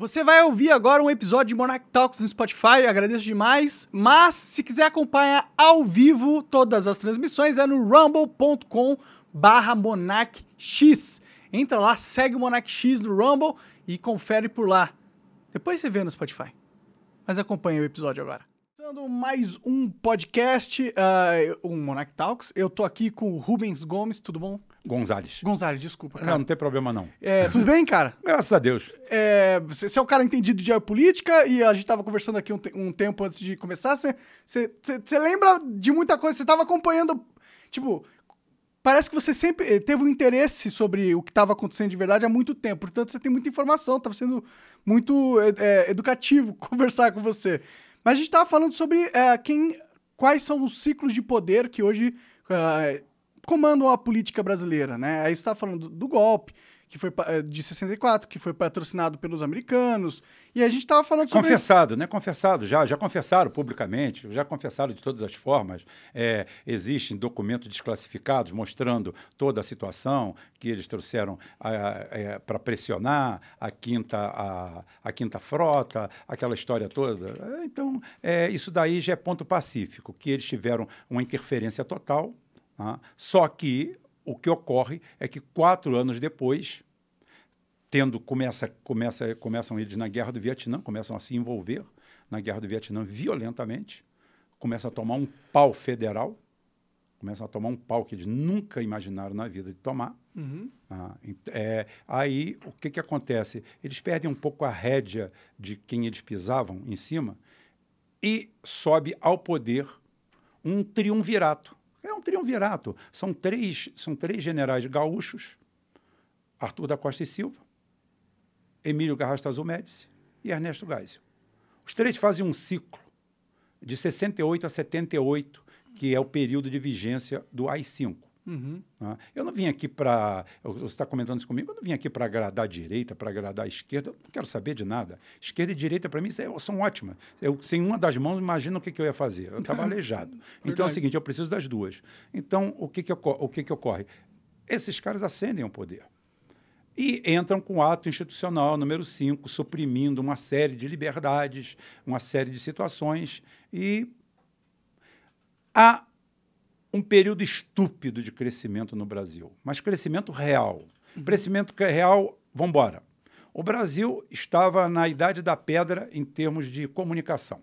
Você vai ouvir agora um episódio de Monarch Talks no Spotify, agradeço demais. Mas se quiser acompanhar ao vivo todas as transmissões é no rumble.com barra monarchx. Entra lá, segue o Monarch X no Rumble e confere por lá. Depois você vê no Spotify. Mas acompanha o episódio agora. Começando mais um podcast, uh, um Monarch Talks. Eu tô aqui com o Rubens Gomes, tudo bom? Gonzales. Gonzales, desculpa, cara. Não, não tem problema não. É, tudo bem, cara? Graças a Deus. É, você é um cara entendido de geopolítica e a gente tava conversando aqui um, te- um tempo antes de começar. Você- lembra de muita coisa? Você tava acompanhando. Tipo, parece que você sempre eh, teve um interesse sobre o que estava acontecendo de verdade há muito tempo. Portanto, você tem muita informação. Tava sendo muito eh, educativo conversar com você. Mas a gente tava falando sobre eh, quem, quais são os ciclos de poder que hoje eh, comandam a política brasileira, né? Aí você estava falando do, do golpe, que foi eh, de 64, que foi patrocinado pelos americanos. E a gente estava falando sobre... Confessado, né? Confessado já, já confessaram publicamente, já confessaram de todas as formas. É, existem documentos desclassificados mostrando toda a situação que eles trouxeram para pressionar a quinta, a, a quinta frota, aquela história toda. É, Então, é, isso daí já é ponto pacífico, que eles tiveram uma interferência total. tá? Só que o que ocorre é que quatro anos depois, tendo começa, começa, começam eles na guerra do Vietnã, começam a se envolver na guerra do Vietnã violentamente, começam a tomar um pau federal, começam a tomar um pau que eles nunca imaginaram na vida de tomar. Uhum. Ah, é, aí o que, que acontece? Eles perdem um pouco a rédea de quem eles pisavam em cima e sobe ao poder um triunvirato. É um triunvirato. São três, são três generais gaúchos, Arthur da Costa e Silva, Emílio Garrastazu Médici e Ernesto Geisel. Os três fazem um ciclo de 68 a 78, que é o período de vigência do AI-5. Uhum. né? Eu não vim aqui para. Você está comentando isso comigo, eu não vim aqui para agradar a direita, para agradar a esquerda, eu não quero saber de nada. Esquerda e direita, para mim, são ótimas. Eu, sem uma das mãos, imagina o que, que eu ia fazer. Eu estava aleijado. Então é o seguinte: eu preciso das duas. Então, o que, que, o que, que ocorre? Esses caras ascendem ao poder. E entram com o ato institucional número 5, suprimindo uma série de liberdades, uma série de situações. E há um período estúpido de crescimento no Brasil, mas crescimento real. Crescimento que é real, vamos embora. O Brasil estava na idade da pedra em termos de comunicação.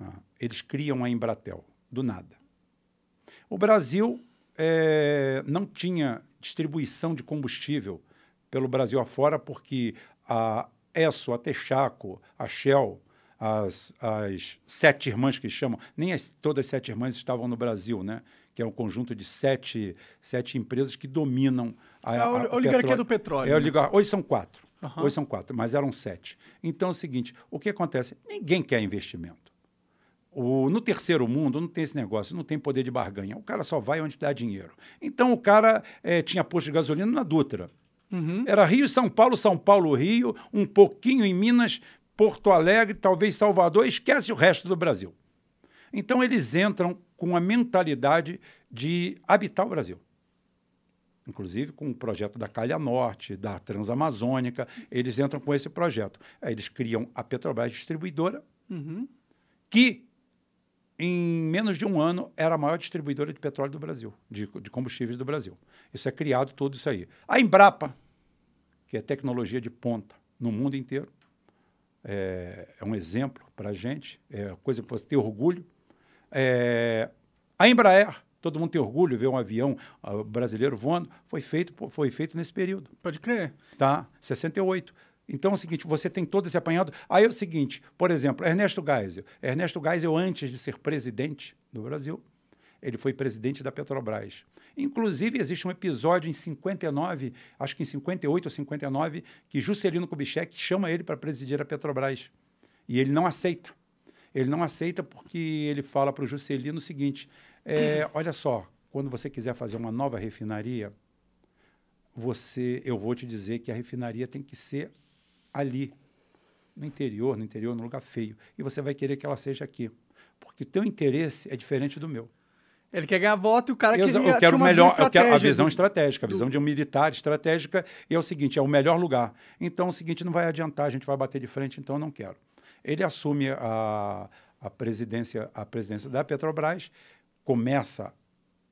Ah, eles criam a Embratel, do nada. O Brasil eh, não tinha distribuição de combustível pelo Brasil afora, porque a ESSO, a Texaco, a Shell, as, as sete irmãs que chamam, nem as, todas as sete irmãs estavam no Brasil, né? que é um conjunto de sete, sete empresas que dominam a, É a oli- oligarquia do petróleo, É a né? oligar- Hoje são quatro. Aham. Hoje são quatro, mas eram sete. Então é o seguinte: o que acontece? Ninguém quer investimento. O- no terceiro mundo não tem esse negócio, não tem poder de barganha. O cara só vai onde dá dinheiro. Então o cara eh, tinha posto de gasolina na Dutra. Uhum. Era Rio, São Paulo, São Paulo, Rio, um pouquinho em Minas, Porto Alegre, talvez Salvador, esquece o resto do Brasil. Então eles entram com a mentalidade de habitar o Brasil. Inclusive com o projeto da Calha Norte, da Transamazônica, eles entram com esse projeto. Aí eles criam a Petrobras Distribuidora, Uhum. que em menos de um ano era a maior distribuidora de petróleo do Brasil, de, de combustíveis do Brasil. Isso é criado tudo isso aí. A Embrapa, que é tecnologia de ponta no mundo inteiro, é, é um exemplo para a gente, é coisa que você tem orgulho. É, a Embraer, todo mundo tem orgulho de ver um avião ah, brasileiro voando, foi feito, foi feito nesse período Pode crer. tá? 68. Então é o seguinte, você tem todo esse apanhado. Aí é o seguinte, por exemplo, Ernesto Geisel. Ernesto Geisel, antes de ser presidente do Brasil, ele foi presidente da Petrobras. Inclusive, existe um episódio em 59, acho que em 58 ou 59, que Juscelino Kubitschek chama ele para presidir a Petrobras. E ele não aceita. Ele não aceita porque ele fala para o Juscelino o seguinte: é, olha só, quando você quiser fazer uma nova refinaria, você, eu vou te dizer que a refinaria tem que ser ali, no interior, no interior, num lugar feio. E você vai querer que ela seja aqui. Porque o teu interesse é diferente do meu. Ele quer ganhar voto e o cara Eu, queria, eu quero uma melhor, visão eu quero a visão do- estratégica, a visão de um militar estratégica, e é o seguinte, é o melhor lugar. Então é o seguinte, não vai adiantar, a gente vai bater de frente, então eu não quero. Ele assume a, a presidência, a presidência da Petrobras, começa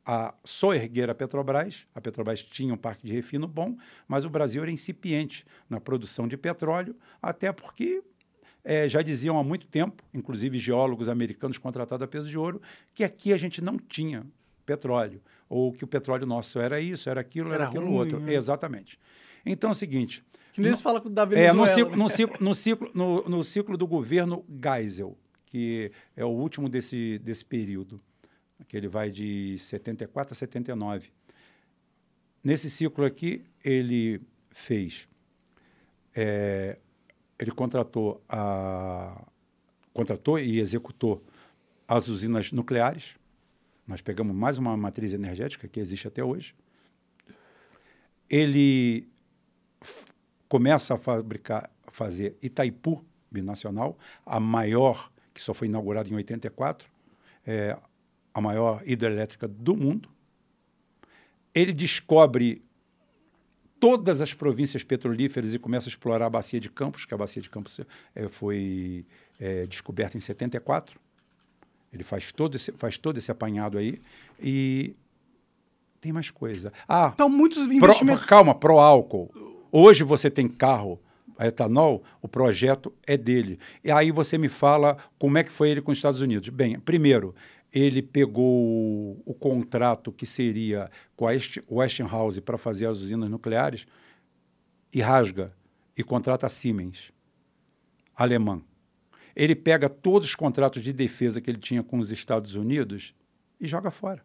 a soerguer a Petrobras. A Petrobras tinha um parque de refino bom, mas o Brasil era incipiente na produção de petróleo, até porque eh, já diziam há muito tempo, inclusive geólogos americanos contratados a peso de ouro, que aqui a gente não tinha petróleo, ou que o petróleo nosso era isso, era aquilo, era, Era aquilo ruim, outro. né? Exatamente. Então é o seguinte, Que nem eles falam da é, Venezuela. no, ciclo, né? no, ciclo, no, ciclo, no, no ciclo do governo Geisel, que é o último desse, desse período, que ele vai de 74 a 79. Nesse ciclo aqui, ele fez. é, ele contratou, a, contratou e executou as usinas nucleares. Nós pegamos mais uma matriz energética que existe até hoje. Ele começa a fabricar, fazer Itaipu binacional, a maior, que só foi inaugurada em 84, é a maior hidrelétrica do mundo. Ele descobre todas as províncias petrolíferas e começa a explorar a bacia de Campos, que a bacia de Campos eh, foi eh, descoberta em 74. Ele faz todo, esse, faz todo esse apanhado aí. E tem mais coisa. Ah, Então, muitos Pro- investimentos. calma, pro álcool. Hoje você tem carro a etanol, o projeto é dele. E aí você me fala como é que foi ele com os Estados Unidos. Bem, primeiro, ele pegou o, contrato que seria com a West- Westinghouse para fazer as usinas nucleares e rasga e contrata a Siemens, alemã. Ele pega todos os contratos de defesa que ele tinha com os Estados Unidos e joga fora.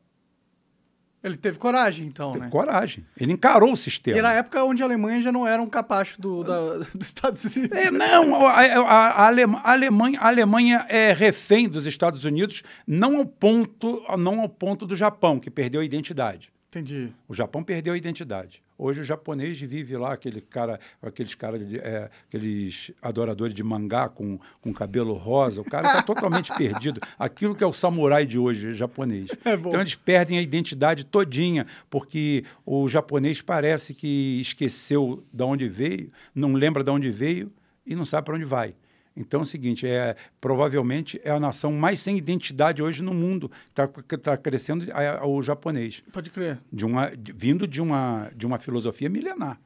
Ele teve coragem, então, Tem né? coragem. Ele encarou o sistema. E na época onde a Alemanha já não era um capacho do, da- dos Estados Unidos. É, não, a, a- a Alemanha, a Alemanha é refém dos Estados Unidos, não ao ponto, não ao ponto do Japão, que perdeu a identidade. Entendi. O Japão perdeu a identidade. Hoje o japonês vive lá, aquele cara, aqueles cara, é, aqueles adoradores de mangá com, com cabelo rosa, o cara está totalmente perdido. Aquilo que é o samurai de hoje, japonês. É. Então eles perdem a identidade todinha, porque o japonês parece que esqueceu de onde veio, não lembra de onde veio e não sabe para onde vai. Então é o seguinte, é, provavelmente é a nação mais sem identidade hoje no mundo. Está tá crescendo a- a- o japonês Pode crer. de uma, de- vindo de uma, de uma filosofia milenar.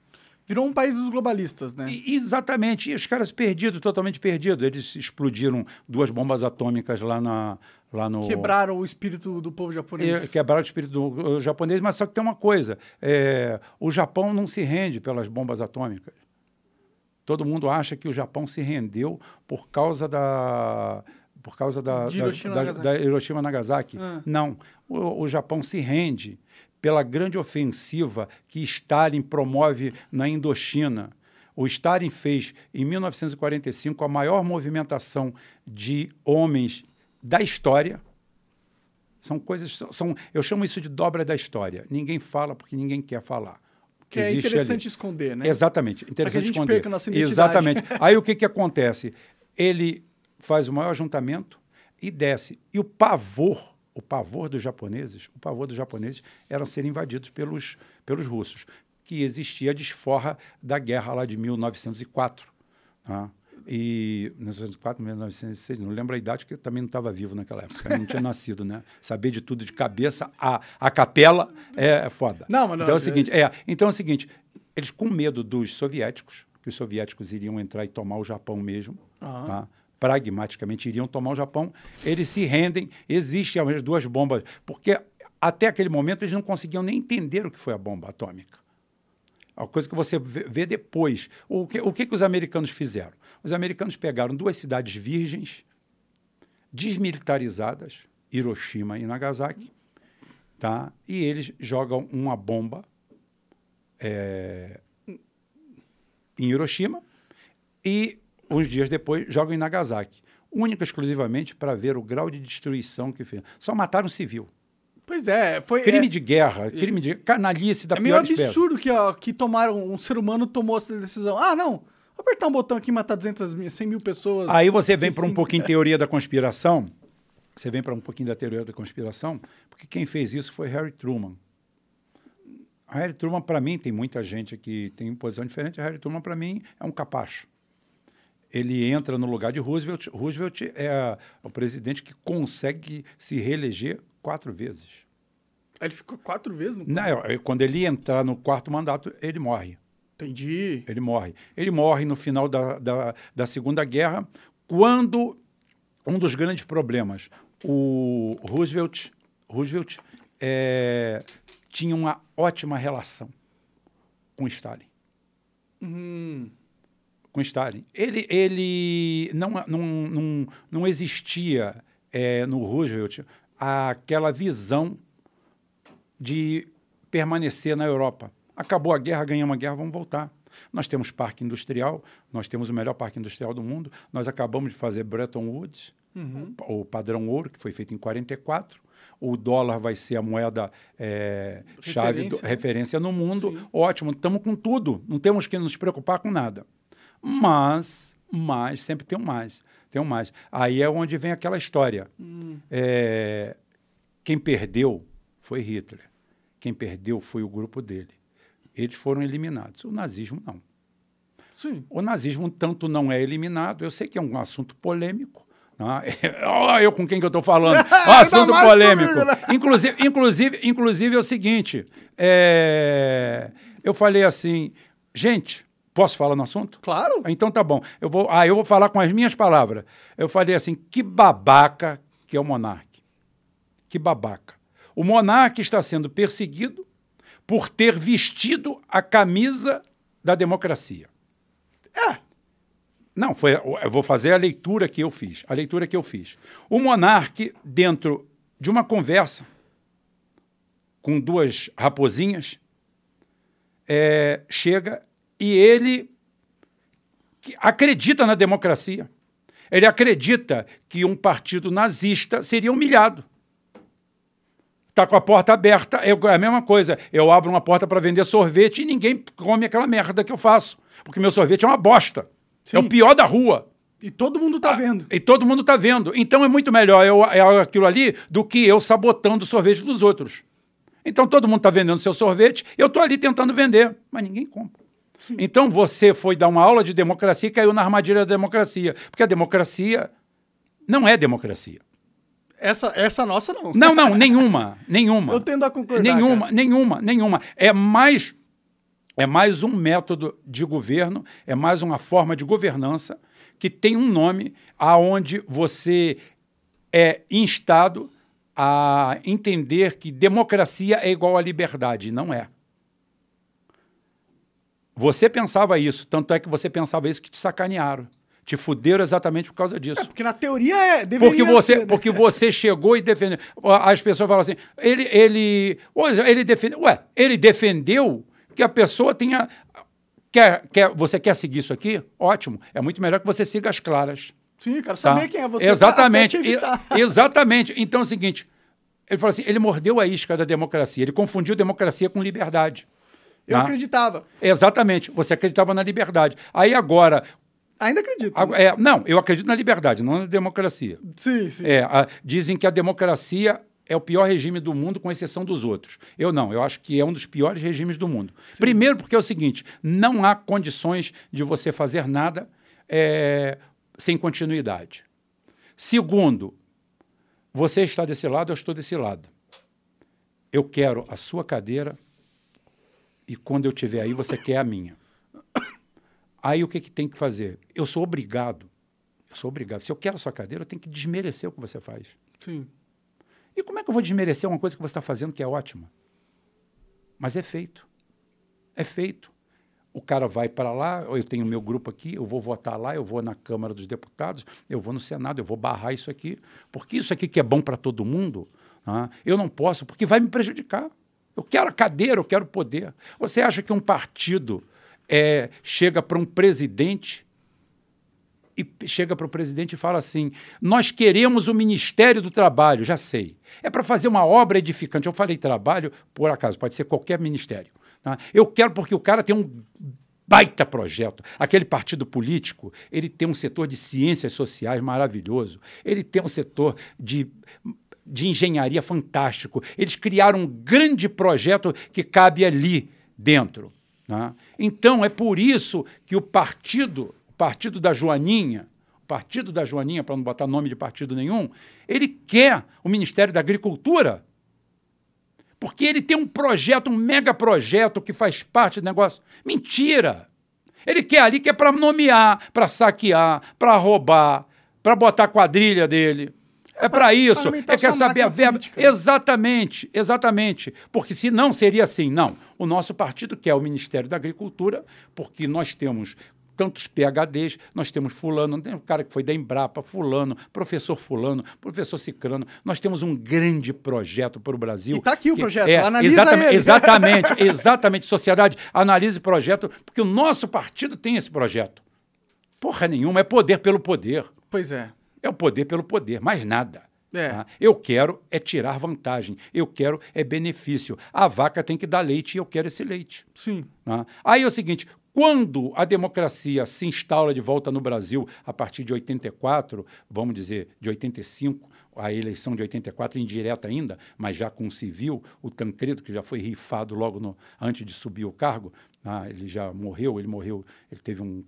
Virou um país dos globalistas, né? E- exatamente. E os caras perdidos, totalmente perdidos. Eles explodiram duas bombas atômicas lá, na, lá no. Quebraram o espírito do povo É, japonês. quebraram o espírito do japonês, mas só que tem uma coisa: é, o Japão não se rende pelas bombas atômicas. Todo mundo acha que o Japão se rendeu por causa da. Por causa da, Hiroshima da- Nagasaki. da Hiroshima Nagasaki. Ah. Não. O, o Japão se rende pela grande ofensiva que Stalin promove na Indochina. O Stalin fez, em 1945, a maior movimentação de homens da história. São coisas. São, eu chamo isso de dobra da história. Ninguém fala porque ninguém quer falar. Que é interessante ali. esconder, né? Exatamente. Interessante gente esconder. perca a nossa identidade. Exatamente. Aí o que, que acontece? Ele faz o maior ajuntamento e desce. E o pavor, o pavor dos japoneses, o pavor dos japoneses era ser invadidos pelos, pelos russos, que existia a desforra da guerra lá de 1904. Tá? E 1904, 1906, não lembro a idade, porque eu também não estava vivo naquela época, eu não tinha nascido, né? Saber de tudo de cabeça, a, a capela é, foda. Não, mas não, então é o é- seguinte, é, então é o seguinte, eles com medo dos soviéticos, que os soviéticos iriam entrar e tomar o Japão mesmo, Aham. tá? pragmaticamente iriam tomar o Japão, eles se rendem, existem as duas bombas, porque até aquele momento eles não conseguiam nem entender o que foi a bomba atômica. A coisa que você vê depois. O que, o que, que os americanos fizeram? Os americanos pegaram duas cidades virgens, desmilitarizadas, Hiroshima e Nagasaki, tá? e eles jogam uma bomba é, em Hiroshima e, uns dias depois, jogam em Nagasaki. Única e exclusivamente para ver o grau de destruição que fez. Só mataram civil. Pois é, foi. Crime é, de guerra, crime de canalice da é meio pior absurdo que, ó, que tomaram, um ser humano tomou essa decisão. Ah, não, vou apertar um botão aqui e matar 200 mil, 100 mil pessoas. Aí você vem para um pouquinho teoria da conspiração. você vem para um pouquinho da teoria da conspiração, porque quem fez isso foi Harry Truman. Harry Truman, para mim, tem muita gente que tem posição diferente. Harry Truman, para mim, é um capacho. Ele entra no lugar de Roosevelt. Roosevelt é o presidente que consegue se reeleger quatro vezes. Ele ficou quatro vezes no Não, é, quando ele entrar no quarto mandato, ele morre. Entendi. Ele morre. Ele morre no final da, da, da Segunda Guerra, quando um dos grandes problemas, o Roosevelt, Roosevelt é, tinha uma ótima relação com Stalin. Hum. Com Stalin. Ele, ele não, não, não, não existia é, no Roosevelt aquela visão de permanecer na Europa. Acabou a guerra, ganhamos a guerra, vamos voltar. Nós temos parque industrial, nós temos o melhor parque industrial do mundo. Nós acabamos de fazer Bretton Woods, Uhum. o padrão ouro, que foi feito em 44. O dólar vai ser a moeda é, chave, do, Referência. referência no mundo. Sim. Ótimo, estamos com tudo. Não temos que nos preocupar com nada. Mas, mas, sempre tem um mais. Tem um mais. Aí é onde vem aquela história. Hum. É, quem perdeu foi Hitler. Quem perdeu foi o grupo dele. Eles foram eliminados. O nazismo não. Sim. O nazismo tanto não é eliminado, eu sei que é um assunto polêmico. Olha eu com quem que eu estou falando. Assunto polêmico. comigo, né? Inclusive, inclusive, inclusive é o seguinte: é, eu falei assim, gente, posso falar no assunto? Claro. Então tá bom. Eu vou, ah, eu vou falar com as minhas palavras. Eu falei assim: que babaca que é o monarca. Que babaca. O monarca está sendo perseguido por ter vestido a camisa da democracia. É. Não, foi, eu vou fazer a leitura que eu fiz. A leitura que eu fiz. O monarca, dentro de uma conversa com duas raposinhas, é, chega e ele acredita na democracia. Ele acredita que um partido nazista seria humilhado. Está com a porta aberta, é a mesma coisa. Eu abro uma porta para vender sorvete e ninguém come aquela merda que eu faço. Porque meu sorvete é uma bosta. É o Sim. pior da rua. E todo mundo tá vendo. E todo mundo está vendo. Então é muito melhor eu, eu aquilo ali do que eu sabotando o sorvete dos outros. Então todo mundo está vendendo seu sorvete, eu estou ali tentando vender, mas ninguém compra. Então você foi dar uma aula de democracia e caiu na armadilha da democracia. Porque a democracia não é democracia. Essa, essa nossa não. Não, não, nenhuma. Nenhuma. Eu tendo a concordar. Nenhuma, cara. nenhuma, nenhuma. É mais, é mais um método de governo, é mais uma forma de governança que tem um nome aonde você é instado a entender que democracia é igual a liberdade. Não é. Você pensava isso, tanto é que você pensava isso que te sacanearam. Te fuderam exatamente por causa disso. É, porque na teoria é. Porque você, ser, né? porque você chegou e defendeu. As pessoas falam assim, ele, ele, Ué, ele defendeu. Ué, ele defendeu que a pessoa tenha. Quer, quer, você quer seguir isso aqui? Ótimo. É muito melhor que você siga as claras. Sim, quero tá? saber quem é você. Exatamente. E- exatamente. Então é o seguinte: ele falou assim, ele mordeu a isca da democracia, ele confundiu democracia com liberdade. Eu tá? acreditava. Exatamente. Você acreditava na liberdade. Aí agora. Ainda acredito. a- é, não, eu acredito na liberdade, não na democracia. Sim, sim. É, a- dizem que a democracia é o pior regime do mundo, com exceção dos outros. Eu não, eu acho que é um dos piores regimes do mundo. Primeiro, porque é o seguinte: não há condições de você fazer nada é, sem continuidade. Segundo, você está desse lado, eu estou desse lado. Eu quero a sua cadeira e quando eu estiver aí, você quer a minha. Aí o que, que tem que fazer? Eu sou obrigado eu sou obrigado. Se eu quero a sua cadeira, eu tenho que desmerecer o que você faz. Sim. E como é que eu vou desmerecer uma coisa que você está fazendo que é ótima? Mas é feito. É feito. O cara vai para lá, eu tenho meu grupo aqui, eu vou votar lá, eu vou na Câmara dos Deputados, eu vou no Senado, eu vou barrar isso aqui, porque isso aqui que é bom para todo mundo, ah, eu não posso, porque vai me prejudicar. Eu quero a cadeira, eu quero poder. Você acha que um partido é, chega para um presidente e chega para o presidente e fala assim: Nós queremos o Ministério do Trabalho, já sei. É para fazer uma obra edificante. Eu falei trabalho, por acaso, pode ser qualquer ministério. tá? Eu quero porque o cara tem um baita projeto. Aquele partido político, ele tem um setor de ciências sociais maravilhoso. Ele tem um setor de de engenharia fantástico. Eles criaram um grande projeto que cabe ali dentro. Né? Então, é por isso que o partido, o partido da Joaninha, o partido da Joaninha, para não botar nome de partido nenhum, ele quer o Ministério da Agricultura porque ele tem um projeto, um mega projeto que faz parte do negócio. Mentira! Ele quer ali que é para nomear, para saquear, para roubar, para botar quadrilha dele. É para isso. É quer saber a verba. Política. Exatamente, exatamente. Porque se não seria assim. Não. O nosso partido quer o Ministério da Agricultura, porque nós temos tantos PHDs, nós temos fulano, tem um cara que foi da Embrapa, fulano, professor fulano, professor Cicrano. Nós temos um grande projeto para o Brasil. E está aqui o projeto, é, analisa exatamente, ele. Exatamente, exatamente. Sociedade, analise o projeto, porque o nosso partido tem esse projeto. Porra nenhuma, é poder pelo poder. Pois é. É o poder pelo poder, mais nada. É. Tá? Eu quero é tirar vantagem, eu quero é benefício. A vaca tem que dar leite e eu quero esse leite. Sim. Tá? Aí é o seguinte: quando a democracia se instala de volta no Brasil a partir de 84, vamos dizer, de 85, a eleição de 84 indireta ainda, mas já com o civil, o Tancredo, que já foi rifado logo no, antes de subir o cargo, ah, ele já morreu, ele morreu, ele teve um,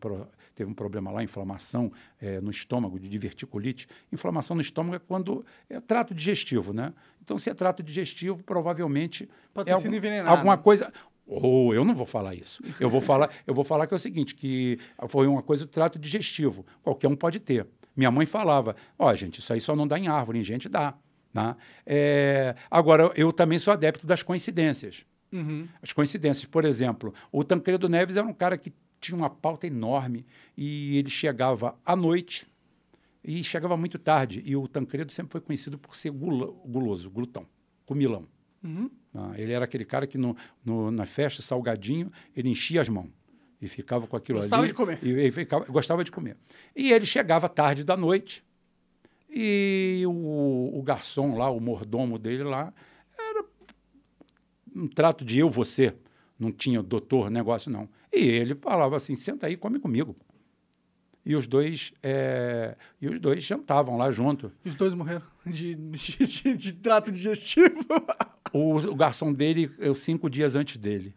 teve um problema lá, inflamação é, no estômago, de diverticulite. Inflamação no estômago é quando é trato digestivo, né? Então, se é trato digestivo, provavelmente Pode é algum, envenenado. alguma coisa... Ou oh, eu não vou falar isso. Eu vou falar, eu vou falar que é o seguinte, que foi uma coisa do trato digestivo. Qualquer um pode ter. Minha mãe falava, ó, oh, gente, isso aí só não dá em árvore, em gente dá. Né? É, agora, eu também sou adepto das coincidências. Uhum. As coincidências, por exemplo, o Tancredo Neves era um cara que tinha uma pauta enorme e ele chegava à noite e chegava muito tarde. E o Tancredo sempre foi conhecido por ser guloso, glutão, comilão. Uhum. Ah, ele era aquele cara que no, no, na festa, salgadinho, ele enchia as mãos e ficava com aquilo gostava ali. de comer. E, e ficava, gostava de comer. E ele chegava tarde da noite e o, o garçom lá, o mordomo dele lá, era um trato de eu, você. Não tinha doutor, negócio não. E ele falava assim: senta aí, come comigo. E os dois, é, e os dois jantavam lá junto. E os dois morreram de, de, de, de trato digestivo. O, o, garçom dele, eu cinco dias antes dele.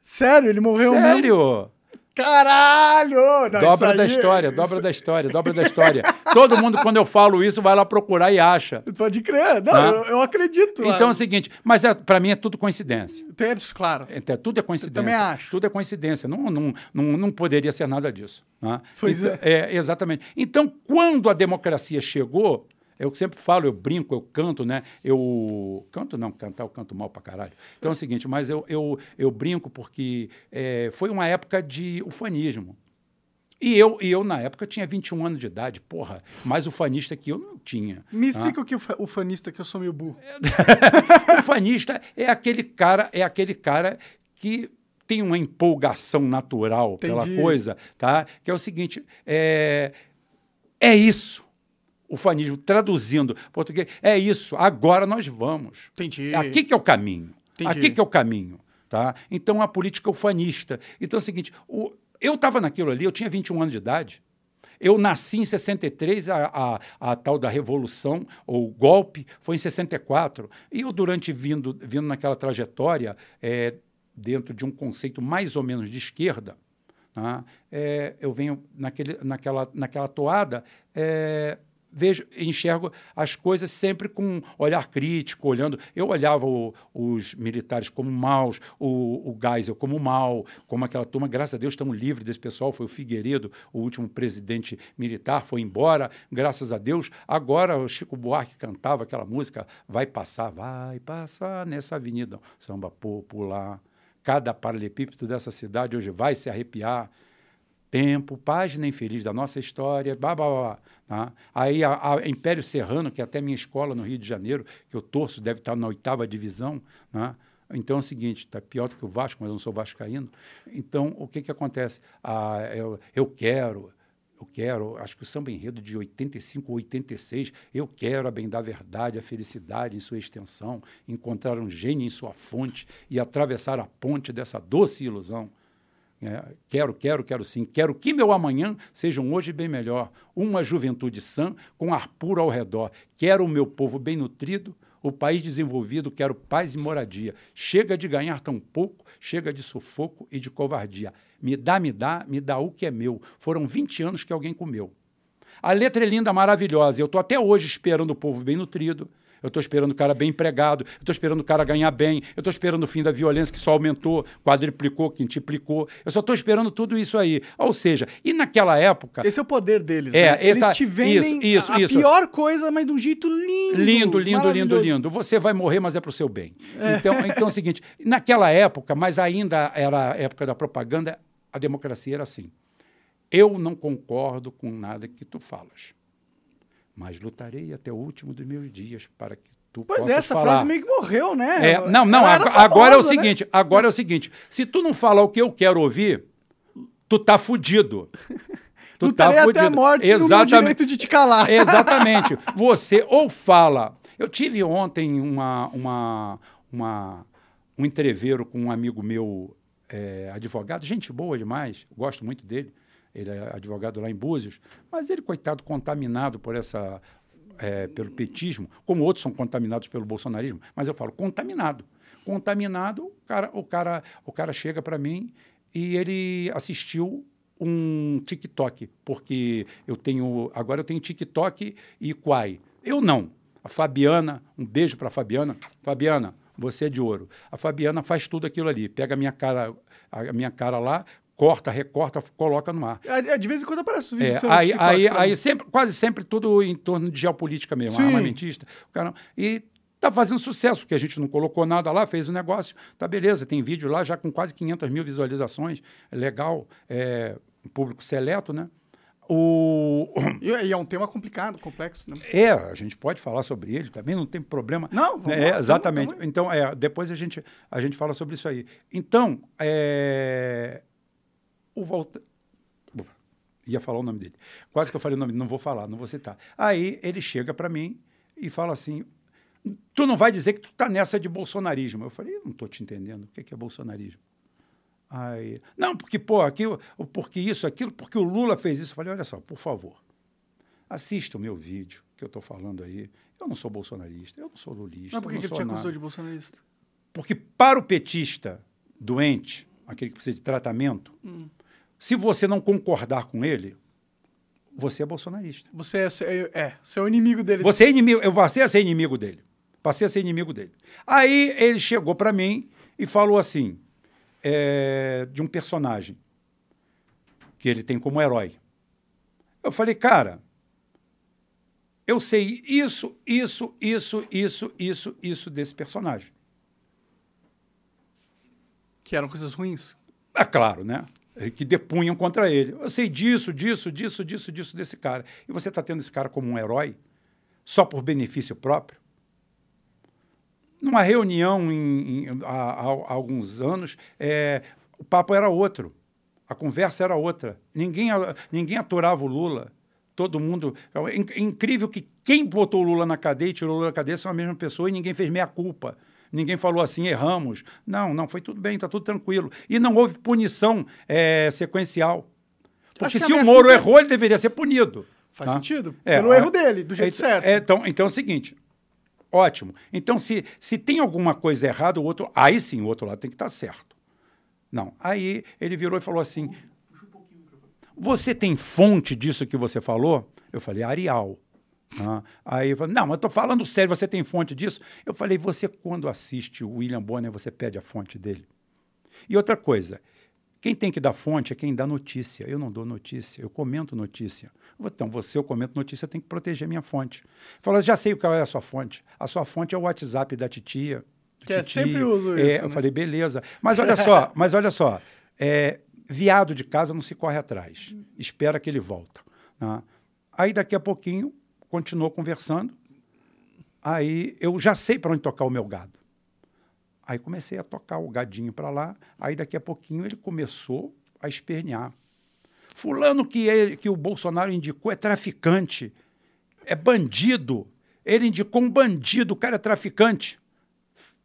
Sério? Ele morreu Sério? Mesmo? Caralho! Não, dobra da história, dobra isso... da história, dobra da história. Todo mundo, quando eu falo isso, vai lá procurar e acha. Pode crer. Não, eu, eu, acredito. Então é o seguinte, mas é, para mim é tudo coincidência. Claro. É, é, tudo é coincidência. Eu também acho. Tudo é coincidência. Não, não, não, não poderia ser nada disso. Né? Pois então, é. é. Exatamente. Então, quando a democracia chegou, eu sempre falo, eu brinco, eu canto, né? Eu canto não, cantar eu canto mal pra caralho. Então é o seguinte, mas eu, eu, eu brinco porque é, foi uma época de ufanismo. E eu, e eu, na época, tinha 21 anos de idade, porra, mais ufanista que eu não tinha. Me explica ah. o que é ufanista, que eu sou meio burro. ufanista é aquele cara, é aquele cara que tem uma empolgação natural Entendi. pela coisa, tá? Que é o seguinte, é, é isso o fanismo, traduzindo português, é isso, agora nós vamos. Entendi. Aqui que é o caminho. Entendi. Aqui que é o caminho. Tá? Então, a política ufanista. Então, é o seguinte, o, eu estava naquilo ali, eu tinha 21 anos de idade, eu nasci em 63, a, a, a, tal da Revolução, ou golpe, foi em 64. E eu, durante vindo, vindo naquela trajetória, é, dentro de um conceito mais ou menos de esquerda, tá? é, eu venho naquele, naquela, naquela toada. É, vejo, enxergo as coisas sempre com olhar crítico, olhando. Eu olhava o, os militares como maus, o, o Geisel como mal, como aquela turma. Graças a Deus estamos livres desse pessoal. Foi o Figueiredo, o último presidente militar, foi embora. Graças a Deus. Agora o Chico Buarque cantava aquela música, vai passar, vai passar nessa avenida. Samba popular. Cada paralelepípedo dessa cidade hoje vai se arrepiar tempo, página infeliz da nossa história, blá, blá, blá, tá? Aí a, a, Império Serrano, que é até minha escola no Rio de Janeiro, que eu torço, deve estar na oitava divisão, né? Então é o seguinte, está pior do que o Vasco, mas eu não sou vascaíno. Então, o que, que acontece? Ah, eu, eu quero, eu quero, acho que o samba enredo de 85 ou 86, eu quero a bem da verdade, a felicidade em sua extensão, encontrar um gênio em sua fonte e atravessar a ponte dessa doce ilusão É, quero, quero, quero sim. Quero que meu amanhã seja um hoje bem melhor. Uma juventude sã, com ar puro ao redor. Quero o meu povo bem nutrido, o país desenvolvido, quero paz e moradia. Chega de ganhar tão pouco, chega de sufoco e de covardia. Me dá, me dá, me dá o que é meu. Foram 20 anos que alguém comeu. A letra é linda, maravilhosa. Eu estou até hoje esperando o povo bem nutrido. Eu estou esperando o cara bem empregado, eu estou esperando o cara ganhar bem, eu estou esperando o fim da violência que só aumentou, quadriplicou, quintuplicou. Eu só estou esperando tudo isso aí. Ou seja, e naquela época. Esse é o poder deles. É, né? Eles essa- te vendem isso, isso, a isso. pior coisa, mas de um jeito lindo. Lindo, lindo, lindo, lindo. Você vai morrer, mas é para o seu bem. Então, então é o seguinte: naquela época, mas ainda era a época da propaganda, a democracia era assim. Eu não concordo com nada que tu falas, mas lutarei até o último dos meus dias para que tu Pois possas é, essa falar. frase meio que morreu, né? É, não, não, Ela era agora, agora é o famosa, né? seguinte, agora é o seguinte, se tu não falar o que eu quero ouvir, tu tá fudido. Tu Lutarei tá até a fudido. morte no meu direito de te calar. Exatamente. Você ou fala. Eu tive ontem uma, uma, uma, um entreveiro com um amigo meu, é, advogado, gente boa demais, gosto muito dele. Ele é advogado lá em Búzios, mas ele, coitado, contaminado por essa. é, pelo petismo, como outros são contaminados pelo bolsonarismo, mas eu falo contaminado. Contaminado, o cara, o cara, o cara chega para mim e ele assistiu um TikTok, porque eu tenho agora eu tenho TikTok e Quai. Eu não. A Fabiana, um beijo para Fabiana. Fabiana, você é de ouro. A Fabiana faz tudo aquilo ali, pega a minha cara, a minha cara lá, corta, recorta, coloca no ar. É, De vez em quando aparece os É, vídeos no aí, aí, aí sempre, quase sempre tudo em torno de geopolítica mesmo, Sim. armamentista. cara- e tá fazendo sucesso, porque a gente não colocou nada lá, fez o negócio, tá beleza, tem vídeo lá já com quase 500 mil visualizações, é legal, é um público seleto, né? O, E e é um tema complicado, complexo. Né? é, a gente pode falar sobre ele também, não tem problema. Não, vamos É, lá, exatamente. vamos, vamos. Então, é, depois a gente, a gente fala sobre isso aí. Então, é, o Volta... Ia falar o nome dele. Quase que eu falei o nome, não vou falar, não vou citar. Aí ele chega para mim e fala assim: tu não vai dizer que tu tá nessa de bolsonarismo. Eu falei, eu não tô te entendendo. O que que é bolsonarismo? Aí, não, porque, pô, aquilo, porque isso, aquilo, porque o Lula fez isso. Eu falei, olha só, por favor, assista o meu vídeo que eu estou falando aí. Eu não sou bolsonarista, eu não sou lulista. Mas por que, que ele te sou acusou de bolsonarista? Porque para o petista doente, aquele que precisa de tratamento, Hum. Se você não concordar com ele, você é bolsonarista. Você é, é, é, você é o inimigo dele. Você é inimigo, eu passei a ser inimigo dele. Passei a ser inimigo dele. Aí ele chegou para mim e falou assim, é, de um personagem que ele tem como herói. Eu falei, cara, eu sei isso, isso, isso, isso, isso, isso desse personagem. Que eram coisas ruins. É claro, né? Que depunham contra ele. Eu sei disso, disso, disso, disso, disso desse cara. E você está tendo esse cara como um herói só por benefício próprio? Numa reunião em- em- há, há- alguns anos, é, o papo era outro. A conversa era outra. Ninguém, ninguém aturava o Lula. Todo mundo. É in- incrível que quem botou o Lula na cadeia e tirou o Lula da cadeia são a mesma pessoa e ninguém fez meia culpa. Ninguém falou assim, erramos. Não, não, foi tudo bem, está tudo tranquilo. E não houve punição é, sequencial. Porque se o Moro culpa- errou, ele deveria ser punido. Faz tá? sentido. É, Pelo erro dele, do jeito é, certo. é, então, então é o seguinte. Ótimo. Então, se, se tem alguma coisa errada, o outro. Aí sim, o outro lado tem que estar certo. Não. Aí ele virou e falou assim: Você tem fonte disso que você falou? Eu falei, Arial. Ah, aí eu falei, não, mas eu estou falando sério, você tem fonte disso? Eu falei, você quando assiste o William Bonner, você pede a fonte dele. E outra coisa, quem tem que dar fonte é quem dá notícia. Eu não dou notícia, eu comento notícia. Então, você, eu comento notícia, eu tenho que proteger minha fonte. Fala, já sei qual é a sua fonte. A sua fonte é o WhatsApp da titia. Que é, Titi. sempre uso É, isso, Eu né? falei, beleza. Mas olha só, mas olha só. é, viado de casa não se corre atrás. Espera que ele volta. né? Aí, daqui a pouquinho, continuou conversando. Aí, eu já sei para onde tocar o meu gado. Aí comecei a tocar o gadinho para lá. Aí daqui a pouquinho ele começou a espernear. Fulano que, ele, que o Bolsonaro indicou é traficante, é bandido. Ele indicou um bandido, o cara é traficante.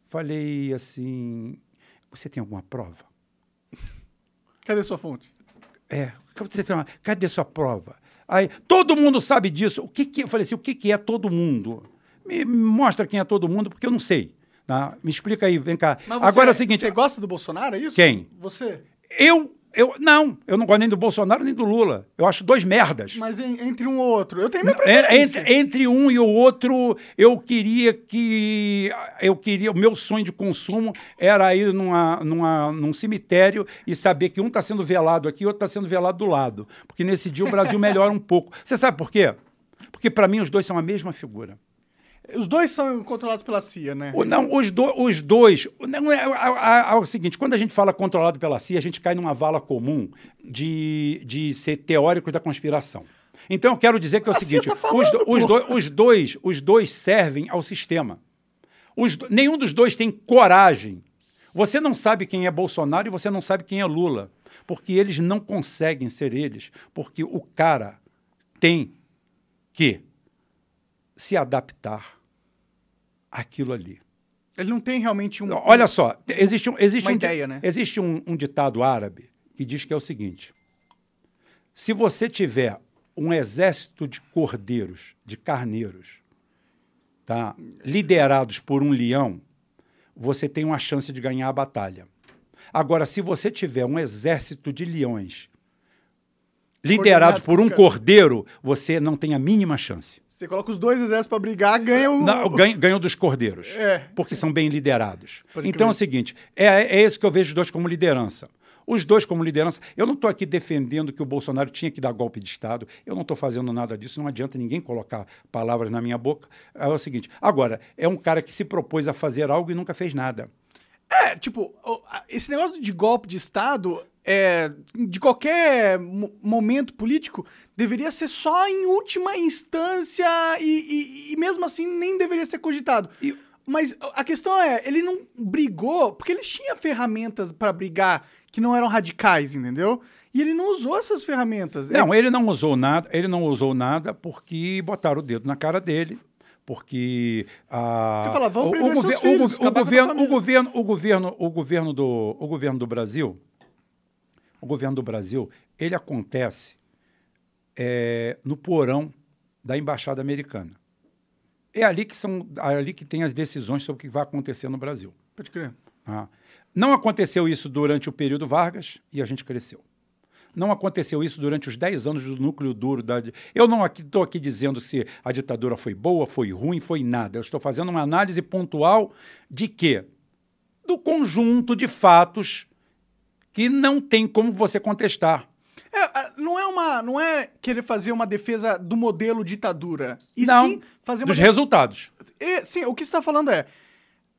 Falei assim: você tem alguma prova? Cadê sua fonte? É, você tem uma, cadê sua prova? Aí, todo mundo sabe disso. O que, que eu falei assim, o que, que é todo mundo? Me, me mostra quem é todo mundo, porque eu não sei. Tá? Me explica aí, vem cá. Mas você- Agora é o seguinte, Você gosta do Bolsonaro, é isso? Quem? Você. eu, eu não, eu não gosto nem do Bolsonaro nem do Lula. Eu acho dois merdas. Mas en- entre um ou outro. Eu tenho minha preferência. Entre, entre um e o outro, eu queria que. Eu queria. O meu sonho de consumo era ir numa, numa, num cemitério e saber que um está sendo velado aqui e outro está sendo velado do lado. Porque nesse dia o Brasil melhora um pouco. Você sabe por quê? Porque para mim os dois são a mesma figura. Os dois são controlados pela CIA, né? O- Não, os, do- os dois. Não é, a- é o seguinte: quando a gente fala controlado pela CIA, a gente cai numa vala comum de, de ser teóricos da conspiração. Então eu quero dizer que é o A CIA seguinte: tá os, falando, do- os pô. do- os dois, os dois servem ao sistema. Os nenhum dos dois tem coragem. Você não sabe quem é Bolsonaro e você não sabe quem é Lula. Porque eles não conseguem ser eles, porque o cara tem que se adaptar àquilo ali. Ele não tem realmente um. Olha só, te- existe um, existe Uma um, ideia, né? existe um, um ditado árabe que diz que é o seguinte: se você tiver um exército de cordeiros, de carneiros, tá, liderados por um leão, você tem uma chance de ganhar a batalha. Agora, se você tiver um exército de leões liderados por um cordeiro, você não tem a mínima chance. Você coloca os dois exércitos pra brigar, ganha o. Não, ganham, ganham dos cordeiros. É. Porque são bem liderados. Pode então é crer. o seguinte: é, é isso que eu vejo os dois como liderança. Os dois como liderança. Eu não estou aqui defendendo que o Bolsonaro tinha que dar golpe de Estado. Eu não estou fazendo nada disso. Não adianta ninguém colocar palavras na minha boca. É o seguinte: agora, é um cara que se propôs a fazer algo e nunca fez nada. É, tipo, o- esse negócio de golpe de Estado, é, de qualquer mo- momento político, deveria ser só em última instância e, e- e mesmo assim nem deveria ser cogitado. E- Mas a questão é, ele não brigou, porque ele tinha ferramentas pra brigar que não eram radicais, entendeu? E ele não usou essas ferramentas. Não, ele não usou nada, ele não usou nada porque botaram o dedo na cara dele. Porque a, Porque fala, vamos o, o, filhos, o, governo, o governo, o governo, o governo do, o governo do Brasil, o governo do Brasil, ele acontece é, no porão da embaixada americana. É ali que são, ali que tem as decisões sobre o que vai acontecer no Brasil. Pode crer. tá? Não aconteceu isso durante o período Vargas e a gente cresceu. Não aconteceu isso durante os 10 anos do núcleo duro da. Eu não estou aqui dizendo se a ditadura foi boa, foi ruim, foi nada. Eu estou fazendo uma análise pontual de quê? Do conjunto de fatos que não tem como você contestar. É, não é uma, não é querer fazer uma defesa do modelo ditadura, e não, sim fazer uma dos defesa resultados. E, sim, o que você está falando é,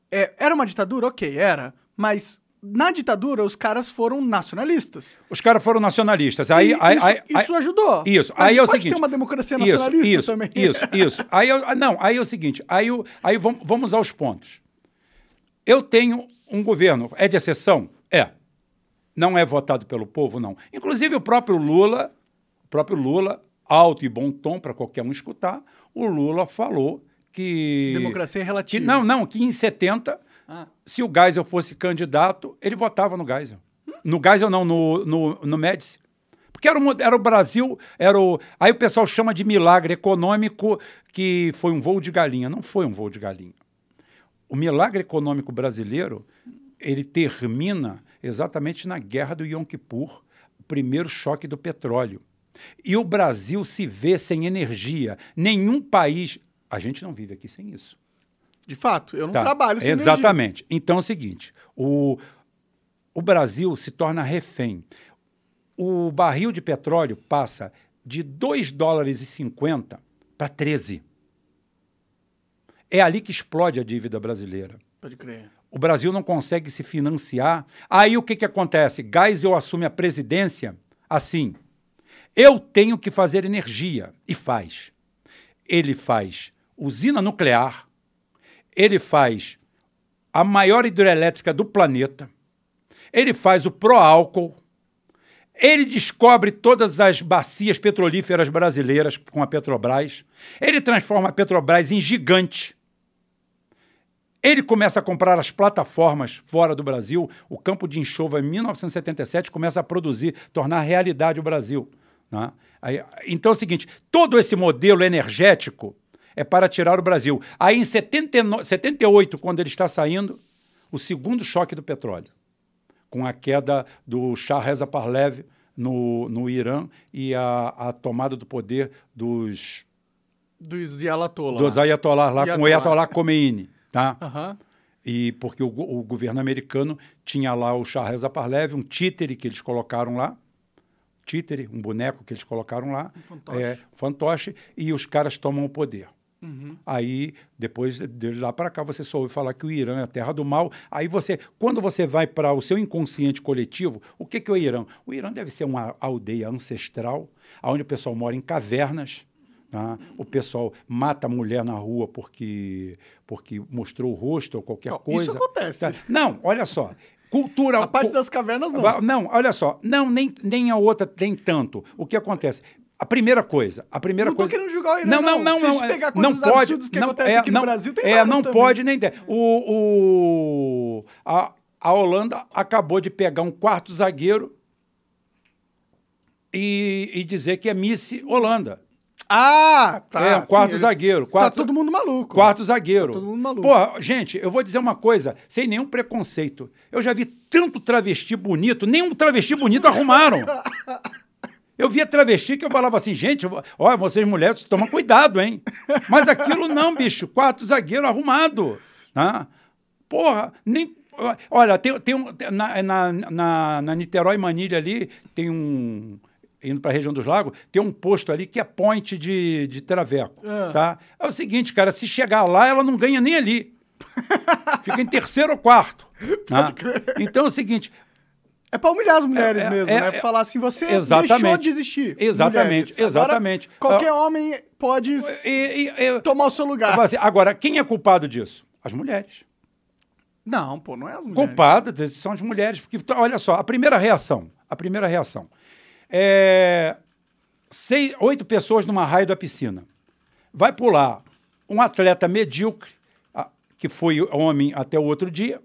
é, Era uma ditadura? Ok, era. Mas na ditadura os caras foram nacionalistas. Os caras foram nacionalistas. Aí, aí, isso, aí- isso ajudou. Isso. Mas aí é o pode seguinte. ter uma democracia Isso, nacionalista isso, também. Isso, isso. Aí, eu- não, aí é o seguinte. Aí, eu- aí vamos, vamos aos pontos. Eu tenho um governo. É de exceção? É. Não é votado pelo povo, não. Inclusive o próprio Lula, o próprio Lula, alto e bom tom para qualquer um escutar, o Lula falou que. Democracia é que relativa. não, não, que em 70 Ah, se o Geisel fosse candidato, ele votava no Geisel. No Geisel, não, no, no, no Médici. Porque era, um- era o Brasil, era o. Aí o pessoal chama de milagre econômico que foi um voo de galinha. Não foi um voo de galinha. O milagre econômico brasileiro, ele termina exatamente na guerra do Yom Kippur, o primeiro choque do petróleo. E o Brasil se vê sem energia. Nenhum país. A gente não vive aqui sem isso. de fato, eu não Tá, trabalho sem Exatamente. Então é o seguinte: o, o Brasil se torna refém. O barril de petróleo passa de 2 dólares e 50 para 13. É ali que explode a dívida brasileira. energia. Pode crer. O Brasil não consegue se financiar. Aí o que, que acontece? Geisel assume a presidência assim. Eu tenho que fazer energia. E faz. Ele faz usina nuclear, ele faz a maior hidrelétrica do planeta, ele faz o pró-álcool, ele descobre todas as bacias petrolíferas brasileiras com a Petrobras, ele transforma a Petrobras em gigante. Ele começa a comprar as plataformas fora do Brasil. O campo de enxova, em 1977, começa a produzir, tornar realidade o Brasil. Né? Aí, então é o seguinte: todo esse modelo energético é para tirar o Brasil. Aí em 79, 78, quando ele está saindo, o segundo choque do petróleo, com a queda do Shah Reza Parlev no, no Irã e a, a tomada do poder dos dos Ayatollah. Dos Ayatollah lá, com o Ayatollah Khomeini. Tá? Aham. E porque o, o governo americano tinha lá o Shah Reza Parlev, um títere que eles colocaram lá, títere, um boneco que eles colocaram lá, Um fantoche. é, fantoche, e os caras tomam o poder. Uhum. Aí, depois de lá para cá, você só ouve falar que o Irã é a terra do mal. Aí você, quando você vai para o seu inconsciente coletivo, o que, que é o Irã? O Irã deve ser uma aldeia ancestral, onde o pessoal mora em cavernas. Tá? O pessoal mata a mulher na rua porque, porque mostrou o rosto ou qualquer Não, coisa. isso acontece. Tá? Não, olha só. Cultura. A parte das cavernas, não. Não, olha só. Não, nem, nem a outra tem tanto. O que acontece? A primeira coisa, a primeira Não tô coisa. querendo julgar o Irã, Não, não, não. não, não. pegar não pode, que não, acontecem é, aqui no não, Brasil, tem É, não também. pode nem der. O, o, a, a Holanda acabou de pegar um quarto zagueiro e, e dizer que é Miss Holanda. Ah, tá. é, quarto sim, zagueiro. Tá Quarto, todo mundo maluco. Quarto zagueiro. Tá todo mundo maluco. Porra, gente, eu vou dizer uma coisa, sem nenhum preconceito. Eu já vi tanto travesti bonito, nenhum travesti bonito arrumaram. Eu via travesti que eu falava assim, gente, olha, vocês mulheres, tomam cuidado, hein? Mas aquilo não, bicho. Quarto zagueiro arrumado. Né? Porra, nem. Olha, tem, tem um. Na, na, na, na Niterói Manilha ali, tem um. Indo para a região dos lagos, tem um posto ali que é point de, de Traveco. Ah. Tá? É o seguinte, cara, se chegar lá, ela não ganha nem ali. Fica em terceiro ou quarto. né? Então é o seguinte, É pra humilhar as mulheres É, é, mesmo, é, né? é, Pra falar assim, você exatamente. deixou de existir. Exatamente, mulheres. Agora, exatamente. qualquer homem pode e- e- e- tomar o seu lugar. Agora, assim, Agora, quem é culpado disso? As mulheres. Não, pô, não é as mulheres. Culpadas são as mulheres. Porque, olha só, a primeira reação. A primeira reação. É, seis, oito pessoas numa raia da piscina. Vai pular um atleta medíocre, que foi homem até o outro dia.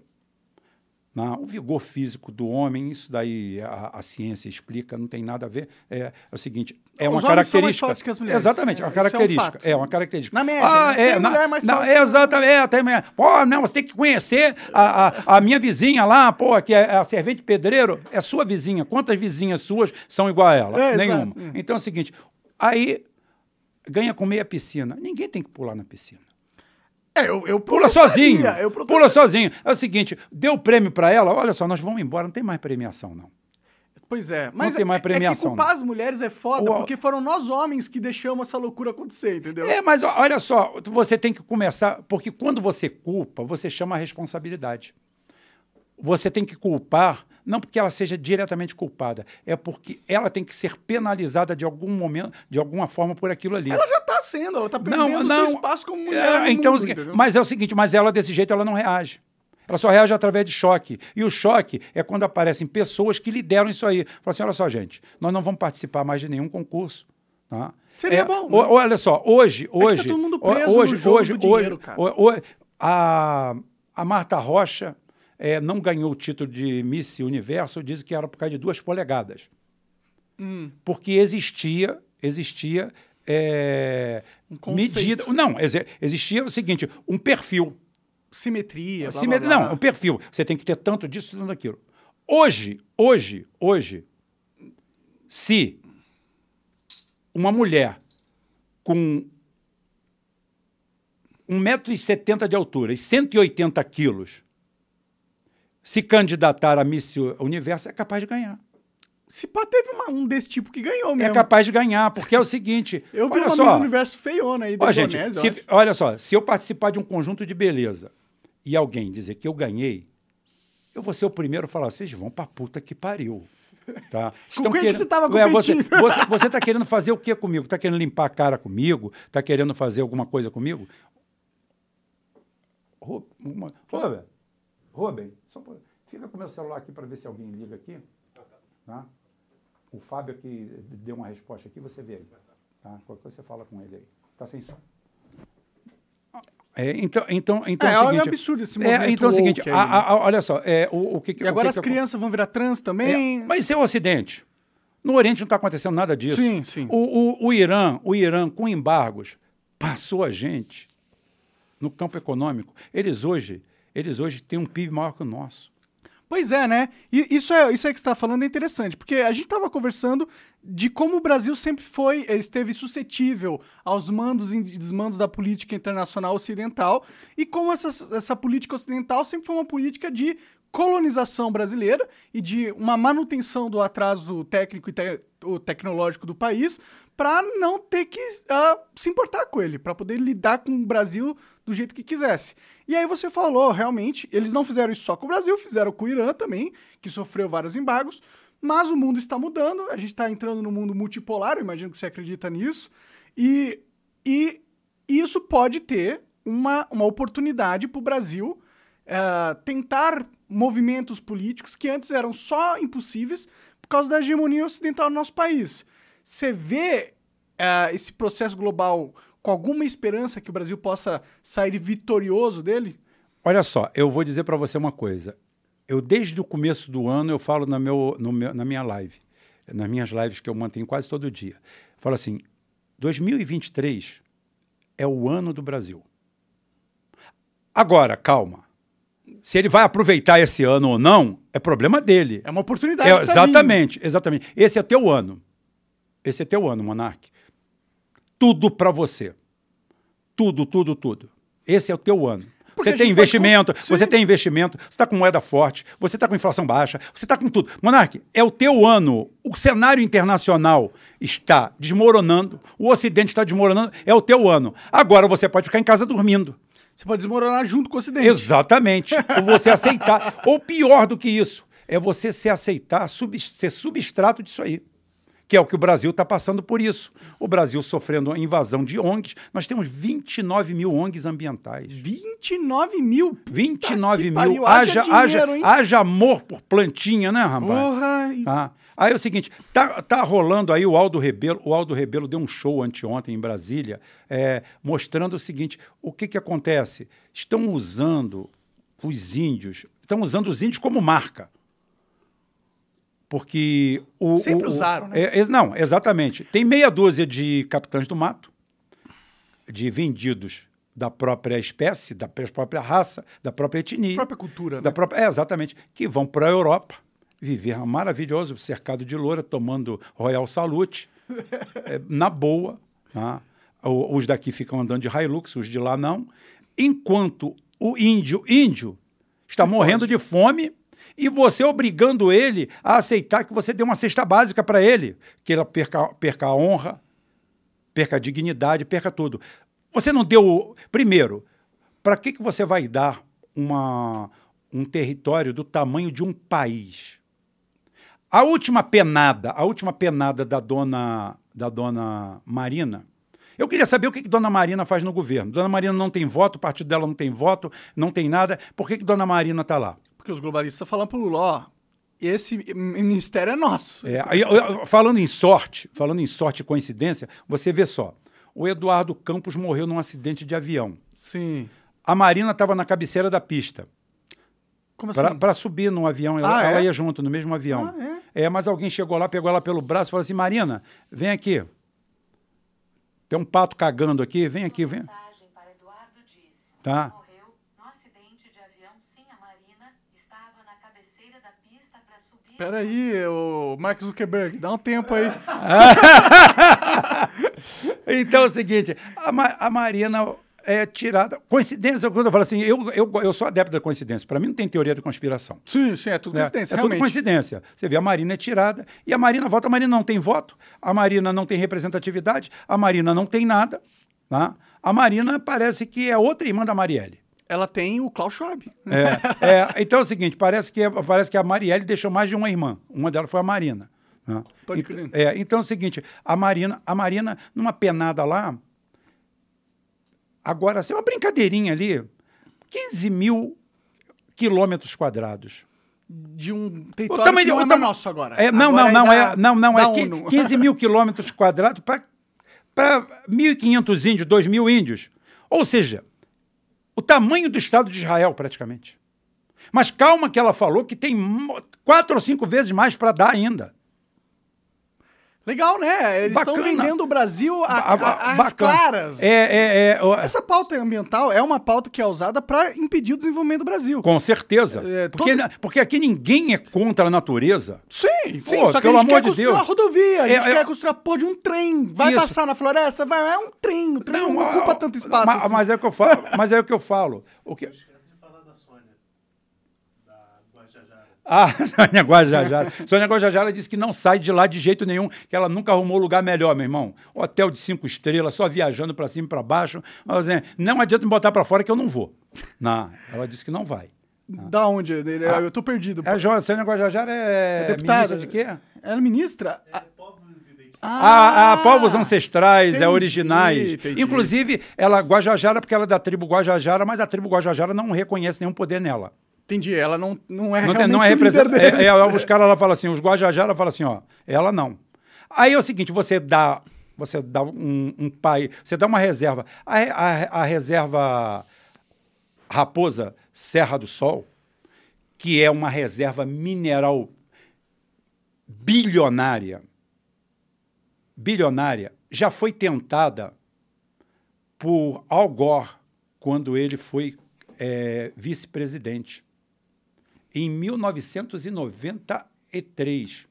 Não, o vigor físico do homem, isso daí a, a ciência explica, não tem nada a ver. É, é o seguinte, é Os uma são mais característica. fortes que as. Exatamente, É, uma é um característica. fato. É, uma característica. Na média, Ah, né? é, Tem na- mulher mais não, forte é exatamente. É, tem mulher. Pô, não, você tem que conhecer a, a, a minha vizinha lá, pô, que é a servente pedreiro, é sua vizinha. Quantas vizinhas suas são igual a ela? É. Nenhuma. Então é o seguinte, aí ganha com meia piscina. Ninguém tem que pular na piscina. É, eu, eu Pula sozinho. Eu Pula sozinho. É o seguinte, deu prêmio para ela, olha só, nós vamos embora, não tem mais premiação, não. Pois é, mas tem mais é- é que premiação, culpar não. as mulheres é foda, O- porque foram nós homens que deixamos essa loucura acontecer, entendeu? É, mas olha só, você tem que começar, porque quando você culpa, você chama a responsabilidade. Você tem que culpar, não porque ela seja diretamente culpada, é porque ela tem que ser penalizada de algum momento, de alguma forma por aquilo ali. Ela já tá sendo, ela tá perdendo seu espaço como mulher. É, no então, mundo, assim, mas é o seguinte, mas ela desse jeito ela não reage. Ela só reage através de choque. E o choque é quando aparecem pessoas que lideram isso aí. Fala assim: olha só, gente, nós não vamos participar mais de nenhum concurso. Tá? Seria É, bom, o- né? Olha só, hoje, hoje. todo mundo o- preso no hoje, jogo hoje, do dinheiro, hoje, cara. o- o- a, a Marta Rocha é, não ganhou o título de Miss Universo, diz que era por causa de duas polegadas. Hum, Porque existia, existia é, Um medida. Não, exi- existia o seguinte: um perfil. simetria, blá, Simet- blá, blá. Não, um perfil. Você tem que ter tanto disso, tanto daquilo. Hoje, hoje, hoje, se uma mulher com 1,70m de altura e 180 quilos se candidatar a Miss Universo, é capaz de ganhar. Se pá, teve uma- um desse tipo que ganhou É mesmo. capaz de ganhar, porque é o seguinte. Eu vi olha uma só, Miss Universo feiona aí da Ó, gente, se- olha só, se eu participar de um conjunto de beleza e alguém dizer que eu ganhei, eu vou ser o primeiro a falar, vocês vão pra puta que pariu. Tá? Com quem que você tava Ué, você, competindo? você, você tá querendo fazer o que comigo? Tá querendo limpar a cara comigo? Tá querendo fazer alguma coisa comigo? Uma- Rubem, Rubem, só fica com o meu celular aqui para ver se alguém liga aqui. Tá? O Fábio que deu uma resposta aqui, você vê aí. Tá? Qualquer coisa você fala com ele aí. Tá sem som. É, então, então, então É, é o é um seguinte, absurdo esse é, movimento então é o seguinte, aí, a- né? a- a- olha só, é, o, o que, E o agora que as que- crianças vão virar trans também. É, mas isso é o Ocidente. No Oriente não está acontecendo nada disso. Sim, sim. O, o, o Irã, o Irã, com embargos, passou a gente no campo econômico. Eles hoje, eles hoje têm um PIB maior que o nosso. Pois é, né? E isso é isso é que está falando é interessante, porque a gente estava conversando de como o Brasil sempre foi, eh, esteve suscetível aos mandos e desmandos da política internacional ocidental e como essa, essa política ocidental sempre foi uma política de colonização brasileira e de uma manutenção do atraso técnico e te- tecnológico do país para não ter que ah, se importar com ele, para poder lidar com o Brasil do jeito que quisesse. E aí você falou, realmente, eles não fizeram isso só com o Brasil, fizeram com o Irã também, que sofreu vários embargos, mas o mundo está mudando, a gente está entrando no mundo multipolar, imagino que você acredita nisso, e, e isso pode ter uma, uma oportunidade para o Brasil eh, tentar movimentos políticos que antes eram só impossíveis por causa da hegemonia ocidental no nosso país. Você vê eh, esse processo global com alguma esperança que o Brasil possa sair vitorioso dele? Olha só, eu vou dizer para você uma coisa. Eu, desde o começo do ano, eu falo na, meu, meu- na minha live, nas minhas lives que eu mantenho quase todo dia. Falo assim: 2023 é o ano do Brasil. Agora, calma. Se ele vai aproveitar esse ano ou não, é problema dele. É uma oportunidade. É, que tá exatamente, exatamente. Esse é teu ano. Esse é teu ano, Monark. Tudo para você. Tudo, tudo, tudo. Esse é o teu ano. Porque Você tem pode investimento, você tem investimento, você está com moeda forte, você está com inflação baixa, você está com tudo. Monark, é o teu ano. O cenário internacional está desmoronando, o Ocidente está desmoronando, é o teu ano. Agora você pode ficar em casa dormindo. Você pode desmoronar junto com o Ocidente. Exatamente. Ou você aceitar. Ou pior do que isso, é você se aceitar, sub- ser substrato disso aí. Que é o que o Brasil está passando por isso. O Brasil sofrendo a invasão de ONGs. Nós temos 29 mil ONGs ambientais. 29 mil. 29 que mil. pariu, haja Haja, dinheiro, haja amor por plantinha, né, rapaz? Porra. e- Tá? Aí é o seguinte, tá, tá rolando aí o Aldo Rebelo, o Aldo Rebelo deu um show anteontem em Brasília, é, mostrando o seguinte, o que que acontece? Estão usando os índios, estão usando os índios como marca. Porque o... Sempre o- o- usaram, né? é, não, exatamente. Tem meia dúzia de capitães do mato, de vendidos da própria espécie, da própria raça, da própria etnia. própria cultura, Da né? própria, é, exatamente. Que vão para a Europa viver maravilhoso, cercado de loura, tomando Royal Salute, é, na boa. tá? Os daqui ficam andando de Hilux, os de lá não. Enquanto o índio, índio, está Se morrendo de fome e você obrigando ele a aceitar que você dê uma cesta básica para ele, que ele perca, perca a honra, perca a dignidade, perca tudo. Você não deu. Primeiro, para que, que você vai dar uma, um território do tamanho de um país? A última penada, a última penada da dona, da dona Marina. Eu queria saber o que, que Dona Marina faz no governo. Dona Marina não tem voto, o partido dela não tem voto, não tem nada. Por que, que Dona Marina está lá? Porque os globalistas falam pro Lula, ó, esse ministério é nosso. É, falando em sorte, falando em sorte e coincidência, você vê só. O Eduardo Campos morreu num acidente de avião. Sim. A Marina estava na cabeceira da pista. Como assim? Para subir no avião, ela, Ah, é? ela ia junto, no mesmo avião. Ah, é? É, mas alguém chegou lá, pegou ela pelo braço e falou assim: Marina, vem aqui. Tem um pato cagando aqui, vem aqui, vem. Mensagem para Eduardo disse. Tá. Morreu no acidente de avião sem a Marina, estava na cabeceira da pista para subir. Pera aí, o Mark Zuckerberg, dá um tempo aí. Então é o seguinte: a, Ma- a Marina é tirada. Coincidência, quando eu falo assim, eu, eu, eu sou adepto da coincidência. Para mim não tem teoria da conspiração. Sim, sim, é tudo né? coincidência, é tudo realmente. coincidência. Você vê, a Marina é tirada e a Marina volta. A Marina não tem voto, a Marina não tem representatividade, a Marina não tem nada. Tá? A Marina parece que é outra irmã da Marielle. Ela tem o Klaus Schwab. É, é, então é o seguinte, parece que, parece que a Marielle deixou mais de uma irmã. Uma delas foi a Marina. né? Pode crer. é, então é o seguinte, a Marina, a Marina, numa penada lá, agora, assim, uma brincadeirinha ali, 15 mil quilômetros quadrados. De um O território tamanho que não o é nosso agora. É, não, Agora não, não, da- é, não, não, é qui- ONU. 15 mil quilômetros quadrados para 1.500 índios, 2 mil índios. Ou seja, o tamanho do Estado de Israel, praticamente. Mas calma que ela falou que tem quatro ou cinco vezes mais para dar ainda. Legal, né? Eles estão vendendo o Brasil a, às claras. É, é, é, ó, Essa pauta ambiental é uma pauta que é usada para impedir o desenvolvimento do Brasil. com certeza. É, porque, todo- porque aqui ninguém é contra a natureza. Sim, sim. Pô, só que a gente amor quer de construir Deus. uma rodovia, a gente É, é- quer construir a porra de um trem. Vai Isso. passar na floresta? Vai, é um trem. O trem não, ah, ocupa tanto espaço. Mas, assim. mas é o que eu falo. Mas é o que eu falo. O que, Esquece de falar da Sônia, da Guajajara. Ah, Sônia Guajajara. Sônia Guajajara disse que não sai de lá de jeito nenhum, que ela nunca arrumou lugar melhor, meu irmão. Hotel de cinco estrelas, só viajando para cima e para baixo. Mas, é, não adianta me botar para fora que eu não vou. Não, ela disse que não vai. Da onde? Eu tô perdido. É, Jo- Sônia Guajajara é, É deputada. ministra de quê? Ela é ministra? É povos identificados. Ah, ah, povos ancestrais, é entendi, originais. entendi. Inclusive, ela Guajajara, porque ela é da tribo Guajajara, mas a tribo Guajajara não reconhece nenhum poder nela. Entendi, ela não, não é Não, tem, não é representante. É, é, os caras lá falam assim, os Guajajara falam assim, ó, ela não. Aí é o seguinte, você dá, você dá um, um pai, você dá uma reserva. A, a, a reserva Raposa Serra do Sol, que é uma reserva mineral bilionária, bilionária, já foi tentada por Al Gore quando ele foi eh, vice-presidente em 1993.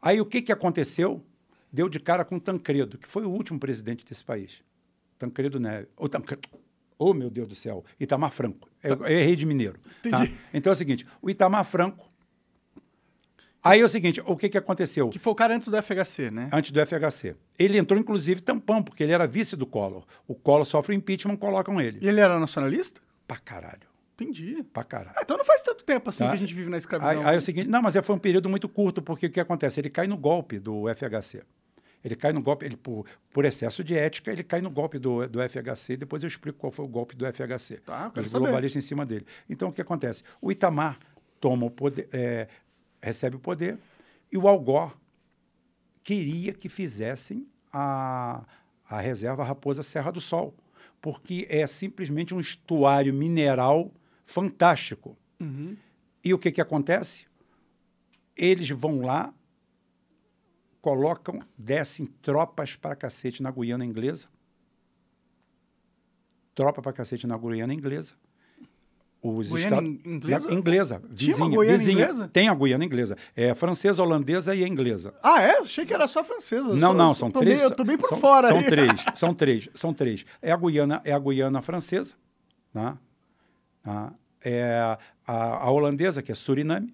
Aí o que, que aconteceu? Deu de cara com Tancredo, que foi o último presidente desse país. Tancredo Neves. Ou Tancredo. Oh, meu Deus do céu. Itamar Franco. Eu, eu errei de mineiro. tá? Entendi. Então é o seguinte: o Itamar Franco. Aí é o seguinte: o que, que aconteceu? Que foi o cara antes do FHC, né? Antes do FHC. Ele entrou, inclusive, tampão, porque ele era vice do Collor. O Collor sofre impeachment, colocam ele. E ele era nacionalista? Pra caralho. Entendi. Pra caralho. Ah, então não faz tanto tempo assim Tá. que a gente vive na escravidão. Aí, aí é o seguinte, não, mas é, foi um período muito curto, porque o que acontece? Ele cai no golpe do FHC. Ele cai no golpe, ele, por, por excesso de ética, ele cai no golpe do, do FHC. Depois eu explico qual foi o golpe do FHC. Tá, Os globalistas em cima dele. Então, o que acontece? O Itamar toma o poder, é, recebe o poder, e o Algor queria que fizessem a, a reserva Raposa Serra do Sol, porque é simplesmente um estuário mineral fantástico. Uhum. E o que, que acontece? Eles vão lá, colocam, descem tropas para cacete na Guiana Inglesa. Tropa para cacete na Guiana Inglesa. Os Guiana estados- in- inglesa? Inglesa. Tinha vizinha, Guiana vizinha. inglesa? Tem a Guiana inglesa. É francesa, holandesa e a inglesa. Ah, é? Achei que era só francesa. Não, sou- não, são três. Bem, eu tô bem por são, fora São aí. três, são três, são três. É a Guiana, é a Guiana francesa, né? Tá? É a, a holandesa, que é Suriname,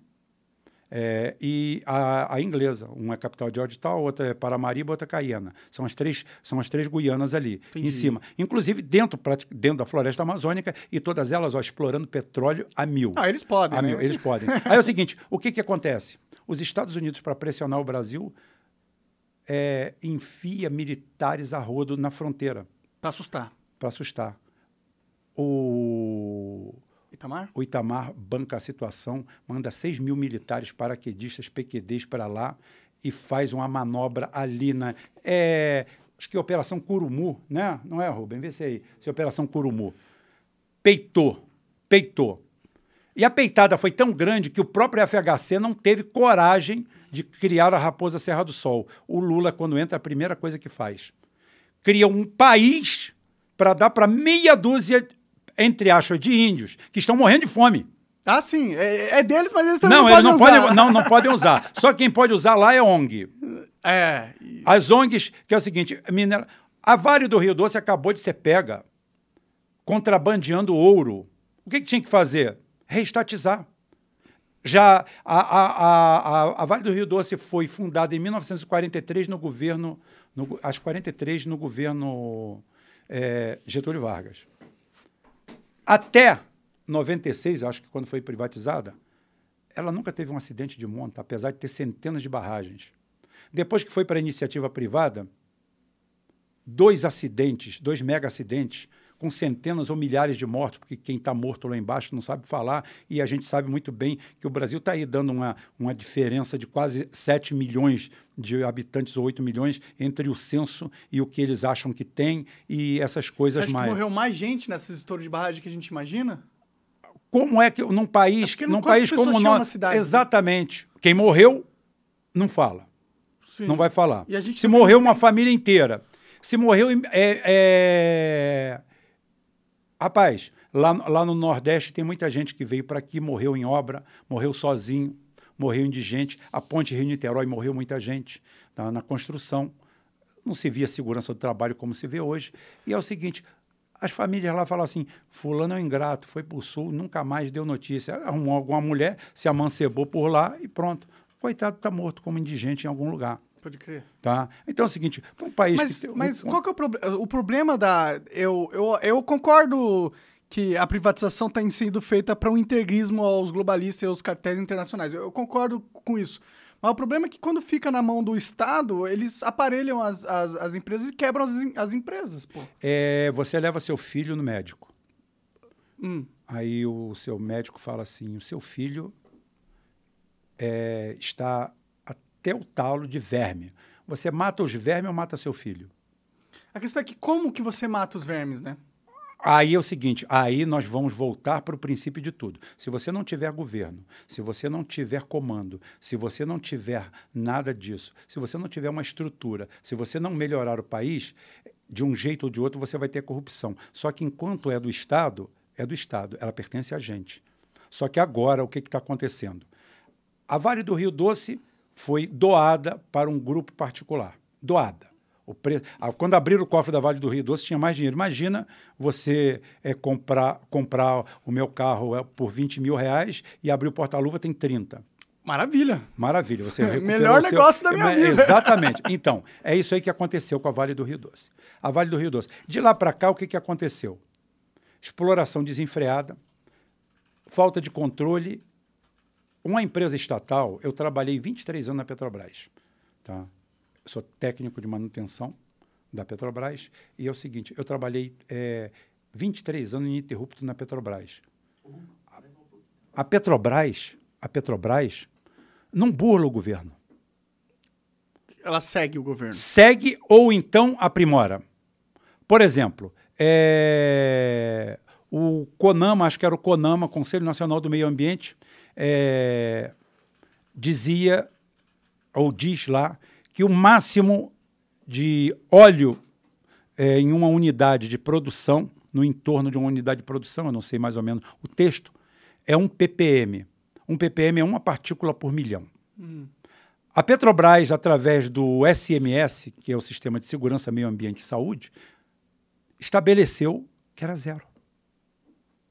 é, e a, a inglesa. Uma é a capital de Georgetown, outra é Paramaribo, outra é Cayena. São as três, são as três Guianas ali, Entendi. em cima. Inclusive dentro, dentro da floresta amazônica, e todas elas ó, explorando petróleo a mil. Ah, eles podem, A né? mil, eles podem. Aí é o seguinte, o que, que acontece? Os Estados Unidos, para pressionar o Brasil, é, enfia militares a rodo na fronteira Pra assustar. para assustar. O, Itamar? o Itamar banca a situação, manda 6 mil militares paraquedistas, PQDs para lá e faz uma manobra ali na. É, acho que é Operação Curumu, né? Não é, Rubem? Vê se é aí. Se é Operação Curumu. Peitou. Peitou. E a peitada foi tão grande que o próprio FHC não teve coragem de criar a Raposa Serra do Sol. O Lula, quando entra, a primeira coisa que faz. Cria um país para dar para meia dúzia, entre aspas, de índios que estão morrendo de fome. Ah, sim. É, é deles, mas eles também Não, não, eles podem não usar. podem, não, não podem usar. Só quem pode usar lá é ONG. É. As ONGs, que é o seguinte, minera... a Vale do Rio Doce acabou de ser pega contrabandeando ouro. O que, que tinha que fazer? Reestatizar. Já a, a, a, a, Vale do Rio Doce foi fundada em 1943 no governo, no, go- às 43 no governo eh, Getúlio Vargas. Até 96, eu acho que quando foi privatizada, ela nunca teve um acidente de monta, apesar de ter centenas de barragens. Depois que foi para a iniciativa privada, dois acidentes, dois mega acidentes, com centenas ou milhares de mortos, porque quem está morto lá embaixo não sabe falar, e a gente sabe muito bem que o Brasil está aí dando uma, uma diferença de quase 7 milhões de habitantes ou 8 milhões entre o censo e o que eles acham que tem e essas Você coisas acha mais. que morreu mais gente nessas histórias de barragem que a gente imagina? Como é que num país, É num país como nós, cidade? né? exatamente. Quem morreu não fala. Sim. Não vai falar. Se morreu uma família inteira. Se morreu. É, é... Rapaz, lá, lá no Nordeste tem muita gente que veio para aqui, morreu em obra, morreu sozinho, morreu indigente. A ponte Rio-Niterói morreu muita gente tá, na construção. Não se via segurança do trabalho como se vê hoje. E é o seguinte. As famílias lá falam assim: Fulano é um ingrato, foi para o sul, nunca mais deu notícia. Arrumou alguma mulher, se amancebou por lá e pronto. Coitado, está morto como indigente em algum lugar. Pode crer. Tá? Então é o seguinte, para um país Mas, que mas um- qual que é o problema? O problema da. Eu, eu, eu concordo que a privatização está sendo feita para um integrismo aos globalistas e aos cartéis internacionais. Eu, eu concordo com isso. Mas o problema é que quando fica na mão do Estado, eles aparelham as, as, as empresas e quebram as, as empresas, pô. é, você leva seu filho no médico. Hum. Aí o seu médico fala assim: o seu filho é, está até o talo de verme. Você mata os vermes ou mata seu filho? A questão é que como que você mata os vermes, né? Aí é o seguinte, aí nós vamos voltar para o princípio de tudo. Se você não tiver governo, se você não tiver comando, se você não tiver nada disso, se você não tiver uma estrutura, se você não melhorar o país, de um jeito ou de outro você vai ter corrupção. Só que enquanto é do Estado, é do Estado, ela pertence a gente. Só que agora o que está acontecendo? A Vale do Rio Doce foi doada para um grupo particular. Doada. Quando abriram o cofre da Vale do Rio Doce, tinha mais dinheiro. Imagina você é, comprar, comprar o meu carro é, por 20 mil reais e abrir o porta-luva tem 30. Maravilha. Maravilha. Você Melhor seu- negócio da minha É, vida. Exatamente. Então, é isso aí que aconteceu com a Vale do Rio Doce. A Vale do Rio Doce. De lá para cá, o que, que aconteceu? Exploração desenfreada, falta de controle. Uma empresa estatal, eu trabalhei 23 anos na Petrobras. Tá? Eu sou técnico de manutenção da Petrobras. E é o seguinte, eu trabalhei é, 23 anos ininterrupto na Petrobras. A Petrobras, a Petrobras não burla o governo. Ela segue o governo. Segue ou então aprimora. Por exemplo, é, o CONAMA, acho que era o CONAMA, Conselho Nacional do Meio Ambiente, é, dizia, ou diz lá, que o máximo de óleo é, em uma unidade de produção, no entorno de uma unidade de produção, eu não sei mais ou menos o texto, é um ppm. Um ppm é uma partícula por milhão. A Petrobras, através do SMS, que é o Sistema de Segurança, Meio Ambiente e Saúde, estabeleceu que era zero.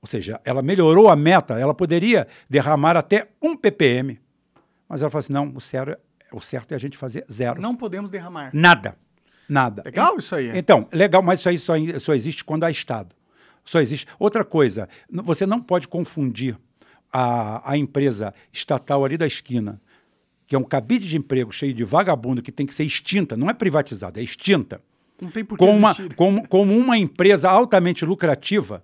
Ou seja, ela melhorou a meta, ela poderia derramar até um ppm. Mas ela falou assim: não, o, zero, o certo é a gente fazer zero. Não podemos derramar. Nada. Nada. Legal isso aí. Então, legal, mas isso aí só, só existe quando há Estado. Só existe. Outra coisa, você não pode confundir a, a empresa estatal ali da esquina, que é um cabide de emprego cheio de vagabundo que tem que ser extinta, não é privatizada, é extinta, Não tem por que como uma, como, como uma empresa altamente lucrativa,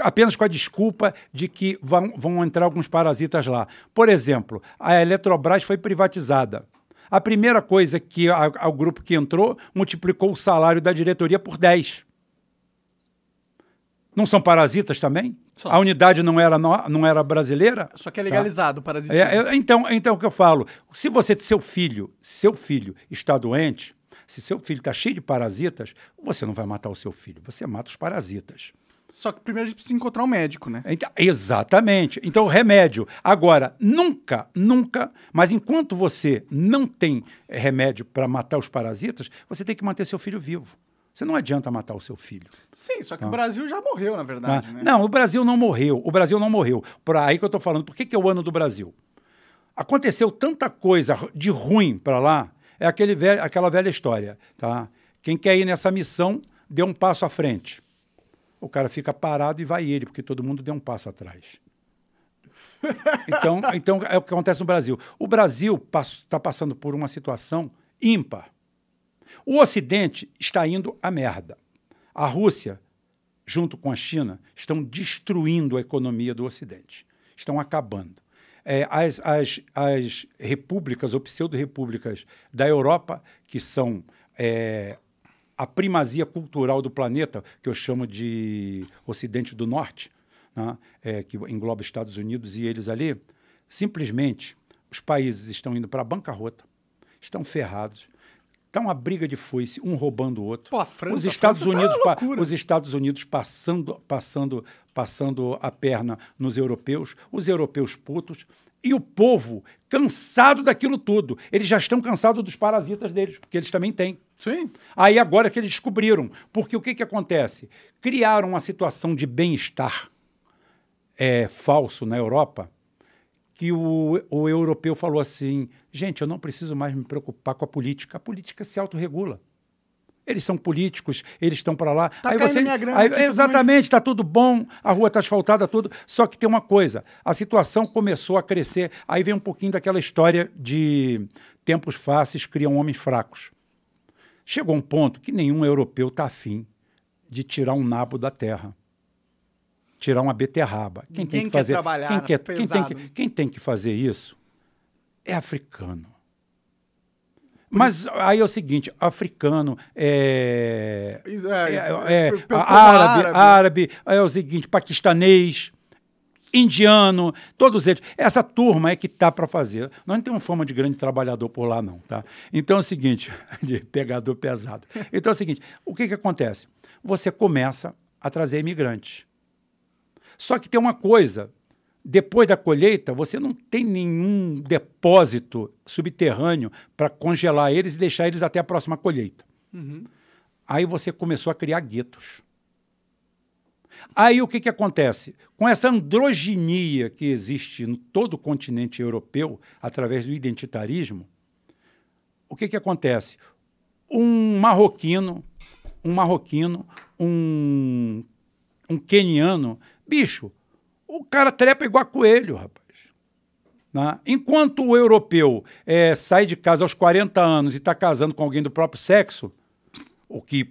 apenas com a desculpa de que vão, vão entrar alguns parasitas lá. Por exemplo, a Eletrobras foi privatizada. A primeira coisa que a- a- o grupo que entrou multiplicou o salário da diretoria por 10. Não são parasitas também? São. A unidade não era, no- não era brasileira? Só que é legalizado o parasitismo. É, é, então, então, o que eu falo, se você, seu filho, seu filho está doente, se seu filho está cheio de parasitas, você não vai matar o seu filho, você mata os parasitas. Só que primeiro a gente precisa encontrar um médico, né? Então, exatamente. Então, o remédio. Agora, nunca, nunca, mas enquanto você não tem eh, remédio para matar os parasitas, você tem que manter seu filho vivo. Você não adianta matar o seu filho. Sim, só que o Brasil já morreu, na verdade, Ah, né? Não, o Brasil não morreu. O Brasil não morreu. Por aí que eu estou falando. Por que, que é o ano do Brasil? Aconteceu tanta coisa de ruim para lá. É aquele velho- aquela velha história. Tá? Quem quer ir nessa missão, dê um passo à frente. O cara fica parado e vai ele, porque todo mundo deu um passo atrás. Então, então é o que acontece no Brasil. O Brasil está passando por uma situação ímpar. O Ocidente está indo à merda. A Rússia junto com a China, estão destruindo a economia do Ocidente. Estão acabando. É, as, as, as repúblicas ou pseudo-repúblicas da Europa, que são é, a primazia cultural do planeta, que eu chamo de Ocidente do Norte, né, é, que engloba Estados Unidos e eles ali, simplesmente os países estão indo para a bancarrota, estão ferrados, Está uma briga de foice, um roubando o outro. Pô, a França- os Estados França tá Unidos, loucura. os Estados Unidos passando, passando, passando a perna nos europeus, os europeus putos e o povo cansado daquilo tudo. Eles já estão cansados dos parasitas deles, porque eles também têm. Sim. Aí agora que eles descobriram. Porque o que, que acontece? Criaram uma situação de bem-estar é, falso na Europa, que o, o europeu falou assim: gente, eu não preciso mais me preocupar com a política. A política se autorregula. Eles são políticos, eles estão para lá. Tá caindo minha grana aí- exatamente, está tudo bom, a rua está asfaltada, tudo. Só que tem uma coisa: a situação começou a crescer. Aí vem um pouquinho daquela história de tempos fáceis criam homens fracos. Chegou um ponto que nenhum europeu está afim de tirar um nabo da terra. Tirar uma beterraba. Quem tem que quer fazer, trabalhar quem, quer, quem, tem que, quem tem que fazer isso é africano. Mas aí é o seguinte, africano é, é, é, é, árabe. árabe, é o seguinte, paquistanês, indiano, todos eles. Essa turma é que tá para fazer. Nós não temos fama de grande trabalhador por lá, não, tá? Então é o seguinte, de pegador pesado. Então é o seguinte, o que que acontece? Você começa a trazer imigrantes. Só que tem uma coisa, depois da colheita, você não tem nenhum depósito subterrâneo para congelar eles e deixar eles até a próxima colheita. Aí você começou a criar guetos. Aí o que, que acontece? Com essa androginia que existe em todo o continente europeu, através do identitarismo, o que, que acontece? Um marroquino, um marroquino, um, um queniano, bicho, o cara trepa igual coelho, rapaz. né? Enquanto o europeu eh, sai de casa aos 40 anos e está casando com alguém do próprio sexo, o que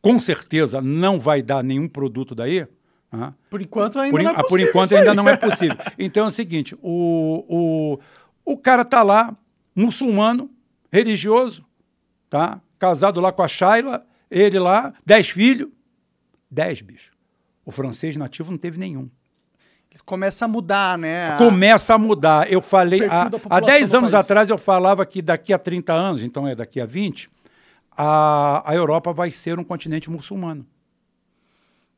com certeza não vai dar nenhum produto daí, né? Por enquanto ainda por, não é ah, por possível enquanto isso aí. ainda não é possível. Então é o seguinte: o, o, o cara tá lá, muçulmano, religioso, tá? Casado lá com a Shaila, ele lá, dez filhos, dez, bicho. O francês nativo não teve nenhum. Começa a mudar, né? A- Começa a mudar. Eu falei, perfil há, da há população 10 do anos atrás, eu falava que daqui a 30 anos, então é daqui a 20, a, a Europa vai ser um continente muçulmano.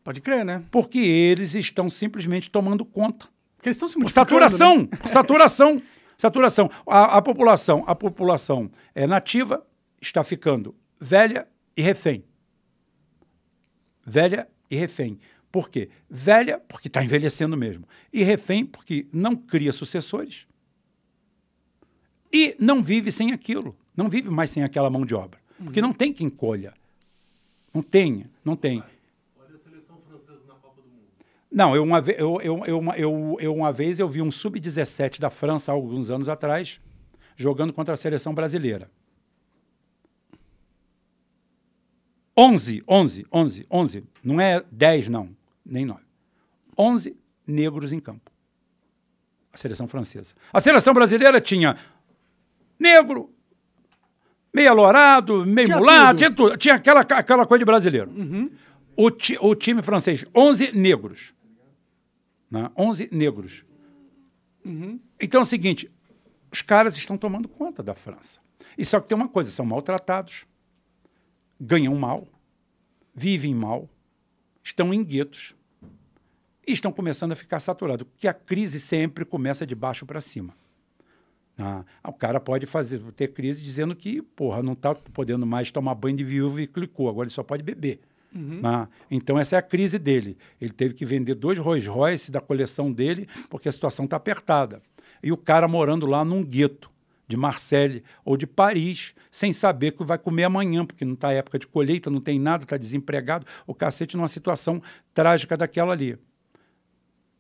Pode crer, né? Porque eles estão simplesmente tomando conta. Porque eles estão se Por multiplicando, saturação, né? por saturação, saturação. A, a população, a população é nativa está ficando velha e refém. Velha e refém. Por quê? Velha porque está envelhecendo mesmo. E refém porque não cria sucessores e não vive sem aquilo. Não vive mais sem aquela mão de obra. Porque não tem quem colha. Não tem, não tem. Olha a seleção francesa na Copa do Mundo. Não, eu uma, eu, eu, eu, uma- eu, eu uma vez eu vi um sub-17 da França, há alguns anos atrás, jogando contra a seleção brasileira. 11, 11, 11, 11. Não é 10, não, nem 9. 11 negros em campo. A seleção francesa. A seleção brasileira tinha negro, meio alourado, meio Tinha mulato, tinha tudo. Tinha aquela, aquela coisa de brasileiro. O, ti- o time francês, 11 negros. Né? 11 negros. Então é o seguinte, os caras estão tomando conta da França. E só que tem uma coisa, são maltratados, ganham mal, vivem mal, estão em guetos estão começando a ficar saturados, porque a crise sempre começa de baixo para cima. Ah, o cara pode fazer, ter crise dizendo que, porra, não está podendo mais tomar banho de viúva e clicou, agora ele só pode beber. Ah, então essa é a crise dele. Ele teve que vender dois Rolls Royce da coleção dele porque a situação está apertada. E o cara morando lá num gueto de Marseille ou de Paris, sem saber o que vai comer amanhã, porque não está época de colheita, não tem nada, está desempregado, o cacete numa situação trágica daquela ali.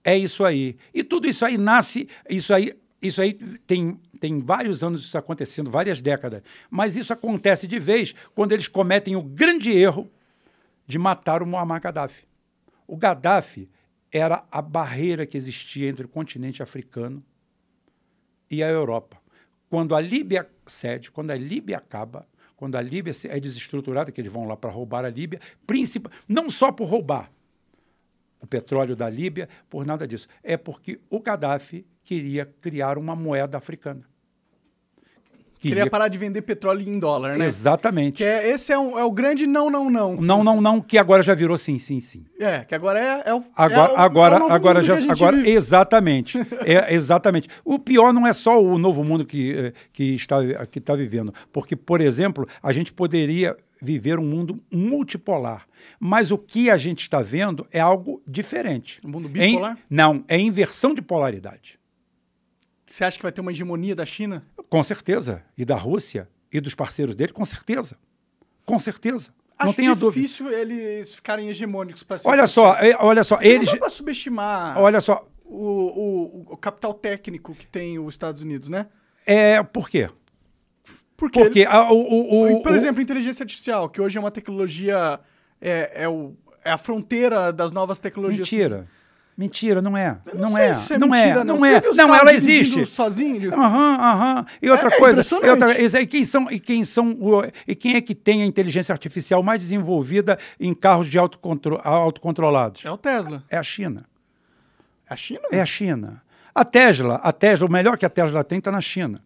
É isso aí. E tudo isso aí nasce, isso aí, isso aí tem, tem vários anos isso acontecendo, várias décadas. Mas isso acontece de vez quando eles cometem o grande erro de matar o Muammar Gaddafi. O Gaddafi era a barreira que existia entre o continente africano e a Europa. Quando a Líbia cede, quando a Líbia acaba, quando a Líbia é desestruturada, que eles vão lá para roubar a Líbia, não só por roubar o petróleo da Líbia, por nada disso. É porque o Gaddafi queria criar uma moeda africana. Queria parar de vender petróleo em dólar, né? Exatamente. Que é, esse é, um- é o grande não, não, não. Não, não, não, que agora já virou sim, sim, sim. É, que agora é, é o. Agora, é o- agora, é o agora já, agora, vive. exatamente, é, exatamente. O pior não é só o novo mundo que, eh, que está que está vivendo, porque, por exemplo, a gente poderia viver um mundo multipolar, mas o que a gente está vendo é algo diferente. Um mundo É bipolar? não, é inversão de polaridade, Você acha que vai ter uma hegemonia da China? com certeza, e da Rússia e dos parceiros dele, com certeza, com certeza. não Acho tenha dúvida. difícil eles ficarem hegemônicos para Olha só, olha só, eles, Não dá pra subestimar olha só, o, o, o capital técnico que tem os Estados Unidos, né? é por quê? Porque, Porque a- o, o, por o- exemplo, inteligência artificial, que hoje é uma tecnologia. É, é, o, é a fronteira das novas tecnologias. Mentira. Mentira, não é. Eu Não, sei é. se é não mentira, é. não. Não é. Não, ela existe. sozinho? Aham, aham. E outra É, é coisa. e, outra, aí, quem são, e quem são e quem é que tem a inteligência artificial mais desenvolvida em carros de autocontro, autocontrolados? É o Tesla. É a China. É a China? É a China. A Tesla, a Tesla, o melhor que a Tesla tem está na China.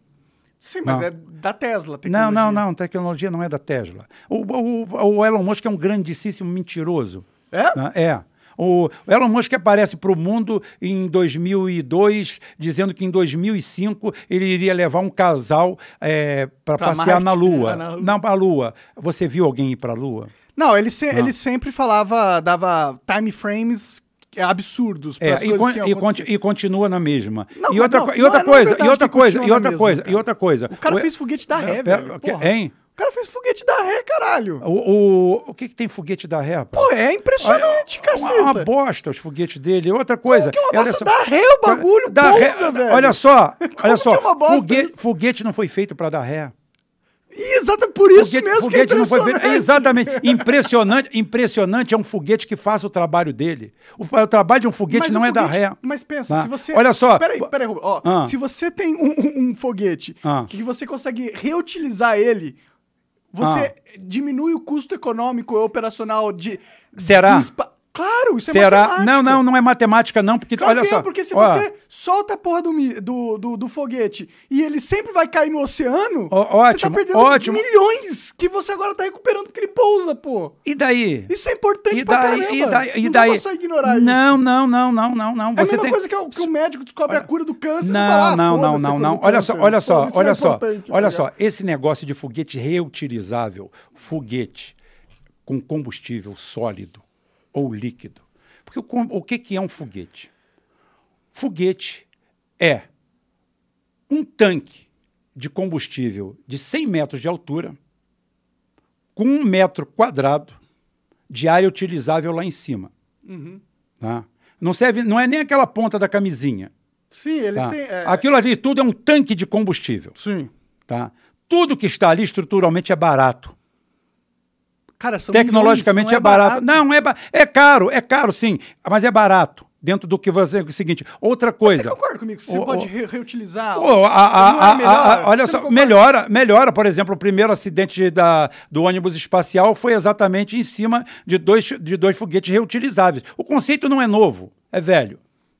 Sim, mas Não. é da Tesla. Não, não, não, tecnologia não é da Tesla. O, o- o Elon Musk é um grandíssimo mentiroso. É? né? É. O Elon Musk aparece para o mundo em 2002, dizendo que em 2005 ele iria levar um casal para Pra passear Marte, na Lua. é, na Lua. Não, para a Lua. Você viu alguém ir para a Lua? Não, ele, se- Não. ele sempre falava, dava time frames absurdos para É, e, con- que e, conti- e continua na mesma. Não, e outra, não, co- e outra não é- é coisa, verdade e outra que coisa, e outra coisa, cara. e outra coisa. O cara O- fez foguete da ré, Pera, velho. que- porra. Hein? O cara fez foguete da ré, caralho. O, o, o que, que tem foguete da ré? Pô, é impressionante, Uma, caceta. uma bosta os foguetes dele. Outra coisa. que é uma bosta? só- Dá ré o bagulho, Dá pousa, ré- velho. Olha só, olha que só. é uma bosta foguete, foguete não foi feito para dar ré. E exato por isso Foguete, mesmo foguete que é não foi feito. impressionante. Exatamente. Impressionante, impressionante é um foguete que faça o trabalho dele. O, o trabalho de um foguete Mas não o é foguete- ré. Mas pensa, Tá? se você. Olha só. Peraí, peraí. Ó, Ah. Se você tem um, um- um foguete Ah. que você consegue reutilizar ele, você Ah. diminui o custo econômico e operacional de. Será? do espa- Claro, isso é Será? matemática. Não, não, não é matemática, não, porque Claro olha que só. é, porque se ó, você solta a porra do, do, do, do foguete e ele sempre vai cair no oceano, Ó, você tá ótimo, perdendo ótimo. milhões que você agora tá recuperando porque ele pousa, pô. E daí? Isso é importante E pra daí? caramba. E daí? E não daí? dá pra só ignorar isso. Não, não, não, não, não, não. É a Você mesma tem... coisa que o, que o médico descobre a cura do câncer e Não, fala, ah, não, não, a não, não. Olha só, olha Pô, só, isso é olha só. importante, tá Olha só, esse negócio de foguete reutilizável, foguete com combustível sólido ou líquido. Porque o, o que, que é um foguete? Foguete é um tanque de combustível de 100 metros de altura, com um metro quadrado de área utilizável lá em cima. Uhum. Tá? Não, serve, não é nem aquela ponta da camisinha. Sim, eles Tá? têm... é, Aquilo ali tudo é um tanque de combustível. Sim. Tá? Tudo que está ali estruturalmente é barato. Cara, são Tecnologicamente milhões, é barato. Não, é, ba- é caro, é caro sim, mas é barato. Dentro do que você. É o seguinte, outra coisa. Você concorda comigo? que Você pode re- reutilizar? Pô, a- a- Não é melhor? a- olha só, melhora, melhora, por exemplo, o primeiro acidente de- da, do ônibus espacial foi exatamente em cima de dois, de dois foguetes reutilizáveis. O conceito não é novo, é velho.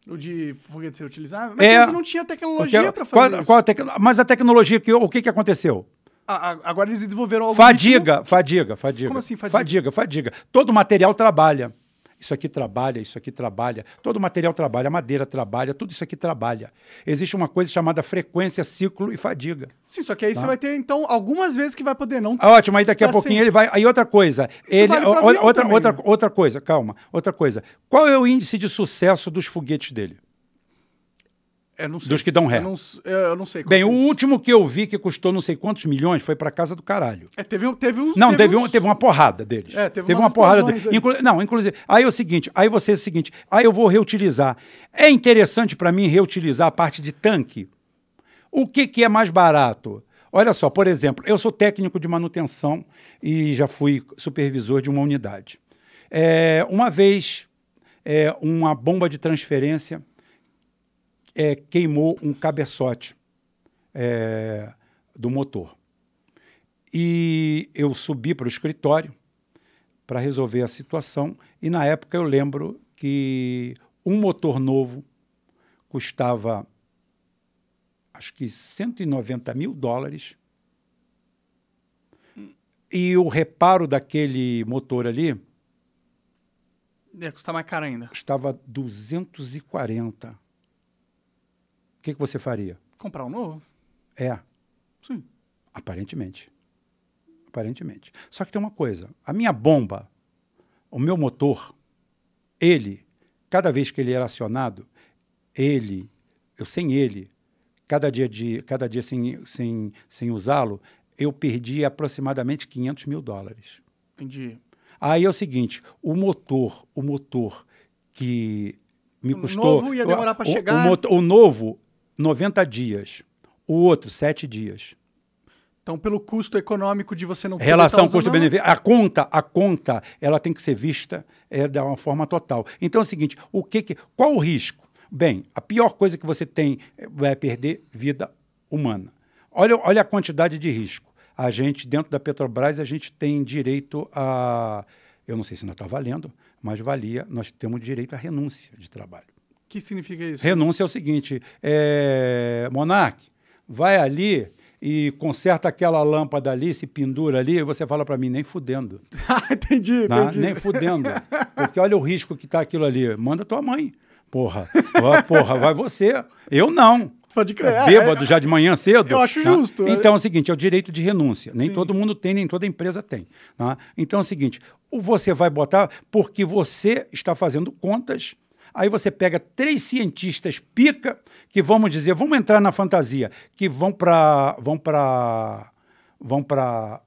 O de foguete reutilizável? Mas É, antes não tinha tecnologia Porque- pra qual- fazer isso. qual a tecno- mas a tecnologia, que, o que, que aconteceu? A- agora eles desenvolveram algo Fadiga, fadiga, fadiga. Como assim fadiga? Fadiga, fadiga. Todo material trabalha. Isso aqui trabalha, isso aqui trabalha. Todo material trabalha, a madeira trabalha, tudo isso aqui trabalha. Existe uma coisa chamada frequência, ciclo e fadiga. Sim, só que aí Tá. você vai ter, então, algumas vezes que vai poder não... Ah, Ótimo, aí daqui a pouquinho sempre. ele vai. Aí outra coisa. Ele, vale outra, outra, né? outra coisa, calma. Outra coisa. Qual é o índice de sucesso dos foguetes dele? Sei. Dos que dão ré. Eu não, s- eu não sei. Bem, o é isso. último que eu vi que custou não sei quantos milhões foi para casa do caralho. É, teve, um- teve uns... Não, teve, um, uns- teve uma porrada deles. É, teve teve uma porrada deles. Inclu- não, inclusive. Aí é o seguinte, aí você é o seguinte, aí eu vou reutilizar. É interessante para mim reutilizar a parte de tanque. O que, que é mais barato? Olha só, por exemplo, eu sou técnico de manutenção e já fui supervisor de uma unidade. É, uma vez é, uma bomba de transferência é, queimou um cabeçote é, do motor. E eu subi para o escritório para resolver a situação. E na época eu lembro que um motor novo custava acho que 190 mil dólares. E o reparo daquele motor ali Ia custar mais caro ainda. estava 240. O que, que você faria? Comprar um novo? É, Sim. aparentemente. Aparentemente. Só que tem uma coisa: a minha bomba, o meu motor, ele, cada vez que ele era acionado, ele, eu sem ele, cada dia, de, cada dia sem, sem, sem usá-lo, eu perdi aproximadamente 500 mil dólares. Entendi. Aí é o seguinte, o motor, o motor que me O custou... novo ia demorar pra o- chegar? O, moto- o novo, 90 dias. O outro, 7 dias. Então, pelo custo econômico de você não poder Relação custo-benefício. A conta, a conta, ela tem que ser vista é, de uma forma total. Então é o seguinte, o que que, qual o risco? Bem, a pior coisa que você tem é perder vida humana. Olha, olha a quantidade de risco. A gente, dentro da Petrobras, a gente tem direito a. Eu não sei se ainda está valendo, mas valia, nós temos direito à renúncia de trabalho. O que significa isso? Renúncia é o seguinte: é, Monark, vai ali e conserta aquela lâmpada ali, se pendura ali, e você fala para mim, nem fudendo. ah, entendi, Tá? entendi. Nem fudendo. Porque olha o risco que tá aquilo ali. Manda tua mãe. Porra, Ó, porra, vai você. Eu não. Pode crer. É, Bêbado já de manhã cedo. Eu acho tá? justo. Então é o seguinte, é o direito de renúncia. Nem Sim. todo mundo tem, nem toda empresa tem. tá? Então é o seguinte, você vai botar porque você está fazendo contas. Aí você pega três cientistas pica que vamos dizer, vamos entrar na fantasia, que vão para vão para vão para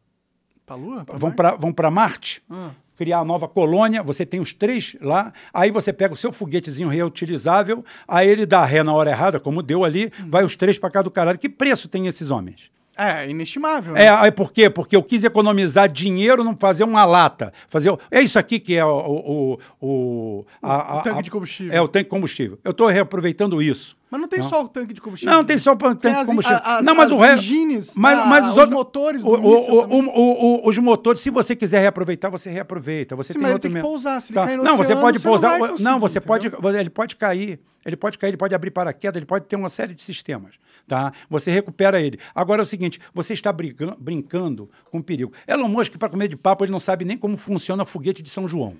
Pra Lua? Pra vão para vão para Marte Ah. criar a nova colônia, você tem os três lá, aí você pega o seu foguetezinho reutilizável, aí ele dá ré na hora errada, como deu ali, vai os três para cá do caralho. Que preço tem esses homens? É, inestimável. né? É, aí por quê? Porque eu quis economizar dinheiro, não fazer uma lata. Fazer, é isso aqui que é o... o, o, a- O tanque a- de combustível. É, o tanque de combustível. Eu estou reaproveitando isso. Mas não tem Não. só o tanque de combustível. Não, tem só o tanque Tem de combustível. as- não, mas as o resto. engines, mas, mas os, os outros- motores do o- o- o- os motores, se você quiser reaproveitar, você reaproveita. Você Sim, tem mas ele outro tem que pousar. Se ele Tá. cair no não, você oceano, pode você não pousar. não, conseguir, você pode. entendeu? Ele pode cair. Ele pode cair, ele pode abrir paraquedas, ele pode ter uma série de sistemas. Tá? Você recupera ele. Agora é o seguinte: você está brincando, brincando com perigo. Elon Musk, para comer de papo, ele não sabe nem como funciona foguete de São João.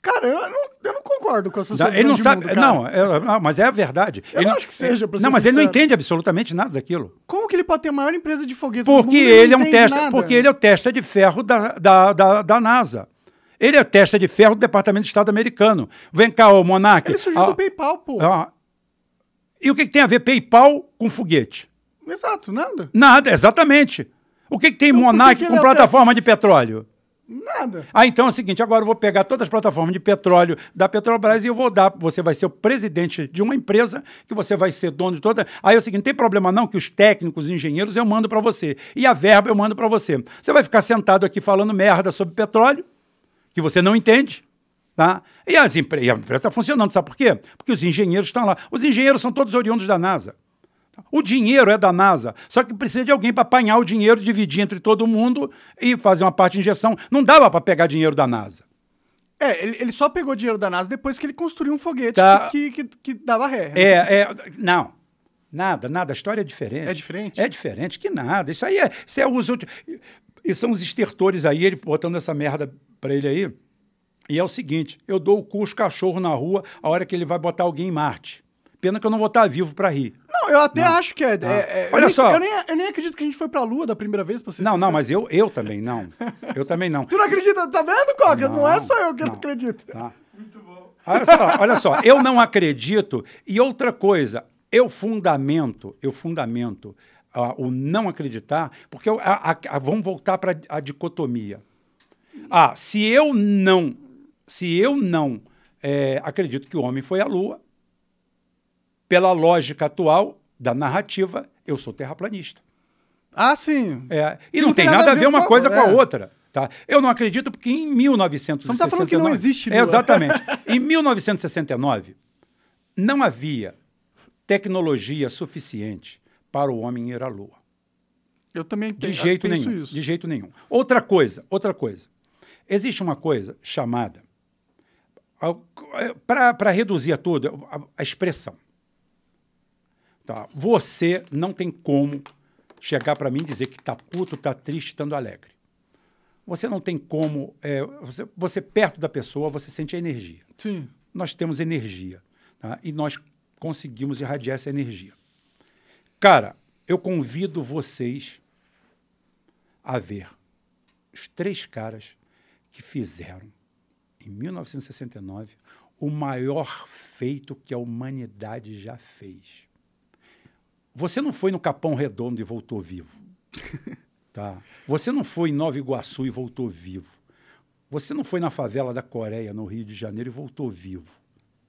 Cara, eu não, eu não concordo com essa sua Ele não sabe. mundo, não, é- não, mas é a verdade. Eu ele não acho que seja, pra Não, mas ele não sincero. entende absolutamente nada daquilo. Como que ele pode ter a maior empresa de foguetes do mundo Porque e não ele é um testa, nada? porque ele é o testa de ferro da, da, da, da NASA. Ele é testa de ferro do Departamento de Estado americano. Vem cá, ô Monark. Ele surgiu do PayPal, pô. ah, e o que, que tem a ver PayPal com foguete? Exato, nada. Nada, exatamente. O que, que tem Então, Monark que com plataforma de petróleo? Nada. Ah, então é o seguinte, agora eu vou pegar todas as plataformas de petróleo da Petrobras e eu vou dar, você vai ser o presidente de uma empresa, que você vai ser dono de toda. Aí é o seguinte, não tem problema não que os técnicos, os engenheiros eu mando para você e a verba eu mando para você. Você vai ficar sentado aqui falando merda sobre petróleo, que você não entende, tá? E, as empre... e a empresa está funcionando, sabe por quê? Porque os engenheiros estão lá. Os engenheiros são todos oriundos da NASA. O dinheiro é da NASA, só que precisa de alguém para apanhar o dinheiro, dividir entre todo mundo e fazer uma parte de injeção. Não dava para pegar dinheiro da NASA. É, ele, ele só pegou dinheiro da NASA depois que ele construiu um foguete Tá. que, que, que, dava ré. É, é, não. Nada, nada. A história é diferente. É diferente? É diferente que nada. Isso aí é, isso é uso de, e são os estertores aí, ele botando essa merda para ele aí. E é o seguinte, eu dou o cu aos cachorros na rua a hora que ele vai botar alguém em Marte. Pena que eu não vou estar vivo para rir. Não, eu até acho que é. é- é- eu Olha nem- só. Eu nem, eu nem acredito que a gente foi pra Lua da primeira vez, pra ser Não, não, sincero. mas eu, eu também não. Eu também não. Tu não acredita? Tá vendo, Coca? Não, é Não, só eu que não, não. acredito. Tá? Olha só, olha só, eu não acredito. E outra coisa, eu fundamento, eu fundamento ah, o não acreditar, porque eu- a- a- a- vamos voltar para a dicotomia. Ah, se eu não, se eu não eh, acredito que o homem foi à Lua, pela lógica atual da narrativa, eu sou terraplanista. Ah, sim. É, e não, tem, nada, a ver uma com coisa com a é. outra. Tá? Eu não acredito porque em 1969... Você não tá falando que não existe Lua. Exatamente. em 1969, não havia tecnologia suficiente para o homem ir à Lua. Eu também De jeito nenhum. isso. De jeito nenhum. Outra coisa, outra coisa. Existe uma coisa chamada, para reduzir a tudo, a, a expressão. Tá? Você não tem como chegar para mim e dizer que está puto, está triste, estando alegre. Você não tem como. é, você, você perto da pessoa, você sente a energia Sim. nós temos energia. tá? E nós conseguimos irradiar essa energia. Cara, eu convido vocês a ver os três caras que fizeram, em 1969, o maior feito que a humanidade já fez. Você não foi no Capão Redondo e voltou vivo. Tá? Você não foi em Nova Iguaçu e voltou vivo. Você não foi na favela da Coreia, no Rio de Janeiro, e voltou vivo.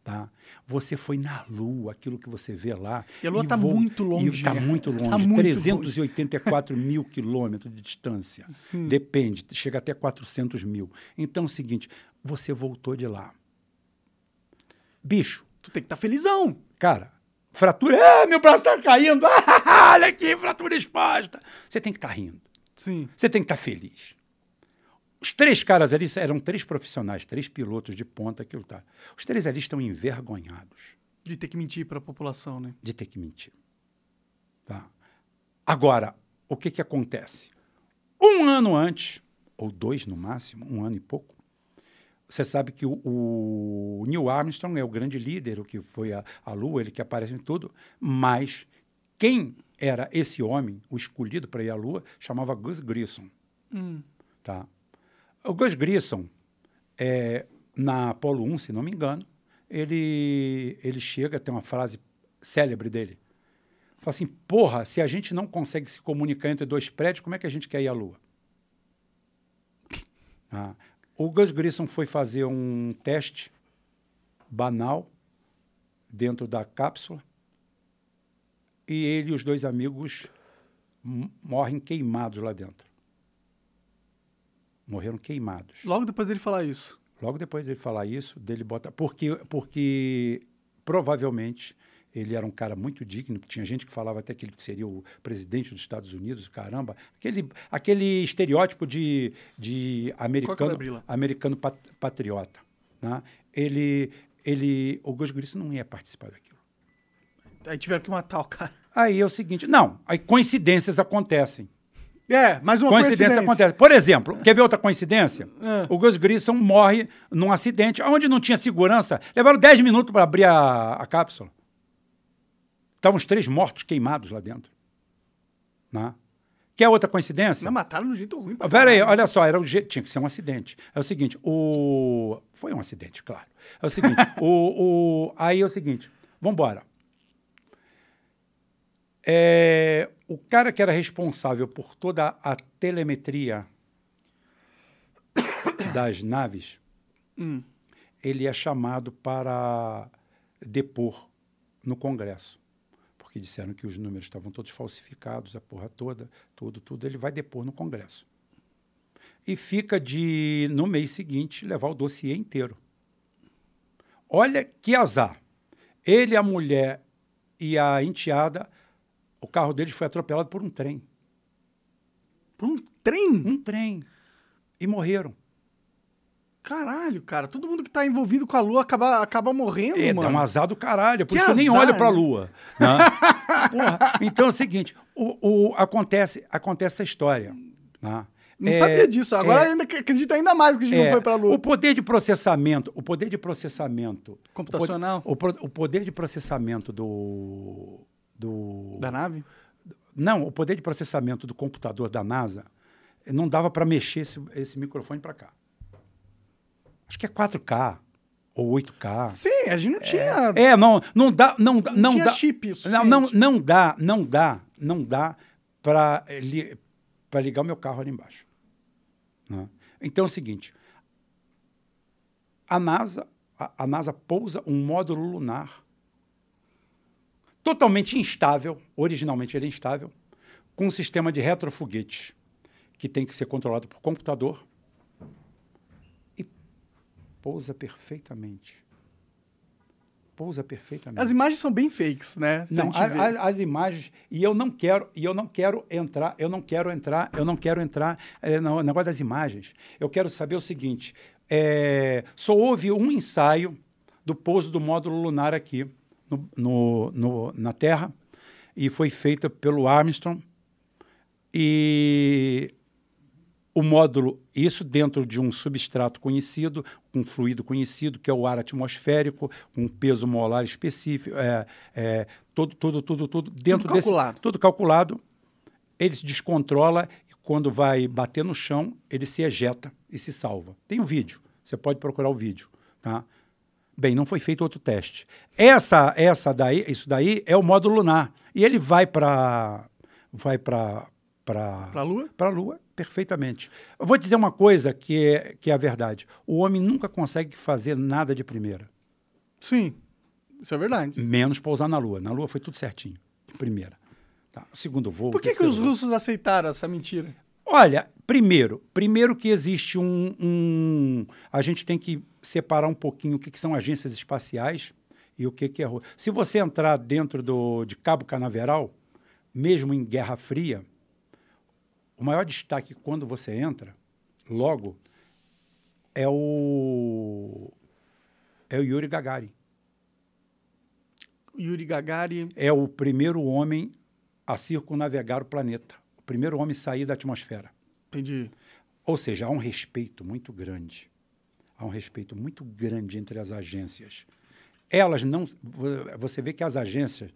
Tá? Você foi na Lua, aquilo que você vê lá. E a Lua tá muito longe, Está muito longe. Tá muito 384 mil quilômetros de distância. Depende, chega até 400 mil. Então é o seguinte, você voltou de lá. Bicho, Tu tem que estar felizão. Cara, fratura. Ah, meu braço está caindo. Ah, olha aqui, fratura exposta. Você tem que estar rindo. Sim. Você tem que estar feliz. Os três caras ali eram três profissionais, três pilotos de ponta, aquilo tá. Os três ali estão envergonhados De ter que mentir pra população, né? de ter que mentir. Tá? Agora, o que, que acontece? Um ano antes, ou dois no máximo, um ano e pouco, você sabe que o, o Neil Armstrong é o grande líder, o que foi a, a Lua, ele que aparece em tudo, mas quem era esse homem, o escolhido para ir à Lua, chamava Gus Grissom. Hum. Tá? O Gus Grissom, é, na Apollo 1, se não me engano, ele, ele chega, tem uma frase célebre dele. Fala assim, porra, se a gente não consegue se comunicar entre dois prédios, como é que a gente quer ir à Lua? Ah, o Gus Grissom foi fazer um teste banal dentro da cápsula e ele e os dois amigos morrem queimados lá dentro. Morreram queimados. Logo depois dele falar isso. Logo depois dele falar isso, dele bota. Porque, porque provavelmente ele era um cara muito digno, tinha gente que falava até que ele seria o presidente dos Estados Unidos, caramba. Aquele, aquele estereótipo de, de americano, Coca-Cola. americano pat- patriota. Né? Ele, ele, o Gus Grissom não ia participar daquilo. Aí tiveram que matar o cara. Aí é o seguinte, não, aí coincidências acontecem. É, mais uma coincidência, coincidência. acontece. Por exemplo, quer ver outra coincidência? É. O Gus Grissom morre num acidente onde não tinha segurança. Levaram 10 minutos para abrir a, a cápsula. Estavam os três mortos queimados lá dentro. Né? Quer outra coincidência? Não, mataram de um jeito ruim. Pera aí, olha só, era o je- tinha que ser um acidente. É o seguinte, o foi um acidente, claro. É o seguinte, o, o aí é o seguinte, vamos embora. É, o cara que era responsável por toda a telemetria das naves, Hum. ele é chamado para depor no Congresso. Porque disseram que os números estavam todos falsificados, a porra toda, tudo, tudo. Ele vai depor no Congresso. E fica de, no mês seguinte, levar o dossiê inteiro. Olha que azar. Ele, a mulher e a enteada, o carro deles foi atropelado por um trem. Por um trem? Um trem. E morreram. Caralho, cara. Todo mundo que tá envolvido com a lua acaba, acaba morrendo, É, mano. um azar do caralho. Por Que isso que eu nem azar, olho pra lua. né? Porra, Então é o seguinte: o, o- acontece, acontece essa história. né? Não É, sabia disso. Agora é, ainda ac- acredito ainda mais que a gente é, não foi pra lua. O poder de processamento, o poder de processamento. Computacional? O, po- o poder de processamento do. Do Da nave? Não, o poder de processamento do computador da NASA não dava para mexer esse, esse microfone para cá. Acho que é 4K ou 8K. Sim, a gente não tinha. É, não, não dá, não, dá- Não não tinha dá. chip o não, não, não dá, não dá, não dá para li, para ligar o meu carro ali embaixo. né? Então é o seguinte, a NASA, a, a NASA pousa um módulo lunar totalmente instável, originalmente ele é instável, com um sistema de retrofoguetes que tem que ser controlado por computador pousa perfeitamente. Pousa perfeitamente. As imagens são bem fakes, né? Se Não, a- a- as imagens e eu não quero e eu não quero entrar, eu não quero entrar, eu não quero entrar é, no negócio das imagens. Eu quero saber o seguinte: é, só houve um ensaio do pouso do módulo lunar aqui no, no- no- na Terra e foi feita pelo Armstrong e o módulo, isso dentro de um substrato conhecido, um fluido conhecido, que é o ar atmosférico, um peso molar específico, é, é, todo, tudo, tudo, tudo dentro desse, calculado. tudo calculado. Ele se descontrola e quando vai bater no chão, ele se ejeta e se salva. Tem um vídeo, você pode procurar o vídeo, tá? Bem, não foi feito outro teste. Essa, essa daí, isso daí é o módulo lunar e ele vai para, vai para, para Pra Lua? para a Lua, perfeitamente. Eu vou dizer uma coisa que é, que é a verdade. O homem nunca consegue fazer nada de primeira, Sim. Isso é verdade. menos pousar na Lua. Na Lua foi tudo certinho, de primeira. Tá, Segundo voo. Por que, que os voo. russos aceitaram essa mentira? Olha, primeiro, primeiro que existe um, um- a gente tem que separar um pouquinho o que, que são agências espaciais e o que, que é Se você entrar dentro do, de Cabo Canaveral, mesmo em Guerra Fria, o maior destaque quando você entra, logo, é o é o Yuri Gagarin. Yuri Gagarin. É o primeiro homem a circunnavegar o planeta, o primeiro homem a sair da atmosfera. Entendi. Ou seja, há um respeito muito grande. Há um respeito muito grande entre as agências. Elas não. vo- Você vê que as agências.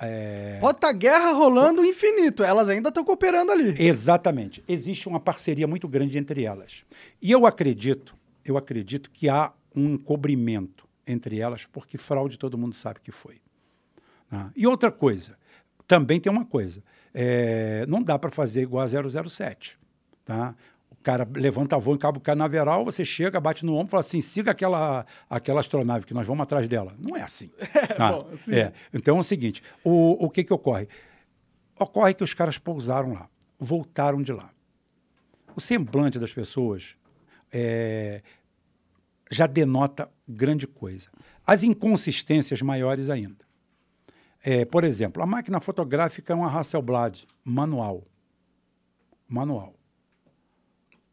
é, Pode estar guerra rolando infinito. Elas ainda estão cooperando ali. Exatamente. Existe uma parceria muito grande entre elas. E eu acredito, eu acredito que há um encobrimento entre elas, porque fraude todo mundo sabe que foi. né? E outra coisa, também tem uma coisa, é, não dá para fazer igual a 007. Tá? O cara levanta voo em Cabo Canaveral, você chega, bate no ombro e fala assim, siga aquela, aquela astronave que nós vamos atrás dela. Não é assim. tá? bom. É. Então é o seguinte, o, o que, que ocorre? Ocorre que os caras pousaram lá, voltaram de lá. O semblante das pessoas é, já denota grande coisa. As inconsistências maiores ainda. É, por exemplo, a máquina fotográfica é uma Hasselblad manual. Manual.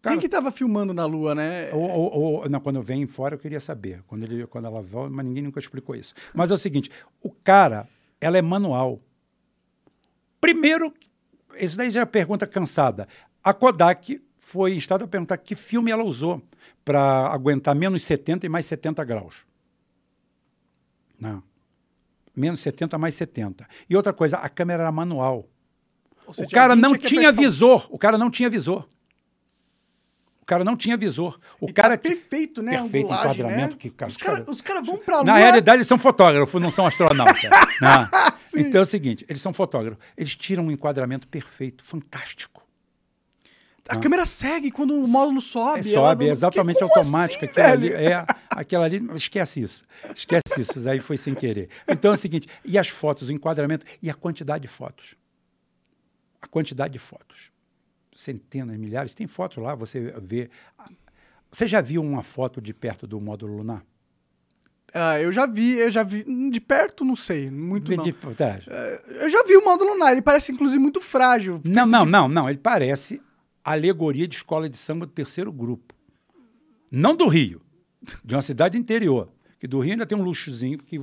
Cara, Quem que tava filmando na Lua, né? ou, ou- ou- não, quando vem fora, eu queria saber. Quando, ele, quando ela volta, mas ninguém nunca explicou isso. Mas é o seguinte: o cara, ela é manual. Primeiro, isso daí já é pergunta cansada. A Kodak foi instada a perguntar que filme ela usou para aguentar menos 70 e mais 70 graus. Não. Menos 70 mais 70. E outra coisa, a câmera era manual. Ou O cara não tinha apertar visor. O cara não tinha visor. O cara não tinha visor. O E cara tá perfeito, né? Perfeito Angulagem, enquadramento. né? Que, cara, Os caras os cara vão pra Lua. Na realidade, eles são fotógrafos, não são astronautas. né? Sim. Então é o seguinte: eles são fotógrafos. Eles tiram um enquadramento perfeito, fantástico. A câmera segue quando o módulo sobe. É, ela sobe, não- é exatamente Que- automática. assim, aquela ali, é, aquela ali, esquece isso. Esquece isso, isso aí foi sem querer. Então é o seguinte: e as fotos, o enquadramento e a quantidade de fotos. A quantidade de fotos. Centenas, milhares. Tem fotos lá, você vê. Você já viu uma foto de perto do módulo lunar? Ah, eu já vi, eu já vi. De perto, não sei. Muito Vê não. de por trás. Eu já vi o módulo lunar, ele parece inclusive muito frágil. Não, não, de- não, não. Ele parece alegoria de escola de samba do terceiro grupo. Não do Rio, de uma cidade interior. Que do Rio ainda tem um luxozinho, que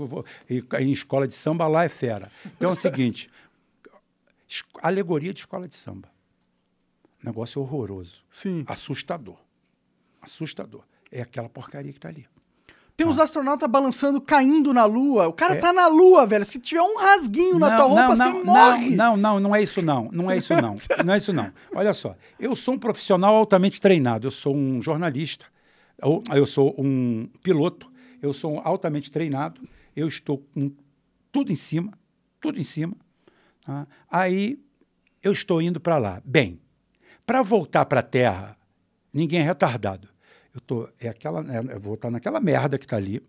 em escola de samba lá é fera. Então é o seguinte: alegoria de escola de samba. Negócio horroroso. Sim. Assustador. Assustador. É aquela porcaria que está ali. Tem uns astronautas balançando, caindo na lua. O cara É. tá na lua, velho. Se tiver um rasguinho na tua roupa, você morre. Não, não, não é isso não. Não é isso não. Não é isso não. Olha só, eu sou um profissional altamente treinado. Eu sou um jornalista. Eu, eu sou um piloto. Eu sou altamente treinado. Eu estou com tudo em cima, tudo em cima. tá? Aí eu estou indo para lá. Bem, para voltar para a Terra, ninguém é retardado. Eu tô, é aquela, é, eu vou estar naquela merda que está ali.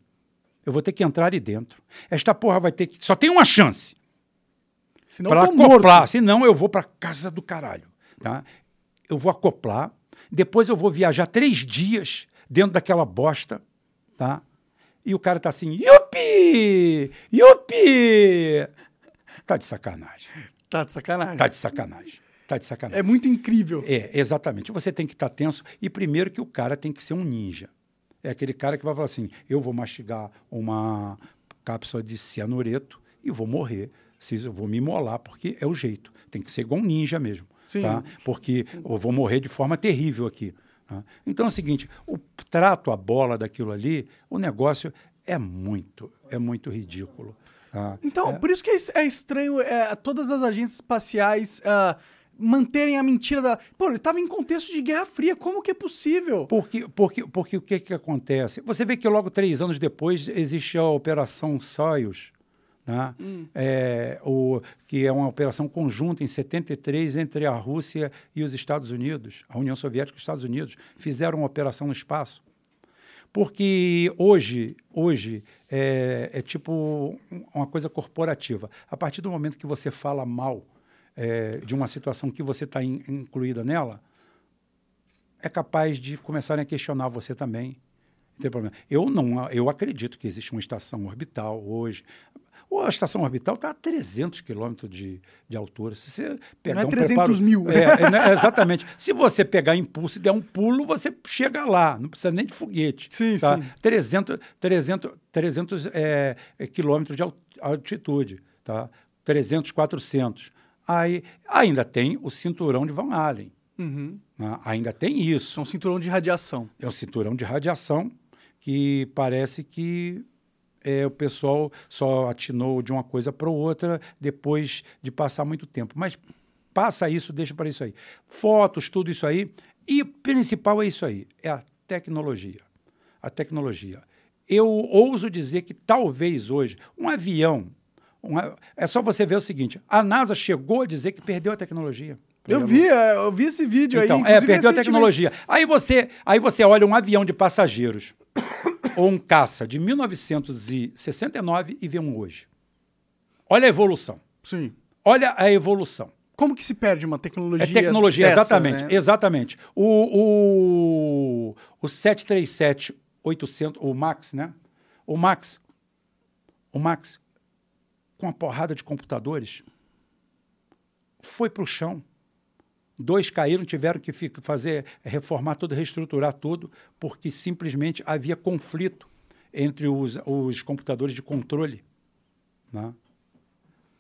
Eu vou ter que entrar ali dentro. Esta porra vai ter que. Só tem uma chance Senão para eu tô morto. acoplar, senão eu vou para casa do caralho, tá? Eu vou acoplar, depois eu vou viajar três dias dentro daquela bosta, tá? E o cara tá assim, yupi! Yupi! Tá de sacanagem. Tá de sacanagem. Tá de sacanagem. Tá de sacanagem. É muito incrível. É, exatamente. Você tem que estar tenso e primeiro que o cara tem que ser um ninja. É aquele cara que vai falar assim: eu vou mastigar uma cápsula de cianureto e vou morrer. Se eu vou me imolar, porque é o jeito. Tem que ser igual um ninja mesmo. Sim. Tá? Porque eu vou morrer de forma terrível aqui. tá? Então é o seguinte: o trato a bola daquilo ali, o negócio é muito, é muito ridículo. tá? Então, por isso que é é estranho é, todas as agências espaciais ah, manterem a mentira da. Pô, ele estava em contexto de Guerra Fria, como que é possível? Porque, porque, porque o que, que acontece? Você vê que logo três anos depois existe a Operação Soyuz, né? É, o, que é uma operação conjunta em 73 entre a Rússia e os Estados Unidos, a União Soviética e os Estados Unidos, fizeram uma operação no espaço. Porque hoje, hoje é, é tipo um- uma coisa corporativa. A partir do momento que você fala mal é, de uma situação que você está incluída nela, é capaz de começarem a questionar você também. Não tem problema. Eu não, eu acredito que existe uma estação orbital hoje. Ou a estação orbital está a 300 quilômetros de, de altura. Se você pegar é um 300 preparo- mil. É, é, né, exatamente. Se você pegar impulso e der um pulo, você chega lá. Não precisa nem de foguete. Sim, tá? sim. 300, 300, 300 é, é, quilômetros de al- altitude. Tá? 300, 400. Aí, ainda tem o cinturão de Van Allen. Uhum. né? Ainda tem isso. É um cinturão de radiação. É um cinturão de radiação que parece que é, o pessoal só atinou de uma coisa para outra depois de passar muito tempo. Mas passa isso, deixa para isso aí. Fotos, tudo isso aí. E o principal é isso aí, é a tecnologia. A tecnologia. Eu ouso dizer que talvez hoje um avião. Uma- é só você ver o seguinte: a NASA chegou a dizer que perdeu a tecnologia. Eu vi, é, eu vi esse vídeo Então, aí. é, perdeu a tecnologia. Aí você, aí você olha um avião de passageiros ou um caça de 1969 e vê um hoje. Olha a evolução. Sim. Olha a evolução. Como que se perde uma tecnologia? É tecnologia, dessa, exatamente. né? Exatamente. O, o, o 737-800, o Max, né? O Max, o Max, com uma porrada de computadores, foi para o chão. Dois caíram, tiveram que fazer, reformar tudo, reestruturar tudo, porque simplesmente havia conflito entre os, os computadores de controle. Né?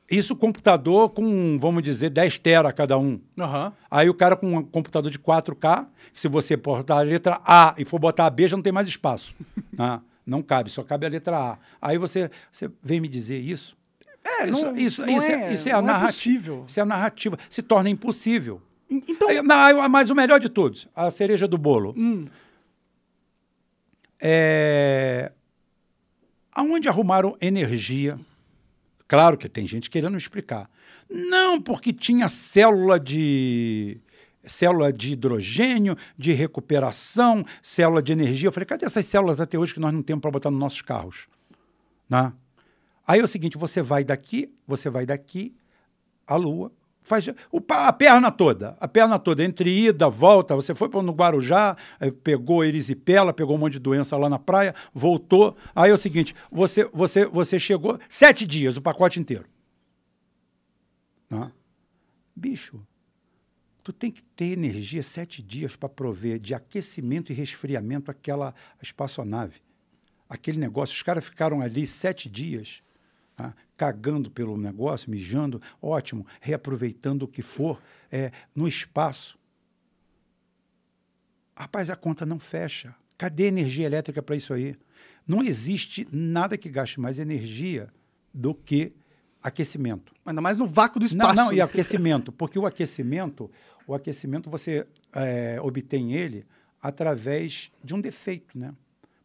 Isso computador com, vamos dizer, 10 tera cada um. Aham. Aí o cara com um computador de 4K, que se você botar a letra A e for botar a B, já não tem mais espaço. né? Não cabe, só cabe a letra A. Aí você, você vem me dizer isso? É, isso, não, isso, não isso, é, isso é a não é narrativa. possível. Isso é a narrativa. Se torna impossível. En- Então, mas o melhor de todos, a cereja do bolo. hum, É... Aonde arrumaram energia? Claro que tem gente querendo explicar. Não, porque tinha célula de célula de hidrogênio, de recuperação, célula de energia. Eu falei, cadê essas células até hoje que nós não temos para botar nos nossos carros? Né? Aí é o seguinte, você vai daqui, você vai daqui à Lua, faz o, a perna toda, a perna toda, entre ida, volta, você foi para no Guarujá, aí pegou erisipela, pegou um monte de doença lá na praia, voltou. Aí é o seguinte, você, você, você chegou sete dias, o pacote inteiro. Né? Bicho, tu tem que ter energia sete dias para prover de aquecimento e resfriamento aquela espaçonave. Aquele negócio, os caras ficaram ali sete dias tá? cagando pelo negócio, mijando, ótimo, reaproveitando o que for é, no espaço. Rapaz, a conta não fecha. Cadê energia elétrica para isso aí? Não existe nada que gaste mais energia do que aquecimento. ainda mais no vácuo do espaço. Não, não, e aquecimento, porque o aquecimento, o aquecimento você é, obtém ele através de um defeito, né?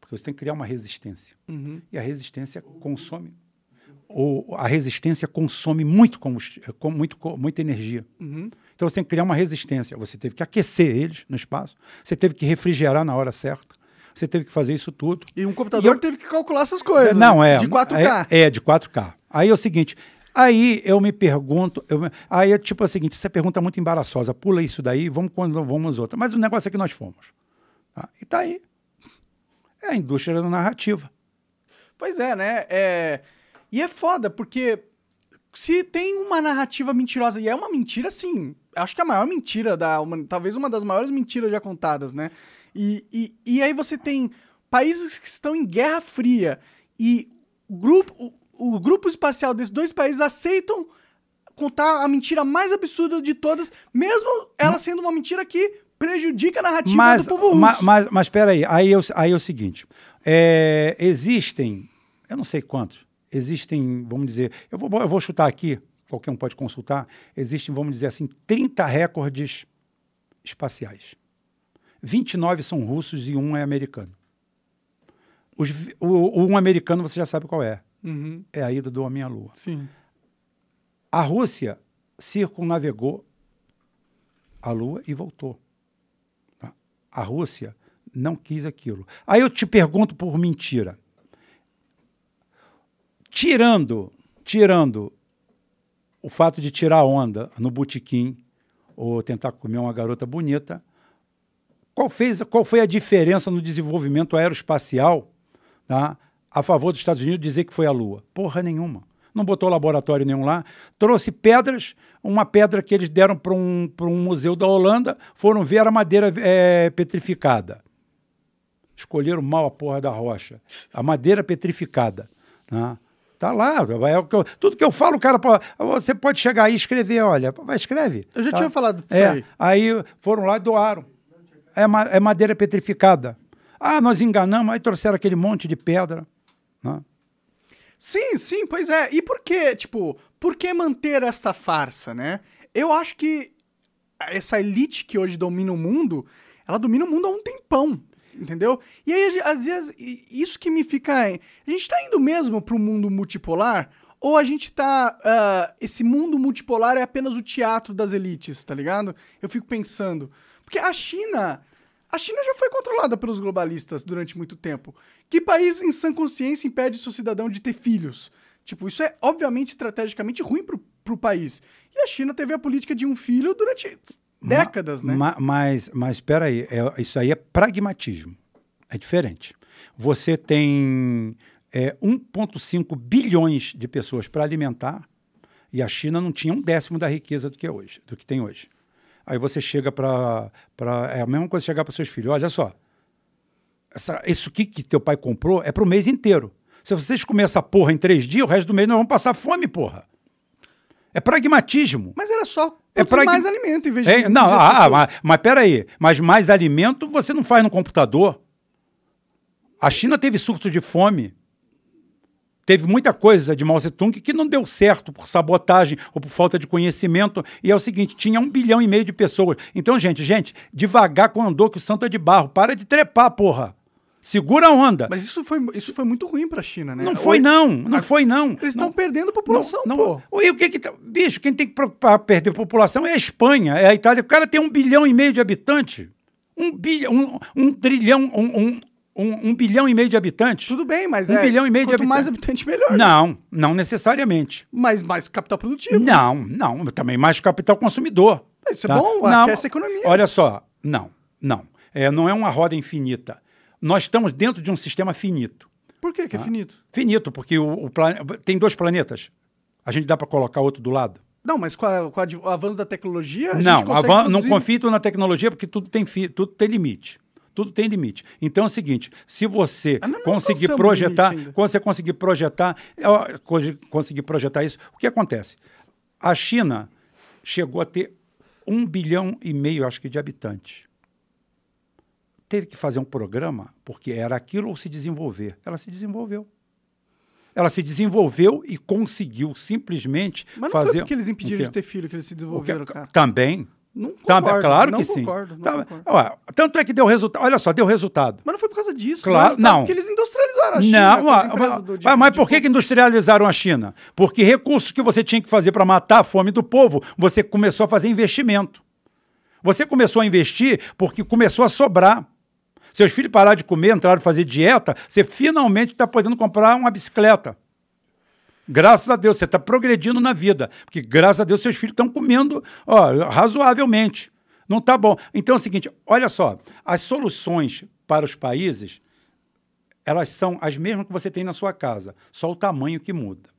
Porque você tem que criar uma resistência. Uhum. E a resistência consome. Ou a resistência consome muito, com muito, muita energia. Uhum. Então você tem que criar uma resistência. Você teve que aquecer eles no espaço, você teve que refrigerar na hora certa, você teve que fazer isso tudo. E um computador E eu- teve que calcular essas coisas. Não, é. De 4K. É, é, de 4K. Aí é o seguinte. Aí eu me pergunto, eu aí é tipo o seguinte, essa pergunta é muito embaraçosa, pula isso daí, vamos quando vamos outra. Mas o negócio é que nós fomos. tá? E tá aí. É a indústria da narrativa. Pois é, né? É... E é foda, porque se tem uma narrativa mentirosa, e é uma mentira, sim, acho que é a maior mentira da humanidade, talvez uma das maiores mentiras já contadas, né? E, e, e aí você tem países que estão em guerra fria e o grupo, o, o grupo espacial desses dois países aceitam contar a mentira mais absurda de todas, mesmo ela sendo uma mentira que prejudica a narrativa Mas, do povo russo. ma- mas, mas peraí, aí é, o- aí é o seguinte: é, existem, eu não sei quantos, existem, vamos dizer, eu vou, eu vou chutar aqui, qualquer um pode consultar, existem, vamos dizer assim, 30 recordes espaciais. 29 são russos e um é americano. Os o um americano você já sabe qual é. Uhum, É a ida do homem à Lua. sim. A Rússia circunnavegou a Lua e voltou. Tá? A Rússia não quis aquilo. Aí eu te pergunto por mentira. Tirando, tirando o fato de tirar onda no botequim ou tentar comer uma garota bonita, qual, fez, qual foi a diferença no desenvolvimento aeroespacial tá, a favor dos Estados Unidos dizer que foi a Lua? Porra nenhuma. Não botou laboratório nenhum lá. Trouxe pedras, uma pedra que eles deram para um, um museu da Holanda, foram ver era madeira eh, petrificada. Escolheram mal a porra da rocha. A madeira petrificada. Né? Tá lá. é o que eu- tudo que eu falo, cara, pô, você pode chegar aí e escrever, olha, vai, escreve. Eu já tá? tinha falado disso É, aí. aí foram lá e doaram. É, ma- é madeira petrificada. Ah, nós enganamos, aí trouxeram aquele monte de pedra. né? Sim, sim, pois é. E por que, tipo, por que manter essa farsa, né? Eu acho que essa elite que hoje domina o mundo, ela domina o mundo há um tempão, entendeu? E aí, às vezes, isso que me fica... A gente tá indo mesmo pro mundo multipolar? Ou a gente tá... ah, esse mundo multipolar é apenas o teatro das elites, tá ligado? Eu fico pensando. Porque a China... A China já foi controlada pelos globalistas durante muito tempo. Que país em sã consciência impede seu cidadão de ter filhos? Tipo, isso é obviamente estrategicamente ruim pro, pro país. E a China teve a política de um filho durante décadas, né? Ma- mas, mas espera aí, é- isso aí é pragmatismo. É diferente. Você tem é, 1,5 bilhões de pessoas para alimentar e a China não tinha um décimo da riqueza do que é hoje, do que tem hoje. Aí você chega para. É a mesma coisa chegar para seus filhos. Olha só, essa, isso aqui que teu pai comprou é para o mês inteiro. Se vocês comerem essa porra em três dias, o resto do mês nós vamos passar fome, porra. É pragmatismo. Mas era só É pragma- mais alimento em vez de. É, não, de ah, pessoas- mas, mas peraí. Mas mais alimento você não faz no computador. A China teve surto de fome. Teve muita coisa de Mao Tse-tung que não deu certo por sabotagem ou por falta de conhecimento. E é o seguinte, tinha um bilhão e meio de pessoas. Então, gente, gente, devagar com andor que o santo é de barro. Para de trepar, porra. Segura a onda. Mas isso foi, isso foi muito ruim pra China, né? não foi não, não foi não. Eles estão perdendo população, não, pô. não. E o que que tá- Bicho, quem tem que preocupar perder população é a Espanha, é a Itália. O cara tem um bilhão e meio de habitantes. Um bilhão, um, um trilhão, um, um, um- um bilhão e meio de habitantes. Tudo bem, mas Um é. bilhão e meio de quanto mais habitantes. habitante, melhor. né? Não, não necessariamente. Mas mais capital produtivo. Não, não. Também mais capital consumidor. Isso é tá? bom, não, aquece a economia. Olha só, não, não. É, não é uma roda infinita. Nós estamos dentro de um sistema finito. Por que, que é finito? Finito, porque o, o plane- tem dois planetas. A gente dá para colocar outro do lado? Não, mas com, a- com a o avanço da tecnologia. Não, avan- não tu na tecnologia porque tudo tem, fi- tudo tem limite. Tudo tem limite. Então é o seguinte: se você Ah, não, não conseguir alcançamos o projetar, quando você conseguir projetar, co- conseguir projetar isso, o que acontece? A China chegou a ter um bilhão e meio, acho que, de habitantes. Teve que fazer um programa porque era aquilo ou se desenvolver. Ela se desenvolveu. Ela se desenvolveu e conseguiu simplesmente Mas não fazer. foi porque eles impediram de ter filho que eles se desenvolveram, cara. Também. Não Tá, concordo, claro não que sim. concordo, não Tá, concordo. ó, tanto é que deu resultado. Olha só, deu resultado. Mas não foi por causa disso. Claro, tá, não. Porque eles industrializaram a China. não, mas, do- de- mas- mas de- por que, que industrializaram a China? Porque recursos que você tinha que fazer para matar a fome do povo, você começou a fazer investimento. Você começou a investir porque começou a sobrar. Seus filhos pararam de comer, entraram a fazer dieta, você finalmente está podendo comprar uma bicicleta. Graças a Deus, você está progredindo na vida. Porque, graças a Deus, seus filhos estão comendo ó, razoavelmente. Não está bom. Então é o seguinte: olha só, as soluções para os países elas são as mesmas que você tem na sua casa, só o tamanho que muda.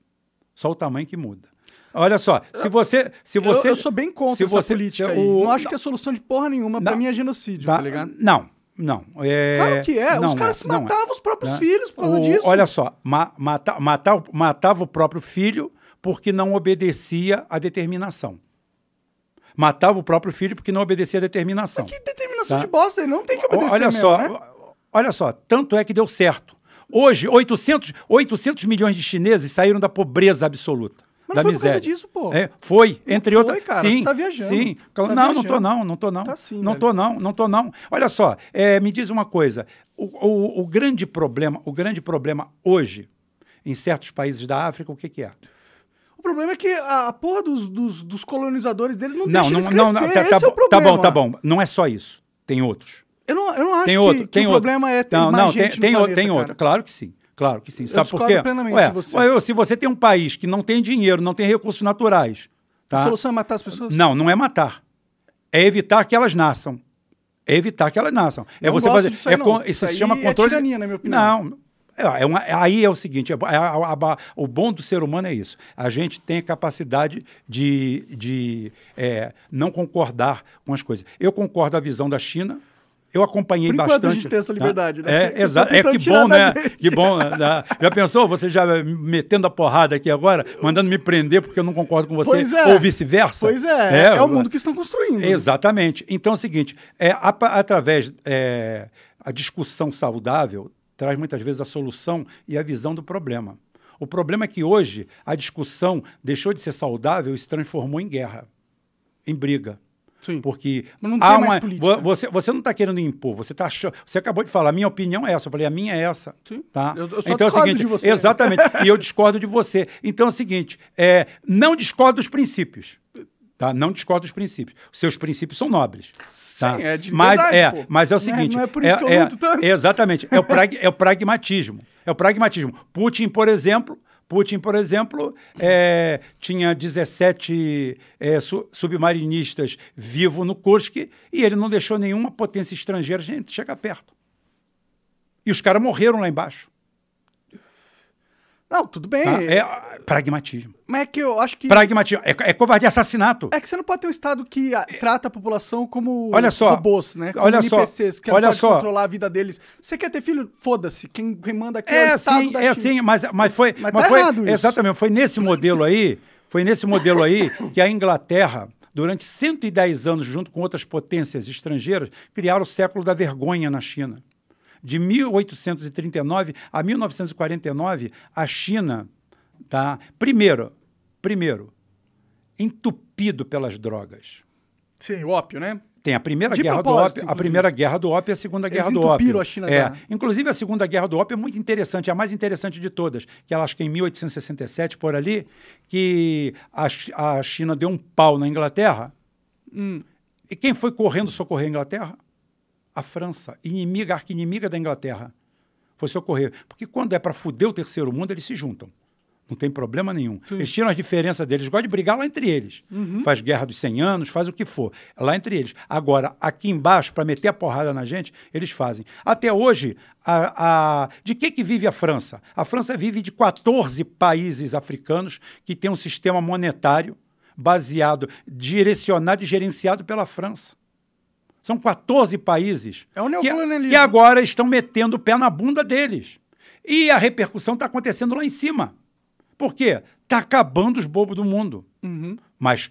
Só o tamanho que muda. Olha só, se você. Se você eu, eu sou bem contra se essa você- política o- Não acho que é solução de porra nenhuma. Não. mim é genocídio, Tá? tá, ligado? Não, não. É... Claro que é. não Os caras é, não é. matavam os próprios né? filhos por causa O- disso. Olha só, ma mata, matar- matava o próprio filho porque não obedecia à determinação. Matava o próprio filho porque não obedecia à determinação. Que determinação Tá. de bosta, ele não tem que obedecer olha mesmo, só, né? olha só, tanto é que deu certo. Hoje, 800, 800 milhões de chineses saíram da pobreza absoluta. Mas da não foi por miséria. causa disso, pô. É, foi, entre foi, outras. cara, sim, você tá viajando. Sim. Tá não, não tô viajando. não, não tô não. Tá sim, não velho. tô não, não tô não. Olha só, é, me diz uma coisa. O, o- o grande problema, o grande problema hoje em certos países da África, o que, que é? O problema é que a, a porra dos, dos, dos colonizadores deles não, Não, deixa não, eles não, crescer. não, tá, Esse tá é o bom, tá problema. bom, tá bom. Não é só isso. Tem outros. Eu não, eu não acho tem que, outro, que tem o outro. problema é ter não, mais não, gente tem, no tem, planeta, tem outro. Claro que sim. Claro que sim. Sabe por quê? plenamente Ué, você. ué, se você tem um país que não tem dinheiro, não tem recursos naturais, A tá? solução é matar as pessoas? Não, não é matar. É evitar que elas nasçam. É evitar que elas nasçam. É Não você gosto fazer. disso aí, é con- Isso isso se chama é controle. tirania, na minha opinião. Não. É, é uma- aí é o seguinte: é, a- a- a- o bom do ser humano é isso. A gente tem a capacidade de, de é, não concordar com as coisas. Eu concordo com a visão da China. Eu acompanhei Por enquanto bastante. a gente tem essa liberdade, né? É, exato. É tentando que bom, né? Que bom. né? Já pensou? Você já metendo a porrada aqui agora, mandando me prender porque eu não concordo com você, Pois é. ou vice-versa? Pois é, é, o mundo que estão construindo. Exatamente. Então é o seguinte, é, a- através é, a discussão saudável traz muitas vezes a solução e a visão do problema. O problema é que hoje a discussão deixou de ser saudável e se transformou em guerra, em briga. Sim. Porque Mas não tem há mais uma, política. vo- você, você não está querendo impor, você tá achando, você acabou de falar, a minha opinião é essa. Eu falei, a minha é essa. Sim. Tá? Eu- eu só então é o discordo seguinte, de você. exatamente. e eu discordo de você. Então é o seguinte, é, não discordo dos princípios. Tá? Não discordo dos princípios. Os seus princípios são nobres. Tá? Sim, é de mas liberdade, é, pô. mas é o Não é- seguinte. não é por isso que eu luto tanto. Exatamente. É o, prag- é o pragmatismo. É o pragmatismo. Putin, por exemplo, Putin, por exemplo, é, tinha 17 é, su- submarinistas vivos no Kursk e ele não deixou nenhuma potência estrangeira chegar perto. E os caras morreram lá embaixo. Não, tudo bem. tá? É ah, pragmatismo. Mas é que eu acho que. Pragmatismo. É, é covardia, assassinato. É que você não pode ter um Estado que ah, trata a população como Olha só, robôs, né? Como olha só, NPCs, que olha só. controlar a vida deles. Você quer ter filho? Foda-se. Quem, quem manda aqui é, É o Estado sim, da é China. sim, mas, mas foi. Mas mas tá foi errado isso. Exatamente, foi nesse modelo aí, foi nesse modelo aí que a Inglaterra, durante 110 anos, junto com outras potências estrangeiras, criaram o século da vergonha na China. De 1839 a 1949, a China, tá, primeiro, primeiro, entupido pelas drogas. Sim, o ópio, né? Tem a primeira De guerra do ópio, a inclusive. primeira guerra do ópio e a segunda Eles guerra do ópio. a China é, da- inclusive a segunda guerra do ópio é muito interessante, é a mais interessante de todas, que ela acho que é em 1867 por ali, que a, a China deu um pau na Inglaterra. Hum. E quem foi correndo socorrer a Inglaterra? A França, inimiga, arqui-inimiga da Inglaterra. Foi socorrer. Porque quando é para fuder o terceiro mundo, eles se juntam. Não tem problema nenhum. Eles tiram as diferenças deles, gostam de brigar lá entre eles. Uhum. Faz guerra dos 100 anos, faz o que for. Lá entre eles. Agora, aqui embaixo, para meter a porrada na gente, eles fazem. Até hoje, a, a- de que, que vive a França? A França vive de 14 países africanos que têm um sistema monetário baseado, direcionado e gerenciado pela França. São 14 países É que, que agora estão metendo o pé na bunda deles. E a repercussão está acontecendo lá em cima. Por quê? Está acabando os bobos do mundo. Uhum. Mas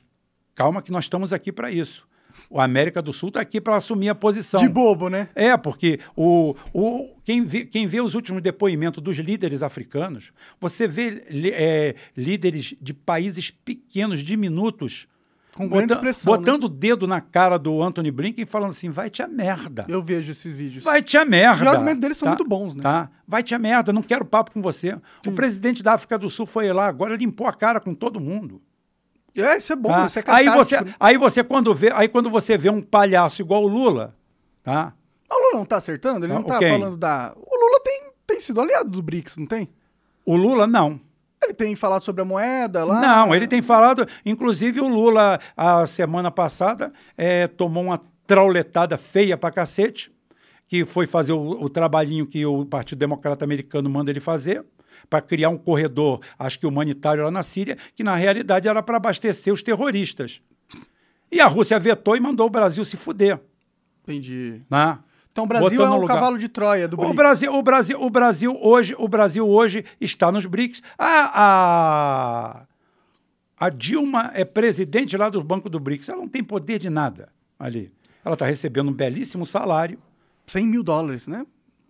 calma que nós estamos aqui para isso. O América do Sul está aqui para assumir a posição. De bobo, né? É, porque o, o, quem, vê, quem vê os últimos depoimentos dos líderes africanos, você vê é, líderes de países pequenos, diminutos, Com grande bota- expressão. né? botando o dedo na cara do Anthony Blinken e falando assim: vai te a merda. Eu vejo esses vídeos. Vai te a merda. E os argumentos deles são muito bons, né? Tá? Vai te a merda, não quero papo com você. O presidente da África do Sul foi lá, agora limpou a cara com todo mundo. É, isso é bom, tá? isso é aí você, né? aí você quando vê, aí quando você vê um palhaço igual o Lula, tá? O Lula não tá acertando? Ele não Ah, tá quem? falando da... O Lula tem, tem sido aliado do BRICS, não tem? O Lula não. Ele tem falado sobre a moeda lá. Não, ele tem falado, inclusive o Lula, a semana passada, eh, tomou uma trauletada feia pra cacete que foi fazer o, o trabalhinho que o Partido Democrata Americano manda ele fazer, para criar um corredor, acho que humanitário lá na Síria, que na realidade era para abastecer os terroristas. E a Rússia vetou e mandou o Brasil se fuder. Entendi. Né? Então o Brasil é o lugar. cavalo de Troia do O BRICS. Brasil, o Brasil, o Brasil hoje, o Brasil hoje está nos BRICS. A, a, a Dilma é presidente lá do Banco do BRICS. Ela não tem poder de nada ali. Ela está recebendo um belíssimo salário. 100 mil dólares, né?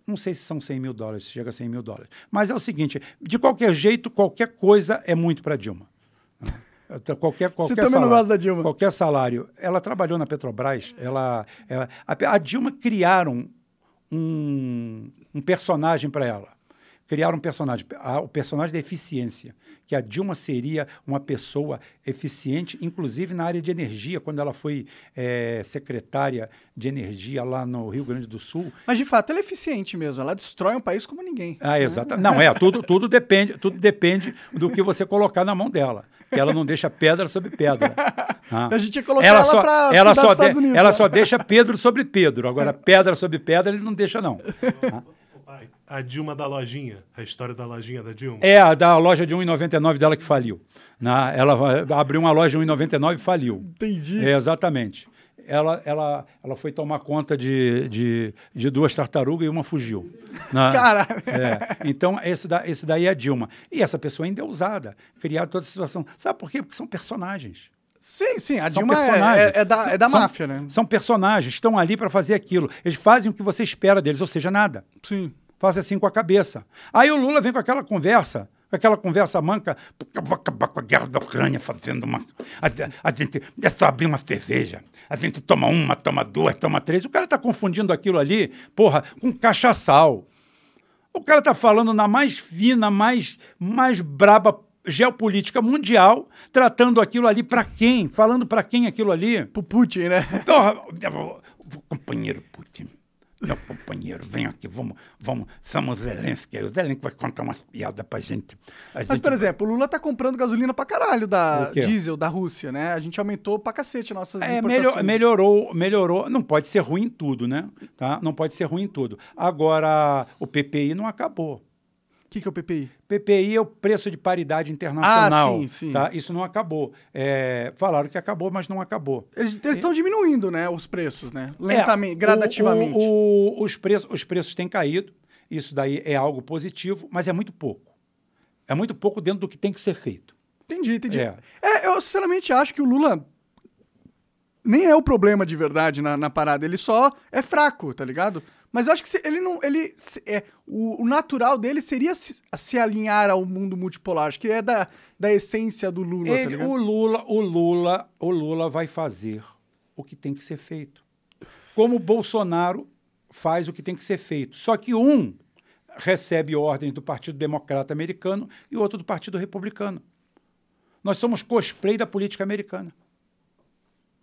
Não sei se são 100 mil dólares, se chega a 100 mil dólares. Mas é o seguinte: de qualquer jeito, qualquer coisa é muito para Dilma. Qualquer, qualquer também não salário, gosta da Dilma. Qualquer salário. Ela trabalhou na Petrobras. Ela, ela- a, a Dilma criaram um, um personagem para ela. Criaram um personagem, a- o personagem da eficiência, que a Dilma seria uma pessoa eficiente, inclusive na área de energia, quando ela foi eh, secretária de energia lá no Rio Grande do Sul. Mas de fato ela é eficiente mesmo. Ela destrói um país como ninguém. Ah, exato. Não, é, tudo, tudo, depende, tudo depende do que você colocar na mão dela. Que ela não deixa pedra sobre pedra. Ah. A gente ia colocar ela só, pra ela só, de- Unidos, ela né? só deixa Pedro sobre Pedro. Agora, pedra sobre pedra, ele não deixa, não. Ô, a Dilma da lojinha, a história da lojinha da Dilma. É a da loja de 1,99 dela que faliu. Na, ela va- abriu uma loja de 1,99 e faliu. Entendi. É, exatamente. Ela, ela, ela foi tomar conta de, de, de duas tartarugas e uma fugiu. Na- Caralho. É, então, esse, da, esse daí é a Dilma. E essa pessoa ainda é usada. Criar toda a situação. Sabe por quê? Porque são personagens. Sim, sim. A São Dilma é, personagens. é- é da, é da São- máfia, né? São personagens, estão ali para fazer aquilo. Eles fazem o que você espera deles, ou seja, nada. Sim. Faz assim com a cabeça. Aí o Lula vem com aquela conversa, com aquela conversa manca, porque eu vou acabar com a guerra da Ucrânia fazendo uma. A, a gente é só abrir uma cerveja. A gente toma uma, toma duas, toma três. O cara está confundindo aquilo ali, porra, com cachaçal. O cara está falando na mais fina, mais, mais braba geopolítica mundial, tratando aquilo ali para quem? Falando para quem aquilo ali? Pro Putin, né? Porra, o companheiro Putin, meu companheiro, vem aqui, vamos, vamos, somos Zelensky. O Zelensky vai contar umas piadas pra gente. A Mas, gente- por exemplo, o Lula tá comprando gasolina pra caralho da diesel da Rússia, né? A gente aumentou pra cacete nossas É, importações. melhor- melhorou, melhorou. Não pode ser ruim em tudo, né? Tá? Não pode ser ruim em tudo. Agora, o PPI não acabou. O que, que é o PPI? PPI é o preço de paridade internacional. Ah, sim, sim. Tá? Isso não acabou. É, falaram que acabou, mas não acabou. Eles estão diminuindo, né? Os preços, né? É, Lentamente, o- gradativamente. o- o- os, preços, os preços têm caído, isso daí é algo positivo, mas é muito pouco. É muito pouco dentro do que tem que ser feito. Entendi, entendi. É. É. eu sinceramente acho que o Lula nem é o problema de verdade na, na parada. Ele só é fraco, tá ligado? Mas eu acho que se- ele não. Ele, se- é, o, o natural dele seria se, se alinhar ao mundo multipolar. Acho que é da, da essência do Lula, tá Ele- ligado? o Lula, o Lula, o Lula vai fazer o que tem que ser feito. Como o Bolsonaro faz o que tem que ser feito. Só que um recebe ordens do Partido Democrata Americano e o outro do Partido Republicano. Nós somos cosplay da política americana.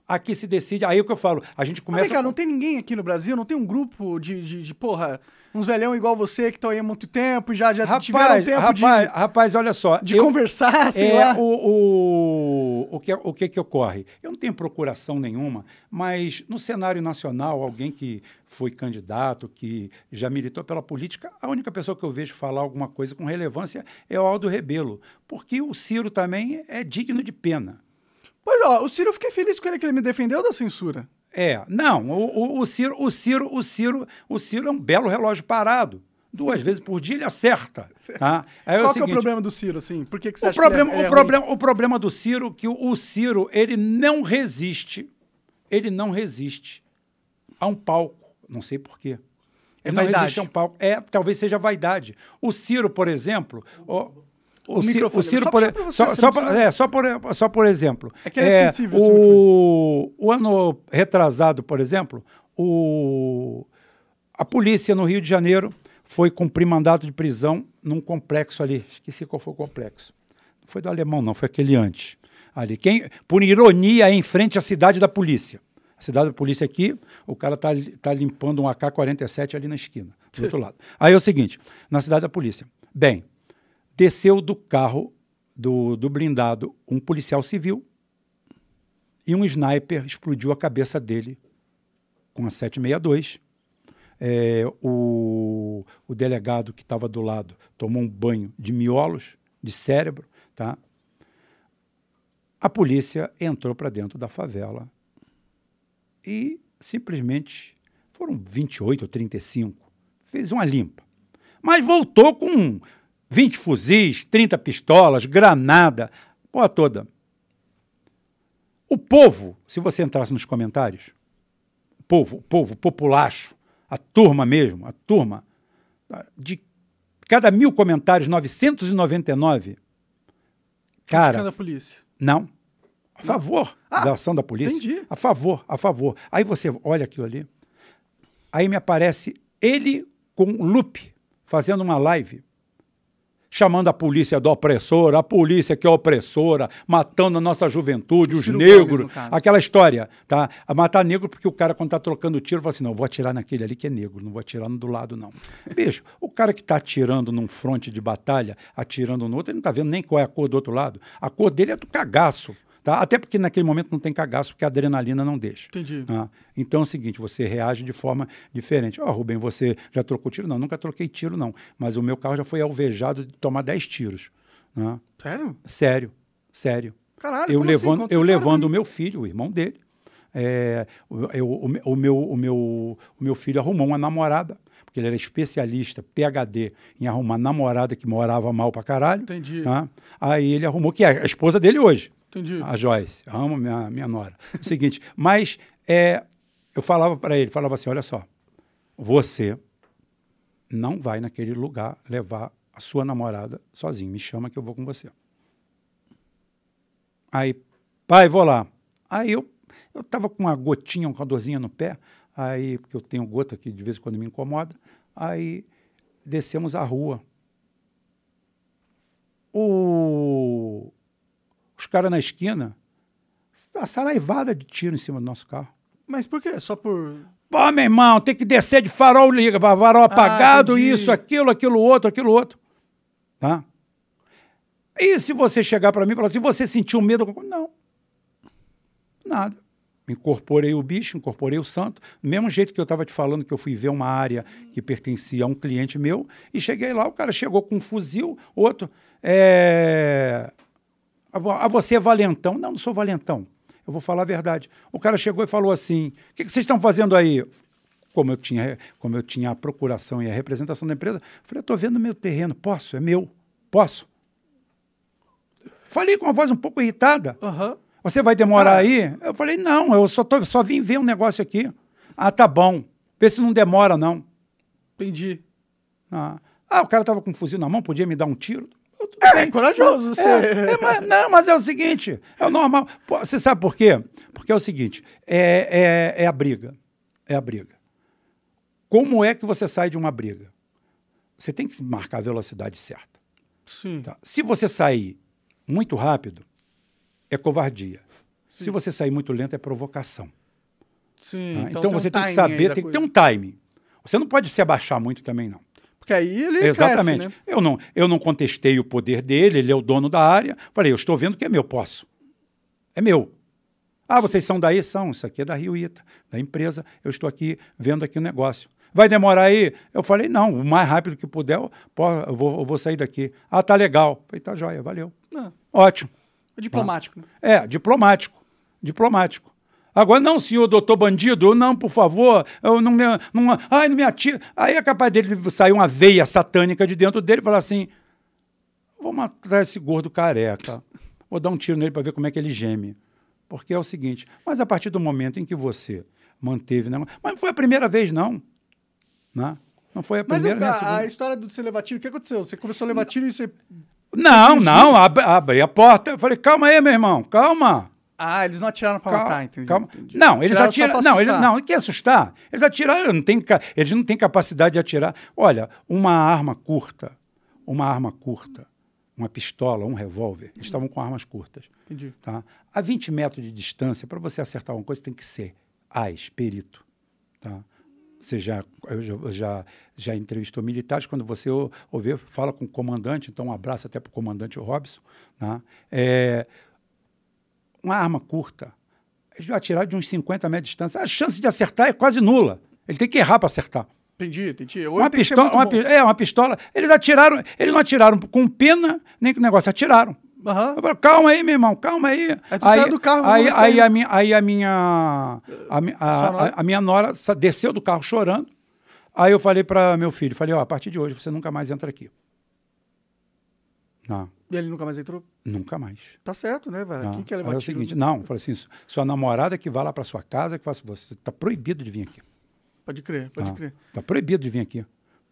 Aqui se decide, aí é o que eu falo, a gente Mas começa vem cá, não tem ninguém aqui no Brasil? Não tem um grupo de, de, de, porra, uns velhão igual você que estão aí há muito tempo e já, já tiveram Rapaz, tempo rapaz, rapaz, olha só. de, de eu- conversar, sei é, lá. O, o, o, que, o que que ocorre? Eu não tenho procuração nenhuma, mas no cenário nacional, alguém que foi candidato, que já militou pela política, a única pessoa que eu vejo falar alguma coisa com relevância é o Aldo Rebelo, porque o Ciro também é digno de pena. Pois ó, o Ciro, eu fiquei feliz com ele que ele me defendeu da censura. É, não, o, o, o Ciro, o Ciro, o Ciro, o Ciro é um belo relógio parado. Duas vezes por dia ele acerta. Tá? Aí Qual o que é o seguinte, problema do Ciro, assim? Por que, que você O acha problema, que ele é, ele é o, ruim? problema, o problema do Ciro que o, o Ciro ele não resiste, ele não resiste a um palco. Não sei por quê. É Ele não vaidade. resiste a um palco. É, talvez seja vaidade. O Ciro, por exemplo, o, o, O Ciro, o Ciro Só por, só, você só por- é, só por, só por exemplo. É que ele é sensível, esse o, o ano retrasado, por exemplo, o, a polícia no Rio de Janeiro foi cumprir mandato de prisão num complexo ali. Esqueci qual foi o complexo. Não foi do alemão, não, foi aquele antes. Ali. Quem, por ironia, é em frente à cidade da polícia. A cidade da polícia aqui, o cara tá, tá limpando um AK-47 ali na esquina, do outro lado. Aí é o seguinte, na cidade da polícia. Bem, desceu do carro do, do blindado um policial civil e um sniper explodiu a cabeça dele com a 762. é, o, o delegado que estava do lado tomou um banho de miolos, de cérebro, tá? A polícia entrou para dentro da favela e simplesmente foram 28 ou 35, fez uma limpa. Mas voltou com 20 fuzis, 30 pistolas, granada, porra toda. O povo, se você entrasse nos comentários, o povo, o povo, populacho, a turma mesmo, a turma, de cada mil comentários, 999, cara, Criticando a polícia. não. A favor Ah, da ação da polícia. entendi. A favor, a favor. Aí você olha aquilo ali. Aí me aparece ele com um loop, fazendo uma live, chamando a polícia de opressora, a polícia que é opressora, matando a nossa juventude, os Ciro Gomes, negros, caso. aquela história, tá? A matar negro porque o cara, quando tá trocando tiro, fala assim, não, vou atirar naquele ali que é negro, não vou atirar no do lado, não. Bicho, o cara que tá atirando num fronte de batalha, atirando no outro, ele não tá vendo nem qual é a cor do outro lado. A cor dele é do cagaço, tá? Até porque naquele momento não tem cagaço, porque a adrenalina não deixa. Entendi. Ah, então é o seguinte, você reage de forma diferente. Ó, Rubem, você já trocou tiro? Não, nunca troquei tiro, não. Mas o meu carro já foi alvejado de tomar 10 tiros. né? Sério? Sério, sério. Caralho, eu assim? levando, Conta eu levando o meu filho, o irmão dele. É, o, eu- o o meu, o, meu, o meu filho arrumou uma namorada, porque ele era especialista, PhD, em arrumar namorada que morava mal pra caralho. Entendi. tá? Aí ele arrumou, que é a esposa dele hoje. Entendi. A Joyce. Amo minha, minha nora. O seguinte, mas é, eu falava para ele, falava assim, olha só, você não vai naquele lugar levar a sua namorada sozinho. Me chama que eu vou com você. Aí, pai, vou lá. Aí eu eu tava com uma gotinha, uma dorzinha no pé, aí porque eu tenho gota que de vez em quando me incomoda. Aí descemos a rua. O caras na esquina, a saraivada de tiro em cima do nosso carro. Mas por quê? Só por. Pô, meu irmão, tem que descer de farol liga, farol apagado, entendi. isso, aquilo, aquilo outro, aquilo outro. Tá? E se você chegar para mim e falar assim, você sentiu medo? Não. Nada. Incorporei o bicho, incorporei o santo. Do mesmo jeito que eu estava te falando que eu fui ver uma área que pertencia a um cliente meu, e cheguei lá, o cara chegou com um fuzil, outro. É... A vo- a você é valentão? Não, não sou valentão. Eu vou falar a verdade. O cara chegou e falou assim: o que, que vocês estão fazendo aí? Como eu, tinha, como eu tinha a procuração e a representação da empresa, falei: eu estou vendo meu terreno, posso? É meu? Posso? Falei com uma voz um pouco irritada. Aham. Você vai demorar Ah. aí? Eu falei: não, eu só, tô, só vim ver um negócio aqui. Ah, tá bom. Vê se não demora, não. Entendi. Ah, ah, o cara estava com um fuzil na mão, podia me dar um tiro? Tudo É, corajoso você. É, é, mas, não, mas é o seguinte, é o normal. Pô, você sabe por quê? Porque é o seguinte, é, é, é a briga. É a briga. Como é que você sai de uma briga? Você tem que marcar a velocidade certa. Sim. tá? Se você sair muito rápido, é covardia. Se você sair muito lento, é provocação. Sim. tá? Então, tem um você tem que saber, tem que ter um timing. Você não pode se abaixar muito também, não. Porque aí ele Exatamente. cresce, né? eu, não, eu não contestei o poder dele, ele é o dono da área. Falei, eu estou vendo que é meu, posso. É meu. Ah, vocês são daí? São. Isso aqui é da Rio Ita, da empresa. Eu estou aqui vendo aqui o negócio. Vai demorar aí? Eu falei, não, o mais rápido que puder, eu, vou, eu vou sair daqui. Ah, tá legal. Falei, tá joia, valeu. Não, Ótimo. diplomático. né? É, diplomático. Diplomático. Agora, não, senhor doutor bandido, não, por favor, eu não me, não, ai, não me atira. Aí é capaz dele sair uma veia satânica de dentro dele e falar assim: vou matar esse gordo careca, vou dar um tiro nele para ver como é que ele geme. Porque é o seguinte, mas a partir do momento em que você manteve. Né, mas não foi a primeira vez, não. Né? Não foi a Mas primeira nem a a, a história do você levar tiro, o que aconteceu? Você começou a levar tiro e você. Não, não, abri, abri a porta. Eu falei, calma aí, meu irmão, calma. Ah, eles não atiraram pra Calma, matar, entendi. calma. entendi. Não, eles Atiraram Não, eles não, que assustar. Eles atiraram, não tem, eles não têm capacidade de atirar. Olha, uma arma curta, uma arma curta, uma pistola, um revólver, eles estavam com armas curtas. Entendi. Tá? A 20 metros de distância, para você acertar uma coisa, tem que ser AIS, perito. Tá? Você já, já, já, já entrevistou militares, quando você ou- ouvir, fala com o comandante, então um abraço até para o comandante Robson. Tá? É, uma arma curta, eles vão atirar de uns 50 metros de distância. A chance de acertar é quase nula. Ele tem que errar para acertar. Entendi, entendi. Uma pistola, uma, é, uma pistola. Eles atiraram, eles não atiraram com pena, nem com negócio, atiraram. Eu falei, calma aí, meu irmão, calma aí. Aí tu do carro, aí, aí, sair. a minha, aí a minha, a, a- a- a minha nora desceu do carro chorando. Aí eu falei para meu filho, falei, ó, a partir de hoje você nunca mais entra aqui. Não, E ele nunca mais entrou? nunca mais. Tá certo, né, velho? Não. Quem quer levar é o seguinte, não, falei assim, sua namorada que vá lá para sua casa, que faça você tá proibido de vir aqui. Pode crer, pode Tá? crer. Tá proibido de vir aqui.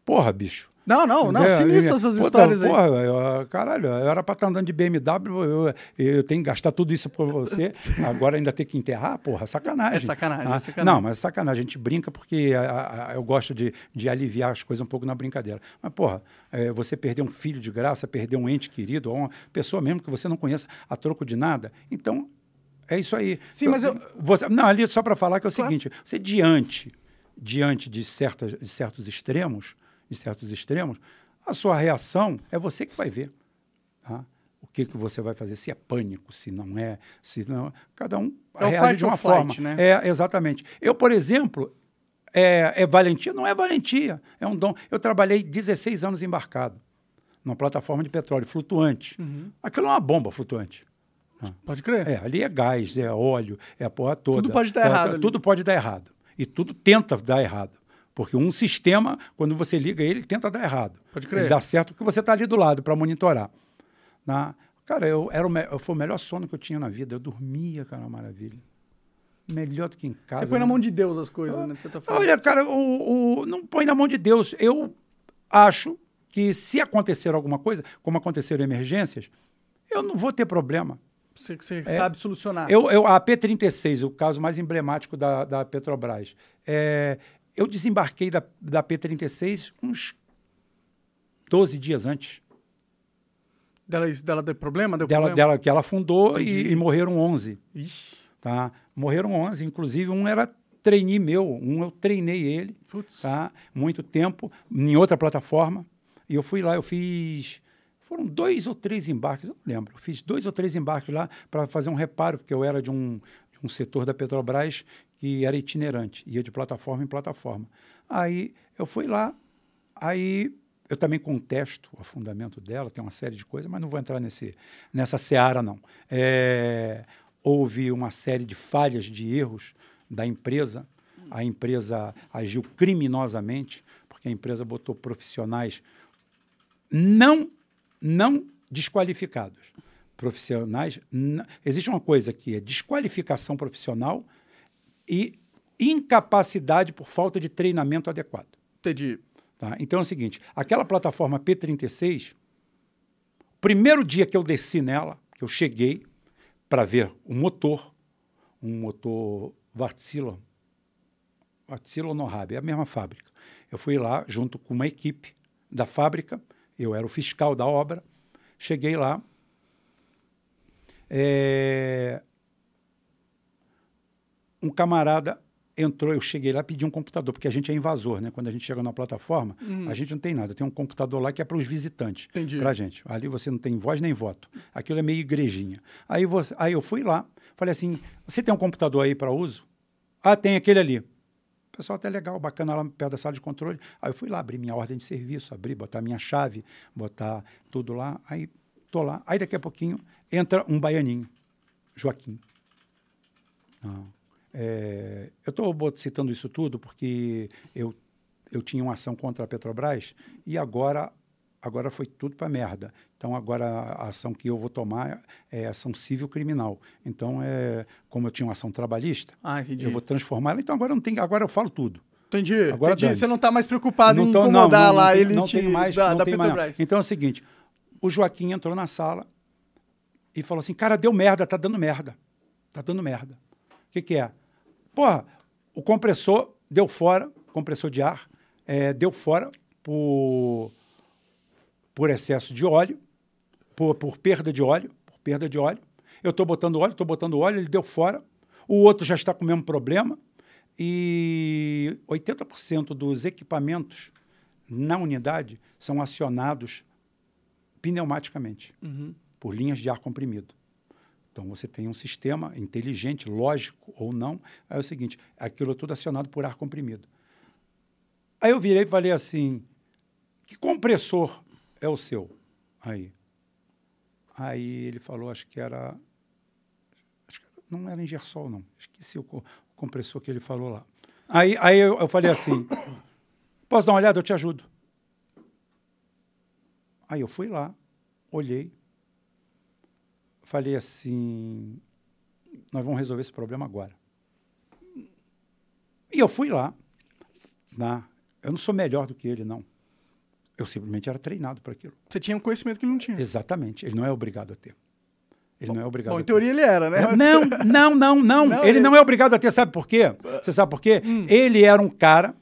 Porra, bicho. Não, não, não, É, sinistro é, essas puta, histórias aí. porra, eu- caralho, eu era pra estar andando de BMW, eu, eu tenho que gastar tudo isso por você, agora ainda ter que enterrar, porra, sacanagem. É sacanagem, Ah, é sacanagem. Não, mas é sacanagem, a gente brinca porque a- a- eu gosto de, de aliviar as coisas um pouco na brincadeira. Mas, porra, é, você perder um filho de graça, perder um ente querido, ou uma pessoa mesmo que você não conheça a troco de nada, então é isso aí. Sim, mas eu- Você, não, ali só para falar que é o Claro. seguinte, você diante, diante de, certas, de certos extremos, de certos extremos, a sua reação é você que vai ver. tá? O que, que você vai fazer, se é pânico, se não é, se não. Cada um É reage de uma flight, forma. né? É, exatamente. Eu, por exemplo, é, é valentia? Não é valentia, é um dom. Eu trabalhei 16 anos embarcado numa plataforma de petróleo flutuante. Uhum. Aquilo é uma bomba flutuante. Pode crer. É, ali é gás, é óleo, é a porra toda. Tudo pode dar É, errado tá- ali. Tudo pode dar errado. E tudo tenta dar errado. Porque um sistema, quando você liga ele, tenta dar errado. Pode crer. Ele dá certo porque você está ali do lado para monitorar. Na- Cara, eu, era o, me- foi o melhor sono que eu tinha na vida. Eu dormia, cara, uma maravilha. Melhor do que em casa. Você põe na né? mão de Deus as coisas, né? que Você tá falando. Olha, cara, o, o- não põe na mão de Deus. Eu acho que se acontecer alguma coisa, como aconteceram emergências, eu não vou ter problema. Você, você É. sabe solucionar. Eu, eu, a P36, o caso mais emblemático da, da Petrobras, é, eu desembarquei da, da P36 uns 12 dias antes Dela, dela deu problema? Deu dela, problema? dela que ela afundou e, e morreram 11. Ixi, Tá? Morreram 11, inclusive um era trainee meu, um eu treinei ele, putz. tá? muito tempo, em outra plataforma, e eu fui lá, eu fiz, foram dois ou três embarques, eu não lembro, eu fiz dois ou três embarques lá para fazer um reparo, porque eu era de um, de um setor da Petrobras que era itinerante, ia de plataforma em plataforma. Aí eu fui lá, aí eu também contesto o afundamento dela, tem uma série de coisas, mas não vou entrar nesse, nessa seara, não. É, houve uma série de falhas, de erros da empresa. A empresa agiu criminosamente, porque a empresa botou profissionais não, não desqualificados. Profissionais. Existe uma coisa que é desqualificação profissional e incapacidade por falta de treinamento adequado. Entendi. Tá? Então é o seguinte: aquela plataforma P36, primeiro dia que eu desci nela, que eu cheguei para ver o motor, um motor Wärtsilä, Wärtsilä Nohab, é a mesma fábrica. Eu fui lá junto com uma equipe da fábrica, eu era o fiscal da obra, cheguei lá. é, um camarada entrou, eu cheguei lá, pedi um computador, porque a gente é invasor, né? Quando a gente chega na plataforma, a gente não tem nada. Tem um computador lá que é para os visitantes. Entendi. Pra gente. Ali você não tem voz nem voto. Aquilo é meio igrejinha. Aí, você, aí eu fui lá, falei assim: você tem um computador aí para uso? Ah, tem aquele ali. O pessoal até legal, bacana lá perto da sala de controle. Aí eu fui lá, abri minha ordem de serviço, abri, botar minha chave, botar tudo lá. Aí tô lá. Aí daqui a pouquinho entra um baianinho, Joaquim. Não. É, eu estou citando isso tudo porque eu, eu tinha uma ação contra a Petrobras e agora, agora foi tudo para merda. Então, agora a ação que eu vou tomar é ação civil criminal. Então, é, como eu tinha uma ação trabalhista, Ah, eu vou transformar ela. Então, agora, não tem, agora eu falo tudo. Entendi. Agora entendi. Você não tá mais preocupado em tô- incomodar lá a tem- elite não tem mais, da, não da tem mais Petrobras. nada. Então é o seguinte: o Joaquim entrou na sala e falou assim: cara, deu merda, tá dando merda. Tá dando merda. O que, que é? Porra, o compressor deu fora, compressor de ar, é, deu fora por, por excesso de óleo, por, por perda de óleo, por perda de óleo. Eu estou botando óleo, estou botando óleo, ele deu fora. O outro já está com o mesmo problema. E 80% dos equipamentos na unidade são acionados pneumaticamente, por linhas de ar comprimido. Então você tem um sistema inteligente, lógico ou não. É o seguinte: aquilo é tudo acionado por ar comprimido. Aí eu virei e falei assim: que compressor é o seu? Aí. Aí ele falou, acho que era. Acho que não era Ingersol, não. Esqueci o, o compressor que ele falou lá. Aí, aí eu, eu falei assim: posso dar uma olhada? Eu te ajudo. Aí eu fui lá, olhei, falei assim: nós vamos resolver esse problema agora. E eu fui lá. Na, eu não sou melhor do que ele, não. Eu simplesmente era treinado para aquilo. Você tinha um conhecimento que ele não tinha. Exatamente. Ele não é obrigado a ter. Ele não é obrigado Bom, em teoria ele era, né? Não, não, não, não. Não, ele ele- não é obrigado a ter, sabe por quê? Você sabe por quê? Hum. Ele era um cara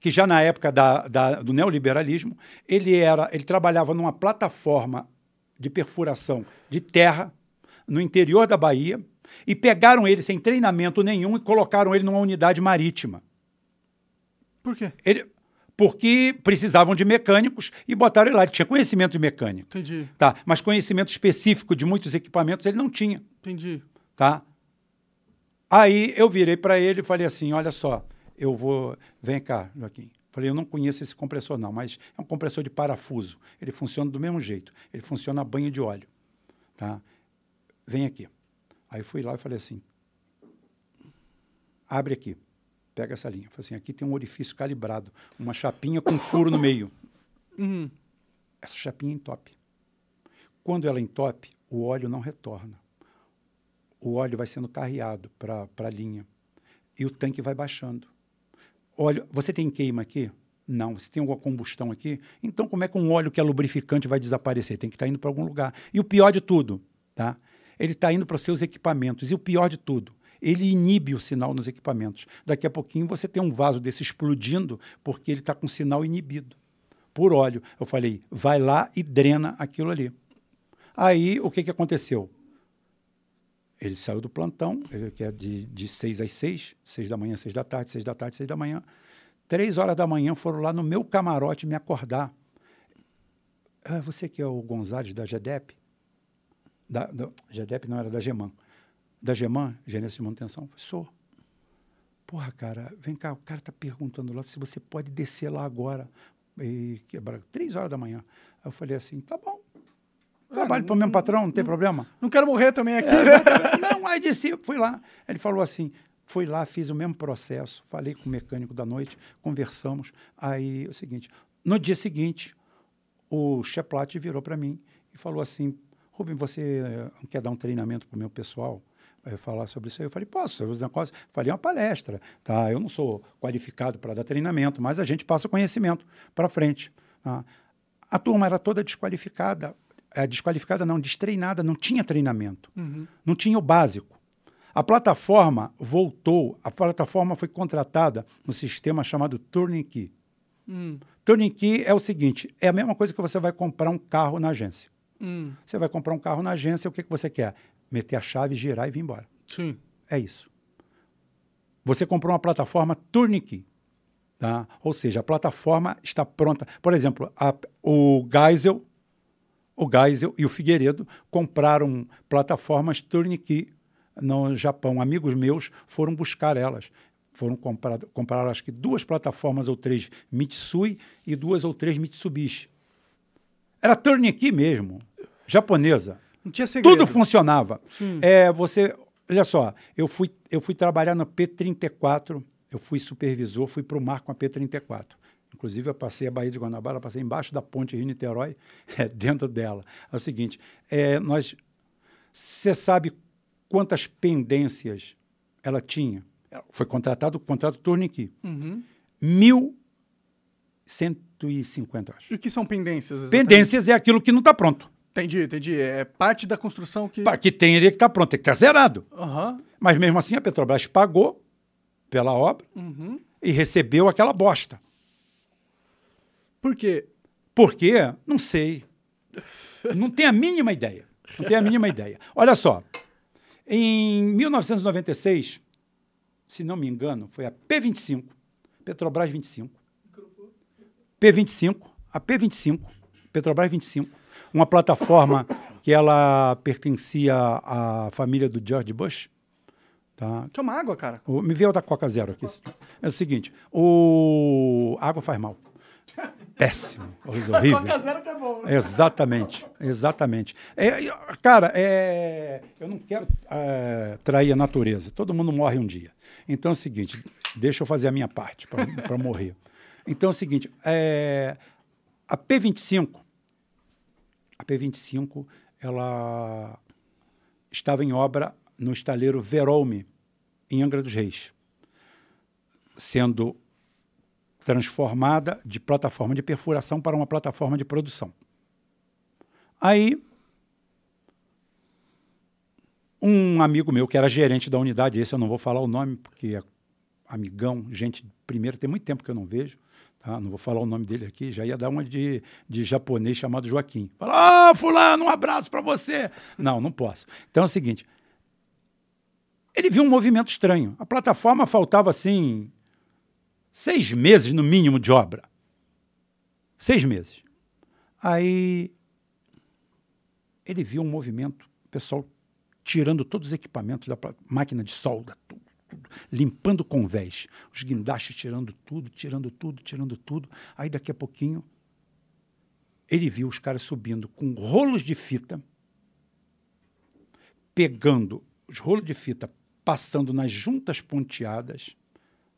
que já na época da, da- do neoliberalismo, ele era, ele trabalhava numa plataforma de perfuração de terra no interior da Bahia e pegaram ele sem treinamento nenhum e colocaram ele numa unidade marítima. Por quê? Ele, porque precisavam de mecânicos e botaram ele lá. Ele tinha conhecimento de mecânica, Entendi, tá? Mas conhecimento específico de muitos equipamentos ele não tinha entendi. tá? Aí eu virei para ele e falei assim, olha só, eu vou, vem cá, Joaquim. Falei, eu não conheço esse compressor não, mas é um compressor de parafuso. Ele funciona do mesmo jeito. Ele funciona a banho de óleo, tá? Vem aqui. Aí fui lá e falei assim, abre aqui, pega essa linha. Falei assim, aqui tem um orifício calibrado, uma chapinha com furo no meio. Uhum. Essa chapinha entope. Quando ela entope, o óleo não retorna. O óleo vai sendo carreado para a linha. E o tanque vai baixando. Óleo, você tem queima aqui? Não. Você tem alguma combustão aqui? Então, como é que um óleo que é lubrificante vai desaparecer? Tem que estar indo para algum lugar. E o pior de tudo, tá? Ele está indo para os seus equipamentos. E o pior de tudo, ele inibe o sinal nos equipamentos. Daqui a pouquinho você tem um vaso desse explodindo porque ele está com sinal inibido por óleo. Eu falei, vai lá e drena aquilo ali. Aí, o que, que aconteceu? Ele saiu do plantão, que é de, de seis às seis, seis da manhã, seis da tarde, seis da tarde, seis da manhã. Três horas da manhã foram lá no meu camarote me acordar. Ah, você que é o Gonzales da GEDEP? Da, da, GEDEP não, era da GEMAN. Da GEMAN, Gerência de Manutenção? Sou. Porra, cara, vem cá, o cara está perguntando lá se você pode descer lá agora e quebrar. Três horas da manhã. Eu falei assim, tá bom. Trabalho para o mesmo patrão, não tem problema. Não quero morrer também aqui, É, né? exatamente. Não, aí disse, fui lá. Ele falou assim, fui lá, fiz o mesmo processo, falei com o mecânico da noite, conversamos. Aí, é o seguinte, no dia seguinte, o Cheplat virou para mim e falou assim, Rubem, você eh, quer dar um treinamento para o meu pessoal? eh, falar sobre isso aí. Eu falei, posso, eu negócios. Falei, é uma palestra, tá? Eu não sou qualificado para dar treinamento, mas a gente passa conhecimento para frente. tá? A turma era toda desqualificada, é, desqualificada não, destreinada, não tinha treinamento, não tinha o básico. A plataforma voltou, a plataforma foi contratada no sistema chamado Turnkey. Hum, Turnkey é o seguinte, é a mesma coisa que você vai comprar um carro na agência. hum, Você vai comprar um carro na agência, o que, que você quer? Meter a chave, girar e vir embora. sim. É isso. Você comprou uma plataforma Turnkey. Tá? Ou seja, a plataforma está pronta. Por exemplo, a- o Geisel, o Geisel e o Figueiredo compraram plataformas Turnkey no Japão. Amigos meus foram buscar elas. Foram comprar, comprar acho que duas plataformas ou três Mitsui e duas ou três Mitsubishi. Era Turnkey mesmo, japonesa. Não tinha segredo. Tudo funcionava. Sim. É, você, olha só, eu fui, eu fui trabalhar no P34, eu fui supervisor, fui para o mar com a P34. Inclusive, eu passei a Baía de Guanabara, passei embaixo da ponte Rio-Niterói, é, dentro dela. É o seguinte, é, nós, você sabe quantas pendências ela tinha? Ela Foi contratado o contrato Turnkey. Uhum. 1.150, eu acho. E o que são pendências? exatamente? Pendências é aquilo que não está pronto. Entendi, entendi. É parte da construção que. Que tem ali que está pronto, tem que estar zerado. Aham. Mas mesmo assim a Petrobras pagou pela obra Uhum. e recebeu aquela bosta. Por quê? Por quê? Não sei. Não tenho a mínima ideia. Não tenho a mínima ideia. Olha só. Em 1996, se não me engano, foi a P25, Petrobras 25. P25, a P25, Petrobras 25, uma plataforma que ela pertencia à família do George Bush, Tá? Que é uma água, cara. O- me vê da Coca Zero aqui. É o seguinte, o água faz mal. Péssimo, horrível. Coca zero que é bom, né? Exatamente, exatamente. É, é, cara, é, eu não quero é, trair a natureza. Todo mundo morre um dia. Então é o seguinte, deixa eu fazer a minha parte para morrer. Então é o seguinte, é, a P25, a P25, ela estava em obra no estaleiro Verolme, em Angra dos Reis, sendo transformada de plataforma de perfuração para uma plataforma de produção. Aí, um amigo meu, que era gerente da unidade, esse eu não vou falar o nome, porque é amigão, gente, primeiro, tem muito tempo que eu não vejo, tá? não vou falar o nome dele aqui, já ia dar uma de, de japonês chamado Joaquim. Fala, ah, fulano, um abraço para você. Não, não posso. Então é o seguinte, ele viu um movimento estranho. A plataforma faltava, assim, seis meses no mínimo de obra. Seis meses. Aí ele viu um movimento, o pessoal tirando todos os equipamentos da máquina de solda, tudo, tudo, limpando convés, os guindastes tirando tudo, tirando tudo, tirando tudo. Aí daqui a pouquinho ele viu os caras subindo com rolos de fita, pegando os rolos de fita, passando nas juntas ponteadas,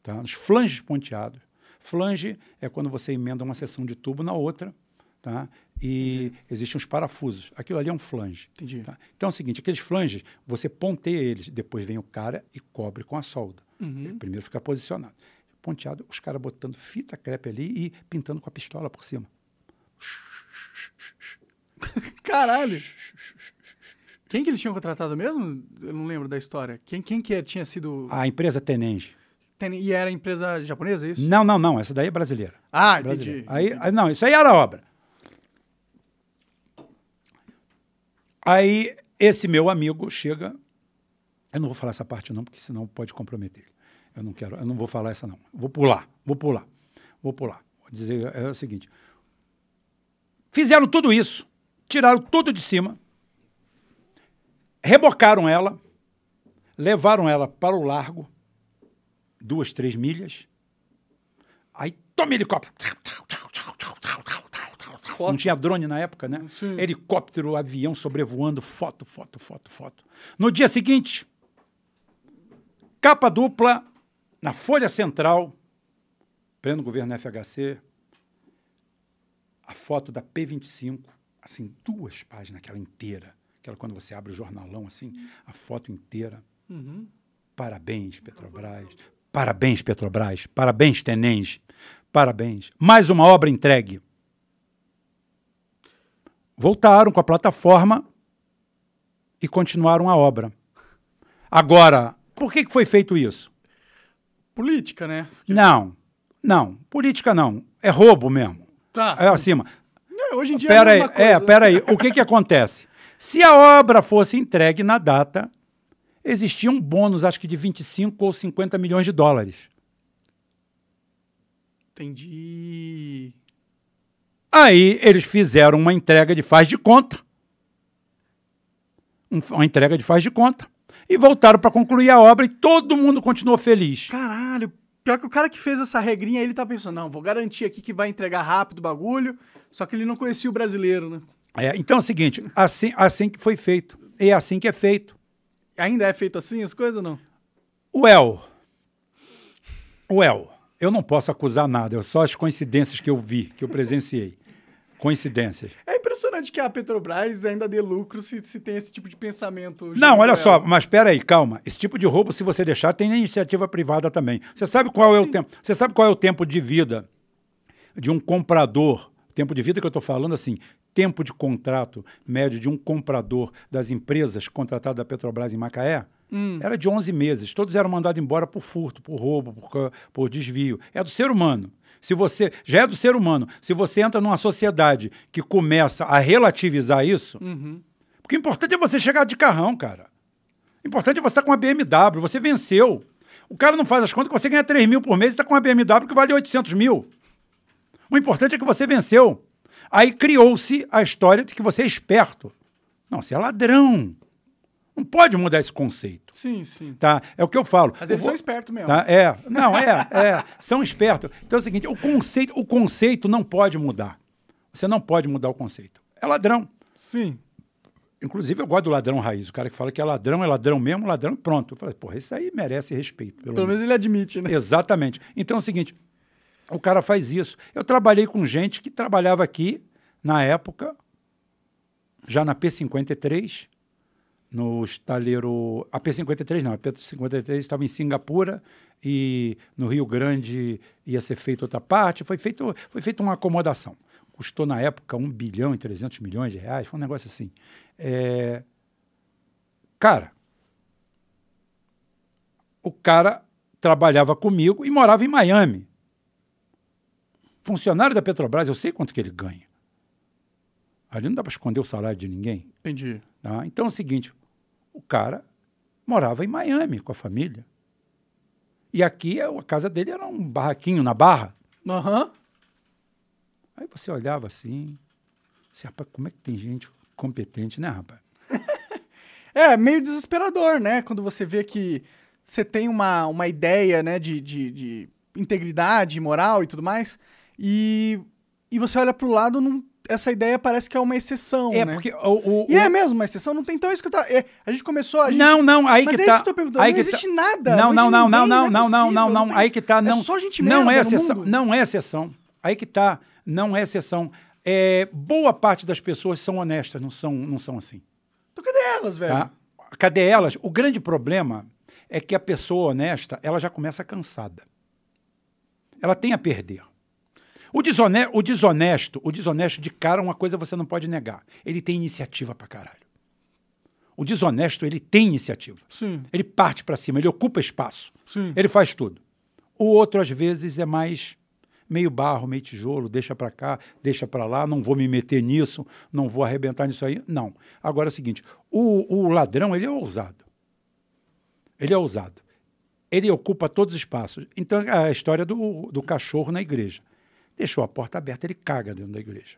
tá? nos flanges ponteados. Flange é quando você emenda uma seção de tubo na outra, tá? e existem uns parafusos. Aquilo ali é um flange. Entendi. tá? Então é o seguinte, aqueles flanges, você ponteia eles, depois vem o cara e cobre com a solda. Uhum. Primeiro fica posicionado. Ponteado, os caras botando fita crepe ali e pintando com a pistola por cima. Caralho. Quem que eles tinham contratado mesmo? Eu não lembro da história. Quem, quem que tinha sido... A empresa Tenenge. Ten- E era empresa japonesa, é isso? Não, não, não, essa daí é brasileira. Ah, Brasileira. entendi. Aí, aí, não, isso aí era obra. Aí esse meu amigo chega. Eu não vou falar essa parte não, porque senão pode comprometer. Eu não quero, eu não vou falar essa não. Vou pular, vou pular, vou pular. Vou dizer é o seguinte: fizeram tudo isso, tiraram tudo de cima, rebocaram ela, levaram ela para o largo, duas, três milhas. Aí toma helicóptero. Não tinha drone na época, né? Sim. Helicóptero, avião sobrevoando, foto, foto, foto, foto. No dia seguinte, capa dupla na Folha Central, pleno governo FHC, a foto da P25, assim, duas páginas, aquela inteira. Aquela quando você abre o jornalão, assim, a foto inteira. Uhum. Parabéns, Petrobras. Parabéns, Petrobras. Parabéns, Tenenge. Parabéns. Mais uma obra entregue. Voltaram com a plataforma e continuaram a obra. Agora, por que que foi feito isso? Política, né? Não, não. Política não. É roubo mesmo. Tá. É acima. É, Hoje em dia Pera é a aí, mesma coisa. é, pera aí. O que que acontece? Se a obra fosse entregue na data, existia um bônus, acho que de 25 ou 50 milhões de dólares. Entendi. Aí eles fizeram uma entrega de faz de conta. Um- Uma entrega de faz de conta. E voltaram para concluir a obra e todo mundo continuou feliz. Caralho. Pior que o cara que fez essa regrinha, ele tá pensando, não, vou garantir aqui que vai entregar rápido o bagulho, só que ele não conhecia o brasileiro, né? É, então é o seguinte, assim, assim que foi feito. E é assim que é feito. Ainda é feito assim as coisas ou não? Well, well, eu não posso acusar nada, é só as coincidências que eu vi, que eu presenciei. Coincidências. É impressionante que a Petrobras ainda dê lucro se, se tem esse tipo de pensamento. Não, olha só, mas espera aí, calma. Esse tipo de roubo, se você deixar, tem iniciativa privada também. Você sabe qual é o tempo? Você sabe qual é o tempo de vida de um comprador? Tempo de vida que eu estou falando assim, tempo de contrato médio de um comprador das empresas contratadas da Petrobras em Macaé? Era de 11 meses. Todos eram mandados embora por furto, por roubo, por, por desvio. É do ser humano. Se você já é do ser humano, se você entra numa sociedade que começa a relativizar isso, Uhum. porque o importante é você chegar de carrão, cara. O importante é você estar com uma BMW, você venceu. O cara não faz as contas que você ganha 3 mil por mês e está com uma BMW que vale 800 mil. O importante é que você venceu. Aí criou-se a história de que você é esperto. Não, você é ladrão. Não pode mudar esse conceito. Sim, sim. Tá? É o que eu falo. Mas eles O- são espertos mesmo. Tá? É, não, é, é, são espertos. Então é o seguinte, o conceito, o conceito não pode mudar. Você não pode mudar o conceito. É ladrão. Sim. Inclusive, eu gosto do ladrão raiz. O cara que fala que é ladrão, é ladrão mesmo, ladrão, pronto. Eu falei, porra, isso aí merece respeito. Pelo, Pelo menos ele admite, né? Exatamente. Então é o seguinte, o cara faz isso. Eu trabalhei com gente que trabalhava aqui, na época, já na P53, no estaleiro. A P53 não, a P53 estava em Singapura e no Rio Grande ia ser feita outra parte. Foi feito, foi feita uma acomodação. Custou na época 1 bilhão e 300 milhões de reais, foi um negócio assim. É, Cara, o cara trabalhava comigo e morava em Miami. Funcionário da Petrobras, eu sei quanto que ele ganha. Ali não dá para esconder o salário de ninguém. Entendi. Tá? Então é o seguinte: o cara morava em Miami com a família. E aqui a casa dele era um barraquinho na barra. Aham. Aí você olhava assim, assim, rapaz, como é que tem gente competente, né, rapaz? É, meio desesperador, né? Quando você vê que você tem uma, uma ideia, né, de, de, de integridade moral e tudo mais, e, e você olha pro lado, não, essa ideia parece que é uma exceção, é, né? porque o. o- E é o- mesmo uma exceção, não tem então isso que eu é, a gente começou... A gente, Não, não, aí Mas que é tá. isso que eu tô perguntando, aí não existe tá- nada, Não, não não, não, não, não, não é não, não, não, Aí que tá, é não. só gente não é exceção, não é exceção. Aí que tá, não é exceção. É, boa parte das pessoas são honestas, não são, não são assim. Então cadê elas, velho? Tá? Cadê elas? O grande problema é que a pessoa honesta, ela já começa cansada. Ela tem a perder. O, desone- o desonesto, o desonesto de cara, uma coisa você não pode negar. Ele tem iniciativa pra caralho. O desonesto, ele tem iniciativa. Sim, Ele parte pra cima, ele ocupa espaço. sim. Ele faz tudo. O outro, às vezes, é mais meio barro, meio tijolo, deixa pra cá, deixa pra lá, não vou me meter nisso, não vou arrebentar nisso aí. Não. Agora é o seguinte: o, o ladrão, ele é ousado. Ele é ousado. Ele ocupa todos os espaços. Então, é a história do, do cachorro na igreja. Deixou a porta aberta, ele caga dentro da igreja.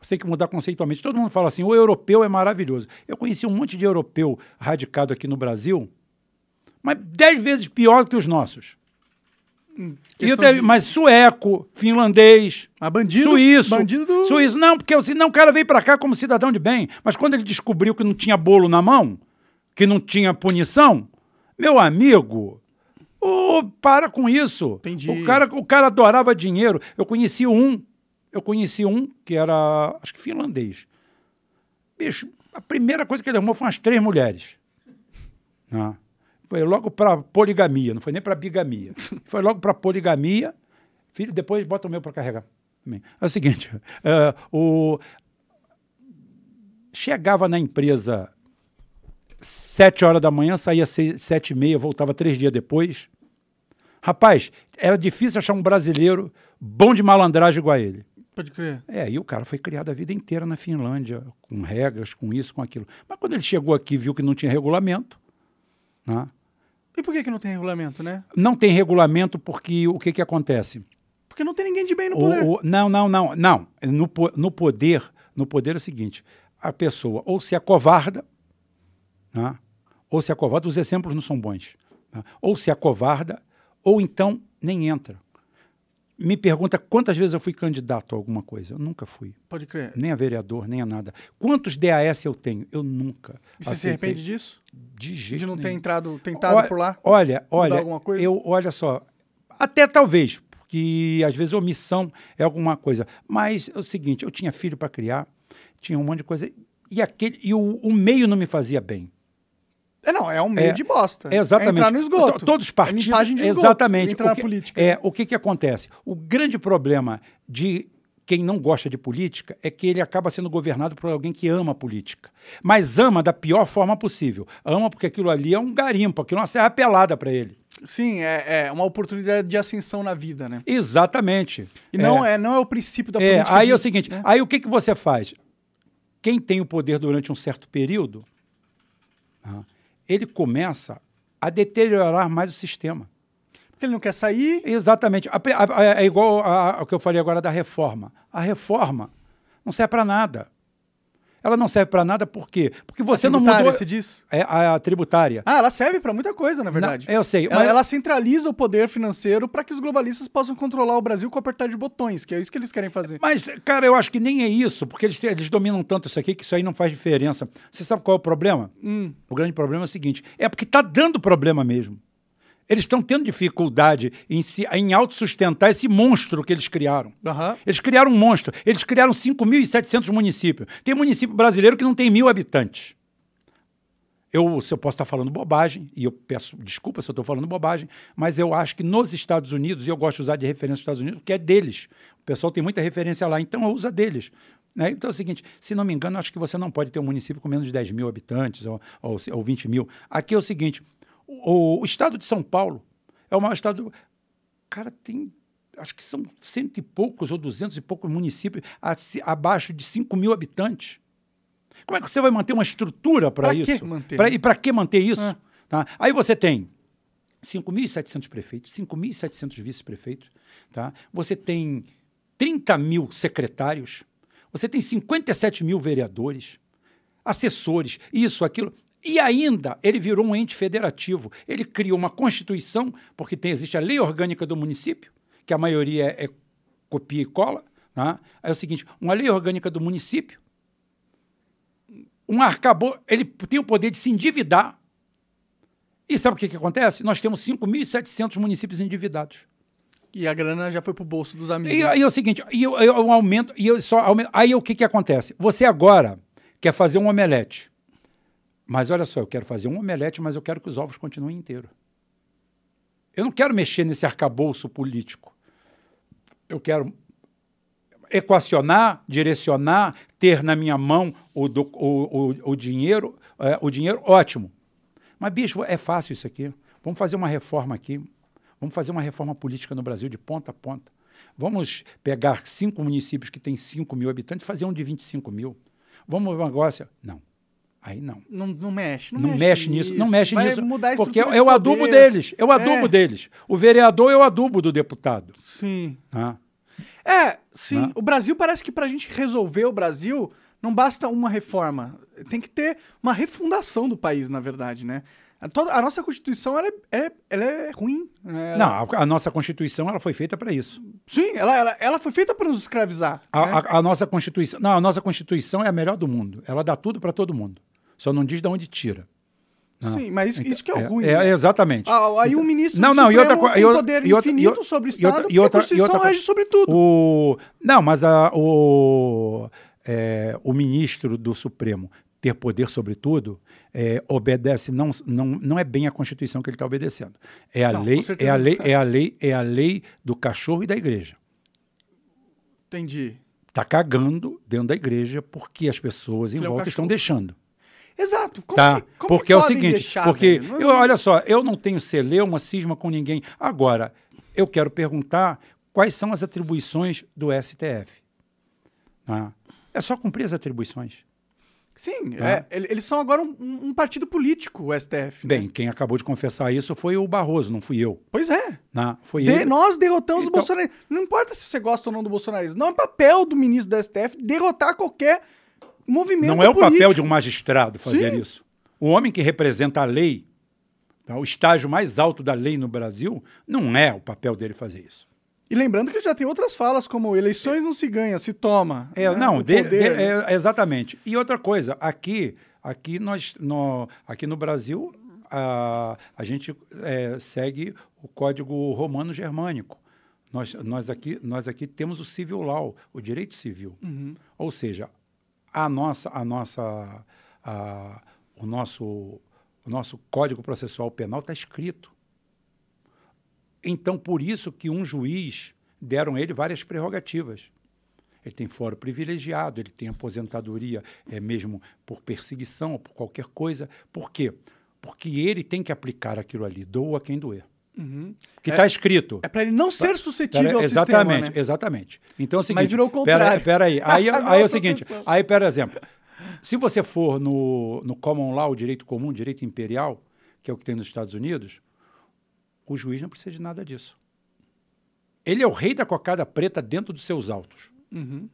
Você tem que mudar conceitualmente. Todo mundo fala assim: o europeu é maravilhoso. Eu conheci um monte de europeu radicado aqui no Brasil, mas dez vezes pior que os nossos. E eu questão teve- de- Mas sueco, finlandês, Ah, bandido, suíço. bandido do- Suíço. Não, porque o, não, o cara veio pra cá como cidadão de bem. Mas quando ele descobriu que não tinha bolo na mão, que não tinha punição, meu amigo, ô, para com isso. Entendi. O cara, o cara adorava dinheiro. Eu conheci um, eu conheci um que era, acho que finlandês. Bicho, a primeira coisa que ele arrumou foi umas três mulheres. né? Foi logo para poligamia, não foi nem para bigamia. Foi logo para poligamia. Filho, depois bota o meu para carregar. É o seguinte, é, o... chegava na empresa sete horas da manhã, saía seis, sete e meia, voltava três dias depois. Rapaz, era difícil achar um brasileiro bom de malandragem igual a ele. Pode crer. É, e o cara foi criado a vida inteira na Finlândia, com regras, com isso, com aquilo. Mas quando ele chegou aqui, viu que não tinha regulamento, né? E por que, que não tem regulamento, né? Não tem regulamento porque o que, que acontece? Porque não tem ninguém de bem no O- poder. o- não, não, não, não. No, no poder, no poder é o seguinte: a pessoa ou se acovarda, né? ou se acovarda, os exemplos não são bons, né? ou se acovarda, ou então nem entra. Me pergunta quantas vezes eu fui candidato a alguma coisa. Eu nunca fui. Pode crer. Nem a vereador, nem a nada. Quantos DAS eu tenho? Eu nunca. E você se arrepende disso? De jeito De não ter nenhum. entrado, tentado Olha- por lá? Olha, olha, alguma coisa? eu olha só, até talvez, porque às vezes omissão é alguma coisa. Mas é o seguinte, eu tinha filho para criar, tinha um monte de coisa e aquele e o, o meio não me fazia bem. É, não, é um meio É, de bosta. É exatamente. É entrar no esgoto. To- Todos os partidos. É limpagem de esgoto. Exatamente. Entrar O na que- política. É, o que, que acontece? O grande problema de quem não gosta de política é que ele acaba sendo governado por alguém que ama a política. Mas ama da pior forma possível. Ama porque aquilo ali é um garimpo, aquilo é uma serra pelada para ele. Sim, é, é uma oportunidade de ascensão na vida, né? Exatamente. E não é, não é o princípio da É, política. aí de- é o seguinte, né? aí o que, que você faz? Quem tem o poder durante um certo período, ah, ele começa a deteriorar mais o sistema. Porque ele não quer sair. Exatamente. É igual ao que eu falei agora da reforma. A reforma não serve para nada. Ela não serve para nada por quê? Porque você não mudou você diz? é, a, a tributária. Ah, ela serve pra muita coisa, na verdade. Não, eu sei, Ela, mas- ela centraliza o poder financeiro pra que os globalistas possam controlar o Brasil com apertar de botões, que é isso que eles querem fazer. Mas, cara, eu acho que nem é isso, porque eles, eles dominam tanto isso aqui que isso aí não faz diferença. Você sabe qual é o problema? Hum. O grande problema é o seguinte: é porque está dando problema mesmo. Eles estão tendo dificuldade em, se, em autossustentar esse monstro que eles criaram. Aham. Eles criaram um monstro. Eles criaram 5.700 municípios. Tem município brasileiro que não tem mil habitantes. Eu, se eu posso estar falando bobagem, e eu peço desculpa se eu estou falando bobagem, mas eu acho que nos Estados Unidos, e eu gosto de usar de referência os Estados Unidos, porque é deles. O pessoal tem muita referência lá, então eu uso a deles. né? Então é o seguinte, se não me engano, acho que você não pode ter um município com menos de 10 mil habitantes ou, ou, ou 20 mil. Aqui é o seguinte, o, o estado de São Paulo é o maior estado... Cara, tem acho que são cento e poucos ou duzentos e poucos municípios aci- abaixo de 5 mil habitantes. Como é que você vai manter uma estrutura para isso? Pra- e para que manter isso? É. Tá? Aí você tem 5.700 prefeitos, 5.700 vice-prefeitos, tá? você tem 30 mil secretários, você tem 57 mil vereadores, assessores, isso, aquilo. E ainda ele virou um ente federativo. Ele criou uma constituição, porque tem, existe a lei orgânica do município, que a maioria é, é copia e cola. Tá? É o seguinte: uma lei orgânica do município, um arcabouço, ele tem o poder de se endividar. E sabe o que, que acontece? Nós temos 5.700 municípios endividados. E a grana já foi pro bolso dos amigos. E aí é o seguinte, e eu, eu aumento, e eu só aumento, aí o que, que acontece? Você agora quer fazer um omelete. Mas olha só, eu quero fazer um omelete, mas eu quero que os ovos continuem inteiros. Eu não quero mexer nesse arcabouço político. Eu quero equacionar, direcionar, ter na minha mão o, do- o, o, o dinheiro, é, o dinheiro, ótimo. Mas, bicho, é fácil isso aqui. Vamos fazer uma reforma aqui. Vamos fazer uma reforma política no Brasil de ponta a ponta. Vamos pegar cinco municípios que têm 5 mil habitantes e fazer um de 25 mil. Vamos um negócio. Não. Aí não. Não, não mexe, não, Não, mexe nisso, não mexe Vai nisso. mudar a porque é o de adubo deles. É o adubo É. deles. O vereador é o adubo do deputado. Sim. tá? É, sim. Né? O Brasil parece que pra gente resolver o Brasil, não basta uma reforma. Tem que ter uma refundação do país, na verdade, né? A, toda, a nossa Constituição, ela é, é- ela é ruim. né? Não, a, a nossa Constituição ela foi feita para isso. Sim, ela, ela, ela foi feita para nos escravizar. A, né? a- a nossa Constituição. Não, a nossa Constituição é a melhor do mundo. Ela dá tudo para todo mundo. Só não diz de onde tira. Não. Sim, mas isso, Então, isso que é o é, ruim. é, né? exatamente. Ah, aí o ministro Não, não, e outra Supremo tem e outra- poder e outra- e infinito outra- sobre o e Estado, outra- e porque a outra- e Constituição outra rege sobre tudo. O, não, mas a- o, é, o ministro do Supremo ter poder sobre tudo é, obedece não, não, não é bem a Constituição que ele está obedecendo. É a Não, lei, é a lei, não é. é a lei, é a lei do cachorro e da igreja. Entendi. Está cagando dentro da igreja porque as pessoas em Ele é volta estão deixando. Exato. Como Tá? que, como porque que é o seguinte, deixar, porque velho? Não- eu, olha só, eu não tenho celeuma, cisma com ninguém. Agora, eu quero perguntar quais são as atribuições do STF. Tá? É só cumprir as atribuições. Sim, Tá. é, ele- eles são agora um, um partido político, o STF. né? Bem, quem acabou de confessar isso foi o Barroso, não fui eu. Pois é. Né? Foi De- ele. nós derrotamos o Então- bolsonarismo. Não importa se você gosta ou não do bolsonarismo. Não é papel do ministro do STF derrotar qualquer movimento Não é o papel de um magistrado fazer Sim. isso. O homem que representa a lei, tá? o estágio mais alto da lei no Brasil, não é o papel dele fazer isso. E lembrando que já tem outras falas, como eleições não se ganha, se toma. É, né? não, de- de- é, exatamente. E outra coisa, aqui, aqui nós, no, aqui no Brasil, a, a gente é, segue o código romano germânico. Nós, nós, aqui, nós aqui temos o civil law, o direito civil. Uhum. Ou seja, a nossa, a nossa, a- o, nosso, o nosso código processual penal está escrito. Então, por isso que um juiz deram ele várias prerrogativas. Ele tem fórum privilegiado, ele tem aposentadoria é mesmo por perseguição ou por qualquer coisa. Por quê? Porque ele tem que aplicar aquilo ali, doa quem doer. Uhum. Que É- está escrito. É pra ele não ser suscetível Pera- ao exatamente, sistema, né? exatamente. Então é o seguinte. Mas virou o contrário. Pera, pera aí. Aí, aí é o seguinte. Aí, por exemplo, se você for no, no common law, o direito comum, o direito imperial, que é o que tem nos Estados Unidos, o juiz não precisa de nada disso. Ele é o rei da cocada preta dentro dos seus autos. Uhum.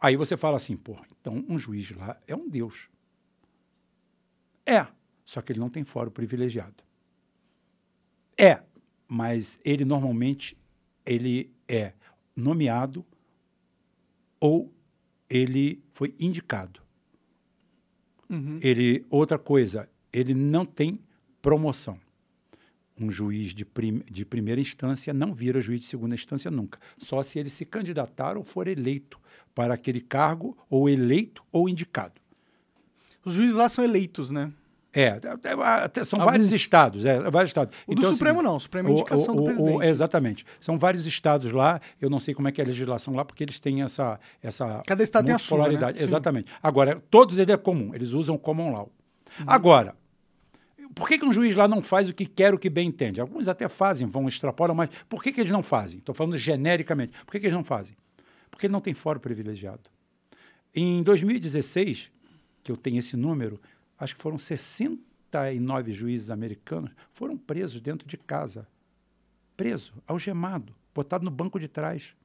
Aí você fala assim, pô, então um juiz lá é um deus. É, só que ele não tem fórum privilegiado. É, mas ele normalmente ele é nomeado ou ele foi indicado. Ele outra coisa, ele não tem promoção. Um juiz de, prim- de primeira instância não vira juiz de segunda instância nunca, só se ele se candidatar ou for eleito para aquele cargo, ou eleito ou indicado. Os juízes lá são eleitos, né? É, é, é, são Alguns. vários estados, é, vários estados. O do é Supremo seguinte, não, o Supremo é indicação do presidente. exatamente. São vários estados lá, eu não sei como é que é a legislação lá, porque eles têm essa, essa Cada estado tem a sua, né? multipolaridade. Sim. Exatamente. Agora, todos ele é comum, eles usam common law. Uhum. Agora, por que, que um juiz lá não faz o que quer, o que bem entende? Alguns até fazem, vão extrapolam, mas por que, que eles não fazem? Estou falando genericamente. Por que, que eles não fazem? Porque ele não tem fórum privilegiado. Em 2016, que eu tenho esse número, acho que foram 69 juízes americanos foram presos dentro de casa. Preso, algemado, botado no banco de trás.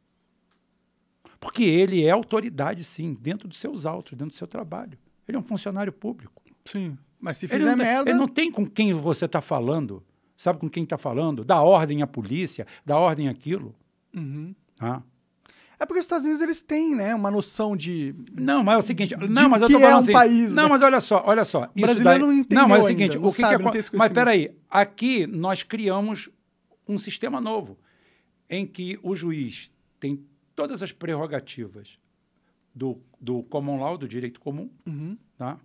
Porque ele é autoridade, sim, dentro dos seus autos, dentro do seu trabalho. Ele é um funcionário público. Sim. Mas se Ele fizer não, tem, merda. ele não tem com quem você está falando, sabe com quem está falando, dá ordem à polícia, dá ordem àquilo. Uhum. tá? É porque os Estados Unidos eles têm, né, uma noção de. Não, mas é o seguinte, de não, mas eu tô é falando um assim, país, não, né? mas olha só, olha só, isso brasileiro daí, não entendeu mas é o ainda, seguinte, não o que sabe, que não esse mas peraí, aqui nós criamos um sistema novo em que o juiz tem todas as prerrogativas do, do common law, do direito comum, Uhum. tá?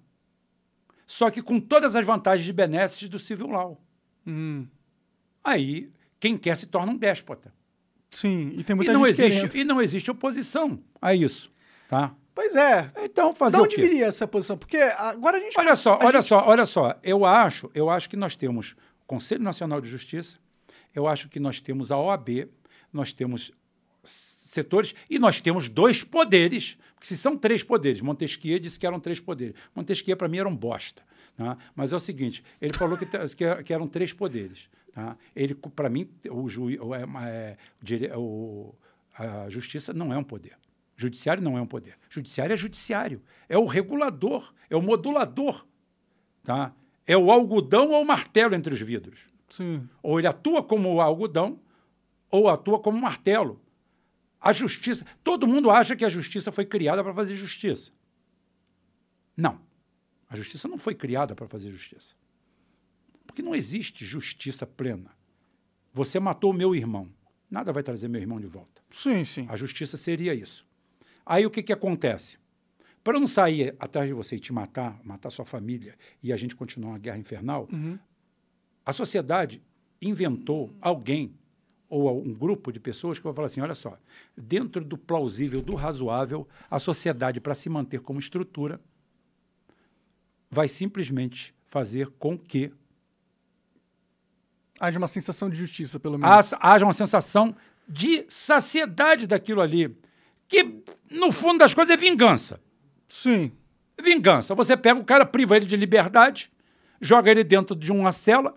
Só que com todas as vantagens e benesses do civil law. Hum. Aí, quem quer se torna um déspota. Sim, e tem E muita não, gente existe, querendo. e não existe oposição a isso, tá? Pois é. Então, fazer De o onde quê? viria essa posição? Porque agora a gente. Olha só, olha gente- só, olha só. Eu acho, eu acho que nós temos Conselho Nacional de Justiça, eu acho que nós temos a OAB, nós temos setores e nós temos dois poderes, porque se são três poderes, Montesquieu disse que eram três poderes. Montesquieu para mim era um bosta, tá? Mas é o seguinte, ele falou que, que eram três poderes, tá? Ele para mim o juiz, o, é, é, o a justiça não é um poder. Judiciário não é um poder. Judiciário é judiciário. É o regulador, é o modulador. Tá? É o algodão ou o martelo entre os vidros. Sim. Ou ele atua como o algodão, ou atua como martelo. A justiça. Todo mundo acha que a justiça foi criada para fazer justiça. Não. A justiça não foi criada para fazer justiça. Porque não existe justiça plena. Você matou o meu irmão. Nada vai trazer meu irmão de volta. Sim, sim. A justiça seria isso. Aí o que, que acontece? Para eu não sair atrás de você e te matar, matar sua família e a gente continuar uma guerra infernal, a sociedade inventou alguém ou um grupo de pessoas que vai falar assim: olha só, dentro do plausível, do razoável, a sociedade, para se manter como estrutura, vai simplesmente fazer com que Haja uma sensação de justiça, pelo menos. haja uma sensação de saciedade daquilo ali, que no fundo das coisas é vingança. Sim. Vingança. Você pega o cara, priva ele de liberdade, joga ele dentro de uma cela,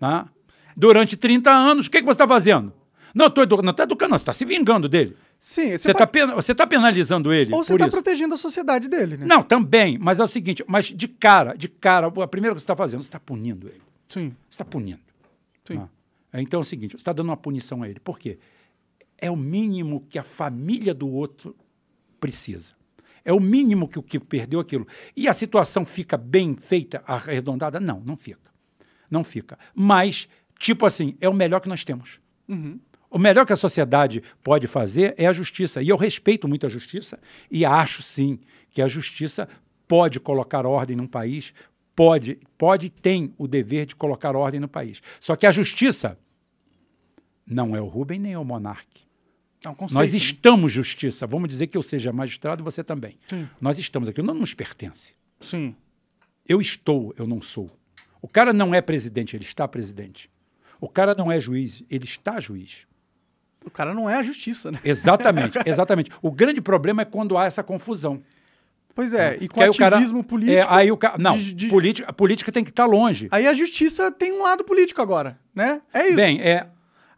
tá? durante 30 anos. O que, que você está fazendo? Não, tô edu... não está educando, não, você está se vingando dele. Sim, Você está você tá penalizando ele Ou você tá isso. protegendo a sociedade dele, né? Não, também, mas é o seguinte, mas de cara, de cara, a primeira coisa que você está fazendo, você está punindo ele. Sim. Você está punindo. Sim. tá? Então é o seguinte, você está dando uma punição a ele. Por quê? É o mínimo que a família do outro precisa. É o mínimo que o que perdeu aquilo. E a situação fica bem feita, arredondada? Não, não fica. Não fica. Mas, tipo assim, é o melhor que nós temos. Uhum. O melhor que a sociedade pode fazer é a justiça. E eu respeito muito a justiça e acho sim que a justiça pode colocar ordem num país, pode, pode e tem o dever de colocar ordem no país. Só que a justiça não é o Rubem nem é o Monarque. É um conceito. Nós né? estamos justiça. Vamos dizer que eu seja magistrado e você também. Sim. Nós estamos aqui. Não nos pertence. Sim. Eu estou, eu não sou. O cara não é presidente, ele está presidente. O cara não é juiz, ele está juiz. O cara não é a justiça, né? Exatamente, exatamente. O grande problema é quando há essa confusão. Pois é, e com aí o cara- ativismo político. É, aí o ca... Não, de- de- política, a política tem que estar longe. Aí a justiça tem um lado político agora, né? É isso. Bem, é.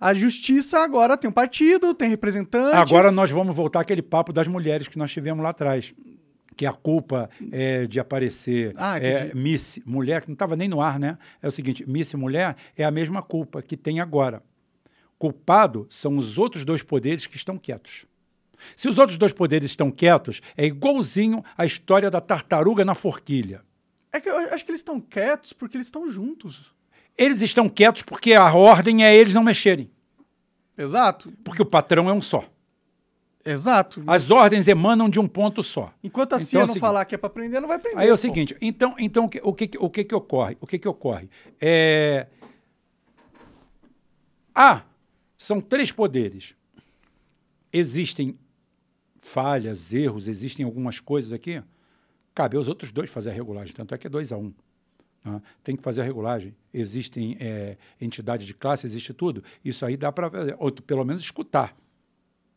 A justiça agora tem um partido, tem representantes. Agora nós vamos voltar àquele papo das mulheres que nós tivemos lá atrás. Que a culpa é de aparecer Ah, é. Miss Mulher, que não estava nem no ar, né? É o seguinte: Miss Mulher é a mesma culpa que tem agora. Culpado são os outros dois poderes que estão quietos. Se os outros dois poderes estão quietos, é igualzinho a história da tartaruga na forquilha. É que eu acho que eles estão quietos porque eles estão juntos. Eles estão quietos porque a ordem é eles não mexerem. Exato. Porque o patrão é um só. Exato. As ordens emanam de um ponto só. Enquanto a Então CIA é não seguinte- falar que é pra prender, não vai prender. Aí é o pô. seguinte, então, então o, que, o, que, o que que ocorre? O que que ocorre? É... Ah, são três poderes. Existem falhas, erros, existem algumas coisas aqui. Cabe aos outros dois fazer a regulagem, tanto é que é 2 a 1. Um. né? Tem que fazer a regulagem. Existem é, entidades de classe, existe tudo. Isso aí dá para, ou pelo menos, escutar.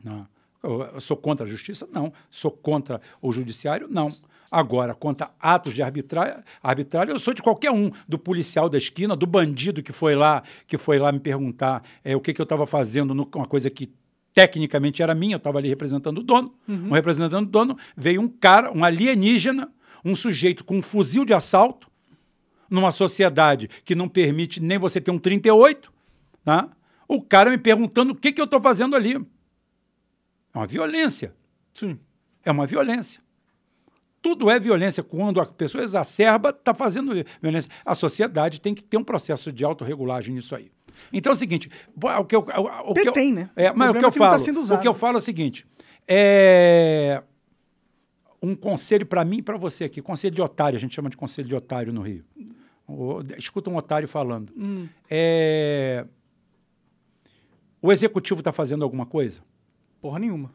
Não. Eu, sou contra a justiça? Não. Sou contra o judiciário? Não. Agora, contra atos de arbitrário, eu sou de qualquer um, do policial da esquina, do bandido que foi lá, que foi lá me perguntar é, o que, que eu estava fazendo, no, uma coisa que tecnicamente era minha, eu estava ali representando o dono. Um representando o dono, veio um cara, um alienígena, um sujeito com um fuzil de assalto, numa sociedade que não permite nem você ter um 38, tá? o cara me perguntando o que, que eu estou fazendo ali. É uma violência. Sim. É uma violência. Tudo é violência. Quando a pessoa exacerba, está fazendo violência. A sociedade tem que ter um processo de autorregulagem nisso aí. Então é o seguinte, o que eu, o Tem- que eu, tem, né? É, O mas o problema que eu é que tá falo, sendo o que eu falo é o seguinte, é um conselho para mim e para você aqui, conselho de otário, a gente chama de conselho de otário no Rio. O- escuta um otário falando. Hum. É, o executivo está fazendo alguma coisa? Porra nenhuma.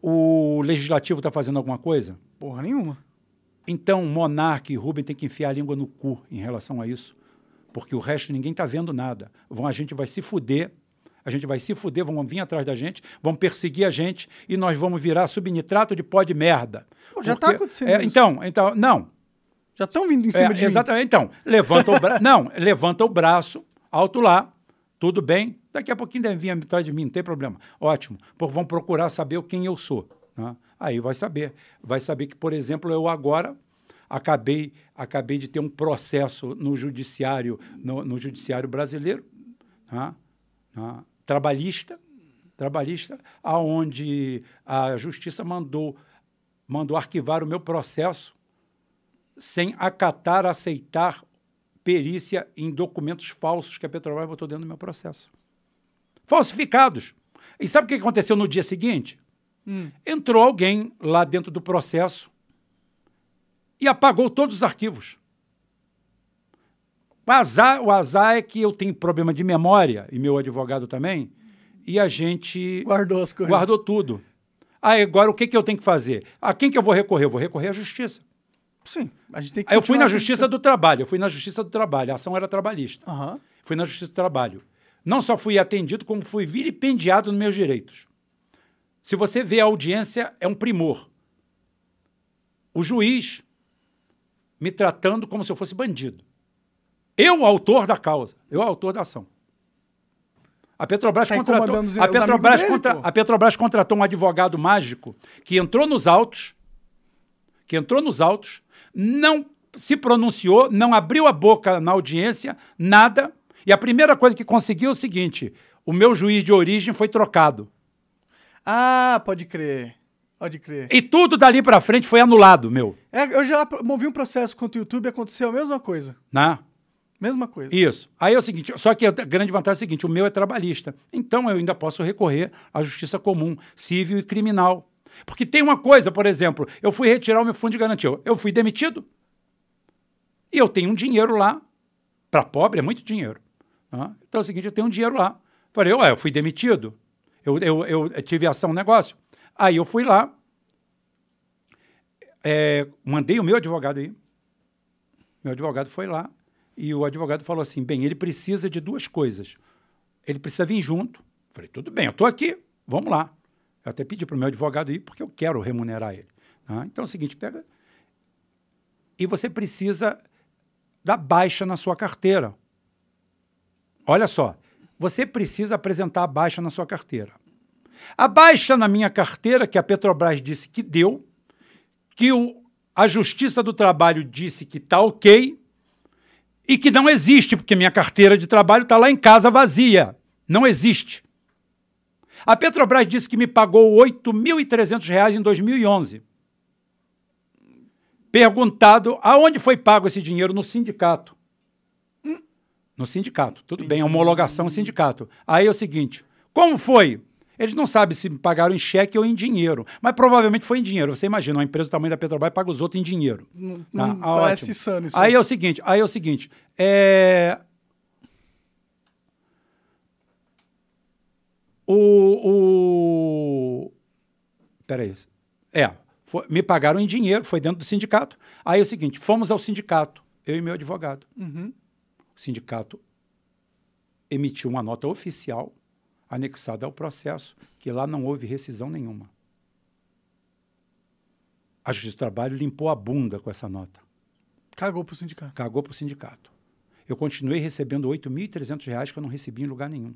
O legislativo está fazendo alguma coisa? Porra nenhuma. Então, Monarque e Rubem tem que enfiar a língua no cu em relação a isso, porque o resto ninguém está vendo nada. Vão, a gente vai se fuder, a gente vai se fuder, vão vir atrás da gente, vão perseguir a gente e nós vamos virar subnitrato de pó de merda. Pô, já tá Porque- acontecendo é, isso. Então, então, não. Já estão vindo em cima É, de mim. exatamente. Então, levanta o braço. não, levanta o braço, alto lá, tudo bem. Daqui a pouquinho deve vir atrás de mim, não tem problema. Ótimo. Porque vão procurar saber quem eu sou. né? Aí vai saber. Vai saber que, por exemplo, eu agora acabei, acabei de ter um processo no judiciário, no, no judiciário brasileiro, né? né? trabalhista, trabalhista, aonde a justiça mandou mandou arquivar o meu processo sem acatar, aceitar perícia em documentos falsos que a Petrobras botou dentro do meu processo. Falsificados. E sabe o que aconteceu no dia seguinte? Entrou alguém lá dentro do processo e apagou todos os arquivos. O azar, o azar é que eu tenho problema de memória, e meu advogado também, e a gente Guardou as coisas. guardou tudo. Aí agora o que, que eu tenho que fazer? A quem que eu vou recorrer? Eu vou recorrer à justiça. Sim. A gente tem que Aí eu fui na Justiça do Trabalho, eu fui na Justiça do Trabalho, a ação era trabalhista. Aham. Fui na Justiça do Trabalho. Não só fui atendido, como fui vilipendiado nos meus direitos. Se você vê a audiência, é um primor. O juiz me tratando como se eu fosse bandido. Eu, o autor da causa, eu, o autor da ação. A Petrobras, Tá contratou, a, Petrobras dele, contra- a Petrobras contratou um advogado mágico que entrou nos autos, que entrou nos autos, não se pronunciou, não abriu a boca na audiência, nada. E a primeira coisa que conseguiu é o seguinte: o meu juiz de origem foi trocado. Ah, pode crer. Pode crer. E tudo dali para frente foi anulado, meu. É, eu já movi um processo contra o YouTube e aconteceu a mesma coisa. Né? Mesma coisa. Isso. Aí é o seguinte, só que a grande vantagem é o seguinte, o meu é trabalhista. Então eu ainda posso recorrer à justiça comum, civil e criminal. Porque tem uma coisa, por exemplo, eu fui retirar o meu fundo de garantia. Eu fui demitido. E eu tenho um dinheiro lá. Para pobre é muito dinheiro. né? Então é o seguinte, eu tenho um dinheiro lá. Falei, ué, eu fui demitido. Eu, eu, eu tive ação no negócio. Aí eu fui lá, é, mandei o meu advogado aí. Meu advogado foi lá e o advogado falou assim: bem, ele precisa de duas coisas. Ele precisa vir junto. Falei, tudo bem, eu estou aqui, vamos lá. Eu até pedi para o meu advogado ir, porque eu quero remunerar ele. tá? Então é o seguinte: pega. E você precisa dar baixa na sua carteira. Olha só, você precisa apresentar a baixa na sua carteira. A baixa na minha carteira, que a Petrobras disse que deu, que o, a Justiça do Trabalho disse que está ok, e que não existe, porque minha carteira de trabalho está lá em casa vazia. Não existe. A Petrobras disse que me pagou R$ 8.300 em 2011. Perguntado aonde foi pago esse dinheiro no sindicato. No sindicato, tudo bem, homologação sindicato. Aí é o seguinte: como foi? Eles não sabem se pagaram em cheque ou em dinheiro, mas provavelmente foi em dinheiro. Você imagina, uma empresa do tamanho da Petrobras paga os outros em dinheiro. Não, Tá? não Ah, parece ótimo. sano isso. Aí é o seguinte, aí é o seguinte, é... O, o... Peraí. É, foi- me pagaram em dinheiro, foi dentro do sindicato. Aí é o seguinte, fomos ao sindicato, eu e meu advogado. Uhum. O sindicato emitiu uma nota oficial anexada ao processo, que lá não houve rescisão nenhuma. A Justiça do Trabalho limpou a bunda com essa nota Cagou pro sindicato. cagou para o sindicato. Eu continuei recebendo 8.300 reais que eu não recebi em lugar nenhum.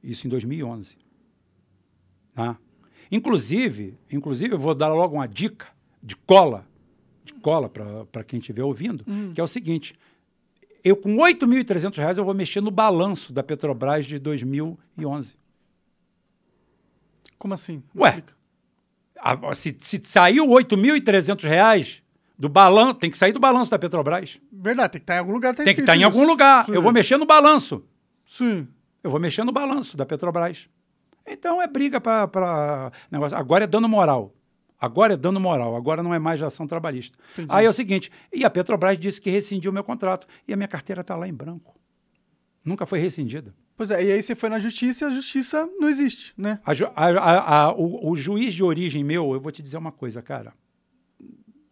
Isso em 2011. Tá? Inclusive, inclusive, eu vou dar logo uma dica de cola, de cola para quem estiver ouvindo, que é o seguinte: eu com 8.300 reais eu vou mexer no balanço da Petrobras de 2011. Como assim? Me Ué. Ah, Se, se saiu 8.300 reais do balanço, tem que sair do balanço da Petrobras. Verdade, tem que estar em algum lugar. Tá Tem que escrito estar em algum lugar. Sim. Eu vou mexer no balanço. Sim. Eu vou mexer no balanço da Petrobras. Então é briga para negócio. Agora é dano moral. Agora é dano moral. Agora não é mais ação trabalhista. Entendi. Aí é o seguinte: e a Petrobras disse que rescindiu o meu contrato. E a minha carteira está lá em branco. Nunca foi rescindida. Pois é, e aí você foi na justiça e a justiça não existe, né? A a- a- o, o juiz de origem meu, eu vou te dizer uma coisa, cara.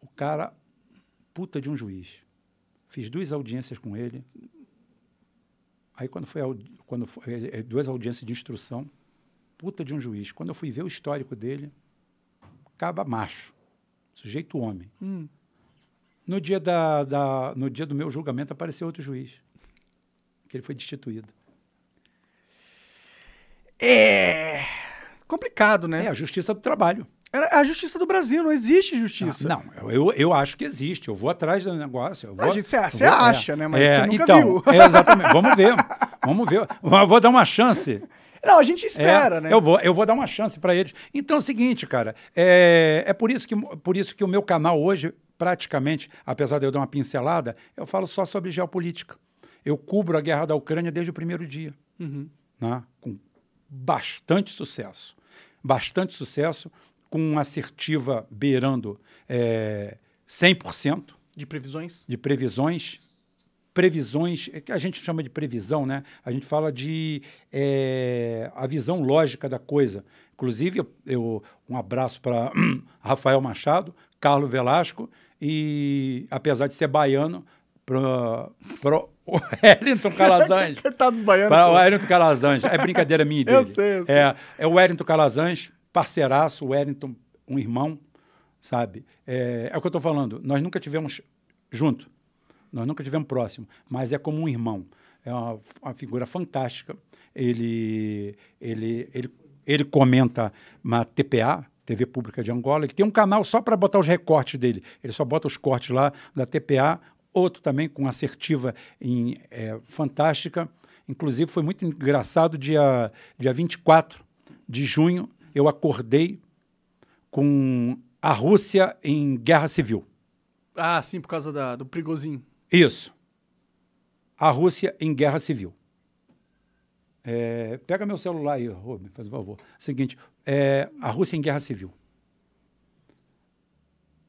O cara, puta de um juiz. Fiz duas audiências com ele. Aí quando foi, quando foi duas audiências de instrução, puta de um juiz. Quando eu fui ver o histórico dele, caba macho, sujeito homem. Hum. No dia, da, da- no dia do meu julgamento apareceu outro juiz, que ele foi destituído. É. Complicado, né? É a justiça do trabalho. É a justiça do Brasil, não existe justiça. Ah, não, eu, eu acho que existe. Eu vou atrás do negócio. Eu vou, A gente- cê- eu cê vou- acha, né? Mas você nunca então, viu. é, exatamente. Vamos ver. Vamos ver. Eu vou dar uma chance. Não, a gente É, espera, né? Eu vou, eu vou dar uma chance para eles. Então é o seguinte, cara. É, é por, isso que, por isso que o meu canal hoje, praticamente, apesar de eu dar uma pincelada, eu falo só sobre geopolítica. Eu cubro a guerra da Ucrânia desde o primeiro dia. Uhum. né? com bastante sucesso. Bastante sucesso, com uma assertiva beirando é, 100% De previsões? de previsões. Previsões, é que a gente chama de previsão, né? A gente fala de é, a visão lógica da coisa. Inclusive, eu, um abraço para Rafael Machado, Carlos Velasco e, apesar de ser baiano, para o Wellington Calazans. Coitado dos baianos. Para o. Wellington Calazans. É brincadeira minha e dele. Eu sei, eu sei. É, é o Wellington Calazans, parceiraço, o Wellington, um irmão, sabe? É, é o que eu estou falando. Nós nunca tivemos junto, nós nunca tivemos próximo, mas é como um irmão. É uma, uma figura fantástica. Ele, ele, ele, ele comenta na TPA, TV Pública de Angola. Ele tem um canal só para botar os recortes dele. Ele só bota os cortes lá da TPA. Outro também com assertiva em, é, fantástica. Inclusive, foi muito engraçado, dia, dia 24 de junho, eu acordei com a Rússia em guerra civil. Ah, sim, por causa da, do perigosinho. Isso. A Rússia em guerra civil. É, pega meu celular aí, Rubem, faz favor. Seguinte, é, a Rússia em guerra civil.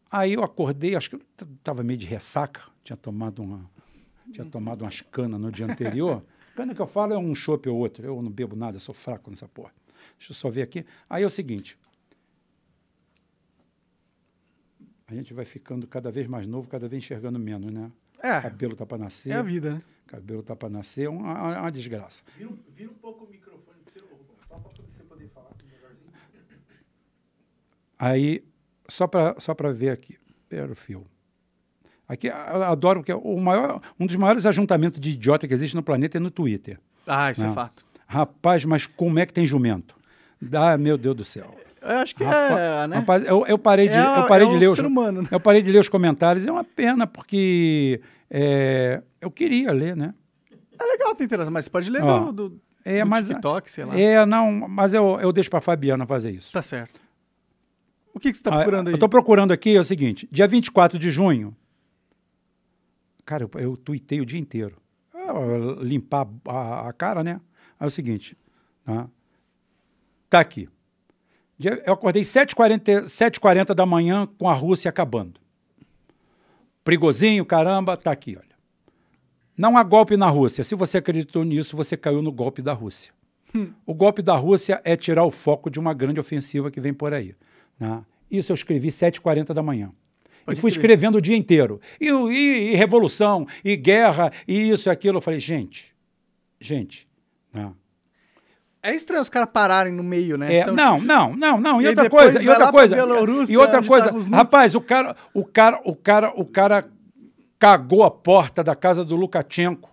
Aí eu acordei, acho que eu estava meio de ressaca, tinha tomado uma, tinha tomado umas canas no dia anterior. Cana que eu falo é um chopp ou outro. Eu não bebo nada, eu sou fraco nessa porra. Deixa eu só ver aqui. Aí é o seguinte. A gente vai ficando cada vez mais novo, cada vez enxergando menos, né? É, Cabelo tá para nascer. é a vida, né? Cabelo tá para nascer, é uma, uma- uma desgraça. Vira, um- vira um pouco o microfone pra você, só pra você poder falar melhorzinho. Aí, só para só pra ver aqui, perfil. Aqui, eu adoro que é o maior, um dos maiores ajuntamentos de idiota que existe no planeta é no Twitter. Ah, isso é Não. fato. Rapaz, mas como é que tem jumento? Dá, meu Deus do céu. Eu acho que Rapaz, é, né? rapaz, eu, eu parei de, É, eu parei é de ler os, humano, né? eu parei de ler os comentários. É uma pena porque é, eu queria ler, né? É legal ter interação, mas você pode ler Ó, do, do, É, do mas TikTok, sei lá. é não, mas eu, eu deixo para Fabiana fazer isso. Tá certo. O que, que você tá Ah, procurando aí? Eu tô procurando aqui é o seguinte: dia 24 de junho. Cara, eu, eu tuitei o dia inteiro. Ah, limpar a, a cara, né? Aí é o seguinte. Tá, tá aqui. Eu acordei 7h40 7h40 da manhã com a Rússia acabando. Prigozinho, caramba, tá aqui, olha. Não há golpe na Rússia. Se você acreditou nisso, você caiu no golpe da Rússia. O golpe da Rússia é tirar o foco de uma grande ofensiva que vem por aí. né? Isso eu escrevi 7h40 da manhã. Pode e fui escrevendo o dia inteiro. E, e- e revolução, e guerra, e isso e aquilo. Eu falei, gente, gente. né? É estranho os caras pararem no meio, né? É, Então, não, não, não, não. E, E outra coisa, e outra coisa. E outra coisa, tá rapaz, o cara, o cara, o cara, o cara cagou a porta da casa do Lukashenko,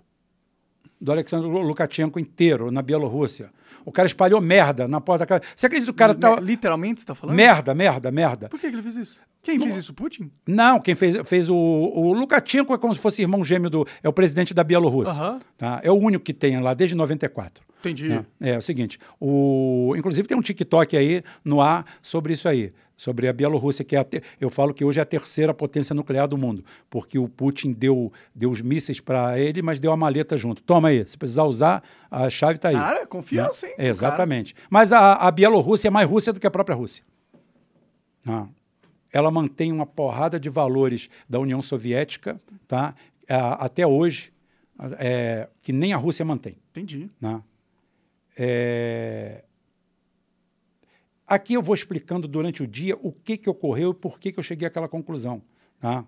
do Alexandre Lukashenko inteiro na Bielorrússia. O cara espalhou merda na porta da casa. Você acredita que o cara tá Literalmente, você tá falando? merda, merda, merda? Por que, que ele fez isso? Quem fez isso? Putin? Não, quem fez, fez o, o Lukashenko é como se fosse irmão gêmeo do. É o presidente da Bielorrússia. Aham. Tá? É o único que tem lá desde 94. Entendi. né? É, é o seguinte, o, inclusive tem um TikTok aí no ar sobre isso aí, sobre a Bielorrússia, que é te- eu falo que hoje é a terceira potência nuclear do mundo, porque o Putin deu, deu os mísseis para ele, mas deu a maleta junto. Toma aí, se precisar usar, a chave está aí. Cara, confiança, hein, É, exatamente. Mas a, a Bielorrússia é mais Rússia do que a própria Rússia. Não. Ela mantém uma porrada de valores da União Soviética, tá? Até hoje, é, que nem a Rússia mantém. Entendi. Né? É, Aqui eu vou explicando durante o dia o que, que ocorreu e por que, que eu cheguei àquela conclusão. Tá?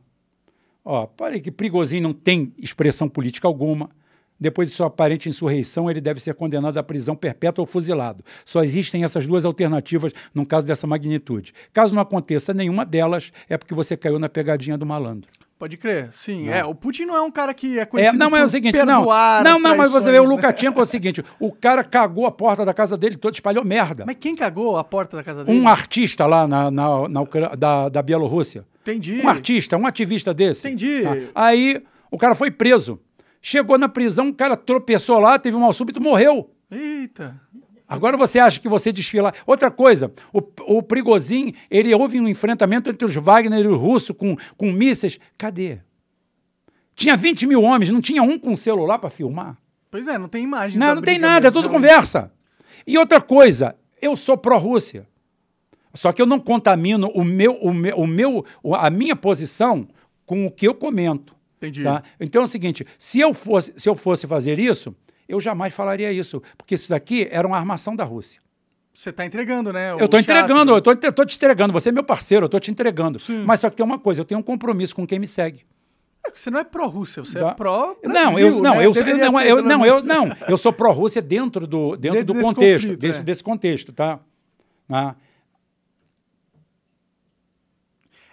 Ó, parei que Prigozhin não tem expressão política alguma. Depois de sua aparente insurreição, ele deve ser condenado à prisão perpétua ou fuzilado. Só existem essas duas alternativas num caso dessa magnitude. Caso não aconteça nenhuma delas, é porque você caiu na pegadinha do malandro. Pode crer, sim. Não. É, o Putin não é um cara que é É, conhecido não, mas é o seguinte, não, perdoar não, não, mas você vê, o né? Lukashenko é o seguinte, o cara cagou a porta da casa dele toda, espalhou merda. Mas quem cagou a porta da casa dele? Um artista lá na, na, na Ucra- da, da Bielorrússia. Entendi. Um artista, um ativista desse. Entendi. Tá? Aí o cara foi preso. Chegou na prisão, o cara tropeçou lá, teve um mal súbito, morreu. Eita. Agora você acha que você desfila. Outra coisa, o, o Prigozhin, ele houve um enfrentamento entre os Wagner e os russos com, com mísseis. Cadê? Tinha 20 mil homens, não tinha um com celular para filmar. Pois é, não tem imagens Não, não tem nada, é tudo conversa. E outra coisa, eu sou pró-Rússia. Só que eu não contamino o meu, o meu, o meu, o- a minha posição com o que eu comento. Entendi. Tá? Então é o seguinte: se eu, fosse, se eu fosse fazer isso, eu jamais falaria isso. Porque isso daqui era uma armação da Rússia. Você tá entregando, né? Eu estou entregando, né? eu eu tô te entregando. Você é meu parceiro, eu estou te entregando. Sim. Mas só que tem uma coisa: eu tenho um compromisso com quem me segue. É Você não é pró-Rússia, você é pró Não, eu não, né? eu, Deveria não, eu, não, eu não, eu sou pró-Rússia dentro do dentro Dentro do desse contexto, desse, é. desse contexto, tá? Ah,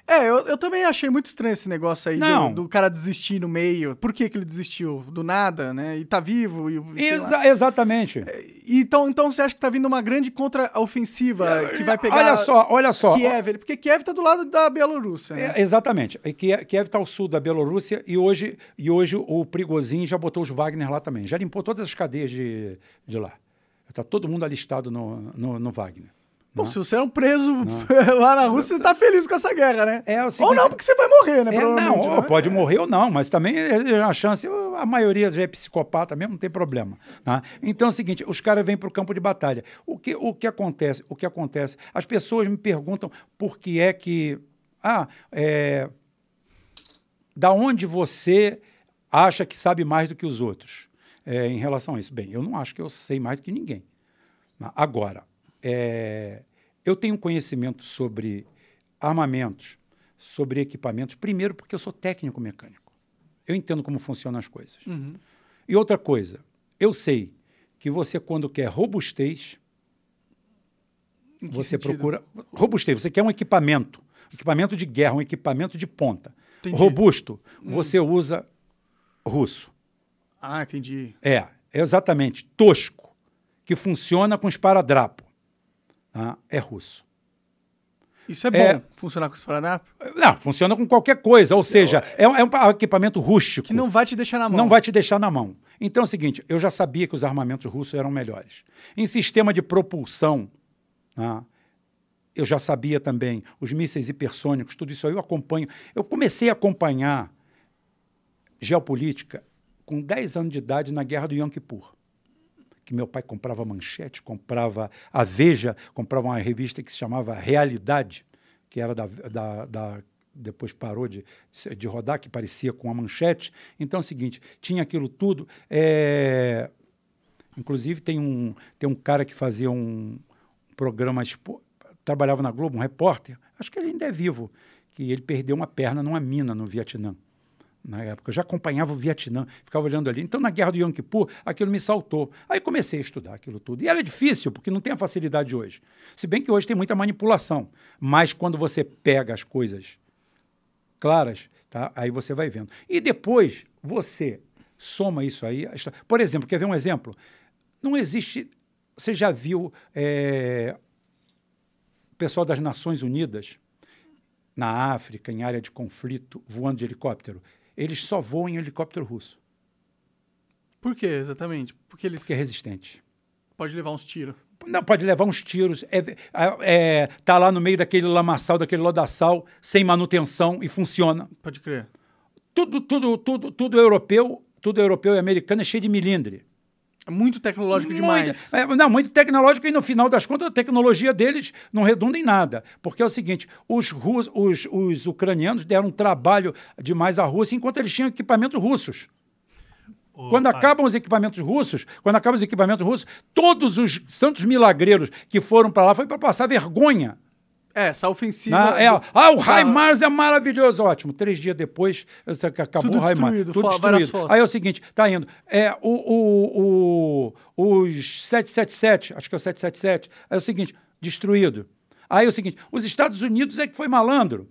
É, eu, eu também achei muito estranho esse negócio aí do, do cara desistir no meio. Por que, que ele desistiu? Do nada, né? E tá vivo. E, exa- exatamente. E então, então você acha que tá vindo uma grande contra-ofensiva que vai pegar Olha só, olha só. Kiev? Porque Kiev tá do lado da Bielorrússia, né? É, exatamente. Kiev Kiev está ao sul da Bielorrússia e hoje, e hoje o Prigozhin já botou os Wagner lá também. Já limpou todas as cadeias de, de lá. Está todo mundo alistado no, no, no Wagner. Pô, se você é um preso lá na Rússia, você tá feliz com essa guerra, né? É o Ou não, porque você vai morrer, né? É, não, ou né? pode morrer ou não, mas também é uma chance, a maioria já é psicopata mesmo, não tem problema. tá? Então é o seguinte, os caras vêm para o campo de batalha. O que, o que acontece? O que acontece? As pessoas me perguntam por que é que. Ah, é, da onde você acha que sabe mais do que os outros é, em relação a isso? Bem, eu não acho que eu sei mais do que ninguém. Agora, é, eu tenho conhecimento sobre armamentos, sobre equipamentos, primeiro porque eu sou técnico mecânico. Eu entendo como funcionam as coisas. Uhum. E outra coisa, eu sei que você, quando quer robustez, você sentido? procura. Robustez, você quer um equipamento, equipamento de guerra, um equipamento de ponta. Entendi. Robusto, você usa russo. Ah, entendi. É, exatamente. Tosco. que funciona com esparadrapo. Tá? É russo. Isso é bom, É. funcionar com esse Paraná, Não, funciona com qualquer coisa, ou seja, é, um- é um equipamento rústico. que não vai te deixar na mão. Não vai te deixar na mão. Então é o seguinte, eu já sabia que os armamentos russos eram melhores. Em sistema de propulsão, né, eu já sabia também, os mísseis hipersônicos, tudo isso aí eu acompanho. Eu comecei a acompanhar geopolítica com 10 anos de idade na guerra do Yom Kippur. Que meu pai comprava manchete, comprava a Veja, comprava uma revista que se chamava Realidade, que era da, da- da- depois parou de, de rodar, que parecia com a manchete. Então é o seguinte, tinha aquilo tudo. é, Inclusive tem um, tem um cara que fazia um programa, expo- trabalhava na Globo, um repórter, acho que ele ainda é vivo, que ele perdeu uma perna numa mina no Vietnã. Na época, eu já acompanhava o Vietnã, ficava olhando ali. Então, na guerra do Yom Kippur, aquilo me saltou. Aí comecei a estudar aquilo tudo. E era difícil, porque não tem a facilidade de hoje. Se bem que hoje tem muita manipulação. Mas quando você pega as coisas claras, tá? aí você vai vendo. E depois você soma isso aí. Por exemplo, quer ver um exemplo? Não existe. Você já viu é, o pessoal das Nações Unidas na África, em área de conflito, voando de helicóptero? Eles só voam em helicóptero russo, Por quê, exatamente? Porque eles porque é resistente. podem levar uns tiros. Não, pode levar uns tiros. É, é, tá lá no meio daquele lamaçal, daquele lodaçal, sem manutenção e funciona. Pode crer. Tudo, tudo, tudo, tudo europeu, tudo europeu e americano é cheio de milindre. Muito tecnológico demais. Muito, é, não, muito tecnológico e no final das contas a tecnologia deles não redunda em nada. Porque é o seguinte, os, rus, os, os ucranianos deram trabalho demais à Rússia enquanto eles tinham equipamentos russos. Quando pai, acabam os equipamentos russos, quando acabam os equipamentos russos, todos os santos milagreiros que foram para lá foi para passar vergonha. É, essa ofensiva. Ah, é, ah, o HIMARS é maravilhoso, ótimo. Três dias depois, acabou Tudo o destruído, Tudo destruído. Aí é o seguinte, tá indo. É, o, o, o, os 777, acho que é o 777, é o seguinte, destruído. Aí é o seguinte, os Estados Unidos é que foi malandro.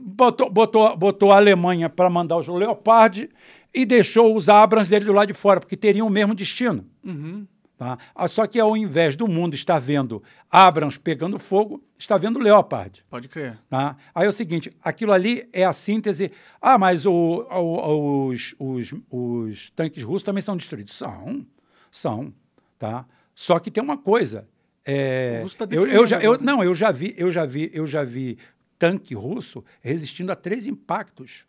Botou, botou, botou a Alemanha para mandar os Leopard e deixou os Abrams dele do lado de fora, porque teriam o mesmo destino. Uhum. Tá? Ah, Só que ao invés do mundo estar vendo Abrams pegando fogo, está vendo Leopard. Pode crer. Tá? Aí é o seguinte, aquilo ali é a síntese. Ah, mas o- o- os, os, os tanques russos também são destruídos. São, são. Tá? Só que tem uma coisa. é, O russo tá eu, eu já, eu, agora. não, eu já vi, eu já vi, eu já vi tanque russo resistindo a três impactos.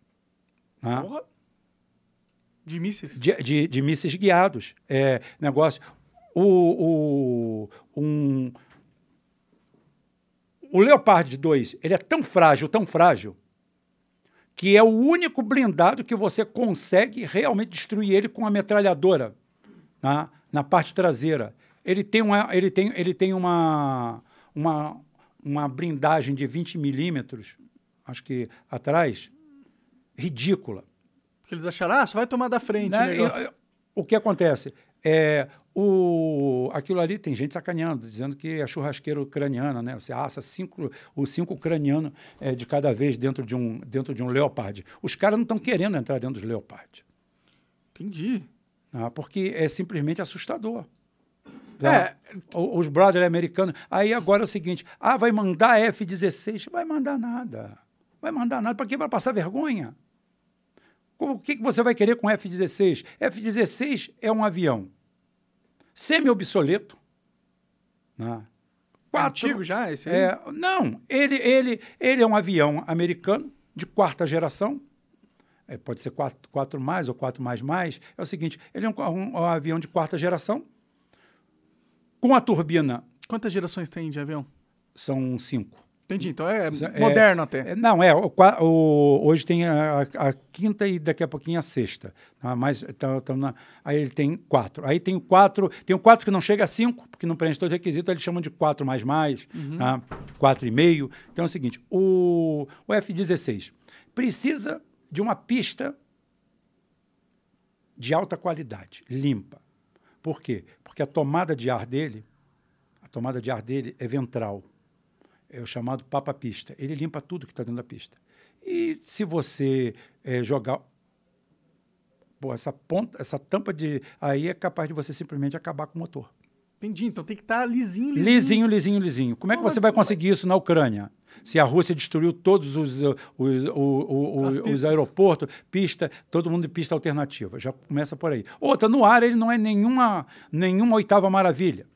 tá? Porra. De mísseis. de, de, de mísseis guiados. É, negócio. O, o, um, o Leopard 2 ele é tão frágil, tão frágil, que é o único blindado que você consegue realmente destruir ele com a metralhadora tá? na parte traseira. Ele tem uma, ele tem, ele tem uma, uma, uma blindagem de 20 milímetros, acho que atrás, ridícula. Porque eles acharam, ah, vai tomar da frente o Né? o que acontece? É, o, aquilo ali tem gente sacaneando, dizendo que é churrasqueira ucraniana, né? Você assa cinco, os cinco ucranianos é, de cada vez dentro de um, dentro de um Leopard. Os caras não estão querendo entrar dentro dos Leopard, Entendi. tá? porque é simplesmente assustador. É. tá? O- Os brothers americanos. Aí agora é o seguinte: ah, vai mandar F-16? Vai mandar nada. Vai mandar nada. Para quê? Para passar vergonha. O que, que você vai querer com F-16? F-16 é um avião semi-obsoleto. Né? É antigo já esse aí? É, não, ele, ele, ele é um avião americano de quarta geração. É, pode ser 4, quatro mais ou 4 mais mais. É o seguinte, ele é um, um- um avião de quarta geração, com a turbina Quantas gerações tem de avião? são cinco. Entendi. Então é É, moderno até. É, não, é. O, o- hoje tem a, a quinta e daqui a pouquinho a sexta. Tá? Mas, tá- tá na- aí ele tem quatro. Aí tem quatro. Tem o quatro que não chega a cinco, porque não preenche todos os requisitos, eles chamam de quatro mais mais, tá? quatro e meio. Então é o seguinte: o, o F-16 precisa de uma pista de alta qualidade, limpa. Por quê? Porque a tomada de ar dele, a tomada de ar dele é ventral é o chamado papa-pista. Ele limpa tudo que está dentro da pista. E se você eh, jogar pô, essa ponta, essa tampa de aí é capaz de você simplesmente acabar com o motor. Entendi. Então tem que estar lisinho, lisinho. Lisinho, lisinho, lisinho. Como é que você vai conseguir isso na Ucrânia? Se a Rússia destruiu todos os, os, o- o- o- As os pistas. aeroportos, pista, todo mundo de pista alternativa. Já começa por aí. Outra, no ar ele não é nenhuma, nenhuma oitava maravilha.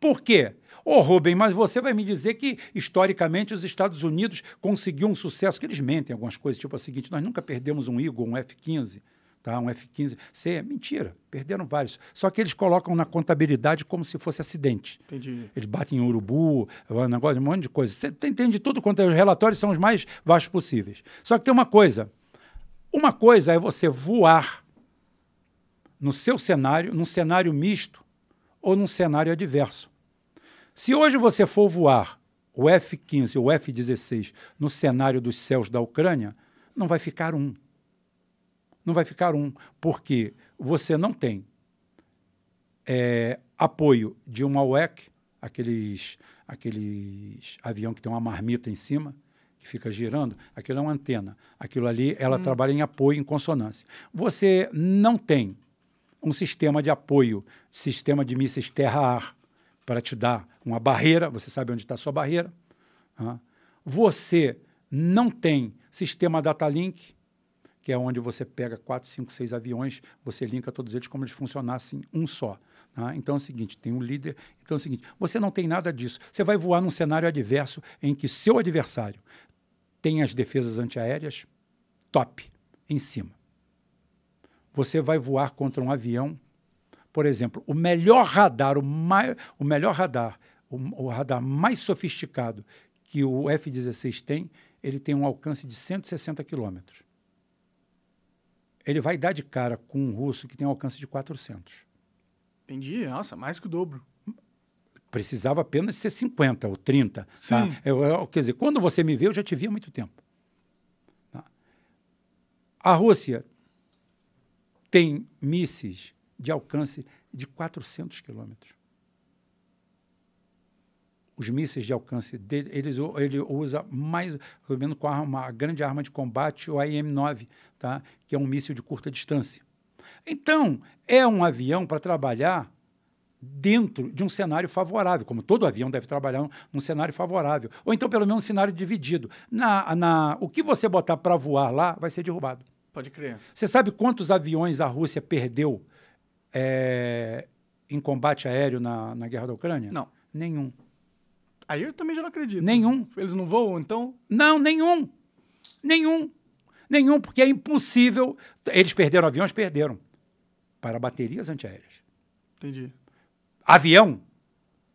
Por quê? Ô, Rubem, mas você vai me dizer que, historicamente, os Estados Unidos conseguiu um sucesso, que eles mentem algumas coisas, tipo o seguinte, nós nunca perdemos um Eagle, um F-15, tá? um F-15. Isso é mentira, perderam vários. Só que eles colocam na contabilidade como se fosse acidente. Entendi. Eles batem em urubu, um negócio, um monte de coisa. Você entende tudo quanto é. Os relatórios são os mais vastos possíveis. Só que tem uma coisa. Uma coisa é você voar no seu cenário, num cenário misto ou num cenário adverso. Se hoje você for voar o F-15 ou o F-16 no cenário dos céus da Ucrânia, não vai ficar um. Não vai ficar um, porque você não tem é, apoio de uma UEC, aqueles, aqueles avião que tem uma marmita em cima, que fica girando, aquilo é uma antena. Aquilo ali, ela trabalha em apoio, em consonância. Você não tem um sistema de apoio, sistema de mísseis terra-ar, para te dar uma barreira, você sabe onde está a sua barreira. Você não tem sistema Datalink, que é onde você pega quatro, cinco, seis aviões, você linka todos eles como eles funcionassem um só. Então é o seguinte, tem um líder. Então é o seguinte, você não tem nada disso. Você vai voar num cenário adverso em que seu adversário tem as defesas antiaéreas top, em cima. Você vai voar contra um avião, por exemplo, o melhor radar, o, mai, o melhor radar, o, o radar mais sofisticado que o F-16 tem, ele tem um alcance de 160 quilômetros ele vai dar de cara com um russo que tem um alcance de 400. Entendi. Nossa, mais que o dobro. Precisava apenas ser 50 ou 30. Tá? Sim. Eu- eu- quer dizer, quando você me vê, eu já te vi há muito tempo. Tá? A Rússia tem mísseis de alcance de 400 quilômetros. Os mísseis de alcance dele, eles, ele usa mais ou menos com a, arma, a grande arma de combate, o IM-9, tá? que é um míssil de curta distância. Então, é um avião para trabalhar dentro de um cenário favorável, como todo avião deve trabalhar num, num cenário favorável, ou então pelo menos um cenário dividido. Na, na, o que você botar para voar lá vai ser derrubado. Pode crer. Você sabe quantos aviões a Rússia perdeu é, em combate aéreo na, na guerra da Ucrânia? Não. Nenhum. Aí eu também já não acredito. Nenhum. Eles não voam, então? Não, nenhum. Nenhum. Nenhum, porque é impossível. Eles perderam aviões? Perderam. Para baterias antiaéreas. Entendi. avião,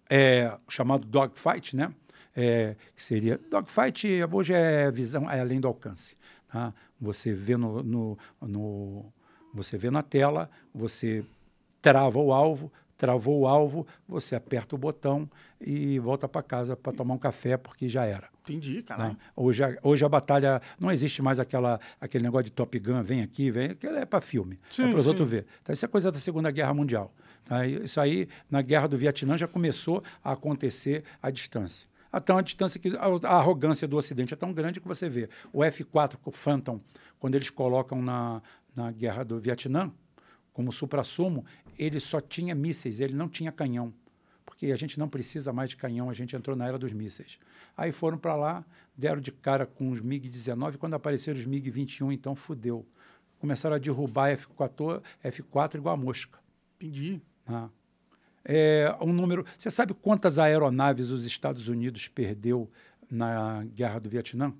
é, chamado dogfight, né? É, que seria dogfight hoje é visão é além do alcance. Tá? Você vê no, no, no- você vê na tela, você trava o alvo, travou o alvo, você aperta o botão e volta para casa para tomar um café porque já era. Entendi, né? caralho. Hoje, a, hoje a batalha não existe mais aquela, aquele negócio de Top Gun, vem aqui, vem, aquilo é para filme, Sim, é para os outros ver. Então, isso é coisa da Segunda Guerra Mundial. tá? Isso aí, na Guerra do Vietnã, já começou a acontecer à distância. Então, a distância que a, a arrogância do Ocidente é tão grande que você vê o F-4 com o Phantom, quando eles colocam na, na Guerra do Vietnã, como supra-sumo, ele só tinha mísseis, ele não tinha canhão porque a gente não precisa mais de canhão, a gente entrou na era dos mísseis. Aí foram para lá, deram de cara com os MiG-19, quando apareceram os MiG-21, então fudeu. Começaram a derrubar F-4, F4 igual a mosca. Entendi. né? É, um número. Você sabe quantas aeronaves os Estados Unidos perdeu na Guerra do Vietnã?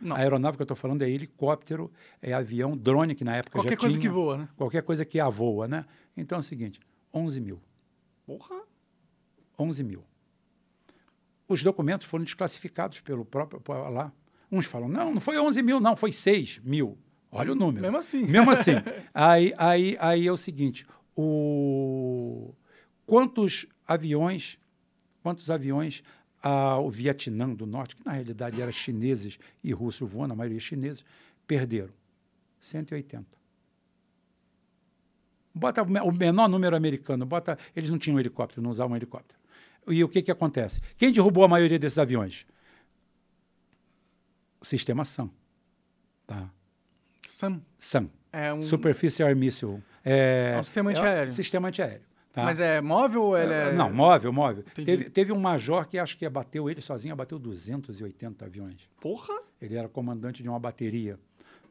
Não. A aeronave que eu estou falando é helicóptero, é avião, drone, que na época Qualquer já coisa tinha. que voa, né? Qualquer coisa que a voa, né? Então é o seguinte, 11 mil. Porra. 11 mil. Os documentos foram desclassificados pelo próprio lá. Uns falam, não, não foi 11 mil, não, foi 6 mil. Olha o número. Mesmo assim. Mesmo assim. aí, aí, aí é o seguinte, o... quantos aviões, quantos aviões ah, o Vietnã do Norte, que na realidade era chineses e russos voando, a maioria chineses, perderam? 180. Bota o me- o menor número americano, bota, eles não tinham helicóptero, não usavam helicóptero. E o que, que acontece? Quem derrubou a maioria desses aviões? O sistema SAM. Tá? Sam. SAM. É um. Superficial Air Missile. É, É um sistema antiaéreo. sistema antiaéreo. Tá? Mas é móvel ou ele é... Não, móvel, móvel. Entendi. Teve, teve um major que acho que abateu, ele sozinho abateu 280 aviões. Porra! Ele era comandante de uma bateria.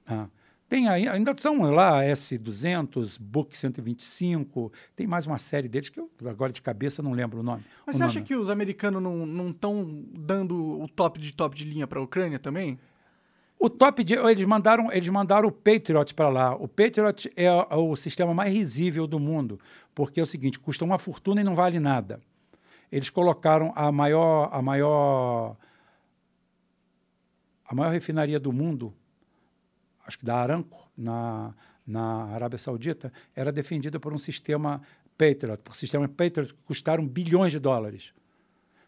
tá? Tem aí, ainda são lá S-200, Book 125, tem mais uma série deles que eu agora de cabeça não lembro o nome. Mas o você acha nome. que os americanos não estão dando o top de top de linha pra Ucrânia também? O top de, eles mandaram eles mandaram o Patriot para lá. O Patriot é o, o sistema mais risível do mundo, porque é o seguinte, custa uma fortuna e não vale nada. Eles colocaram a maior a maior a maior refinaria do mundo, acho que da Aramco na na Arábia Saudita, era defendida por um sistema Patriot, por sistema Patriot que custaram bilhões de dólares.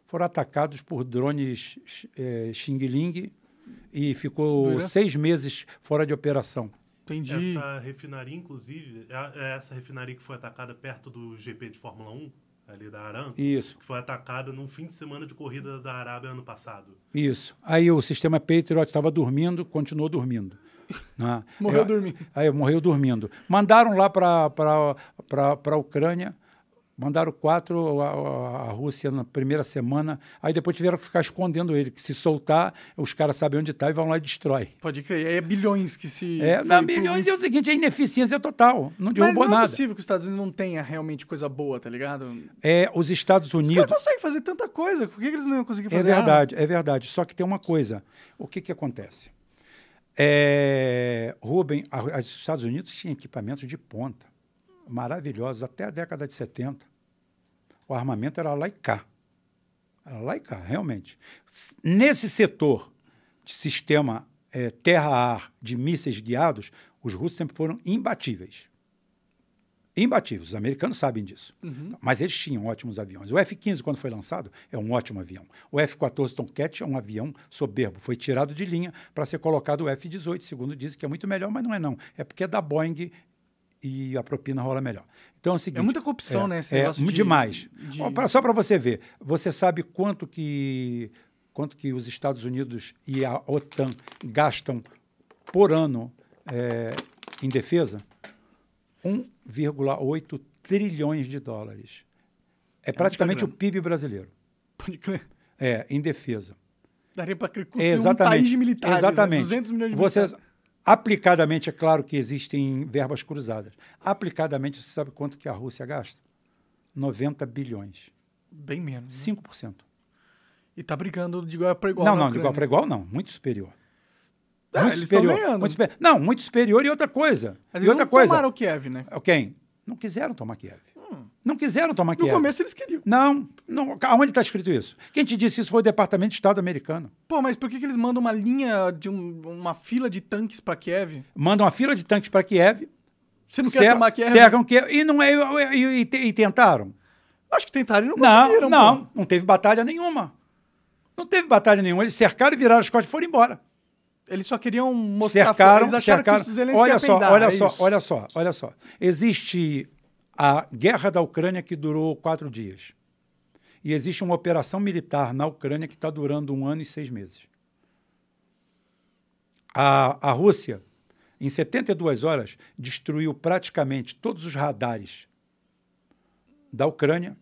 Foram atacados por drones eh, Xing Ling e ficou né? seis meses fora de operação. Entendi. Essa refinaria, inclusive, é é essa refinaria que foi atacada perto do GP de Fórmula 1, ali da Aramco, Isso, que foi atacada num fim de semana de corrida da Arábia ano passado. isso. Aí o sistema Patriot estava dormindo, continuou dormindo. Né? Morreu Eu- dormindo. Aí morreu dormindo. Mandaram lá para a Ucrânia, mandaram quatro a, a- a Rússia na primeira semana, aí depois tiveram que ficar escondendo ele, que se soltar, os caras sabem onde está e vão lá e destrói. Pode crer. Aí é bilhões que se... É, não, milhões é o seguinte, é ineficiência total, não derrubou não é nada. possível que os Estados Unidos não tenha realmente coisa boa, tá ligado? Os É, os Estados Unidos... conseguem fazer tanta coisa. Por que, que eles não iam conseguir É fazer arma? verdade, é verdade. Só que tem uma coisa. O que, que acontece? É, Rubem, a- os Estados Unidos tinham equipamentos de ponta, maravilhosos, até a década de 70. O armamento era lá e cá. Era lá e cá, realmente. Nesse setor de sistema eh, terra-ar de mísseis guiados, os russos sempre foram imbatíveis. Imbatíveis. Os americanos sabem disso. Mas eles tinham ótimos aviões. O F-15, quando foi lançado, é um ótimo avião. O F-14 Tomcat é um avião soberbo. Foi tirado de linha para ser colocado o F-18. Segundo dizem que é muito melhor, mas não é não. É porque é da Boeing e a propina rola melhor. Então é o seguinte... É muita corrupção, né, esse É, de- demais. de- Só para você ver. Você sabe quanto que, quanto que os Estados Unidos e a OTAN gastam por ano é, em defesa? 1,8 trilhões de dólares. É praticamente o. PIB brasileiro. Pode crer. É, em defesa. Daria pra construir É, exatamente. um país de militares. Exatamente. Né? 200 milhões de Vocês, militares. aplicadamente, é claro que existem verbas cruzadas. Aplicadamente, você sabe quanto que a Rússia gasta? 90 bilhões. Bem menos. né? 5%. E tá brigando de igual para igual. não, não, de igual para igual não. Muito superior. Ah, muito eles estão superior. ganhando. muito superior. Não, muito superior e outra coisa. Mas e eles outra não coisa. tomaram o Kiev, né? Quem? Não quiseram tomar Kiev. Não quiseram tomar No Kiev. começo eles queriam. Não, não. Aonde está escrito isso? Quem te disse isso foi o Departamento de Estado americano. Pô, mas por que, que eles mandam uma linha de um- uma fila de tanques pra Kiev? Mandam uma fila de tanques para Kiev, Você não quer cer- tomar Kiev? cercam Kiev e, não é, e, e- e- e tentaram. Acho que tentaram e não Não, conseguiram. não, pô. não teve batalha nenhuma. Não teve batalha nenhuma. Eles cercaram e viraram as costas e foram embora. Eles só queriam mostrar... cercaram, eles acharam cercaram. que os Zelensky olha só, olha é só, isso. olha só, olha só. Existe a guerra da Ucrânia que durou quatro dias. E existe uma operação militar na Ucrânia que está durando um ano e seis meses. A, a Rússia, em 72 horas, destruiu praticamente todos os radares da Ucrânia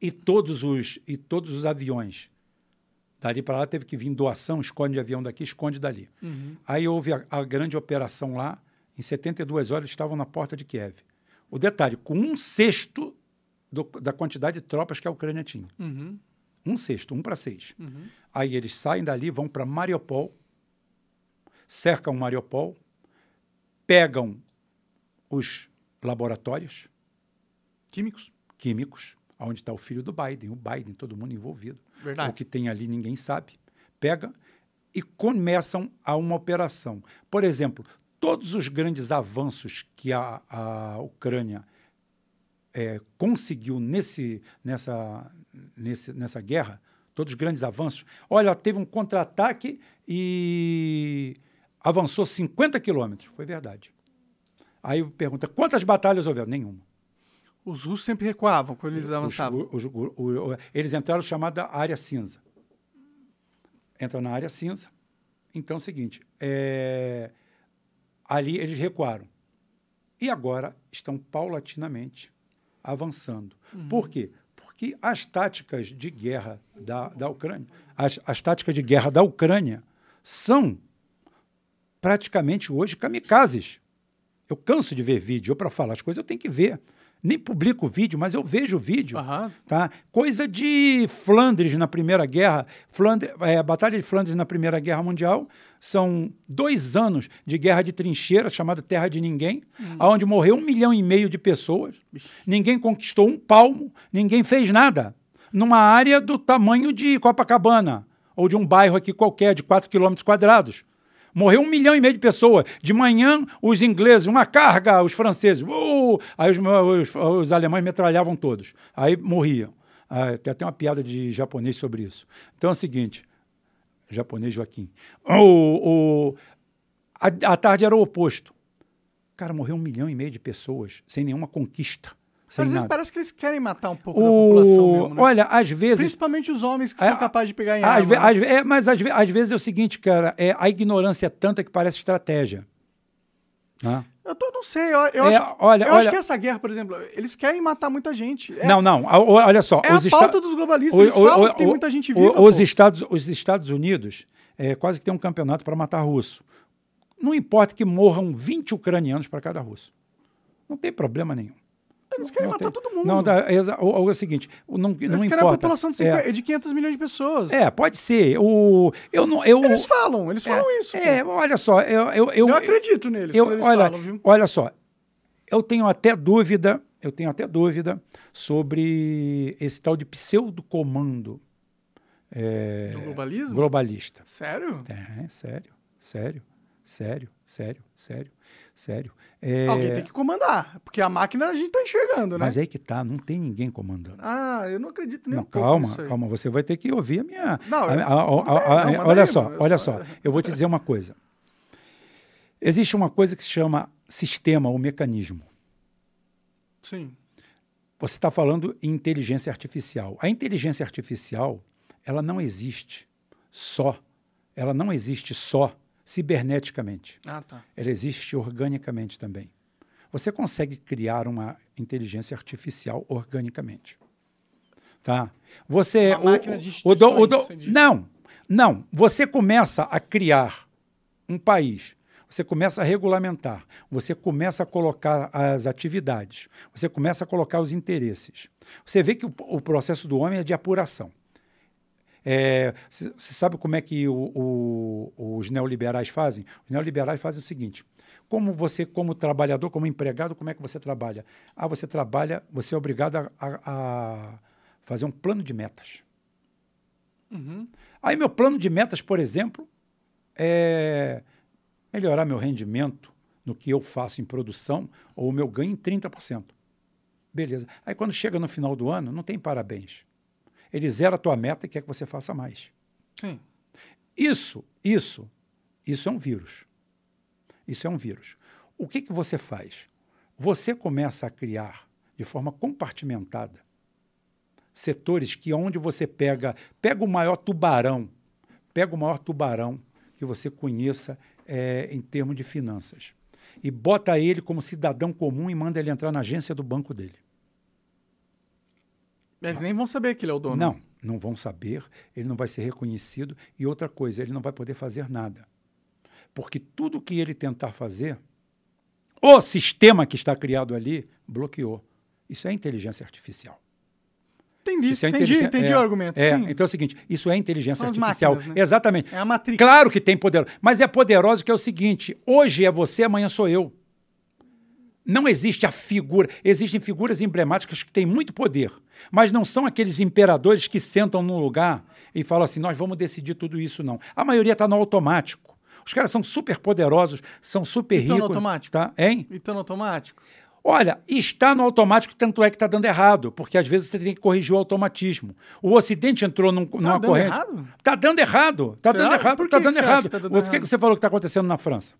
e todos os, e todos os aviões. Dali para lá teve que vir doação, esconde avião daqui, esconde dali. Uhum. Aí houve a, a grande operação lá, em 72 horas estavam na porta de Kiev. O detalhe, com um sexto do- da quantidade de tropas que a Ucrânia tinha. Uhum, Um sexto, um para seis. uhum. Aí eles saem dali, vão para Mariupol, cercam Mariupol, pegam os laboratórios Químicos. químicos, onde está o filho do Biden, o Biden, todo mundo envolvido. Verdade. O que tem ali ninguém sabe. Pega e começam a uma operação. Por exemplo, todos os grandes avanços que a, a Ucrânia eh, conseguiu nesse, nessa, nesse, nessa guerra, todos os grandes avanços. Olha, teve um contra-ataque e avançou 50 quilômetros. Foi verdade. Aí pergunta, quantas batalhas houveram? Nenhuma. Os russos sempre recuavam quando eles Os- avançavam. os- o- o- o- eles entraram chamada área cinza. Entra na área cinza. Então é o seguinte: é, ali eles recuaram. E agora estão paulatinamente avançando. Por quê? Porque as táticas de guerra da, da Ucrânia, as, as táticas de guerra da Ucrânia são praticamente hoje kamikazes. Eu canso de ver vídeo. Eu, para falar as coisas, eu tenho que ver. Nem publico vídeo, mas eu vejo vídeo. Aham. Tá? Coisa de Flandres na Primeira Guerra. Flandre, é, a Batalha de Flandres na Primeira Guerra Mundial são dois anos de guerra de trincheira, chamada Terra de Ninguém, onde morreu um milhão e meio de pessoas. Ninguém conquistou um palmo, ninguém fez nada. Numa área do tamanho de Copacabana, ou de um bairro aqui qualquer, de 4 quilômetros quadrados. Morreu um milhão e meio de pessoas. De manhã, os ingleses, uma carga, os franceses. Uh! Aí os, os, os alemães metralhavam todos. Aí morriam. Ah, tem até uma piada de japonês sobre isso. Então é o seguinte: japonês Joaquim. O, o, a, a tarde era o oposto. Cara, morreu um milhão e meio de pessoas sem nenhuma conquista. Às vezes nada. parece que eles querem matar um pouco da população O, mesmo, né? olha, às vezes Principalmente os homens que É, são capazes de pegar em às arma. ve- né? às ve- é, mas às, ve- às vezes é o seguinte, cara, é, a ignorância é tanta que parece estratégia. Né? Eu tô, não sei, eu, eu É, acho, olha, eu olha- acho que essa guerra, por exemplo, eles querem matar muita gente. É, Não, não, o- olha só. é a Esta- pauta dos globalistas, o- eles o- falam o- que tem o- muita gente o- viva. os, pô. Estados, os Estados Unidos é, quase que tem um campeonato para matar russo. Não importa que morram 20 ucranianos para cada russo. Não tem problema nenhum. Eles querem Não matar tem- todo mundo. Não, dá- é, o, é o seguinte, não, eles não querem importa. a população de, É, 50 de 500 milhões de pessoas. É, pode ser. O, eu não, eu, Eles falam, eles é, falam isso. É, pô. olha só, eu, eu, eu, eu acredito neles eu- eles olha, falam, viu? olha só, eu tenho até dúvida, eu tenho até dúvida sobre esse tal de pseudo-comando é, Do globalismo? globalista. Sério? É, sério, sério, sério, sério, sério, sério. É, Alguém tem que comandar, porque a máquina a gente tá enxergando, né? Mas aí que tá, não tem ninguém comandando. Ah, eu não acredito nem Não, um calma, calma, você vai ter que ouvir a minha. Não, a- a- a- não, olha aí, só, eu olha só- só, eu vou te dizer uma coisa. Existe uma coisa que se chama sistema ou mecanismo. Sim. Você está falando em inteligência artificial. A inteligência artificial, ela não existe só, ela não existe só ciberneticamente. Ah, tá. Ela existe organicamente também. Você consegue criar uma inteligência artificial organicamente. Tá? Você Uma máquina de o do- o do- não, não. Você começa a criar um país. Você começa a regulamentar, você começa a colocar as atividades, você começa a colocar os interesses. Você vê que o, o processo do homem é de apuração. Você sabe como é que o- o- os neoliberais fazem? Os neoliberais fazem o seguinte: como você, como trabalhador, como empregado, como é que você trabalha? Ah, você trabalha, você é obrigado a, a- a fazer um plano de metas. Uhum. Aí meu plano de metas, por exemplo, é melhorar meu rendimento no que eu faço em produção ou o meu ganho em 30%. Beleza. Aí quando chega no final do ano, não tem parabéns. Ele zera a tua meta e quer que você faça mais. Sim. Isso, isso, isso é um vírus. Isso é um vírus. O que, que você faz? Você começa a criar de forma compartimentada setores que onde você pega, pega o maior tubarão, pega o maior tubarão que você conheça eh, em termos de finanças e bota ele como cidadão comum e manda ele entrar na agência do banco dele. Eles nem vão saber que ele é o dono. Não, não vão saber, ele não vai ser reconhecido e outra coisa, ele não vai poder fazer nada. Porque tudo que ele tentar fazer, o sistema que está criado ali bloqueou. Isso é inteligência artificial. Entendi, Isso é entendi, entendi é, o argumento. É, então é o seguinte, isso é inteligência São artificial. máquinas, né? Exatamente. É a Matrix. Claro que tem poder, mas é poderoso que é o seguinte, hoje é você, amanhã sou eu. Não existe a figura, existem figuras emblemáticas que têm muito poder, mas não são aqueles imperadores que sentam num lugar e falam assim, nós vamos decidir tudo isso, não. A maioria está no automático. Os caras são super poderosos, são super Então no ricos. automático? Tá? Hein? Então no automático? Olha, está no automático, tanto é que está dando errado, porque às vezes você tem que corrigir o automatismo. O Ocidente entrou num, numa dando corrente. errado? Está dando errado. Está dando errado. Está dando você acha errado. tá dando O que, errado? que você falou que está acontecendo na França?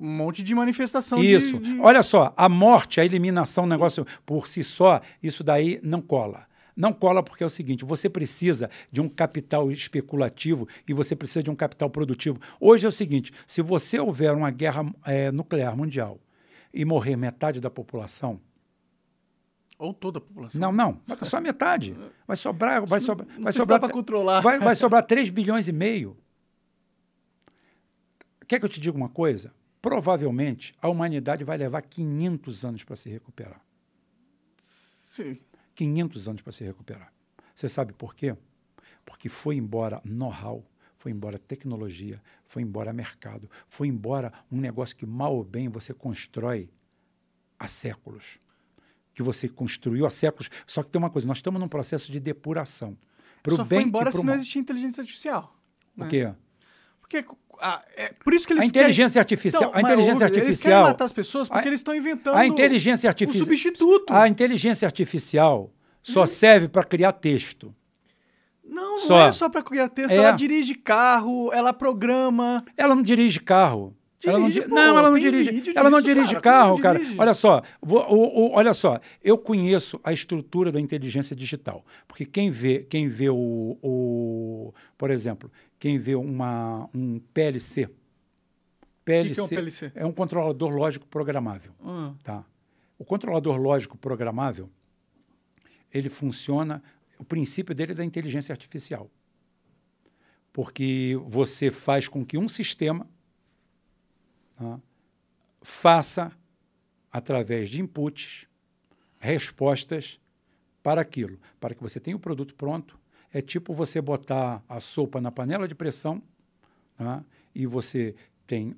Um monte de manifestação de- Isso. de... Olha só, a morte, a eliminação, o negócio por si só, isso daí não cola. Não cola porque é o seguinte: você precisa de um capital especulativo e você precisa de um capital produtivo. Hoje é o seguinte: se você houver uma guerra eh, nuclear mundial e morrer metade da população, Ou toda a população. Não, não, só metade. Vai sobrar, vai sobrar, Não vai sobrar, pra controlar. vai, vai sobrar 3 bilhões e meio. Quer que eu te diga uma coisa? Provavelmente a humanidade vai levar 500 anos para se recuperar. Sim. 500 anos para se recuperar. Você sabe por quê? Porque foi embora know-how, foi embora tecnologia, foi embora mercado, foi embora um negócio que mal ou bem você constrói há séculos. Que você construiu há séculos. Só que tem uma coisa, nós estamos num processo de depuração. Pro Só bem foi embora se não existia inteligência artificial. O né? quê? Porque ah, é por isso que eles A inteligência querem... artificial, Então, a inteligência Hugo, Eles querem artificial, matar as pessoas porque a- eles estão inventando a inteligência um artificial, substituto. a inteligência artificial só serve para criar texto. Não, não Só. é só pra criar texto. É. Ela dirige carro, ela programa. Ela não dirige carro. ela não, Dirige, di- pô, não, ela não dirige. vídeo ela não disso, dirige cara, carro, cara. dirige? Olha só, vou- o- o- olha só. Eu conheço a estrutura da inteligência digital, porque quem vê, quem vê o, o- por exemplo, quem vê uma um PLC, PLC, que é um PLC? é um controlador lógico programável. Ah, Tá? O controlador lógico programável, ele funciona, o princípio dele é da inteligência artificial. Porque você faz com que um sistema tá, faça, através de inputs, respostas para aquilo, para que você tenha o produto pronto. É tipo você botar a sopa na panela de pressão tá, e você tem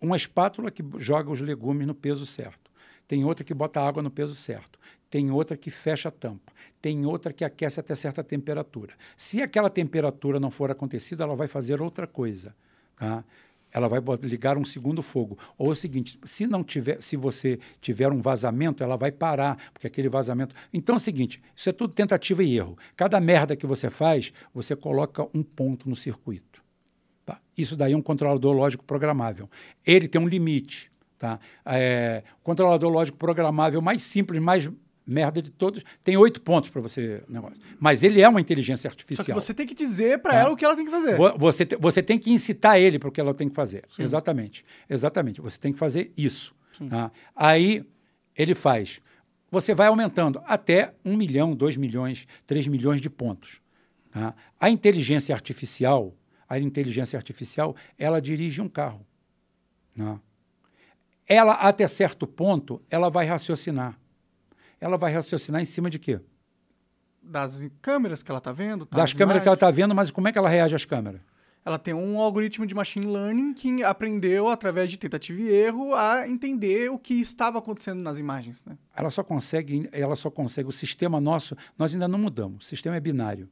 uma espátula que joga os legumes no peso certo. Tem outra que bota água no peso certo. Tem outra que fecha a tampa. Tem outra que aquece até certa temperatura. Se aquela temperatura não for acontecida, ela vai fazer outra coisa. Tá? Ela vai ligar um segundo fogo. Ou é o seguinte, se não tiver, se você tiver um vazamento, ela vai parar, porque aquele vazamento. Então é o seguinte, isso é tudo tentativa e erro. Cada merda que você faz, você coloca um ponto no circuito. Tá? Isso daí é um controlador lógico programável. Ele tem um limite. Tá? É, controlador lógico programável mais simples, mais merda de todos, tem oito pontos para você negócio. Mas ele é uma inteligência artificial. você tem que dizer pra Tá. ela o que ela tem que fazer. Vo- Você, você tem que incitar ele para o que ela tem que fazer. Exatamente. Exatamente. Você tem que fazer isso. tá? Aí ele faz. Você vai aumentando até um milhão, dois milhões, três milhões de pontos. tá? A inteligência artificial, a inteligência artificial, ela dirige um carro. né? Ela, até certo ponto, ela vai raciocinar. Ela vai raciocinar em cima de quê? Das câmeras que ela tá vendo. tá? Das As câmeras que ela está vendo, mas como é que ela reage às câmeras? Ela tem um algoritmo de machine learning que aprendeu, através de tentativa e erro, a entender o que estava acontecendo nas imagens. Né? ela só consegue, ela só consegue, o sistema nosso, nós ainda não mudamos, o sistema é binário.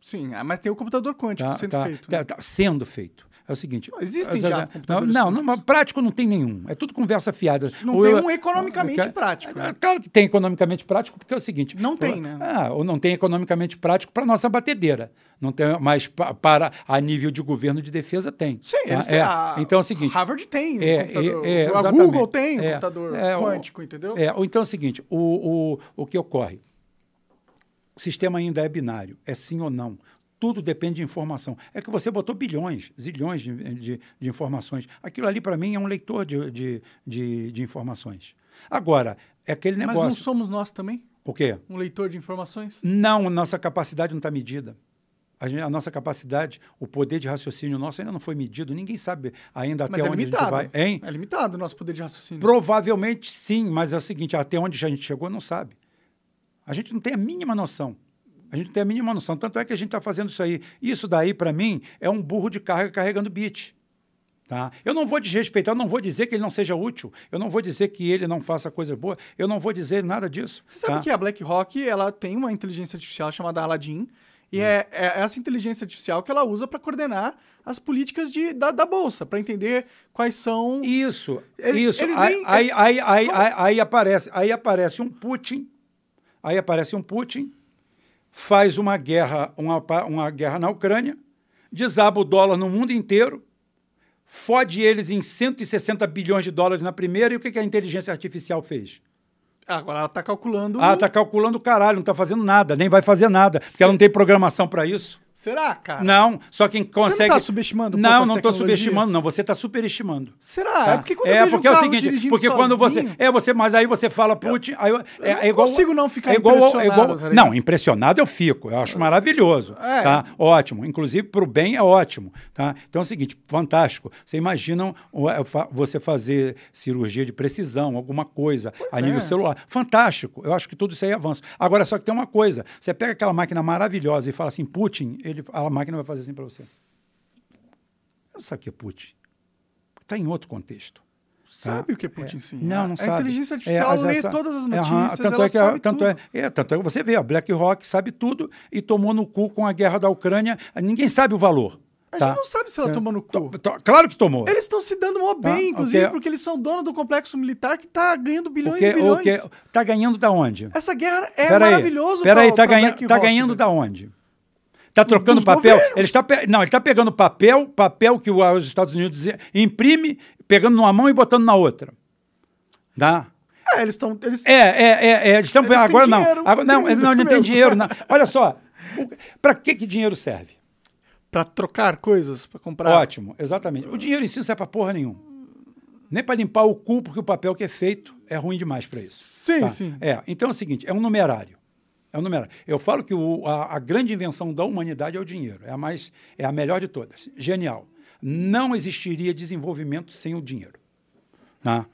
Sim, ah, mas tem o computador quântico Tá, sendo tá, feito. né? tá- tá sendo feito. É o seguinte. Não, existem já não, computadores não, prático não tem nenhum. É tudo conversa fiada. Não Ou tem eu- um economicamente eu- prático? É, Claro que tem economicamente prático, porque é o seguinte. Não tem, ou- né? Ah, ou não tem economicamente prático para nossa batedeira. Não tem, mas pa- para a nível de governo de defesa tem. Sim, tá? eles têm É, a- Então é o seguinte. Harvard tem É, é, é, a. Google tem um É, computador é, quântico, entendeu? É, ou então é o seguinte, o, o, o que ocorre? O sistema ainda é binário, é sim ou não. Tudo depende de informação. É que você botou bilhões, zilhões de, de, de informações. Aquilo ali, para mim, é um leitor de, de, de, de informações. Agora, é aquele Mas negócio. não somos nós também? O quê? Um leitor de informações? Não, nossa capacidade não está medida. A, gente- a nossa capacidade, o poder de raciocínio nosso ainda não foi medido. Ninguém sabe ainda Mas até é onde limitado. a gente vai. Hein? É limitado o nosso poder de raciocínio. Provavelmente sim, mas é o seguinte, até onde a gente chegou não sabe. A gente não tem a mínima noção. A gente não tem a mínima noção. Tanto é que a gente está fazendo isso aí. Isso daí, para mim, é um burro de carga carregando bit. Tá? Eu não vou desrespeitar, eu não vou dizer que ele não seja útil, eu não vou dizer que ele não faça coisa boa, eu não vou dizer nada disso. Você sabe tá? que a BlackRock ela tem uma inteligência artificial chamada Aladdin, Hum. e é, é essa inteligência artificial que ela usa para coordenar as políticas de, da, da Bolsa, para entender quais são. Isso, Ele- isso. eles aí, nem- aí, aí, aí, aí, aí aparece, aí aparece um Putin, aí aparece um Putin, faz uma guerra, uma, uma guerra na Ucrânia, desaba o dólar no mundo inteiro, fode eles em 160 bilhões de dólares na primeira, e o que, que a inteligência artificial fez? Agora ela está calculando. Ah, tá calculando o caralho, não tá fazendo nada, nem vai fazer nada, porque ela não tem programação para isso. Será, cara? Não, só quem consegue. tá subestimando um pouco Não, não estou subestimando, não. Você está superestimando. Será? tá? É porque quando é, eu vejo porque um é o seguinte, porque quando você, sozinho- é você, mas aí você fala Putin, aí eu- é, não é igual, consigo não ficar é igual, é impressionado, igual- tá ligado? não, impressionado eu fico, eu acho maravilhoso, É. tá? Ótimo, inclusive para o bem é ótimo, tá? Então é o seguinte, fantástico. Você imagina o- é, você fazer cirurgia de precisão, alguma coisa a nível é. celular, fantástico. Eu acho que tudo isso aí é avanço. Agora só que tem uma coisa, você pega aquela máquina maravilhosa e fala assim, Putin, ele, a máquina vai fazer assim para você. Não sabe o que é Putin. Está em outro contexto. Sabe o que é Putin, sim. Não, não a sabe. inteligência É, artificial as- lê essa- todas as é, notícias, tanto é que, tanto tudo. é, é, tanto é que você vê, a BlackRock sabe tudo e tomou no cu com a guerra da Ucrânia. Ninguém sabe o valor. A tá? gente não sabe se ela É. tomou no cu. To- to- Claro que tomou. Eles estão se dando mó bem, inclusive, ok. porque eles são donos do complexo militar que tá ganhando bilhões o que, e bilhões. o que, tá ganhando da onde? Essa guerra é Pera maravilhoso Pera aí, pra- tá, pra ganha, BlackRock, tá ganhando velho. da onde? Tá trocando papel? governos. Ele está pe- não, ele está pegando papel, papel que os Estados Unidos imprime, pegando numa mão e botando na outra. Tá? É, eles estão... Eles... É, é, é, é, eles estão agora não. dinheiro Agora, não, não, não tem dinheiro. Não. Olha só, para que que dinheiro serve? Pra trocar coisas, pra comprar... Ótimo, exatamente. O dinheiro em si não serve para porra nenhuma. Nem para limpar o cu, porque o papel que é feito é ruim demais para isso. Sim, Tá? sim. É, então é o seguinte, é um numerário. É um numerário. Eu falo que o- a, a grande invenção da humanidade é o dinheiro. É a mais, é a melhor de todas. Genial. Não existiria desenvolvimento sem o dinheiro. Tá?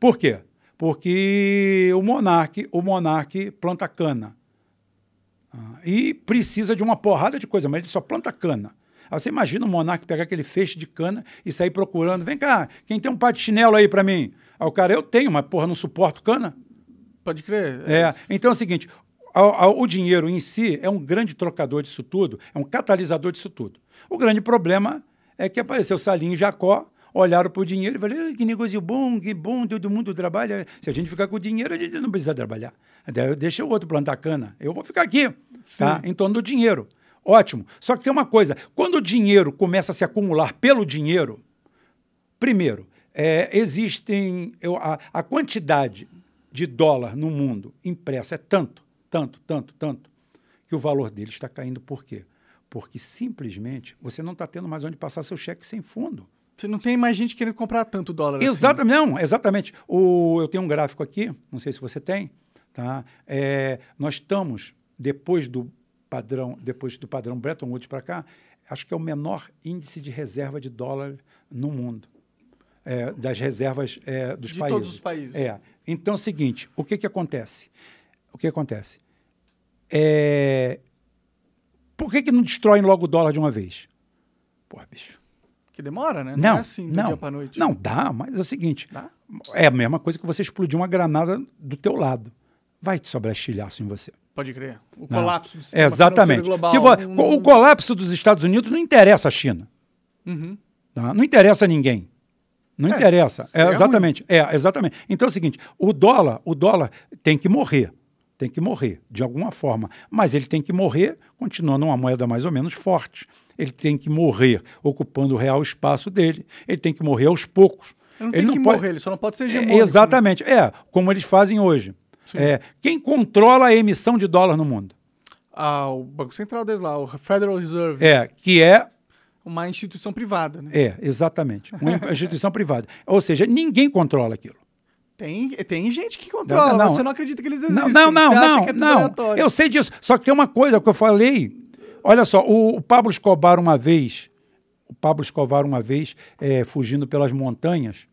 Por quê? Porque o monarca, o monarca planta cana. Ah, e precisa de uma porrada de coisa, mas ele só planta cana. Aí você imagina o monarca pegar aquele feixe de cana e sair procurando. Vem cá, quem tem um par de chinelo aí para mim? Aí o cara, eu tenho, mas porra, não suporto cana. Pode crer. É, então é o seguinte, o dinheiro em si é um grande trocador disso tudo, é um catalisador disso tudo. O grande problema é que apareceu Salim e Jacó, olharam para o dinheiro e falaram, "Ah, que negócio bom, que bom, todo mundo trabalha. Se a gente ficar com o dinheiro, a gente não precisa trabalhar. Até Deixa o outro plantar cana. Eu vou ficar aqui, tá? em torno do dinheiro. Ótimo. Só que tem uma coisa, quando o dinheiro começa a se acumular pelo dinheiro, Primeiro, é, existem. eu- a, a quantidade de dólar no mundo impressa é tanto, tanto, tanto, tanto, que o valor dele está caindo. Por quê? Porque simplesmente você não está tendo mais onde passar seu cheque sem fundo. Você não tem mais gente querendo comprar tanto dólar assim. Exatamente, não, exatamente. O, eu tenho um gráfico aqui, não sei se você tem, tá? É, nós estamos depois do padrão, depois do padrão Bretton Woods para cá, acho que é o menor índice de reserva de dólar no mundo, é, das reservas é, dos De países. todos os países. É. Então é o seguinte, o que que acontece? O que acontece? É, por que que não destroem logo o dólar de uma vez? Porra, bicho. Que demora, né? Não, é assim do não, dia pra noite. não dá, mas é o seguinte, Dá? é a mesma coisa que você explodir uma granada do teu lado. Vai te sobrar estilhaço em você. Pode crer. O Não. colapso do sistema Exatamente. global. Se vo- não- O colapso dos Estados Unidos não interessa a China. Uhum. tá? Não interessa a ninguém. Não É, interessa. É, seria exatamente. É, exatamente. Então é o seguinte, o dólar, o dólar tem que morrer. Tem que morrer, de alguma forma. Mas ele tem que morrer continuando uma moeda mais ou menos forte. Ele tem que morrer ocupando o real espaço dele. Ele tem que morrer aos poucos. Ele não tem que pode- morrer, ele só não pode ser É, hegemônico. exatamente. É, como eles fazem hoje. É, quem controla a emissão de dólar no mundo? Ah, o Banco Central deles lá, o Federal Reserve. É, que é Uma instituição privada, né? É, exatamente. Uma instituição privada. Ou seja, ninguém controla aquilo. Tem, tem gente que controla, Não, não. você não acredita que eles existem. Não, não, não, você não. é não. aleatório. Eu sei disso. Só que tem uma coisa que eu falei. Olha só, o, o Pablo Escobar uma vez, o Pablo Escobar uma vez, é, fugindo pelas montanhas,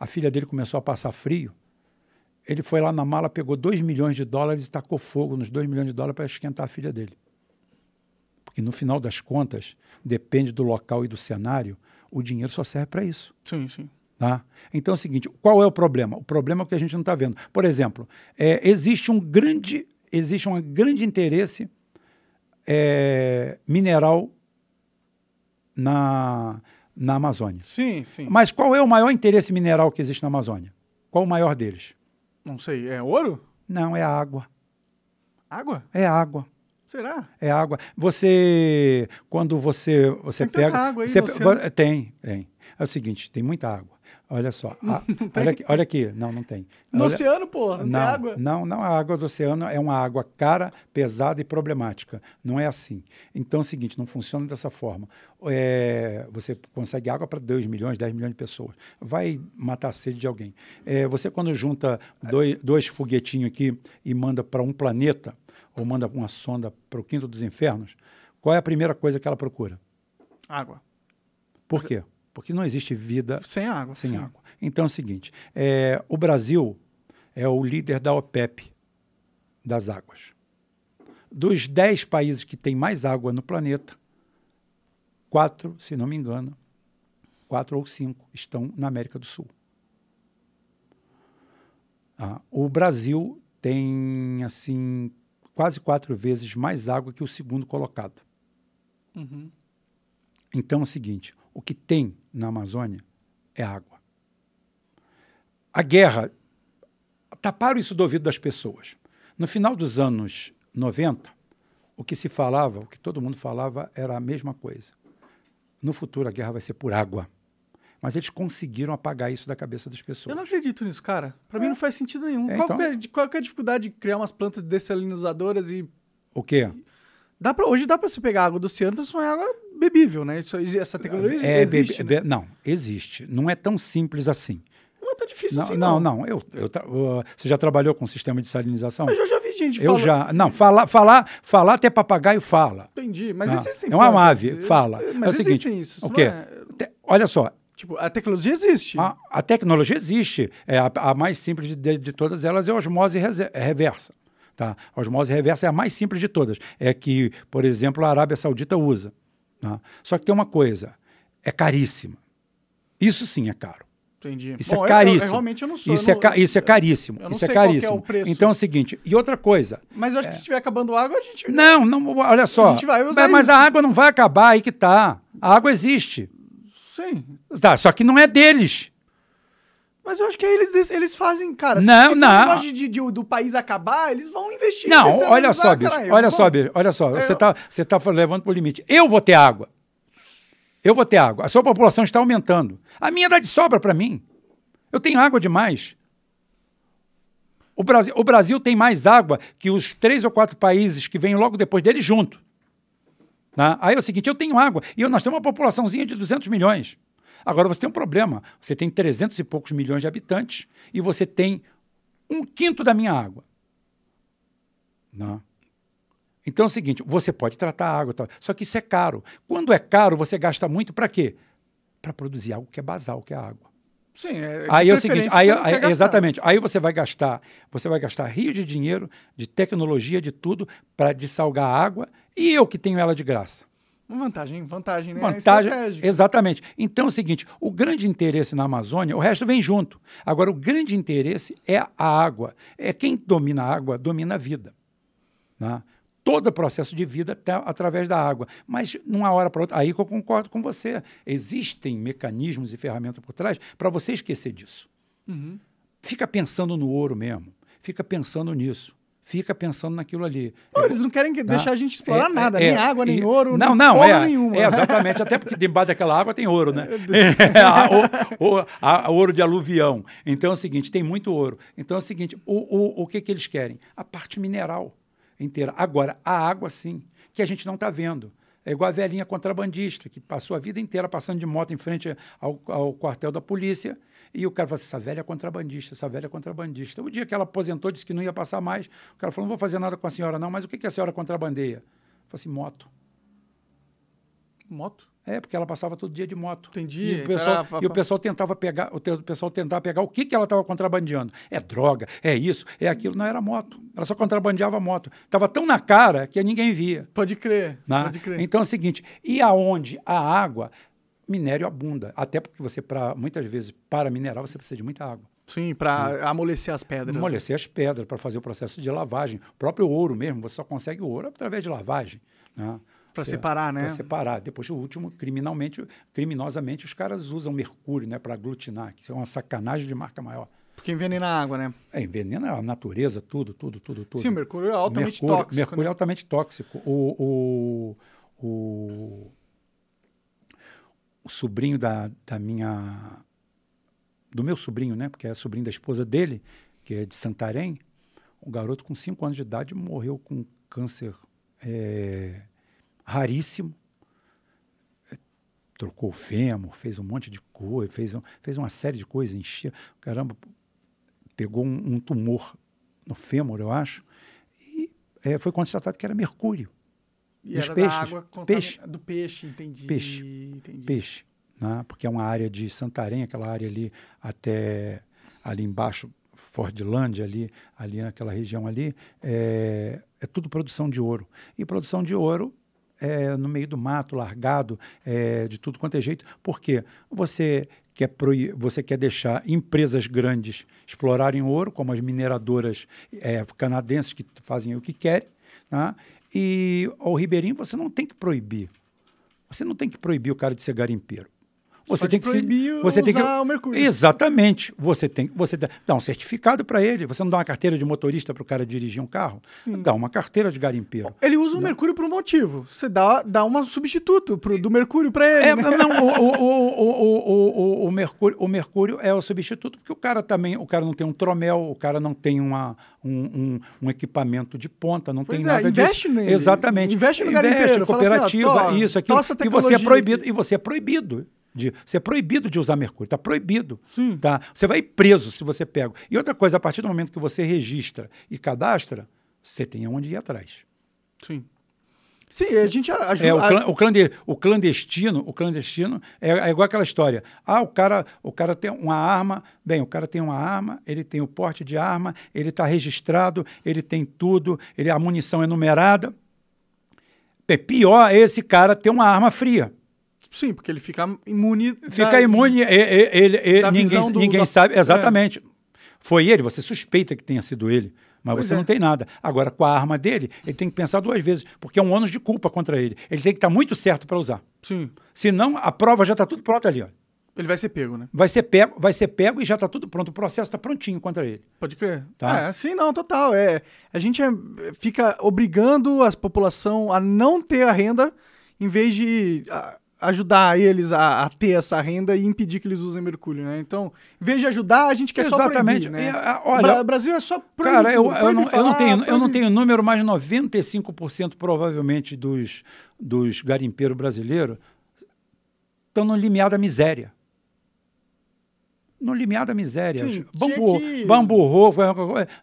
a filha dele começou a passar frio. Ele foi lá na mala, pegou 2 milhões de dólares e tacou fogo nos 2 milhões de dólares para esquentar a filha dele. Porque no final das contas, depende do local e do cenário, o dinheiro só serve para isso. Sim, sim. Tá? Então é o seguinte, qual é o problema? O problema é o que a gente não está vendo. Por exemplo, é, existe um grande, existe um grande interesse é, mineral na, na Amazônia. Sim, sim. Mas qual é o maior interesse mineral que existe na Amazônia? Qual o maior deles? Não sei, é ouro? Não, é água. Água? É água. Será? É água. Você, quando você, você Tem pega, água aí você no pe- oceano. vo- tem, tem. É o seguinte, tem muita água. Olha só. a- olha, aqui, olha aqui. Não, não tem. No Olha- oceano, pô, não, não, tem água. Não, não, a água do oceano é uma água cara, pesada e problemática. Não é assim. Então é o seguinte, não funciona dessa forma. É, você consegue água para 2 milhões, 10 milhões de pessoas. Vai matar a sede de alguém. É, você quando junta dois, dois foguetinhos aqui e manda para um planeta, ou manda uma sonda para o quinto dos infernos, qual é a primeira coisa que ela procura? Água. Por quê? Porque não existe vida Sem água. sem sim. água. Então é o seguinte: é, o Brasil é o líder da OPEP das águas. Dos 10 países que têm mais água no planeta, quatro, se não me engano, quatro ou cinco estão na América do Sul. Ah, o Brasil tem assim quase quatro vezes mais água que o segundo colocado. Uhum. Então é o seguinte: o que tem na Amazônia é água. A guerra taparam isso do ouvido das pessoas. No final dos anos 90, o que se falava, o que todo mundo falava, era a mesma coisa. No futuro a guerra vai ser por água. Mas eles conseguiram apagar isso da cabeça das pessoas. Eu não acredito nisso, cara. Pra mim não faz sentido nenhum. É, qual, então- que é, qual é a dificuldade de criar umas plantas dessalinizadoras e. O quê? Dá pra, hoje dá pra você pegar água do oceano transformar em água bebível, né? Isso, essa tecnologia É, existe. bebe- né? be- não, existe. Não é tão simples assim. Não é tão difícil Não, assim, não, não. Eu, eu tra- uh, você já trabalhou com sistema de salinização? Eu já, vi gente Eu falando. já. Não, falar, falar, falar até papagaio fala. Entendi, mas Ah, existem. é uma ave, fala. Mas é o seguinte, existem isso. o não quê? é- olha só, Tipo, a tecnologia existe. a, a tecnologia existe. É a, a mais simples de, de- todas elas é a osmose reversa. Tá? A osmose reversa é a mais simples de todas. É que, por exemplo, a Arábia Saudita usa. Tá? Só que tem uma coisa: é caríssima. Isso sim é caro. Entendi. Isso Bom, eu- é eu- caríssimo. eu realmente eu não sou. Isso, eu é, não- ca- isso é caríssimo. eu Isso é é caríssimo. preço. Então é o seguinte. E outra coisa. Mas eu acho que se estiver acabando água, a gente. Não, não, olha só. A gente vai usar mas, mas isso. a água não vai acabar, aí que tá. A água existe. Sim. Tá, só que não é deles. Mas eu acho que aí eles, eles fazem, cara. se- Não, se não. negócio de, de- do país acabar, eles vão investir. Não, olha só, bicho. caralho, Olha só, bicho. Olha só. Você Eu- tá, você tá levando pro limite. Eu vou ter água. Eu vou ter água. A sua população está aumentando. A minha dá de sobra para mim. Eu tenho água demais. O Brasil, o Brasil tem mais água que os três ou quatro países que vêm logo depois dele junto. Tá? Aí é o seguinte, eu tenho água e eu- nós temos uma populaçãozinha de 200 milhões. Agora você tem um problema. Você tem 300 e poucos milhões de habitantes e você tem um quinto da minha água. Não. Então é o seguinte, você pode tratar a água, tal, só que isso é caro. Quando é caro, você gasta muito para quê? Para produzir algo que é basal, que é a água. Sim, é, Aí é o seguinte, aí, não aí- exatamente, aí você vai gastar, você vai gastar rio de dinheiro, de tecnologia, de tudo para dessalgar a água e eu que tenho ela de graça. Uma vantagem, vantagem, né? Vantagem, Estratégico. exatamente. Então é o seguinte, o grande interesse na Amazônia, o resto vem junto. Agora o grande interesse é a água. É quem domina a água domina a vida. né? Todo o processo de vida está através da água. Mas, numa hora para outra, aí que eu concordo com você. Existem mecanismos e ferramentas por trás para você esquecer disso. Uhum. Fica pensando no ouro mesmo. Fica pensando nisso. Fica pensando naquilo ali. Pô, eles não querem que- Tá? deixar a gente explorar É, nada, é, nem água, nem e- ouro, não, nem não, é, nenhuma. é, exatamente, até porque debaixo daquela água tem ouro, né? É, o, o- a- ouro de aluvião. Então é o seguinte, tem muito ouro. Então é o seguinte, o, o, o que, que eles querem? A parte mineral inteira. Agora, a água, sim, que a gente não está vendo. É igual a velhinha contrabandista, que passou a vida inteira passando de moto em frente ao, ao quartel da polícia, e o cara falou assim, essa velha é contrabandista, essa velha é contrabandista. O dia que ela aposentou, disse que não ia passar mais, o cara falou, não vou fazer nada com a senhora não, mas o que, que a senhora contrabandeia? Eu falei assim, moto. Moto? É, porque ela passava todo dia de moto. Entendi. E o Então pessoal, e o pessoal tentava pegar, o te- o pessoal tentava pegar o que, que ela estava contrabandeando. É droga, é isso, é aquilo. Não era moto. Ela só contrabandeava moto. Estava tão na cara que ninguém via. Pode crer. né? Pode crer. Então é o seguinte, e aonde a água, minério abunda. Até porque você, pra, muitas vezes, para minerar, você precisa de muita água. Sim, pra amolecer as pedras. Amolecer as pedras para fazer o processo de lavagem. O próprio ouro mesmo, você só consegue o ouro através de lavagem. Né? Você- separar, né? Para separar. Depois, o último, criminalmente, criminosamente, os caras usam mercúrio né, para aglutinar, que é uma sacanagem de marca maior. Porque envenena a água, né? É, envenena a natureza, tudo, tudo, tudo, tudo. Sim, o mercúrio é altamente mercúrio, tóxico. Mercúrio é né? altamente tóxico. O, o, o, o sobrinho da, da minha. do meu sobrinho, né? Porque é sobrinho da esposa dele, que é de Santarém. Um garoto com 5 anos de idade morreu com câncer é, raríssimo. Trocou o fêmur, fez um monte de coisa, fez, um, fez uma série de coisas, enchia. Caramba, pegou um, um tumor no fêmur, eu acho, e é, foi constatado que era mercúrio. E Dos peixes. Peixe. Do peixe, entendi. Peixe. Entendi. peixe, né? porque é uma área de Santarém, aquela área ali até ali embaixo, Fordlândia, ali, ali naquela região ali, é, é tudo produção de ouro. E produção de ouro é no meio do mato, largado, é, de tudo quanto é jeito. Por quê? Você quer, você quer deixar empresas grandes explorarem ouro, como as mineradoras é, canadenses que fazem o que querem, né? E ao Ribeirinho você não tem que proibir. Você não tem que proibir o cara de ser garimpeiro. Você tem que proibir se, você tem que o mercúrio. Exatamente. Você tem você dá um certificado para ele. Você não dá uma carteira de motorista para o cara dirigir um carro? Sim. Dá uma carteira de garimpeiro. Ele usa o mercúrio por um motivo. Você dá dá um substituto pro, do mercúrio para ele. É, né? Não, o, o, o, o, mercúrio o mercúrio é o substituto porque o cara também o cara não tem um tromel, o cara não tem uma um, um, um equipamento de ponta, não pois tem é, nada investe disso. Nele. Exatamente. Investe no investe, cooperativa, assim, ó, isso é aqui e você é proibido e você é proibido de, você é proibido de usar mercúrio, está proibido. Sim. Tá? Você vai preso se você pega. E outra coisa, a partir do momento que você registra e cadastra, você tem aonde ir atrás. Sim. Sim, a gente ajuda. É, o, clan- o clande- o clandestino, o clandestino é, é igual aquela história. Ah, o cara, o cara tem uma arma. Bem, o cara tem uma arma, ele tem o porte de arma, ele está registrado, ele tem tudo, ele, a munição é numerada. É pior é esse cara ter uma arma fria. Sim, porque ele fica imune. Fica da- imune, ele, e- da ninguém, do- ninguém da- sabe é. exatamente. Foi ele, você suspeita que tenha sido ele, mas Pois você é. não tem nada. Agora, com a arma dele, ele tem que pensar duas vezes, porque é um ônus de culpa contra ele. Ele tem que estar muito certo para usar. Sim. Senão, a prova já está tudo pronto ali. Ó. Ele vai ser pego, né? Vai ser pego, vai ser pego e já está tudo pronto. O processo está prontinho contra ele. Pode crer. Tá. É, sim, não, total. É, a gente é- fica obrigando a população a não ter a renda em vez de a- ajudar eles a, a ter essa renda e impedir que eles usem mercúrio, né? Então, em vez de ajudar, a gente quer Exatamente. só proibir, né? E, a- o olha, o Brasil é só proibir Cara, eu, eu, proibir não, eu, não falar, tenho, eu não proibir- tenho número, mas 95% provavelmente dos, dos garimpeiros brasileiros estão no limiar da miséria. No limiar da miséria. Sim, bambu, que- bambu roubo,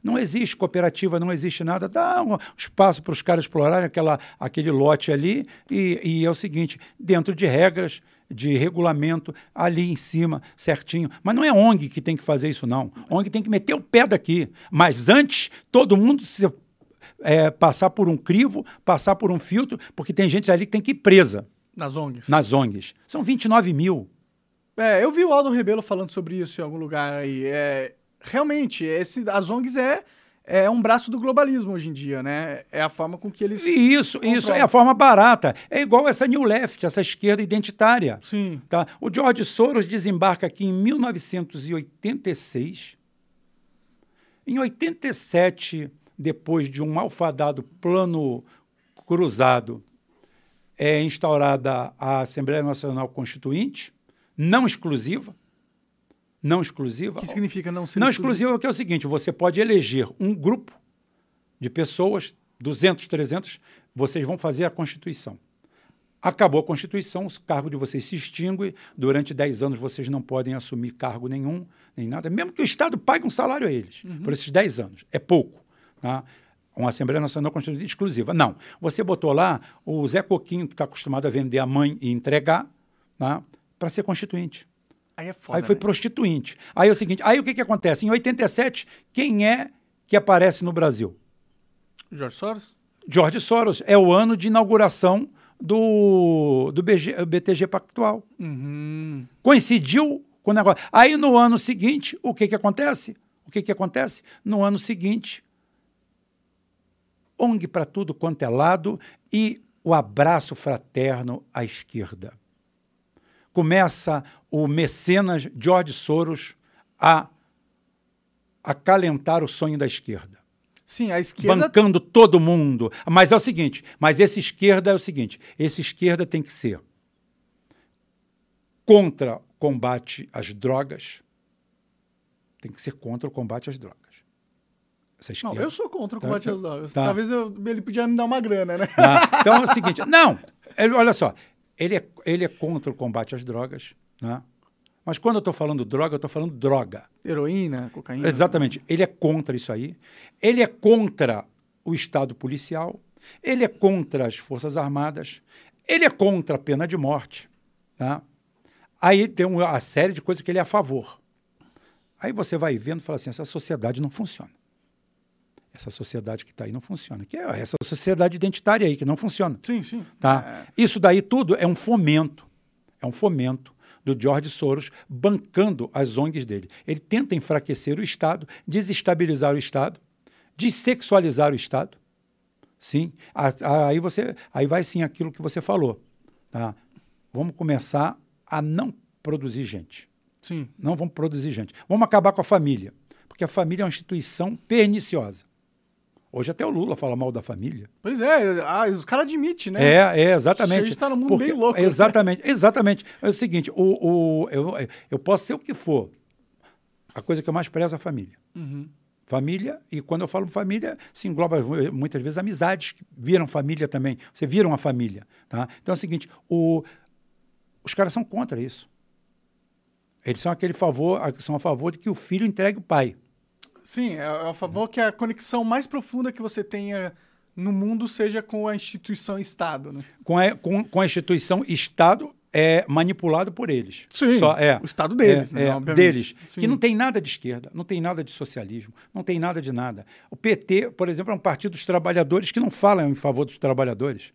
não existe cooperativa, não existe nada. Dá um espaço para os caras explorarem aquela, aquele lote ali e, e é o seguinte, dentro de regras, de regulamento, ali em cima, certinho. Mas não é ONG que tem que fazer isso, não. ONG tem que meter o pé daqui. Mas antes, todo mundo se, é, passar por um crivo, passar por um filtro, porque tem gente ali que tem que ir presa Nas ONGs. nas ONGs. São 29 mil. É, eu vi o Aldo Rebelo falando sobre isso em algum lugar aí. É, realmente, esse, as ONGs é, é um braço do globalismo hoje em dia, né? É a forma com que eles. E isso, isso Controla. é a forma barata. É igual essa New Left, essa esquerda identitária. Sim. Tá? O George Soros desembarca aqui em 1986. Em 87, depois de um malfadado plano cruzado, é instaurada a Assembleia Nacional Constituinte, não exclusiva. Não exclusiva. O que significa não ser Não exclusiva, que é o seguinte: você pode eleger um grupo de pessoas, 200, 300, vocês vão fazer a Constituição. Acabou a Constituição, o cargo de vocês se extingue, durante 10 anos vocês não podem assumir cargo nenhum, nem nada, mesmo que o Estado pague um salário a eles, por esses 10 anos. É pouco. Tá? Uma Assembleia Nacional Constituinte exclusiva. Não. Você botou lá o Zé Coquinho, que está acostumado a vender a mãe e entregar, tá? Para ser constituinte. Aí é foda. Aí foi né? prostituinte. Aí é o seguinte, aí o que, que acontece? Em 87, quem é que aparece no Brasil? Jorge Soros? George Soros. É o ano de inauguração do, do BG, BTG Pactual. Uhum. Coincidiu com o negócio. Aí no ano seguinte, o que, que acontece? O que, que acontece? No ano seguinte, ONG para tudo quanto é lado e o abraço fraterno à esquerda. Começa o mecenas George Soros a acalentar o sonho da esquerda Sim, a esquerda. bancando todo mundo. Mas é o seguinte, mas esse esquerda é o seguinte, esse esquerda tem que ser contra o combate às drogas. Tem que ser contra o combate às drogas. Essa Não, eu sou contra o Tá, combate tá, às drogas. tá. Talvez eu- ele podia me dar uma grana, né? Tá? Então é o seguinte, não, olha só, ele é, ele é contra o combate às drogas, né? mas quando eu estou falando droga, eu estou falando droga. Heroína, cocaína. Exatamente, ele é contra isso aí, ele é contra o Estado policial, ele é contra as Forças Armadas, ele é contra a pena de morte. Tá? Aí tem uma série de coisas que ele é a favor. Aí você vai vendo e fala assim, essa sociedade não funciona. Essa sociedade que está aí não funciona. Que é essa sociedade identitária aí que não funciona. Sim, sim. Tá? Isso daí tudo é um fomento, é um fomento do George Soros bancando as ONGs dele. Ele tenta enfraquecer o Estado, desestabilizar o Estado, dessexualizar o Estado. Sim, aí você, aí vai sim aquilo que você falou. Tá? Vamos começar a não produzir gente. Sim. Não vamos produzir gente. Vamos acabar com a família, porque a família é uma instituição perniciosa. Hoje até o Lula fala mal da família. Pois é, ah, o cara admite, né? É, é, exatamente. A gente tá num mundo bem louco, né? Exatamente, exatamente. É o seguinte, o, o, eu, eu posso ser o que for. A coisa que eu mais prezo é a família. Uhum. Família, e quando eu falo família, se engloba muitas vezes amizades que viram família também. Você vira uma família. Tá? Então é o seguinte, o, os caras são contra isso. Eles são aquele favor, são a favor de que o filho entregue o pai. Sim, é é a favor que a conexão mais profunda que você tenha no mundo seja com a instituição Estado, né? Com a, com, com a instituição Estado é manipulado por eles. Sim, Só, é, o Estado deles, é, né, é, obviamente. deles. Sim. Que não tem nada de esquerda, não tem nada de socialismo, não tem nada de nada. O PT, por exemplo, é um partido dos trabalhadores que não fala em favor dos trabalhadores.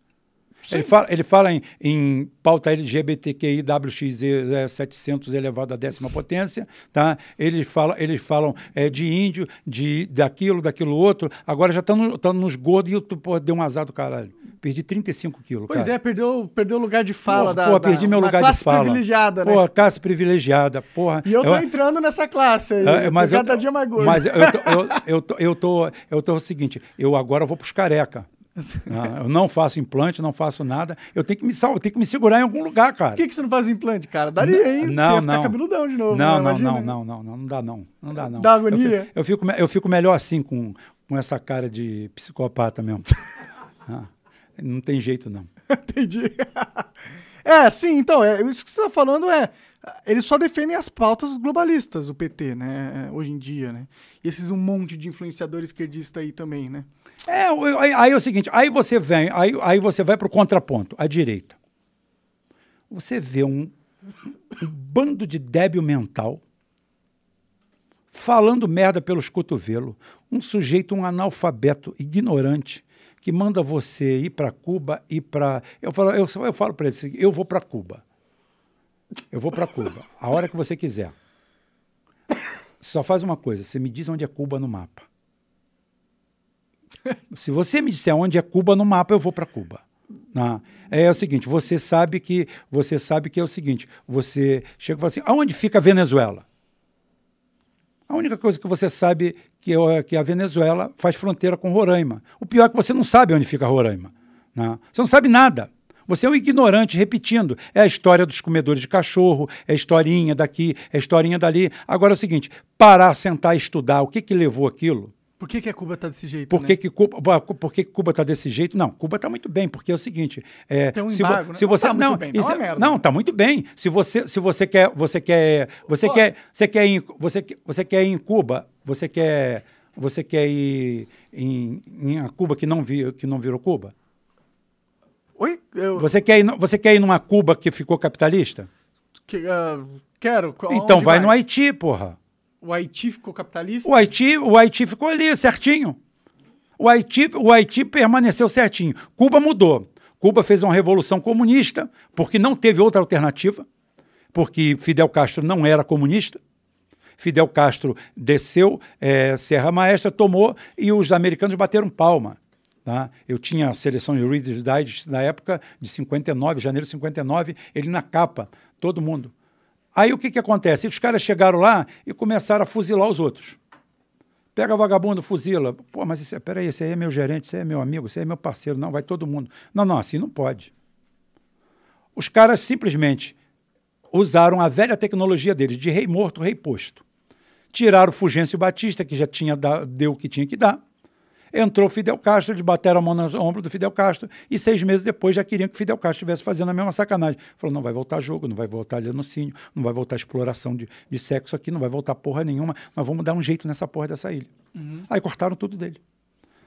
Ele fala, ele fala em, em pauta LGBTQI, WXZ 700 elevado à décima potência, tá? Eles falam, eles falam é, de índio, de daquilo, daquilo outro. Agora já estão no, tão nos gordos e eu tô, pô, dei um azar do caralho. Perdi 35 quilos. Pois cara. é, perdeu, o lugar de fala Porra, da, porra, da- perdi meu lugar classe de fala. privilegiada, né? Porra, classe privilegiada, porra. E eu tô entrando nessa classe aí, É, mas eu, cada dia mais gordo. mas eu tô, eu, eu, tô, eu, tô, eu tô o seguinte, eu agora vou pros careca. Ah, eu não faço implante, não faço nada. Eu tenho que me sal- eu tenho que me segurar em algum lugar, cara. Por que, que você não faz implante, cara? Daria, hein? você Não, ia ficar não. cabeludão de novo. Não, né? não, Imagina. não, não, não, não, não dá não. Não dá não. Dá Eu agonia? fico, eu fico, eu fico melhor assim com, com essa cara de psicopata mesmo. Ah, não tem jeito não. Entendi. é, sim, então, é, isso que você tá falando é. Eles só defendem as pautas globalistas, o PT, né? Hoje em dia, né? E esses um monte de influenciador esquerdista aí também, né? É, aí é o seguinte, aí você vem, aí, aí você vai para o contraponto, a direita. Você vê um, um bando de débil mental falando merda pelos cotovelos, um sujeito, um analfabeto, ignorante, que manda você ir para Cuba e para. Eu falo, eu, eu falo para ele, assim, eu vou para Cuba. Eu vou para Cuba, a hora que você quiser. Só faz uma coisa, você me diz onde é Cuba no mapa. Se você me disser onde é Cuba no mapa, eu vou para Cuba. Né? É, o seguinte, você sabe que você sabe que é o seguinte, você chega e fala assim, aonde fica a Venezuela? A única coisa que você sabe que, é- que a Venezuela faz fronteira com Roraima. O pior é que você não sabe onde fica Roraima. né? Você não sabe nada. Você é um ignorante, repetindo. É a história dos comedores de cachorro, é a historinha daqui, é a historinha dali. Agora é o seguinte: parar, sentar e estudar o que, que levou aquilo. Por que, que a Cuba tá desse jeito? Por né? que, que Cuba, por que que Cuba está desse jeito? Não, Cuba está muito bem, porque é o seguinte. É, Tem um se vo- embargo, né? se Não você tá muito bem, tá isso é- merda. não, tá muito bem. Se você, se você quer, você quer, você quer, você quer ir, você, você quer ir em Cuba, você quer, você quer ir em, em a Cuba que não que não virou Cuba? Oi? Eu Você quer ir, você quer ir numa Cuba que ficou capitalista? que, ah, quero. Então onde vai no Haiti, porra. O Haiti ficou capitalista? O Haiti, o Haiti ficou ali, certinho. O Haiti, o Haiti permaneceu certinho. Cuba mudou. Cuba fez uma revolução comunista, porque não teve outra alternativa, porque Fidel Castro não era comunista. Fidel Castro desceu, eh, Serra Maestra tomou e os americanos bateram palma. Tá? Eu tinha a seleção de Reader's Digest na época de 59, janeiro de 59, ele na capa, todo mundo. Aí o que, que acontece? Os caras chegaram lá e começaram a fuzilar os outros. Pega vagabundo, fuzila. Pô, mas isso, é- peraí, esse aí é meu gerente, esse aí é meu amigo, esse aí é meu parceiro. Não, vai todo mundo. Não, não, assim não pode. Os caras simplesmente usaram a velha tecnologia deles de rei morto, rei posto. Tiraram o Fulgêncio Batista, que já tinha da, deu o que tinha que dar. Entrou Fidel Castro, eles bateram a mão no ombro do Fidel Castro e seis meses depois já queriam que Fidel Castro estivesse fazendo a mesma sacanagem. Falou: não vai voltar jogo, não vai voltar lenocínio, não vai voltar exploração de, de sexo aqui, não vai voltar porra nenhuma, nós vamos dar um jeito nessa porra dessa ilha. Aí cortaram tudo dele.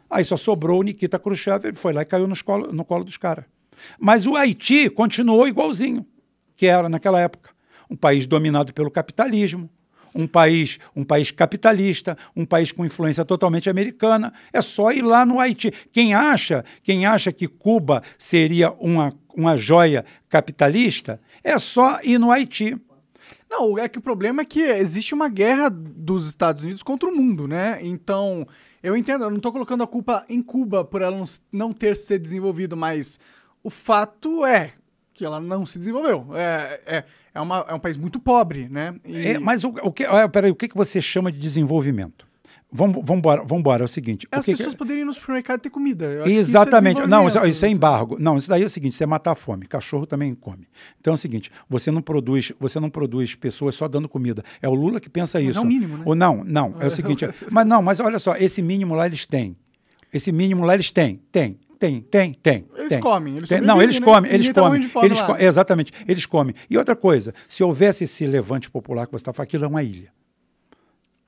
Aí só sobrou o Nikita Khrushchev, ele foi lá e caiu no colo, no colo dos caras. Mas o Haiti continuou igualzinho que era naquela época. Um país dominado pelo capitalismo, um país, um país capitalista, um país com influência totalmente americana. É só ir lá no Haiti. Quem acha, quem acha que Cuba seria uma, uma joia capitalista, é só ir no Haiti. Não, é que o problema é que existe uma guerra dos Estados Unidos contra o mundo, né? Então, eu entendo, eu não tô colocando a culpa em Cuba por ela não, não ter se desenvolvido, mas o fato é que ela não se desenvolveu. É, é, é, uma, é um país muito pobre, né? E- É, mas o, o que, olha, peraí, o que, que você chama de desenvolvimento? Vamos embora, vamos embora, é o seguinte. o as que que- pessoas poderiam ir no supermercado e ter comida. Que isso é Exatamente. não, isso, isso é embargo. Não, isso daí é o seguinte: isso é matar a fome. Cachorro também come. Então é o seguinte: você não produz, você não produz pessoas só dando comida. É o Lula que pensa Mas isso. é o mínimo, né? Ou não, não. É o seguinte. mas não, mas olha só, esse mínimo lá eles têm. Esse mínimo lá eles têm. Tem. Tem, tem, tem. Eles tem. comem, eles Tem. Não, eles né? comem, eles tá comem. eles co- exatamente, eles comem. E outra coisa, se houvesse esse levante popular que você está falando, aquilo é uma ilha.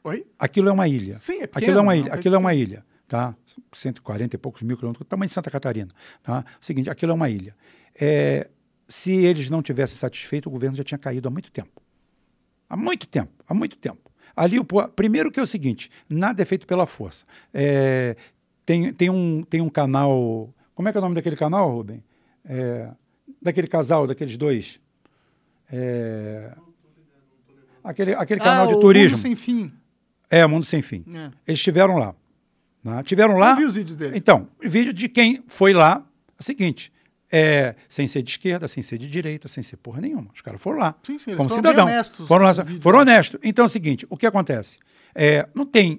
Oi? Aquilo é uma ilha. Sim, é Aquilo pequeno, é uma é um ilha. Aquilo é uma ilha, tá? 140 e poucos mil quilômetros, tamanho de Santa Catarina, tá? O seguinte, aquilo é uma ilha. É, se eles não tivessem satisfeito, o governo já tinha caído há muito tempo. Há muito tempo, há muito tempo. Ali, o primeiro que é o seguinte, nada é feito pela força. É, tem, tem, um, tem um canal, como é que é o nome daquele canal, Rubem? É, daquele casal, daqueles dois. É, aquele aquele canal Ah, de o turismo. Mundo Sem Fim. É, Mundo Sem Fim. É. Eles estiveram lá. né? Tiveram lá. Eu vi os vídeos dele. Então, vídeo de quem foi lá. É o seguinte: é, sem ser de esquerda, sem ser de direita, sem ser porra nenhuma. Os caras foram lá. Sim, sim, como foram cidadão. honestos foram lá, foram honestos. Então é o seguinte: o que acontece? É, não tem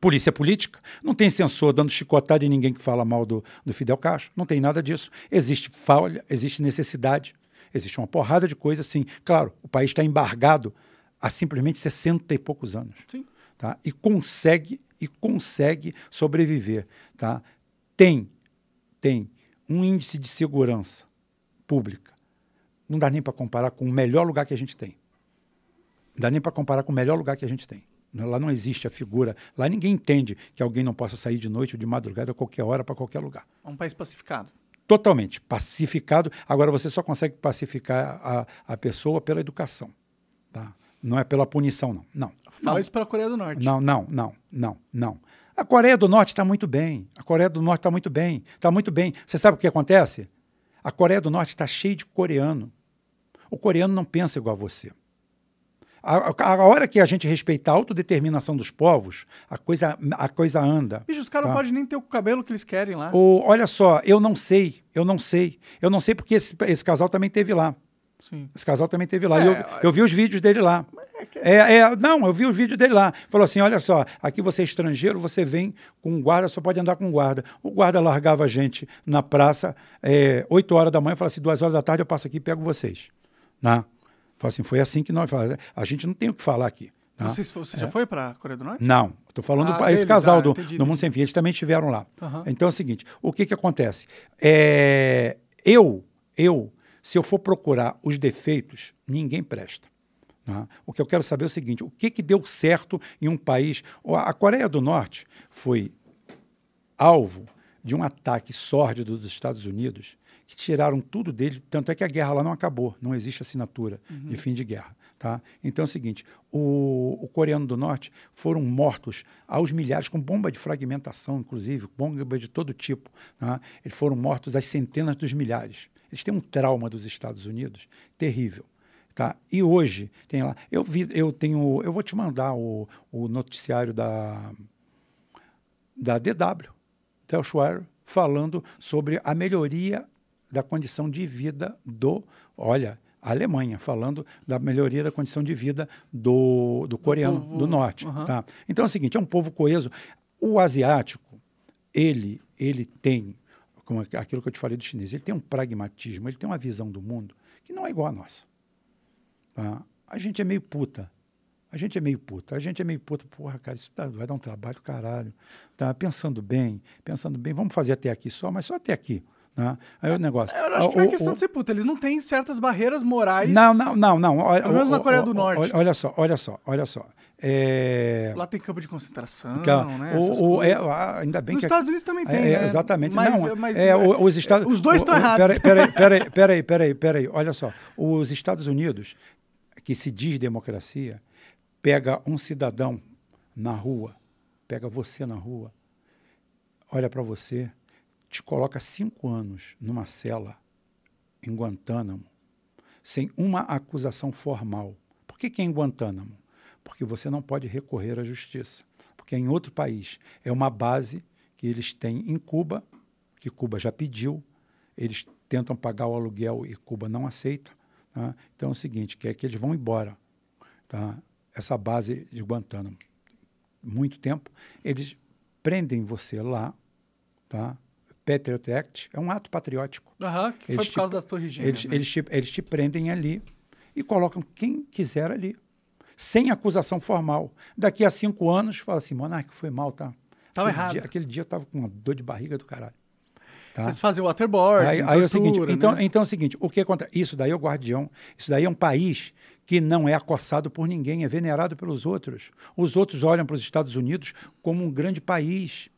polícia política, não tem censor dando chicotada em ninguém que fala mal do, do Fidel Castro, não tem nada disso. Existe falha, existe necessidade, existe uma porrada de coisas, sim. Claro, o país está embargado há simplesmente 60 e poucos anos. Sim. Tá? E consegue, e consegue sobreviver. Tá? Tem, tem um índice de segurança pública. Não dá nem para comparar com o melhor lugar que a gente tem. Não dá nem para comparar com o melhor lugar que a gente tem. Lá não existe a figura. Lá ninguém entende que alguém não possa sair de noite ou de madrugada a qualquer hora para qualquer lugar. É um país pacificado. Totalmente pacificado. Agora você só consegue pacificar a, a pessoa pela educação. Tá? Não é pela punição, não. Não. Fala não. isso pela Coreia do Norte. Não, não, não, não, não. A Coreia do Norte está muito bem. A Coreia do Norte está muito bem. Está muito bem. Você sabe o que acontece? A Coreia do Norte está cheia de coreano. O coreano não pensa igual a você. A, a- hora que a gente respeitar a autodeterminação dos povos, a coisa, a coisa anda. Bicho, os caras Tá. não podem nem ter o cabelo que eles querem lá. O, olha só, eu não sei, eu não sei. Eu não sei porque esse, esse casal também teve lá. Sim. Esse casal também teve lá. É, eu, eu vi os vídeos dele lá. É, é, não, eu vi os vídeos dele lá. Falou assim: olha só, aqui você é estrangeiro, você vem com um guarda, só pode andar com um guarda. O guarda largava a gente na praça, é, 8 horas da manhã, falava assim: duas horas da tarde eu passo aqui e pego vocês. Né? Assim: foi assim que nós falamos. A gente não tem o que falar aqui. tá? Você, você já foi pra Coreia do Norte? Não, estou falando Ah, para esse casal ah, do, entendi, do Mundo entendi. Sem Fim, eles também estiveram lá. Aham. Então é o seguinte, o que que acontece? É, eu, eu, se eu for procurar os defeitos, ninguém presta. tá? O que eu quero saber é o seguinte, o que que deu certo em um país... A Coreia do Norte foi alvo de um ataque sórdido dos Estados Unidos que tiraram tudo dele, tanto é que a guerra lá não acabou, não existe assinatura de fim de guerra. Tá? Então é o seguinte, o, o coreano do norte foram mortos aos milhares, com bomba de fragmentação, inclusive, bomba de todo tipo. Tá? Eles foram mortos às centenas dos milhares. Eles têm um trauma dos Estados Unidos terrível. Tá? E hoje tem lá. Eu vi, eu tenho. Eu vou te mandar o, o noticiário da, da DW, Schweier, falando sobre a melhoria da condição de vida do, olha, a Alemanha, falando da melhoria da condição de vida do, do coreano povo- do norte. Aham. Tá? Então é o seguinte, é um povo coeso. O asiático, ele, ele tem, como aquilo que eu te falei do chinês, ele tem um pragmatismo, ele tem uma visão do mundo que não é igual à nossa. tá? a gente é meio puta. A gente é meio puta. A gente é meio puta. Porra, cara, isso vai dar um trabalho do caralho. Tá? Pensando bem, pensando bem. Vamos fazer até aqui só, mas só até aqui. Né? Aí o negócio. Eu acho que não é questão de ser puta. Eles não têm certas barreiras morais. Não, não, não, não. Olha, Pelo menos na Coreia do Norte. Olha, só, olha só, olha só. É, Lá tem campo de concentração, a- né? o- o- é, ah, ainda bem Nos que Estados Unidos também tem, É, né? Exatamente. Mas- não, mas- é, o- os Estados os dois estão errados. Peraí, peraí, peraí, peraí, peraí, peraí, peraí. Olha só. Os Estados Unidos, que se diz democracia, pega um cidadão na rua, pega você na rua, olha para você, te coloca cinco anos numa cela em Guantánamo, sem uma acusação formal. Por que, que é em Guantánamo? Porque você não pode recorrer à justiça. Porque é em outro país. É uma base que eles têm em Cuba, que Cuba já pediu, eles tentam pagar o aluguel e Cuba não aceita. tá? Então é o seguinte, que é que eles vão embora. Tá? Essa base de Guantánamo. Muito tempo, eles prendem você lá, tá? Patriot Act é um ato patriótico. Aham, que foi Eles por te- causa das torres gêmeas. Eles, né? eles, te, eles te prendem ali e colocam quem quiser ali, sem acusação formal. Daqui a cinco anos, fala assim, Monark, foi mal, tá? Tava aquele errado. Dia, aquele dia eu tava com uma dor de barriga do caralho. Tá? Eles fazem waterboard, Aí, aí é o seguinte, então, né? então é o seguinte, o que acontece? Isso daí é o guardião, isso daí é um país que não é acossado por ninguém, é venerado pelos outros. Os outros olham para os Estados Unidos como um grande país.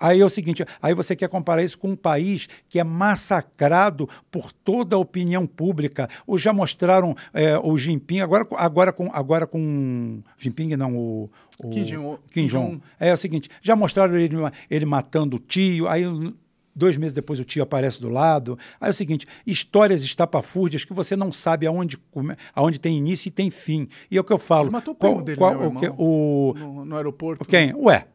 Aí é o seguinte, aí você quer comparar isso com um país que é massacrado por toda a opinião pública. Ou já mostraram é, o Jinping, agora, com- agora com agora com Jinping não, o, o Kim Jong- Kim Jong. Jong. É o seguinte, já mostraram ele, ele matando o tio, aí dois meses depois o tio aparece do lado. Aí é o seguinte, histórias estapafúrdias que você não sabe aonde, aonde tem início e tem fim. E é o que eu falo. Ele matou o qual- primo dele, qual- né, o que- o, no, no aeroporto. quem? Ué,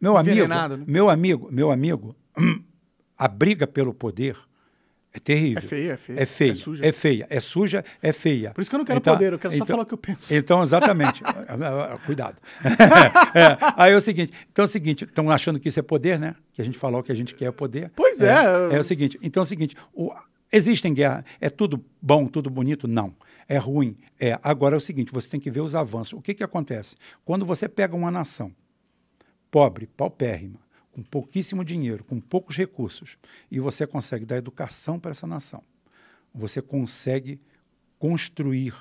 meu amigo, né? meu amigo, meu amigo, a briga pelo poder é terrível. É feia, é feia. É feia, É suja. é feia, é suja, é feia. Por isso que eu não quero Então- poder, eu quero só então- falar o que eu penso. Então, exatamente. Cuidado. É, Aí é o seguinte, então é o seguinte, estão achando que isso é poder, né? Que a gente falou que a gente quer é poder. Pois é. É, é o seguinte, então é o seguinte, o, existem guerra, é tudo bom, tudo bonito? Não. É ruim. É. Agora é o seguinte, você tem que ver os avanços. O que, que acontece? Quando você pega uma nação pobre, paupérrima, com pouquíssimo dinheiro, com poucos recursos, e você consegue dar educação para essa nação, você consegue construir,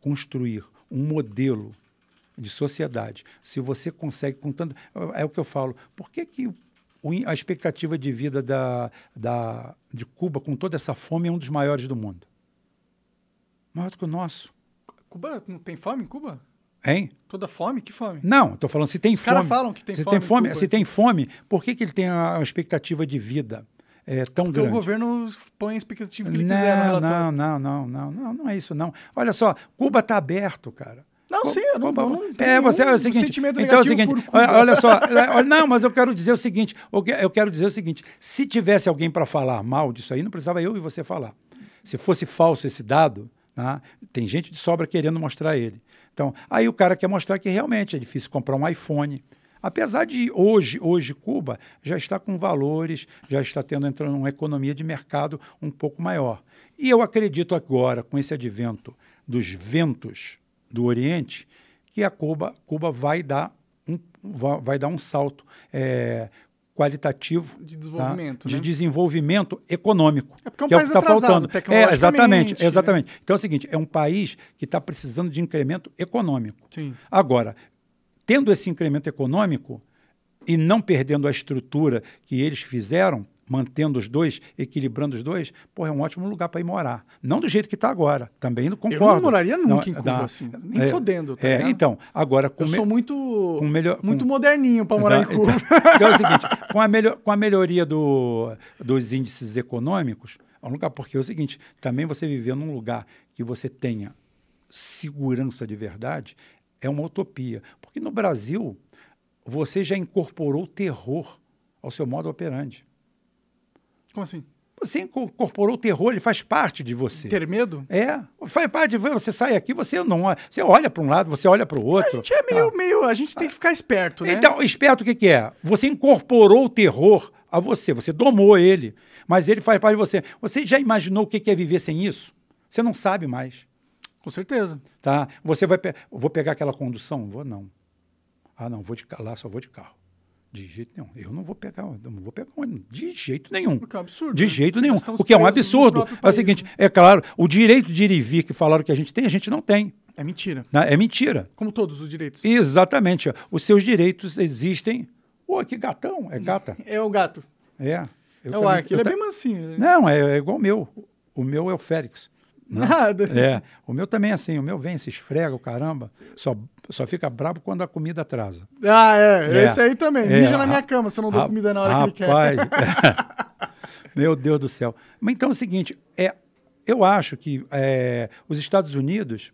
construir um modelo de sociedade. Se você consegue com tanto, é o que eu falo. Por que que a expectativa de vida da, da, de Cuba, com toda essa fome, é um dos maiores do mundo? Maior do que o nosso. Cuba não tem fome em Cuba? Hein? Toda fome? Que fome? Não, estou falando se tem Os fome. caras falam que tem se fome tem em fome, se tem fome, por que, que ele tem a, expectativa de vida é, tão Porque grande? o governo põe a expectativa que ele não, quiser no relatório. não, não, não, não, não, não é isso não. Olha só, Cuba está aberto, cara. Não, sim, eu não- Cuba- não é, você é o seguinte, então é o seguinte, olha, olha só, é, olha, não, mas eu quero dizer o seguinte, eu quero dizer o seguinte, se tivesse alguém para falar mal disso aí, não precisava eu e você falar. Se fosse falso esse dado, tá? tem gente de sobra querendo mostrar ele. Então, aí o cara quer mostrar que realmente é difícil comprar um iPhone. Apesar de hoje, hoje Cuba já está com valores, já está tendo entrando numa economia de mercado um pouco maior. E eu acredito agora, com esse advento dos ventos do Oriente, que a Cuba, Cuba vai dar um, vai dar um salto é, qualitativo De desenvolvimento, tá? de né? desenvolvimento econômico. É porque é um que país o que está faltando. É, exatamente, né? exatamente. Então é o seguinte, é um país que está precisando de incremento econômico. Sim. Agora, tendo esse incremento econômico e não perdendo a estrutura que eles fizeram, mantendo os dois, equilibrando os dois, pô, é um ótimo lugar para ir morar. Não do jeito que está agora, também não concordo. Eu não moraria nunca em Não, Cuba, dá- assim, nem é, fodendo, tá é, então, agora com Eu sou muito, melhor- muito com- moderninho para morar em Cuba. Então, então é o seguinte, com a, melho- com a melhoria do- dos índices econômicos, é um lugar, porque é o seguinte, também você viver num lugar que você tenha segurança de verdade é uma utopia. Porque no Brasil, você já incorporou terror ao seu modo operandi. Como assim? Você incorporou o terror, ele faz parte de você. Ter medo? É, faz parte de você. Você sai aqui, você não você olha para um lado, você olha para o A outro. gente é meio, Ah. meio. A gente tem que ficar esperto, né? Então, esperto o que, que é? Você incorporou o terror a você, você domou ele, mas ele faz parte de você. Você já imaginou o que é viver sem isso? Você não sabe mais. Com certeza. Tá? Você vai pe vou pegar aquela condução? Vou não. Ah, não, vou de lá só vou de carro. De jeito nenhum. Eu não vou pegar, eu não vou pegar ônibus. De jeito nenhum. Porque é um absurdo. De né? jeito nenhum. O que é um absurdo. É o país, seguinte, né? é claro, o direito de ir e vir que falaram que a gente tem, a gente não tem. É mentira. né? É mentira. Como todos os direitos. Exatamente. Os seus direitos existem. Pô, que gatão. É gata. É o gato. É. Eu é o também- Ark. Ele eu é bem mansinho. né? Não, é, é igual o meu. O meu é o Félix. Nada. É, o meu também é assim, o meu vem, se esfrega, o caramba, só, só fica brabo quando a comida atrasa. Ah, é. É. Esse aí também. É, Mija na minha cama se eu não dou comida na hora que ele rapaz, quer. meu Deus do céu. Mas então é o seguinte, é, eu acho que é, os Estados Unidos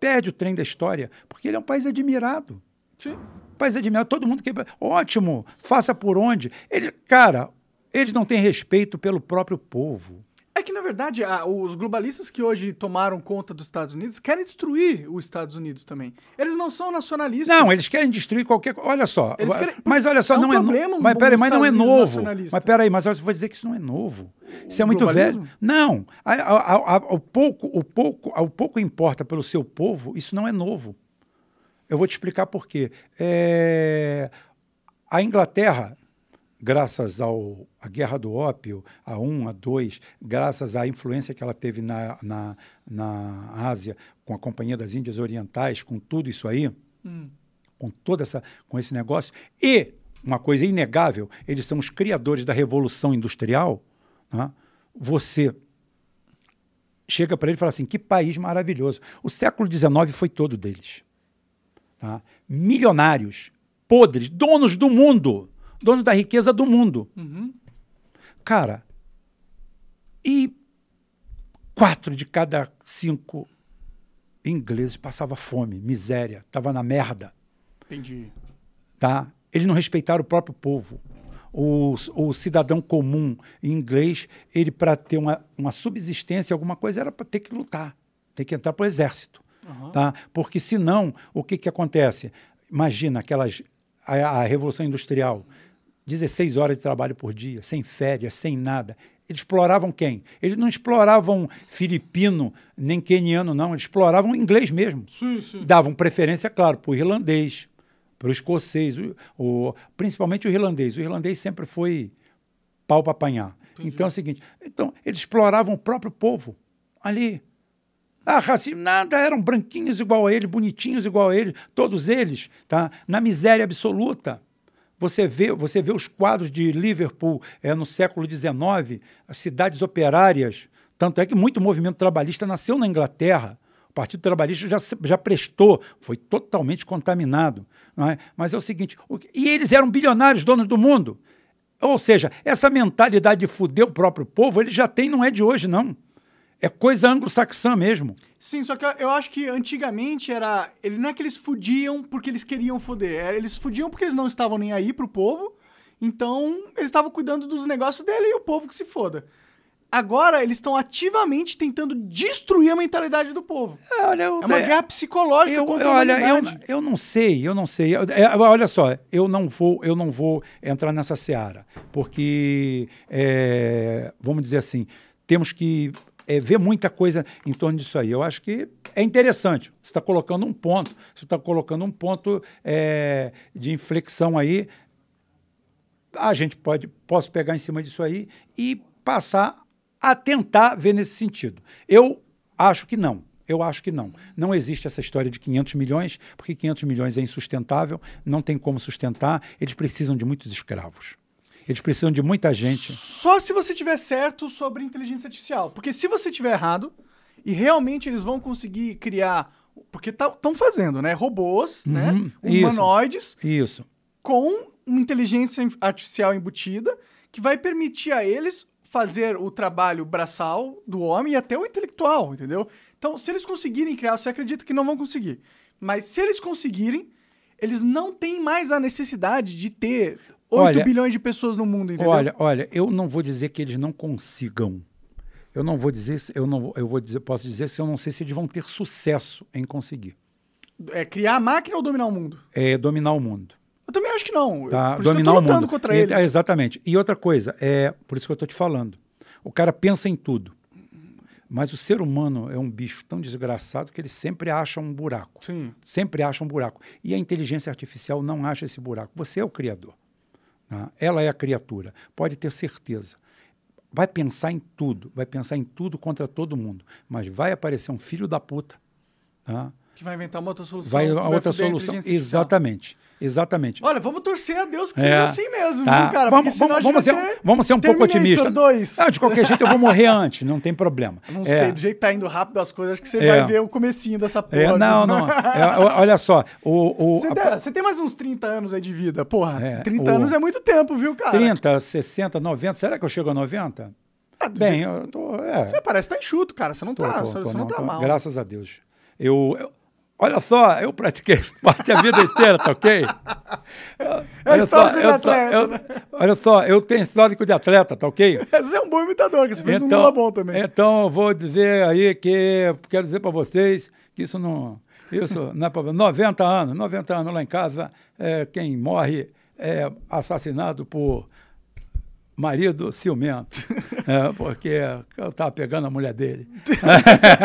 perde o trem da história, porque ele é um país admirado. Sim. País admirado, todo mundo quer. Ótimo, faça por onde. Ele, cara, eles não têm respeito pelo próprio povo. É que, na verdade, a- os globalistas que hoje tomaram conta dos Estados Unidos querem destruir os Estados Unidos também. Eles não são nacionalistas. Não, eles querem destruir qualquer coisa. Olha só. Querem- Mas olha só, é um não é um Mas peraí, mas não é novo. Mas peraí, mas eu vou dizer que isso não é novo. Isso é muito velho. Não. A- a- a- o, pouco, o, pouco, o pouco importa pelo seu povo, isso não é novo. Eu vou te explicar por quê. É, A Inglaterra, graças ao, à Guerra do Ópio, a um, a dois, graças à influência que ela teve na, na, na Ásia, com a Companhia das Índias Orientais, com tudo isso aí, com toda essa, com esse negócio, e uma coisa inegável, eles são os criadores da Revolução Industrial, né? você chega para ele e fala assim, que país maravilhoso. O século XIX foi todo deles. Tá? Milionários, podres, donos do mundo, donos da riqueza do mundo. Uhum. Cara, e quatro de cada cinco ingleses passava fome, miséria, estava na merda. Entendi. Tá? Eles não respeitaram o próprio povo. O, o cidadão comum inglês, ele para ter uma, uma subsistência, alguma coisa, era para ter que lutar, ter que entrar para o exército. Tá? Porque senão, o que, que acontece? Imagina aquelas a, a Revolução Industrial, 16 horas de trabalho por dia, sem férias, sem nada. Eles exploravam quem? Eles não exploravam filipino, nem queniano, não. Eles exploravam inglês mesmo Sim, sim. davam preferência, claro, para o irlandês, para o escocês, o, o- principalmente o irlandês. O irlandês sempre foi pau para apanhar. Então é o seguinte: então, eles exploravam o próprio povo ali. Ah, racismo, nada, eram branquinhos igual a ele, bonitinhos igual a ele, todos eles, tá? na miséria absoluta. Você vê, você vê os quadros de Liverpool é, no século XIX, as cidades operárias. Tanto é que muito movimento trabalhista nasceu na Inglaterra. O Partido Trabalhista já, já prestou, foi totalmente contaminado. é? Mas é o seguinte: o e eles eram bilionários, donos do mundo. Ou seja, essa mentalidade de fuder o próprio povo, ele já tem, não é de hoje, não. É coisa anglo-saxã mesmo. Sim, só que eu- eu acho que antigamente era. Ele não é que eles fudiam porque eles queriam foder. era- Eles fudiam porque eles não estavam nem aí pro povo. Então, eles estavam cuidando dos negócios dele e o povo que se foda. Agora, eles estão ativamente tentando destruir a mentalidade do povo. É, olha, eu- É uma é- guerra psicológica Eu, contra eu- a olha, eu, humanidade. eu não sei, eu não sei. Eu- é, olha só, eu não vou, eu não vou entrar nessa seara, porque é, vamos dizer assim, temos que é, ver muita coisa em torno disso aí. Eu acho que é interessante. Você está colocando um ponto, você está colocando um ponto é, de inflexão aí. A gente pode, posso pegar em cima disso aí e passar a tentar ver nesse sentido. Eu acho que não. Eu acho que não. Não existe essa história de 500 milhões, porque 500 milhões é insustentável, não tem como sustentar. Eles precisam de muitos escravos. Eles precisam de muita gente. Só se você tiver certo sobre inteligência artificial. Porque se você tiver errado, e realmente eles vão conseguir criar. Porque estão fazendo, né? Robôs, né? Uhum, isso. Humanoides Isso. com uma inteligência artificial embutida que vai permitir a eles fazer o trabalho braçal do homem e até o intelectual, entendeu? Então, se eles conseguirem criar, você acredita que não vão conseguir. Mas se eles conseguirem, eles não têm mais a necessidade de ter 8 Olha- bilhões de pessoas no mundo, entendeu? Olha, olha, eu não vou dizer que eles não consigam. Eu não vou dizer, eu não, vou- eu vou dizer, posso dizer se eu não sei se eles vão ter sucesso em conseguir É criar a máquina ou dominar o mundo? é, dominar o mundo. Eu também acho que não. Tá? Por isso que eu Dominar tô lutando contra ele. é, exatamente. E outra coisa, é por isso que eu estou te falando. O cara pensa em tudo. Mas o ser humano é um bicho tão desgraçado que ele sempre acha um buraco. Sim. Sempre acha um buraco. E a inteligência artificial não acha esse buraco. Você é o criador. Tá? Ela é a criatura. Pode ter certeza. Vai pensar em tudo. Vai pensar em tudo contra todo mundo. Mas vai aparecer um filho da puta. tá? Que vai inventar uma outra solução. Vai a outra solução. Exatamente. Exatamente. Olha, vamos torcer a Deus que É. seja assim mesmo, Tá. viu, cara? Vamos, vamos, vamos ser, ter vamos ser um pouco otimistas. 2. Ah, de qualquer jeito eu vou morrer antes, não tem problema. Não É. sei, do jeito que tá indo rápido as coisas, acho que você É. vai ver o comecinho dessa porra. É, viu? não, não. É, olha só, o, Você, a- tem, você tem mais uns 30 anos aí de vida. Porra, É, 30 o- anos é muito tempo, viu, cara? 30, 60, 90, será que eu chego a 90? Ah, Bem, jeito- eu tô. É, Você parece que tá enxuto, cara. Você não tô, tá, tô, você tô, você não, tá mal. Graças a Deus. Eu, eu- olha só, eu pratiquei esporte a vida inteira, tá ok? É histórico de eu, atleta, eu- né? olha só, eu tenho histórico de atleta, tá ok? Você é um bom imitador, que você fez um Lula bom também. Então, eu vou dizer aí que quero dizer para vocês que isso não, isso não é problema. 90 anos, 90 anos lá em casa, é, quem morre é assassinado por marido ciumento, é, porque eu estava pegando a mulher dele.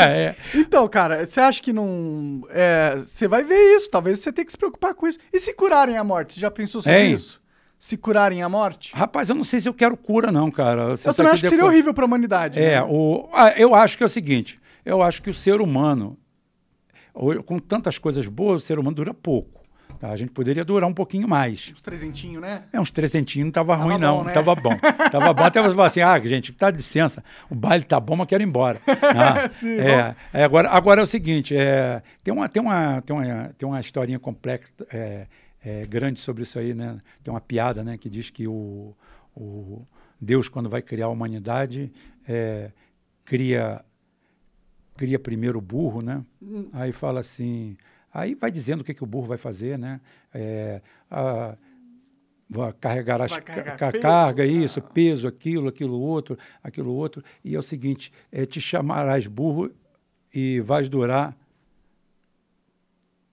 É. Então, cara, você acha que não. é, você vai ver isso, talvez você tenha que se preocupar com isso. E se curarem a morte? Você já pensou sobre isso? Se curarem a morte? Rapaz, eu não sei se eu quero cura, não, cara. Se eu também acho que seria horrível pra humanidade. É, né? o, ah, eu acho que é o seguinte: eu acho que o ser humano, com tantas coisas boas, o ser humano dura pouco. Tá? A gente poderia durar um pouquinho mais. Uns trezentinhos, né? É, uns trezentinhos não tava, ruim, bom, não. né? Tava bom. Tava bom. Até você falar assim, ah, gente, tá de licença, o baile tá bom, mas quero ir embora. Ah, Sim, é, é, agora, agora é o seguinte, é, tem, uma, tem, uma, tem, uma, tem uma historinha complexa, é, é, grande sobre isso aí, né? Tem uma piada, né, que diz que o, o Deus, quando vai criar a humanidade, é, cria, cria primeiro o burro, né? Aí fala assim... Aí vai dizendo o que, que o burro vai fazer, né? É, a- vai carregar as Vai carregar ca- peso, carga, ah. isso, peso, aquilo, aquilo outro, aquilo outro. E é o seguinte, é, te chamarás burro e vais durar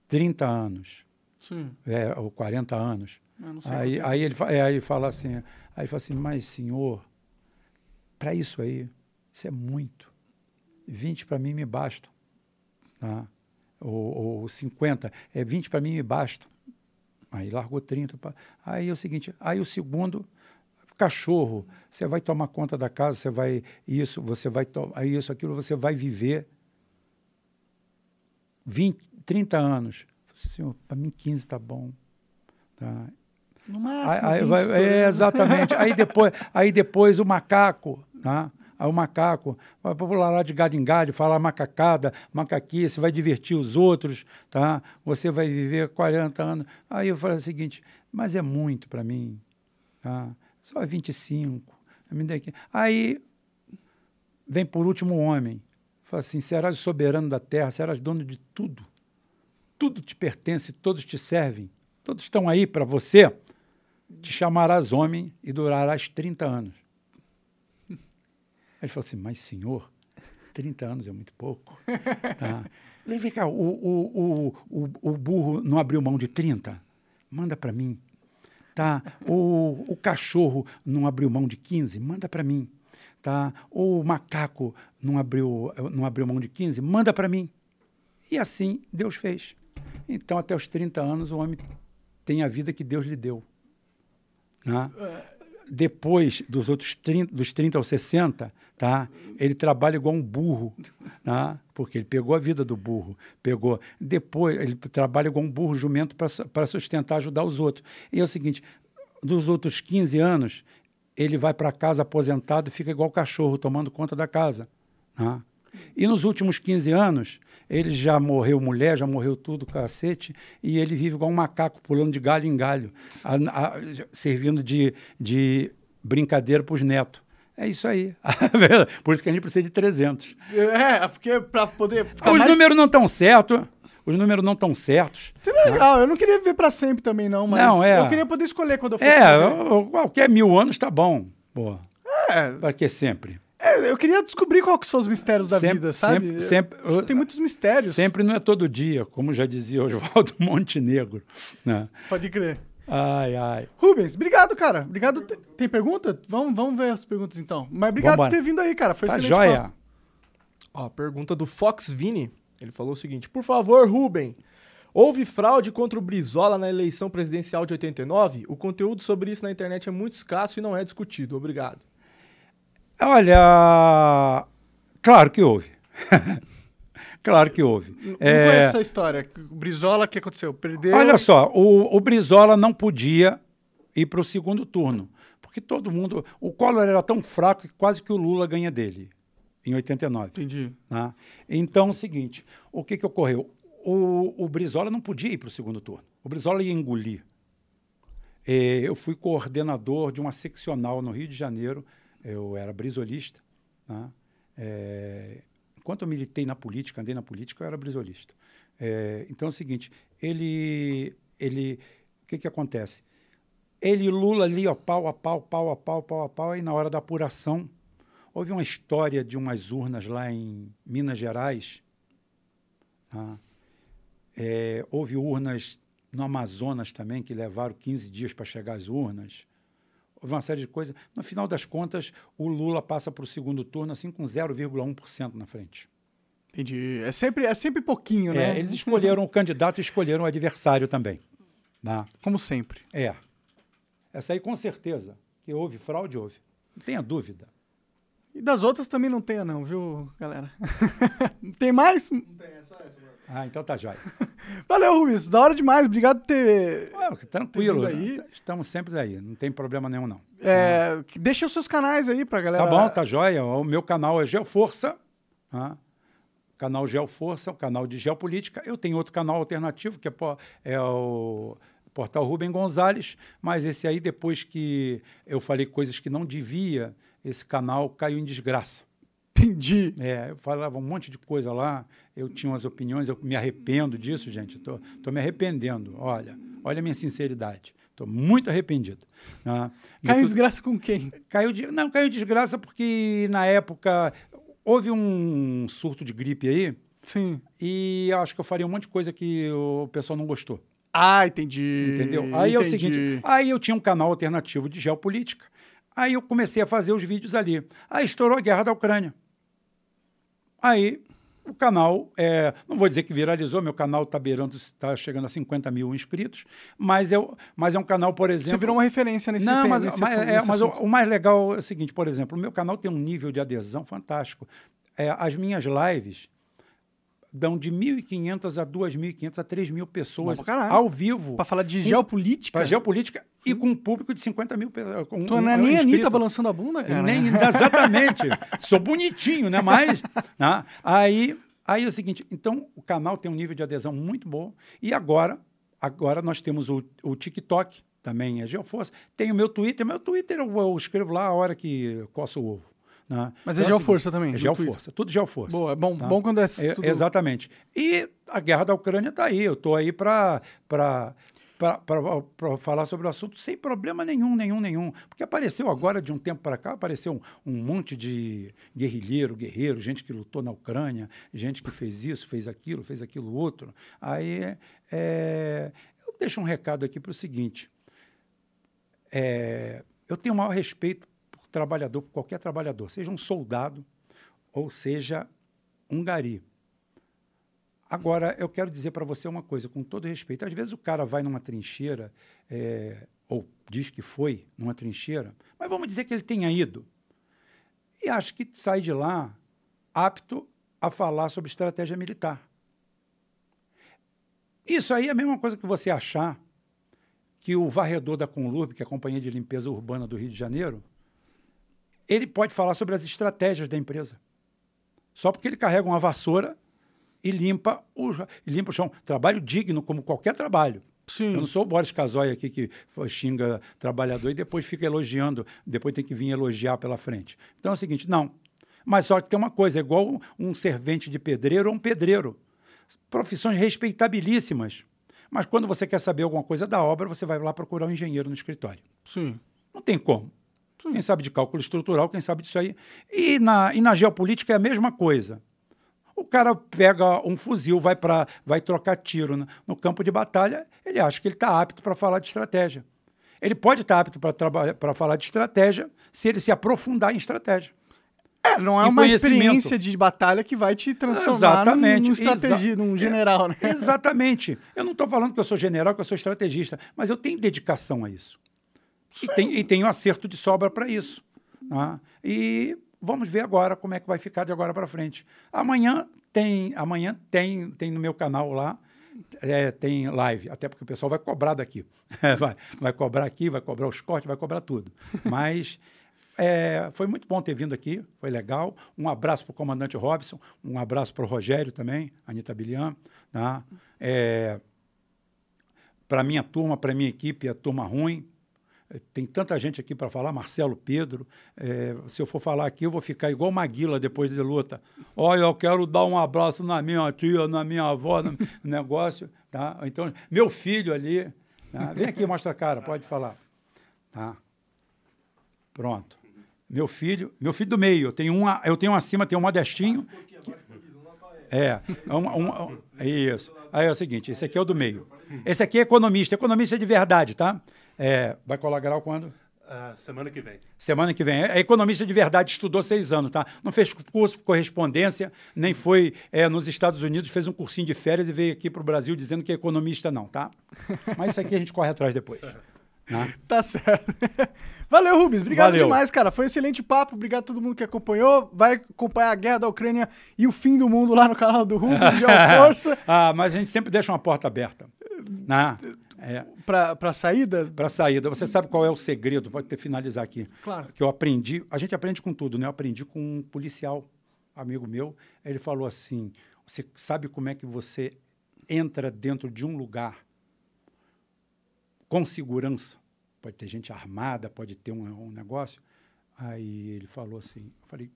30 anos, Sim. é, ou 40 anos. Sei. Aí, é. aí, ele, é, aí ele fala assim, aí ele fala assim, mas senhor, para isso aí, isso é muito. 20 para mim me basta. Tá? Ou, ou 50, é 20 para mim me basta. Aí largou 30. Pra... Aí é o seguinte, aí o segundo, cachorro, você vai tomar conta da casa, você vai isso, você vai tomar isso, aquilo, você vai viver 20, 30 anos. Falei, Senhor, para mim 15 está bom. Tá? No Aí, máximo. aí 20 vai- é, exatamente. aí, depois, aí depois o macaco, tá? Aí o macaco vai pular de galho em galho, falar macacada, macaquice, vai divertir os outros, tá? Você vai viver 40 anos. Aí eu falei o seguinte, mas é muito para mim, tá? Só 25. me dê aqui. Aí vem por último o homem. Fala assim, serás soberano da terra, serás dono de tudo. Tudo te pertence, todos te servem. Todos estão aí para você. Te chamarás homem e durarás 30 anos. Aí ele falou assim, mas senhor, 30 anos é muito pouco. Tá? Vem cá, o, o, o, o, o burro não abriu mão de 30? Manda para mim. Tá? O, o cachorro não abriu mão de 15? Manda para mim. Tá? O macaco não abriu, não abriu mão de 15? Manda para mim. E assim Deus fez. Então, até os 30 anos, o homem tem a vida que Deus lhe deu. Né? Depois dos outros 30, dos 30 aos 60, tá? ele trabalha igual um burro, né? porque ele pegou a vida do burro. pegou Depois, ele trabalha igual um burro jumento para sustentar, ajudar os outros. E é o seguinte: dos outros 15 anos, ele vai para casa aposentado e fica igual cachorro, tomando conta da casa. Né? E nos últimos 15 anos, ele já morreu mulher, já morreu tudo, cacete, e ele vive igual um macaco, pulando de galho em galho, a- a- servindo de, de brincadeira para os netos. É isso aí. Por isso que a gente precisa de 300. É, porque pra poder Os mais... números não estão certos, os números não estão certos. Seria legal, eu não queria viver pra sempre também não, mas Não, é. eu queria poder escolher quando eu fosse É, qualquer mil anos está bom. Pô, É, para que sempre? É, eu queria descobrir qual que são os mistérios da Sempre- vida, sabe? sempre- Eu- sempre- que tem muitos mistérios. Sempre não é todo dia, como já dizia Oswaldo Montenegro. Né? Pode crer. Ai, ai. Rubens, obrigado, cara. Obrigado. Te- Tem pergunta? Vamos, vamos ver as perguntas então. Mas obrigado Vambora. por ter vindo aí, cara. Foi Tá excelente. joia. papo. Ó, pergunta do Fox Vini. Ele falou o seguinte: Por favor, Ruben, houve fraude contra o Brizola na eleição presidencial de 89? O conteúdo sobre isso na internet é muito escasso e não é discutido. Obrigado. Olha, claro que houve. claro que houve. Não É, essa história. O Brizola, o que aconteceu? Perdeu. Olha só, o, o Brizola não podia ir para o segundo turno, porque todo mundo. O Collor era tão fraco que quase que o Lula ganha dele, em 89. Entendi. né? Então, é o seguinte: o que, que ocorreu? O, o Brizola não podia ir para o segundo turno. O Brizola ia engolir. Eh, eu fui coordenador de uma seccional no Rio de Janeiro, eu era brisolista. né? Eh, enquanto eu militei na política, andei na política, eu era brisolista. Eh, então é o seguinte: ele. ele o que, que acontece? Ele e Lula ali, ó, pau a pau, pau a pau, pau a pau, aí na hora da apuração, houve uma história de umas urnas lá em Minas Gerais. tá? É, houve urnas no Amazonas também, que levaram 15 dias para chegar às urnas. Houve uma série de coisas. No final das contas, o Lula passa para o segundo turno assim com 0,1% na frente. Entendi. É sempre, é sempre pouquinho, É, né? eles escolheram o candidato e escolheram o adversário também. tá? Como sempre. É. Essa aí, com certeza, que houve fraude, houve. Não tenha dúvida. E das outras também não tenha, não, viu, galera? Tem mais? Ah, então tá jóia. Valeu, Rubens. Da hora demais. Obrigado por ter. Ué, tranquilo. Vindo aí? Estamos sempre aí. Não tem problema nenhum, não. É, que- deixa os seus canais aí pra galera. Tá bom, tá jóia. O meu canal é Geoforça. Tá? Canal Geoforça, o canal de geopolítica. Eu tenho outro canal alternativo, que é, é o Portal Rubem Gonzalez, mas esse aí, depois que eu falei coisas que não devia, esse canal caiu em desgraça. Entendi. É, eu falava um monte de coisa lá, eu tinha umas opiniões, eu me arrependo disso, gente. Estou tô, me arrependendo. Olha, olha a minha sinceridade. Estou muito arrependido. né? Caiu tudo- desgraça com quem? Caiu de, não, caiu de desgraça porque na época houve um surto de gripe aí Sim. e acho que eu faria um monte de coisa que o pessoal não gostou. Ah, entendi. Entendeu? Aí é o Entendi. seguinte, aí eu tinha um canal alternativo de geopolítica. Aí eu comecei a fazer os vídeos ali. Aí estourou a guerra da Ucrânia. Aí o canal, é, não vou dizer que viralizou, meu canal está beirando, está chegando a 50 mil inscritos, mas é, o- mas é um canal, por exemplo. Você virou uma referência nesse Não, tema, mas, nesse mas, é, nesse mas o, o mais legal é o seguinte, por exemplo, o meu canal tem um nível de adesão fantástico. É, as minhas lives dão de 1.500 a 2.500 a 3.000 pessoas Bom ao vivo Pra falar de com- geopolítica? para geopolítica e com um público de 50 mil pessoas. Com Tu um- não é um nem a Anitta balançando a bunda, cara? Nem, exatamente. Sou bonitinho, né? Mas, né? Aí, aí é o seguinte, então o canal tem um nível de adesão muito bom. E agora, agora nós temos o, o TikTok, também é Geoforça. Tem o meu Twitter. Meu Twitter eu, eu escrevo lá a hora que coço o ovo. Né? Mas é o Geoforça seguinte, também, É Geoforça, tudo Geoforça. Boa, é bom, tá? bom quando é, É, tudo... Exatamente. E a guerra da Ucrânia está aí. Eu estou aí para falar sobre o assunto sem problema nenhum, nenhum, nenhum. Porque apareceu agora, de um tempo para cá, apareceu um, um monte de guerrilheiro, guerreiro, gente que lutou na Ucrânia, gente que fez isso, fez aquilo, fez aquilo outro. Aí é, eu deixo um recado aqui para o seguinte. É, eu tenho o maior respeito trabalhador, qualquer trabalhador, seja um soldado ou seja um gari. Agora, eu quero dizer para você uma coisa, com todo respeito. Às vezes o cara vai numa trincheira, é, ou diz que foi numa trincheira, mas vamos dizer que ele tenha ido. E acho que sai de lá apto a falar sobre estratégia militar. Isso aí é a mesma coisa que você achar que o varredor da Conlurb, que é a Companhia de Limpeza Urbana do Rio de Janeiro, ele pode falar sobre as estratégias da empresa. Só porque ele carrega uma vassoura e limpa o, limpa o chão. Trabalho digno, como qualquer trabalho. Sim. Eu não sou o Boris Casoy aqui que xinga trabalhador e depois fica elogiando, depois tem que vir elogiar pela frente. Então é o seguinte, não. Mas só que tem uma coisa, é igual um servente de pedreiro ou um pedreiro. Profissões respeitabilíssimas. Mas quando você quer saber alguma coisa da obra, você vai lá procurar um engenheiro no escritório. Sim. Não tem como. Quem sabe de cálculo estrutural, quem sabe disso aí. E na, e na geopolítica é a mesma coisa. O cara pega um fuzil, vai, pra, vai trocar tiro no, no campo de batalha, ele acha que ele está apto para falar de estratégia. Ele pode estar apto para falar de estratégia se ele se aprofundar em estratégia. É, não é uma experiência de batalha que vai te transformar Exatamente, num, num general, né? Exatamente. Eu não estou falando que eu sou general, que eu sou estrategista, mas eu tenho dedicação a isso. E, tem- e tenho acerto de sobra para isso. tá? E vamos ver agora como é que vai ficar de agora para frente. Amanhã tem, amanhã tem, tem no meu canal lá, é, tem live, até porque o pessoal vai cobrar daqui. vai, vai cobrar aqui, vai cobrar os cortes, vai cobrar tudo. Mas é, foi muito bom ter vindo aqui, foi legal. Um abraço para o comandante Robson, um abraço para o Rogério também, Anitta Bilian. Tá? É, para minha turma, para a minha equipe, a turma ruim. Tem tanta gente aqui para falar, Marcelo Pedro. eh, se eu for falar aqui, eu vou ficar igual Maguila depois de luta. Olha, eu quero dar um abraço na minha tia, na minha avó, no negócio. Tá? Então, meu filho ali. tá? Vem aqui, mostra a cara, pode falar. Tá? Pronto. Meu filho, meu filho do meio, eu tenho um, eu tenho um acima, tenho um modestinho. É, é um, um- um- é isso. Aí é o seguinte, esse aqui é o do meio. Esse aqui é economista, economista de verdade, tá? É, vai colar grau quando? Ah, semana que vem. Semana que vem. É economista de verdade, estudou seis anos, tá? Não fez curso por correspondência, nem foi é, nos Estados Unidos, fez um cursinho de férias e veio aqui para o Brasil dizendo que é economista, não, tá? Mas isso aqui a gente corre atrás depois. né? Tá certo. Valeu, Rubens. Obrigado Valeu. demais, cara. Foi um excelente papo. Obrigado a todo mundo que acompanhou. Vai acompanhar a guerra da Ucrânia e o fim do mundo lá no canal do Rubens Força Ah, mas a gente sempre deixa uma porta aberta. Né? É, pra, pra saída. para saída. Você sabe qual é o segredo? Pode ter finalizar aqui. Claro. Que eu aprendi. A gente aprende com tudo, né? Eu aprendi com um policial, amigo meu. Ele falou assim: você sabe como é que você entra dentro de um lugar com segurança? Pode ter gente armada, pode ter um, um negócio. Aí ele falou assim: eu falei,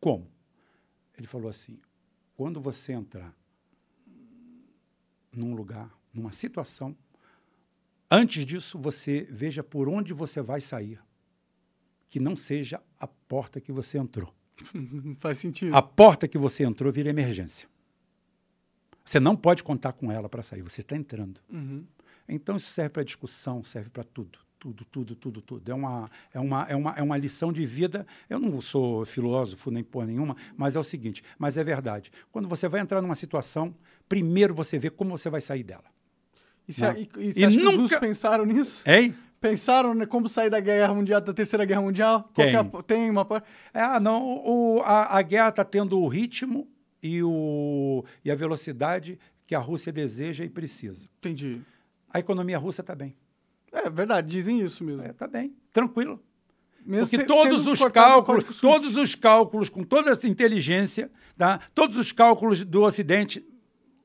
como? Ele falou assim: quando você entrar num lugar, numa situação, antes disso você veja por onde você vai sair, que não seja a porta que você entrou. Faz sentido. A porta que você entrou vira emergência. Você não pode contar com ela para sair, você está entrando. Uhum. Então isso serve para discussão, serve para tudo. Tudo, tudo, tudo, tudo. É uma, é, uma, é, uma, é uma lição de vida. Eu não sou filósofo nem porra nenhuma, mas é o seguinte: mas é verdade. Quando você vai entrar numa situação, primeiro você vê como você vai sair dela. E você, Não. e, e E que os nunca- russos pensaram nisso? Hein? Pensaram né, como sair da guerra mundial, da terceira guerra mundial? Qual que é Tem. tem uma. par- É, ah, não, o, a, a guerra está tendo o ritmo e, o, e a velocidade que a Rússia deseja e precisa. Entendi. A economia russa está bem. É verdade, dizem isso mesmo. Está bem, tranquilo. Mesmo Porque se- todos os cálculos, todos os cálculos, com toda essa inteligência, tá? todos os cálculos do Ocidente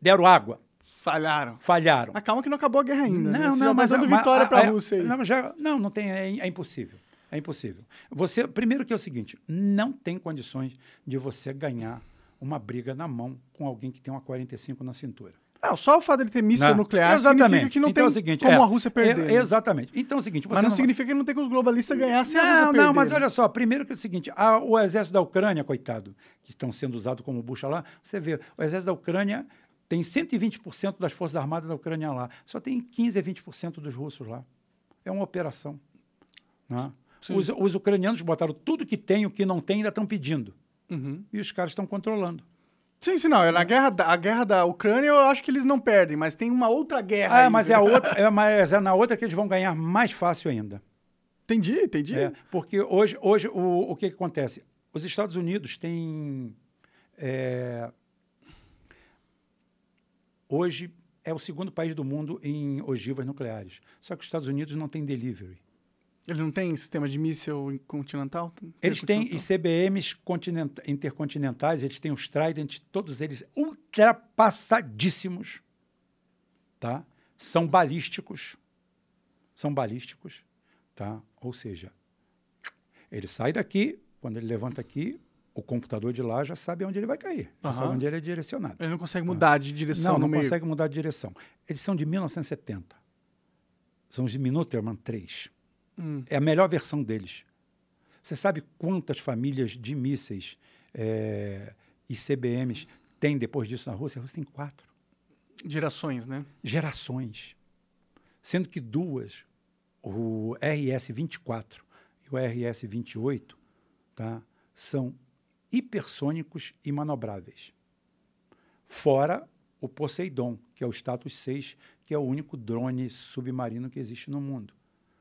deram água, Falharam. falharam. Mas calma que não acabou a guerra ainda. né? Não, Você não, já tá mas dando mas- vitória a- pra a- Rússia aí. Não, já, não, não tem, é, é impossível. É impossível. Você, primeiro que é o seguinte, não tem condições de você ganhar uma briga na mão com alguém que tem uma 45 na cintura. Não, só o fato de ele ter míssil Não. nuclear Exatamente. que não então tem é o seguinte, como é, a Rússia perder. é, né? exatamente. Então é o seguinte, você Mas não, vai- significa que não tem como os globalistas ganhar sem a Rússia Não, não, mas né? olha só, primeiro que é o seguinte, a- o exército da Ucrânia, coitado, que estão sendo usados como bucha lá, você vê, o exército da Ucrânia tem 120% das forças armadas da Ucrânia lá, só tem 15 a 20% dos russos lá. É uma operação. né? Os, os ucranianos botaram tudo que tem, o que não tem, ainda estão pedindo. Uhum. E os caras estão controlando. Sim, sim, não. é Na guerra da, a guerra da Ucrânia eu acho que eles não perdem, mas tem uma outra guerra. Ah, aí, mas né? é, a outra, é, mas é na outra que eles vão ganhar mais fácil ainda. Entendi, entendi. É, porque hoje, hoje o, o que, que acontece? Os Estados Unidos têm. é, hoje é o segundo país do mundo em ogivas nucleares. Só que os Estados Unidos não têm delivery. Ele não tem sistema de míssil continental? Eles têm? ICBMs continent- intercontinentais, eles têm os Trident, todos eles ultrapassadíssimos. Tá? São balísticos. São balísticos. Tá? Ou seja, ele sai daqui, quando ele levanta aqui, o computador de lá já sabe onde ele vai cair, já sabe onde ele é direcionado. Ele não consegue mudar de direção Não, não meio. consegue mudar de direção. Eles são de 1970. São os de Minuteman 3. Hum. É a melhor versão deles. Você sabe quantas famílias de mísseis é, e CBMs tem depois disso na Rússia? A Rússia tem quatro Gerações, né? gerações. Sendo que duas, o RS-24 e o RS-28, tá, são hipersônicos e manobráveis. Fora o Poseidon, que é o status 6, que é o único drone submarino que existe no mundo,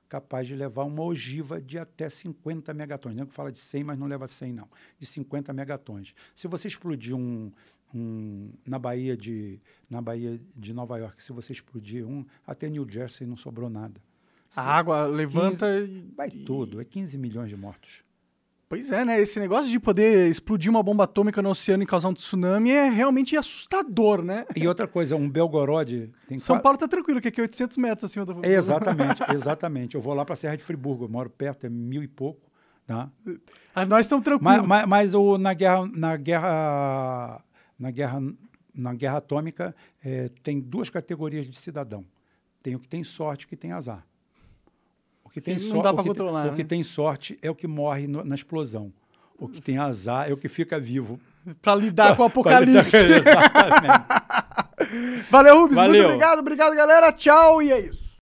capaz de levar uma ogiva de até 50 megatons. Não fala de 100, mas não leva 100 não, de 50 megatons. Se você explodir um, um na Bahia de na Bahia de Nova York, se você explodir um, até New Jersey não sobrou nada. Se- A água levanta e... vai tudo, é 15 milhões de mortos. Pois é, né? Esse negócio de poder explodir uma bomba atômica no oceano e causar um tsunami é realmente assustador, né? E outra coisa, um Belgorod tem São qua- Paulo tá tranquilo, que aqui é 800 metros acima do... Exatamente, exatamente. Eu vou lá para a Serra de Friburgo, eu moro perto, é mil e pouco, tá? Ah, Nós estamos tranquilos. Mas, mas, mas o, na guerra, na guerra, na guerra, na guerra atômica eh, tem duas categorias de cidadão. Tem o que tem sorte e o que tem azar. Que tem Que não sorte, dá que, controlar, o que né? tem sorte é o que morre no- na explosão. O que tem azar é o que fica vivo. Pra lidar com o Pra lidar- apocalipse. Exatamente. Valeu, Rubens. Muito Valeu. obrigado. Obrigado, galera. Tchau. E é isso.